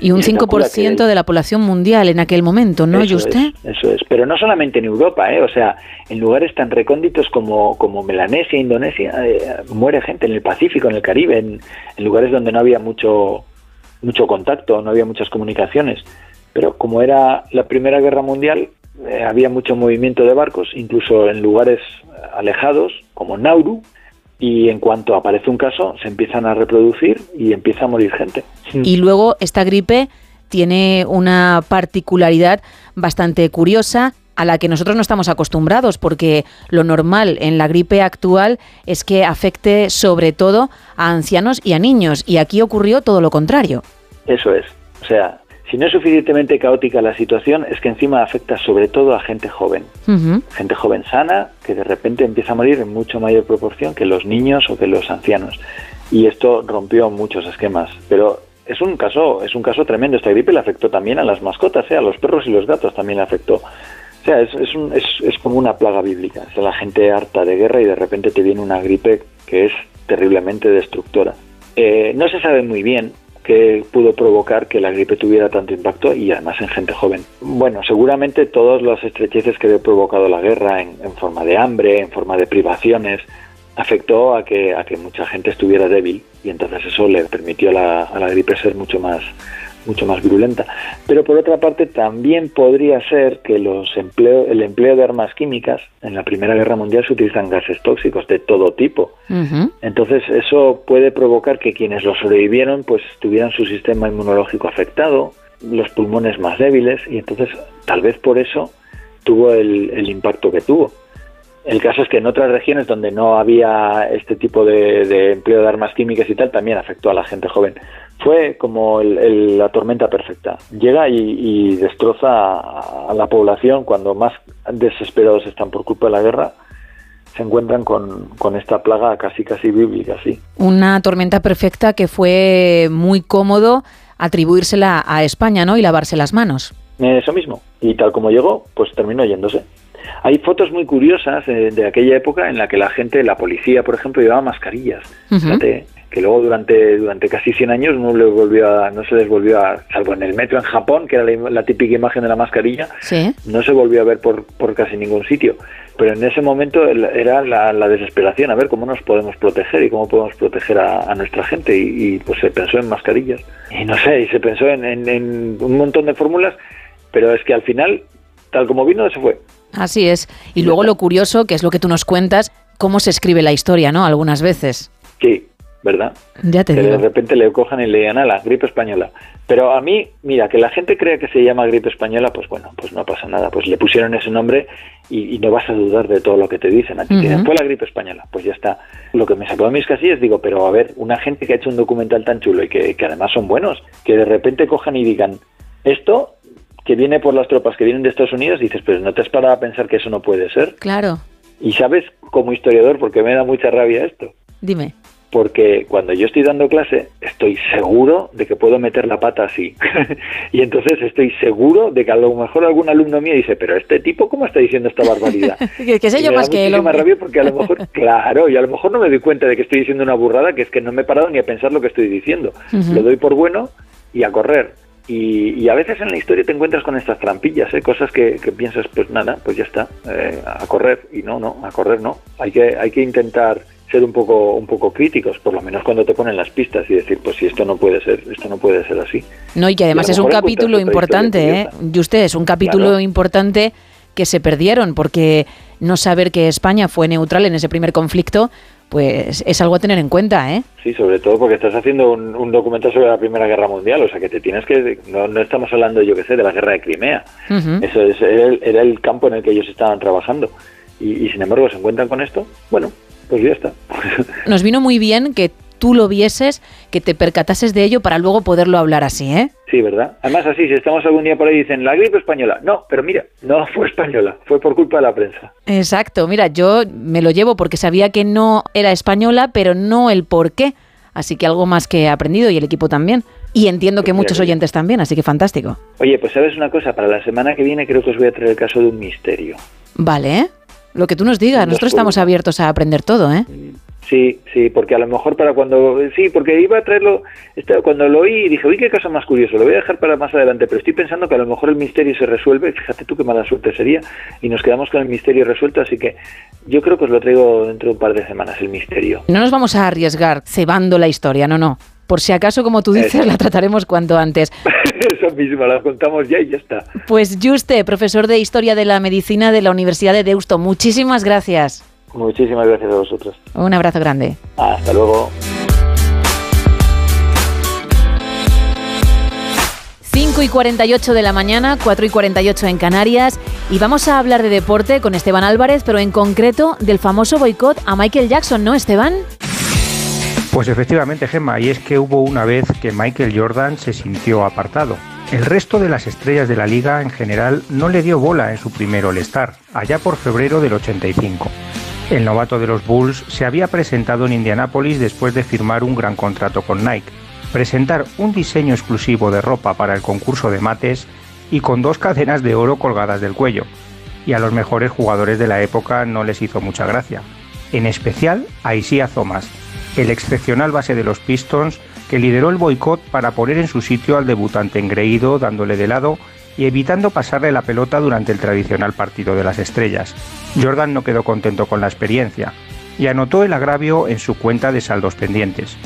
Y un Y se calcula 5% que- de la población mundial en aquel momento, ¿no, Eso usted? es, eso es. Pero no solamente en Europa, ¿eh? o sea, en lugares tan recónditos como, como Melanesia, Indonesia, eh, muere gente en el Pacífico, en el Caribe, en, en lugares donde no había mucho, mucho contacto, no había muchas comunicaciones. Pero como era la Primera Guerra Mundial, eh, había mucho movimiento de barcos, incluso en lugares alejados, como Nauru, y en cuanto aparece un caso, se empiezan a reproducir y empieza a morir gente. Y luego esta gripe tiene una particularidad bastante curiosa a la que nosotros no estamos acostumbrados, porque lo normal en la gripe actual es que afecte sobre todo a ancianos y a niños, y aquí ocurrió todo lo contrario. Eso es. O sea, si no es suficientemente caótica la situación, es que encima afecta sobre todo a gente joven. Gente joven sana que de repente empieza a morir en mucho mayor proporción que los niños o que los ancianos. Y esto rompió muchos esquemas. Pero es un caso, es un caso tremendo. Esta gripe le afectó también a las mascotas, ¿eh? a los perros y los gatos también le afectó. O sea, es, es, un- es, es como una plaga bíblica. Es la gente harta de guerra y de repente te viene una gripe que es terriblemente destructora. Eh, no se sabe muy bien qué pudo provocar que la gripe tuviera tanto impacto y además en gente joven. Bueno, seguramente todas las estrecheces que había provocado la guerra en, en forma de hambre, en forma de privaciones, afectó a que, a que mucha gente estuviera débil y entonces eso le permitió la, a la gripe ser mucho más mucho más virulenta. Pero por otra parte también podría ser que los empleo, el empleo de armas químicas en la Primera Guerra Mundial se utilizan gases tóxicos de todo tipo. Entonces eso puede provocar que quienes lo sobrevivieron pues tuvieran su sistema inmunológico afectado, los pulmones más débiles y entonces tal vez por eso tuvo el, el impacto que tuvo. El caso es que en otras regiones donde no había este tipo de, de empleo de armas químicas y tal, también afectó a la gente joven. Fue como el- el- la tormenta perfecta. Llega y, y destroza a, la población cuando más desesperados están por culpa de la guerra. Se encuentran con, con esta plaga casi casi bíblica, sí. Una tormenta perfecta que fue muy cómodo atribuírsela a España, ¿no? Y lavarse las manos. Eso mismo. Y tal como llegó, pues terminó yéndose. Hay fotos muy curiosas eh, de aquella época en la que la gente, la policía, por ejemplo, llevaba mascarillas. Fíjate, que luego durante durante casi 100 años no, le volvió a- no se les volvió a, salvo en el metro en Japón, que era la, la típica imagen de la mascarilla, Sí. no se volvió a ver por, por casi ningún sitio. Pero en ese momento era la, la desesperación, a ver cómo nos podemos proteger y cómo podemos proteger a, a nuestra gente. Y, y, pues se pensó en mascarillas. Y no sé, y se pensó en, en- en un montón de fórmulas, pero es que al final tal como vino, se fue. Así es. Y luego lo curioso, que es lo que tú nos cuentas, cómo se escribe la historia, ¿no? Algunas veces. Sí, ¿verdad? Ya te que de repente le cojan y le digan a la gripe española. Pero a mí, mira, que la gente crea que se llama gripe española, pues bueno, pues no pasa nada. Pues le pusieron ese nombre y, y no vas a dudar de todo lo que te dicen. A ti Ujú. fue la gripe española. Pues ya está. Lo que me sacó de mis casillas, digo, pero a ver, una gente que ha hecho un documental tan chulo y que, que además son buenos, que de repente cojan y digan, esto que viene por las tropas que vienen de Estados Unidos, dices, pero no te has parado a pensar que eso no puede ser. Claro. Y sabes, como historiador, porque me da mucha rabia esto Dime. Porque cuando yo estoy dando clase estoy seguro de que puedo meter la pata así. y entonces estoy seguro de que a lo mejor algún alumno mío dice, pero este tipo, ¿cómo está diciendo esta barbaridad? que, sé yo más que él. rabia porque a lo mejor, claro, y a lo mejor no me doy cuenta de que estoy diciendo una burrada, que es que no me he parado ni a pensar lo que estoy diciendo. Lo doy por bueno y a correr. Y, y a veces en la historia te encuentras con estas trampillas, ¿eh? cosas que, que piensas, pues nada, pues ya está, eh, a correr. Y no, no, a correr no. Hay que, hay que intentar ser un poco, un poco críticos, por lo menos cuando te ponen las pistas y decir, pues si esto no puede ser, esto no puede ser así. No, y que además Y a es un capítulo importante, ¿eh? Y usted es un capítulo Claro. importante que se perdieron, porque no saber que España fue neutral en ese primer conflicto, pues es algo a tener en cuenta, ¿eh? Sí, sobre todo porque estás haciendo un, un documental sobre la Primera Guerra Mundial, o sea que te tienes que... No, no estamos hablando, yo que sé, de la Guerra de Crimea. Ujú. Eso es, era, el, era el campo en el que ellos estaban trabajando. Y, y sin embargo se encuentran con esto, bueno, pues ya está. Nos vino muy bien que tú lo vieses, que te percatases de ello para luego poderlo hablar así, ¿eh? Sí, ¿verdad? Además así, si estamos algún día por ahí y dicen, la gripe española. No, pero mira, no fue española, fue por culpa de la prensa. Exacto, mira, yo me lo llevo porque sabía que no era española, pero no el por qué. Así que algo más que he aprendido y el equipo también. Y entiendo que Pues mira muchos que- oyentes también, así que fantástico. Oye, pues sabes una cosa, para la semana que viene creo que os voy a traer el caso de un misterio. Vale, ¿eh? Lo que tú nos digas, nosotros estamos abiertos a aprender todo, ¿eh? Sí, sí, porque a lo mejor para cuando... Sí, porque iba a traerlo... este, Cuando lo oí dije, uy, qué caso más curioso, lo voy a dejar para más adelante, pero estoy pensando que a lo mejor el misterio se resuelve, fíjate tú qué mala suerte sería, y nos quedamos con el misterio resuelto, así que yo creo que os lo traigo dentro de un par de semanas, el misterio. No nos vamos a arriesgar cebando la historia, no, no. Por si acaso, como tú dices, Eso. la trataremos cuanto antes. Eso mismo, la contamos ya y ya está. Pues Juste, profesor de Historia de la Medicina de la Universidad de Deusto, muchísimas gracias. Muchísimas gracias a vosotros. Un abrazo grande. Hasta luego. 5 y 48 de la mañana, 4 y 48 en Canarias, y vamos a hablar de deporte con Esteban Álvarez, pero en concreto del famoso boicot a Michael Jackson, ¿no, Esteban? Pues efectivamente, Gemma, y es que hubo una vez que Michael Jordan se sintió apartado. El resto de las estrellas de la liga en general no le dio bola en su primer All-Star, allá por febrero del 85. El novato de los Bulls se había presentado en Indianápolis después de firmar un gran contrato con Nike, presentar un diseño exclusivo de ropa para el concurso de mates y con dos cadenas de oro colgadas del cuello. Y a los mejores jugadores de la época no les hizo mucha gracia. En especial a Isaiah Thomas, el excepcional base de los Pistons que lideró el boicot para poner en su sitio al debutante engreído dándole de lado y evitando pasarle la pelota durante el tradicional partido de las estrellas. Jordan no quedó contento con la experiencia y anotó el agravio en su cuenta de saldos pendientes.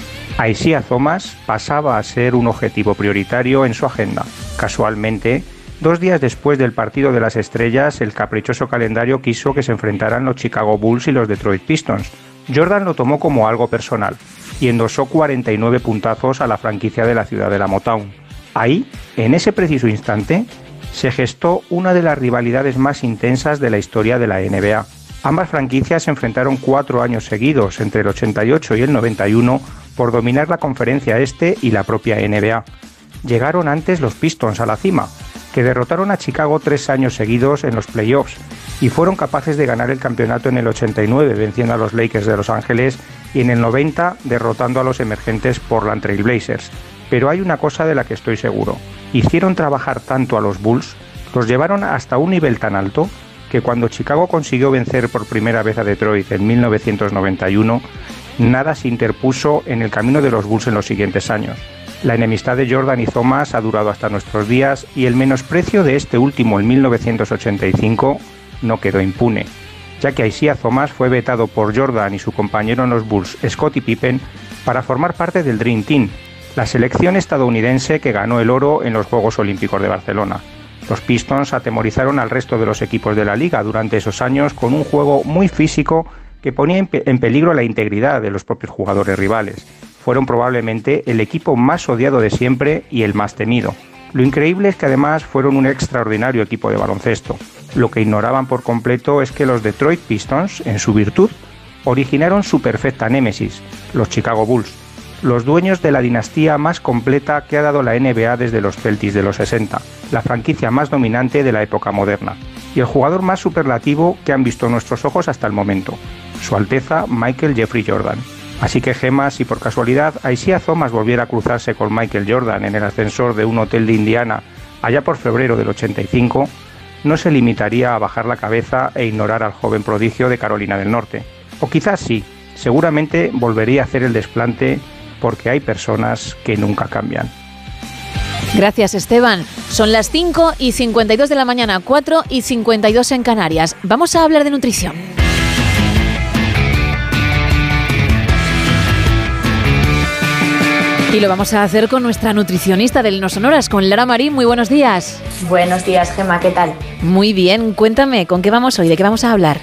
Isaiah Thomas pasaba a ser un objetivo prioritario en su agenda. Casualmente, dos días después del partido de las estrellas, el caprichoso calendario quiso que se enfrentaran los Chicago Bulls y los Detroit Pistons. Jordan lo tomó como algo personal y endosó 49 puntazos a la franquicia de la ciudad de la Motown. Ahí, en ese preciso instante, se gestó una de las rivalidades más intensas de la historia de la NBA. Ambas franquicias se enfrentaron cuatro años seguidos, entre el 88 y el 91, por dominar la conferencia este y la propia NBA. Llegaron antes los Pistons a la cima, que derrotaron a Chicago tres años seguidos en los playoffs y fueron capaces de ganar el campeonato en el 89 venciendo a los Lakers de Los Ángeles y en el 90 derrotando a los emergentes Portland Trail Blazers. Pero hay una cosa de la que estoy seguro. Hicieron trabajar tanto a los Bulls, los llevaron hasta un nivel tan alto que cuando Chicago consiguió vencer por primera vez a Detroit en 1991, nada se interpuso en el camino de los Bulls en los siguientes años. La enemistad de Jordan y Thomas ha durado hasta nuestros días y el menosprecio de este último en 1985 no quedó impune, ya que Isaiah Thomas fue vetado por Jordan y su compañero en los Bulls, Scottie Pippen, para formar parte del Dream Team, la selección estadounidense que ganó el oro en los Juegos Olímpicos de Barcelona. Los Pistons atemorizaron al resto de los equipos de la liga durante esos años con un juego muy físico que ponía en, pe- en peligro la integridad de los propios jugadores rivales. Fueron probablemente el equipo más odiado de siempre y el más temido. Lo increíble es que además fueron un extraordinario equipo de baloncesto. Lo que ignoraban por completo es que los Detroit Pistons, en su virtud, originaron su perfecta némesis, los Chicago Bulls, los dueños de la dinastía más completa que ha dado la NBA desde los Celtics de los 60, la franquicia más dominante de la época moderna, y el jugador más superlativo que han visto nuestros ojos hasta el momento, Su Alteza Michael Jeffrey Jordan. Así que Gemma, si por casualidad Aisia Thomas volviera a cruzarse con Michael Jordan en el ascensor de un hotel de Indiana allá por febrero del 85, no se limitaría a bajar la cabeza e ignorar al joven prodigio de Carolina del Norte. O quizás sí, seguramente volvería a hacer el desplante porque hay personas que nunca cambian. Gracias, Esteban. Son las 5 y 52 de la mañana, 4 y 52 en Canarias. Vamos a hablar de nutrición. Y lo vamos a hacer con nuestra nutricionista del No Sonoras, con Lara Marín. Muy buenos días. Buenos días, Gema, ¿qué tal? Muy bien, cuéntame, ¿con qué vamos hoy? ¿De qué vamos a hablar?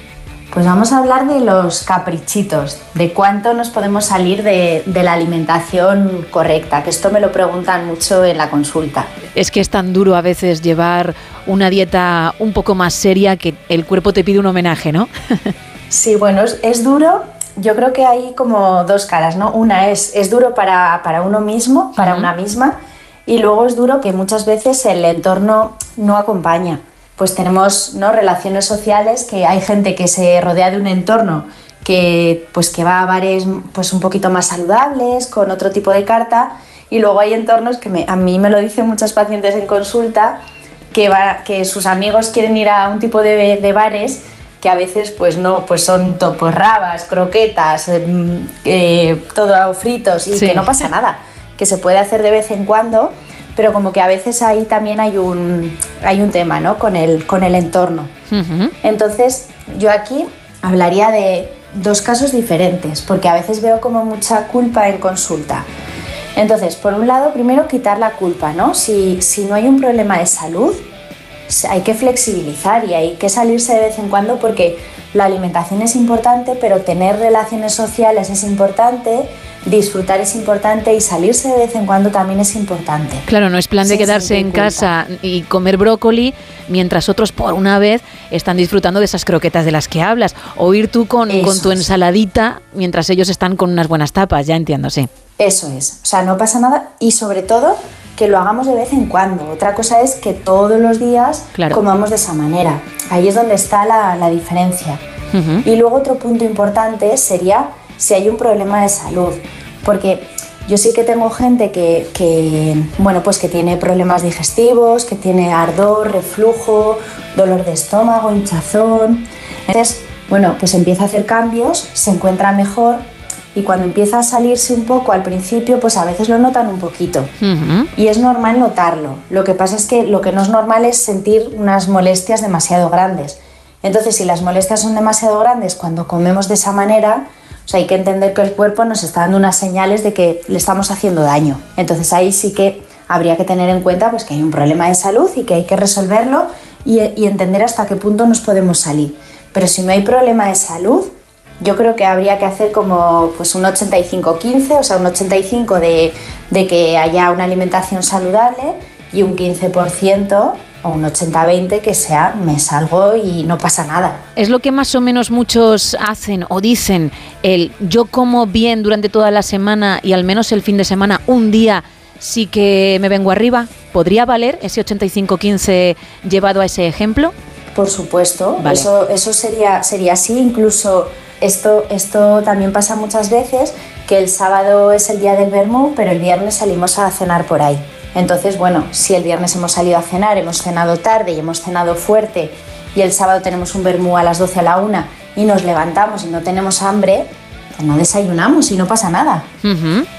Pues vamos a hablar de los caprichitos, de cuánto nos podemos salir de, de la alimentación correcta, que esto me lo preguntan mucho en la consulta. Es que es tan duro a veces llevar una dieta un poco más seria que el cuerpo te pide un homenaje, ¿no? Sí, bueno, es, es duro. Yo creo que hay como dos caras, ¿no? Una es, es duro para, para uno mismo, para Ujú. una misma, y luego es duro que muchas veces el entorno no acompaña. Pues tenemos ¿no? relaciones sociales que hay gente que se rodea de un entorno que, pues, que va a bares pues, un poquito más saludables, con otro tipo de carta, y luego hay entornos que me- a mí me lo dicen muchas pacientes en consulta, que, va, que sus amigos quieren ir a un tipo de, de bares que a veces pues no, pues son to- pues, rabas, croquetas, em, eh, todo fritos y Sí. que no pasa nada, que se puede hacer de vez en cuando, pero como que a veces ahí también hay un, hay un tema ¿no? con, el, con el entorno. Entonces yo aquí hablaría de dos casos diferentes, porque a veces veo como mucha culpa en consulta. Entonces, por un lado, primero quitar la culpa, ¿no? Si, si no hay un problema de salud, hay que flexibilizar y hay que salirse de vez en cuando porque la alimentación es importante, pero tener relaciones sociales es importante, disfrutar es importante y salirse de vez en cuando también es importante. Claro, no es plan de quedarse en casa y comer brócoli mientras otros por una vez están disfrutando de esas croquetas de las que hablas. O ir tú con, con tu ensaladita mientras ellos están con unas buenas tapas, ya entiendo, sí. Eso es, o sea, no pasa nada y sobre todo que lo hagamos de vez en cuando. Otra cosa es que todos los días Claro. comamos de esa manera. Ahí es donde está la, la diferencia. Y luego otro punto importante sería si hay un problema de salud, porque yo sí que tengo gente que, que, bueno, pues que tiene problemas digestivos, que tiene ardor, reflujo, dolor de estómago, hinchazón. Entonces, bueno, pues empieza a hacer cambios, se encuentra mejor y cuando empieza a salirse un poco al principio, pues a veces lo notan un poquito. Y es normal notarlo. Lo que pasa es que lo que no es normal es sentir unas molestias demasiado grandes. Entonces, si las molestias son demasiado grandes cuando comemos de esa manera, o sea, hay que entender que el cuerpo nos está dando unas señales de que le estamos haciendo daño. Entonces ahí sí que habría que tener en cuenta pues, que hay un problema de salud y que hay que resolverlo y, y entender hasta qué punto nos podemos salir. Pero si no hay problema de salud, yo creo que habría que hacer como pues un 85-15, o sea, un 85 de, de que haya una alimentación saludable y un 15% o un 80-20 que sea me salgo y no pasa nada. Es lo que más o menos muchos hacen o dicen, el yo como bien durante toda la semana y al menos el fin de semana, un día sí que me vengo arriba. ¿Podría valer ese 85-15 llevado a ese ejemplo? Por supuesto, Vale. eso, eso sería, sería así. Incluso esto, esto también pasa muchas veces, que el sábado es el día del vermú, pero el viernes salimos a cenar por ahí. Entonces, bueno, si el viernes hemos salido a cenar, hemos cenado tarde y hemos cenado fuerte, y el sábado tenemos un vermú a las 12 a la 1 y nos levantamos y no tenemos hambre, pues no desayunamos y no pasa nada.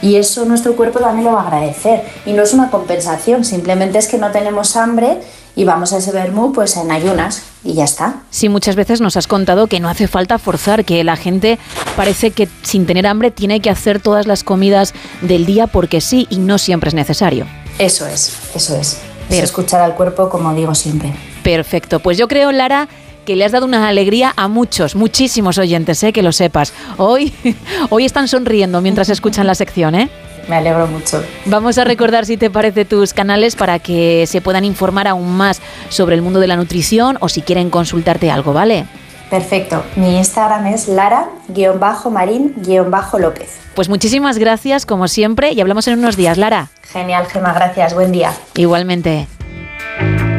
Y eso nuestro cuerpo también lo va a agradecer. Y no es una compensación, simplemente es que no tenemos hambre y vamos a ese vermú pues en ayunas y ya está. Sí, muchas veces nos has contado que no hace falta forzar, que la gente parece que sin tener hambre tiene que hacer todas las comidas del día porque sí y no siempre es necesario. Eso es, eso es. Es escuchar al cuerpo, como digo siempre. Perfecto. Pues yo creo, Lara, que le has dado una alegría a muchos, muchísimos oyentes, ¿eh? que lo sepas. Hoy, hoy están sonriendo mientras escuchan la sección, ¿eh? Me alegro mucho. Vamos a recordar, si te parece, tus canales para que se puedan informar aún más sobre el mundo de la nutrición o si quieren consultarte algo, ¿vale? Perfecto. Mi Instagram es lara-marín-lópez. Pues muchísimas gracias, como siempre, y hablamos en unos días, Lara. Genial, Gema, gracias. Buen día. Igualmente.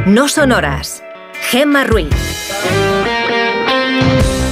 No son horas. Gemma Ruiz.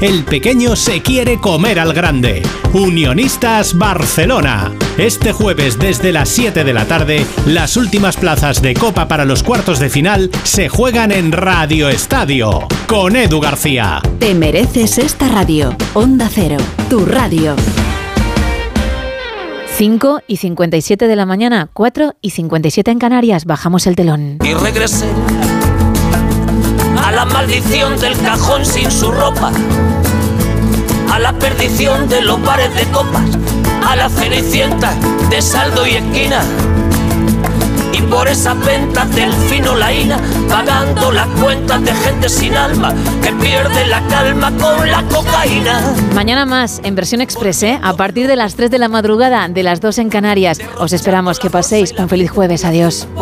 el pequeño se quiere comer al grande. Unionistas Barcelona. Este jueves desde las 7 de la tarde, las últimas plazas de Copa para los cuartos de final se juegan en Radio Estadio. Con Edu García. Te mereces esta radio. Onda Cero, tu radio. 5 y 57 de la mañana, 4 y 57 en Canarias. Bajamos el telón. y regresé la maldición del cajón sin su ropa, a la perdición de los bares de copas, a la cenicienta de saldo y esquina. Y por esas ventas del fino laína, pagando las cuentas de gente sin alma que pierde la calma con la cocaína. Mañana más, en versión express, ¿eh? a partir de las 3 de la madrugada, de las 2 en Canarias. Os esperamos que paséis un feliz jueves. Adiós.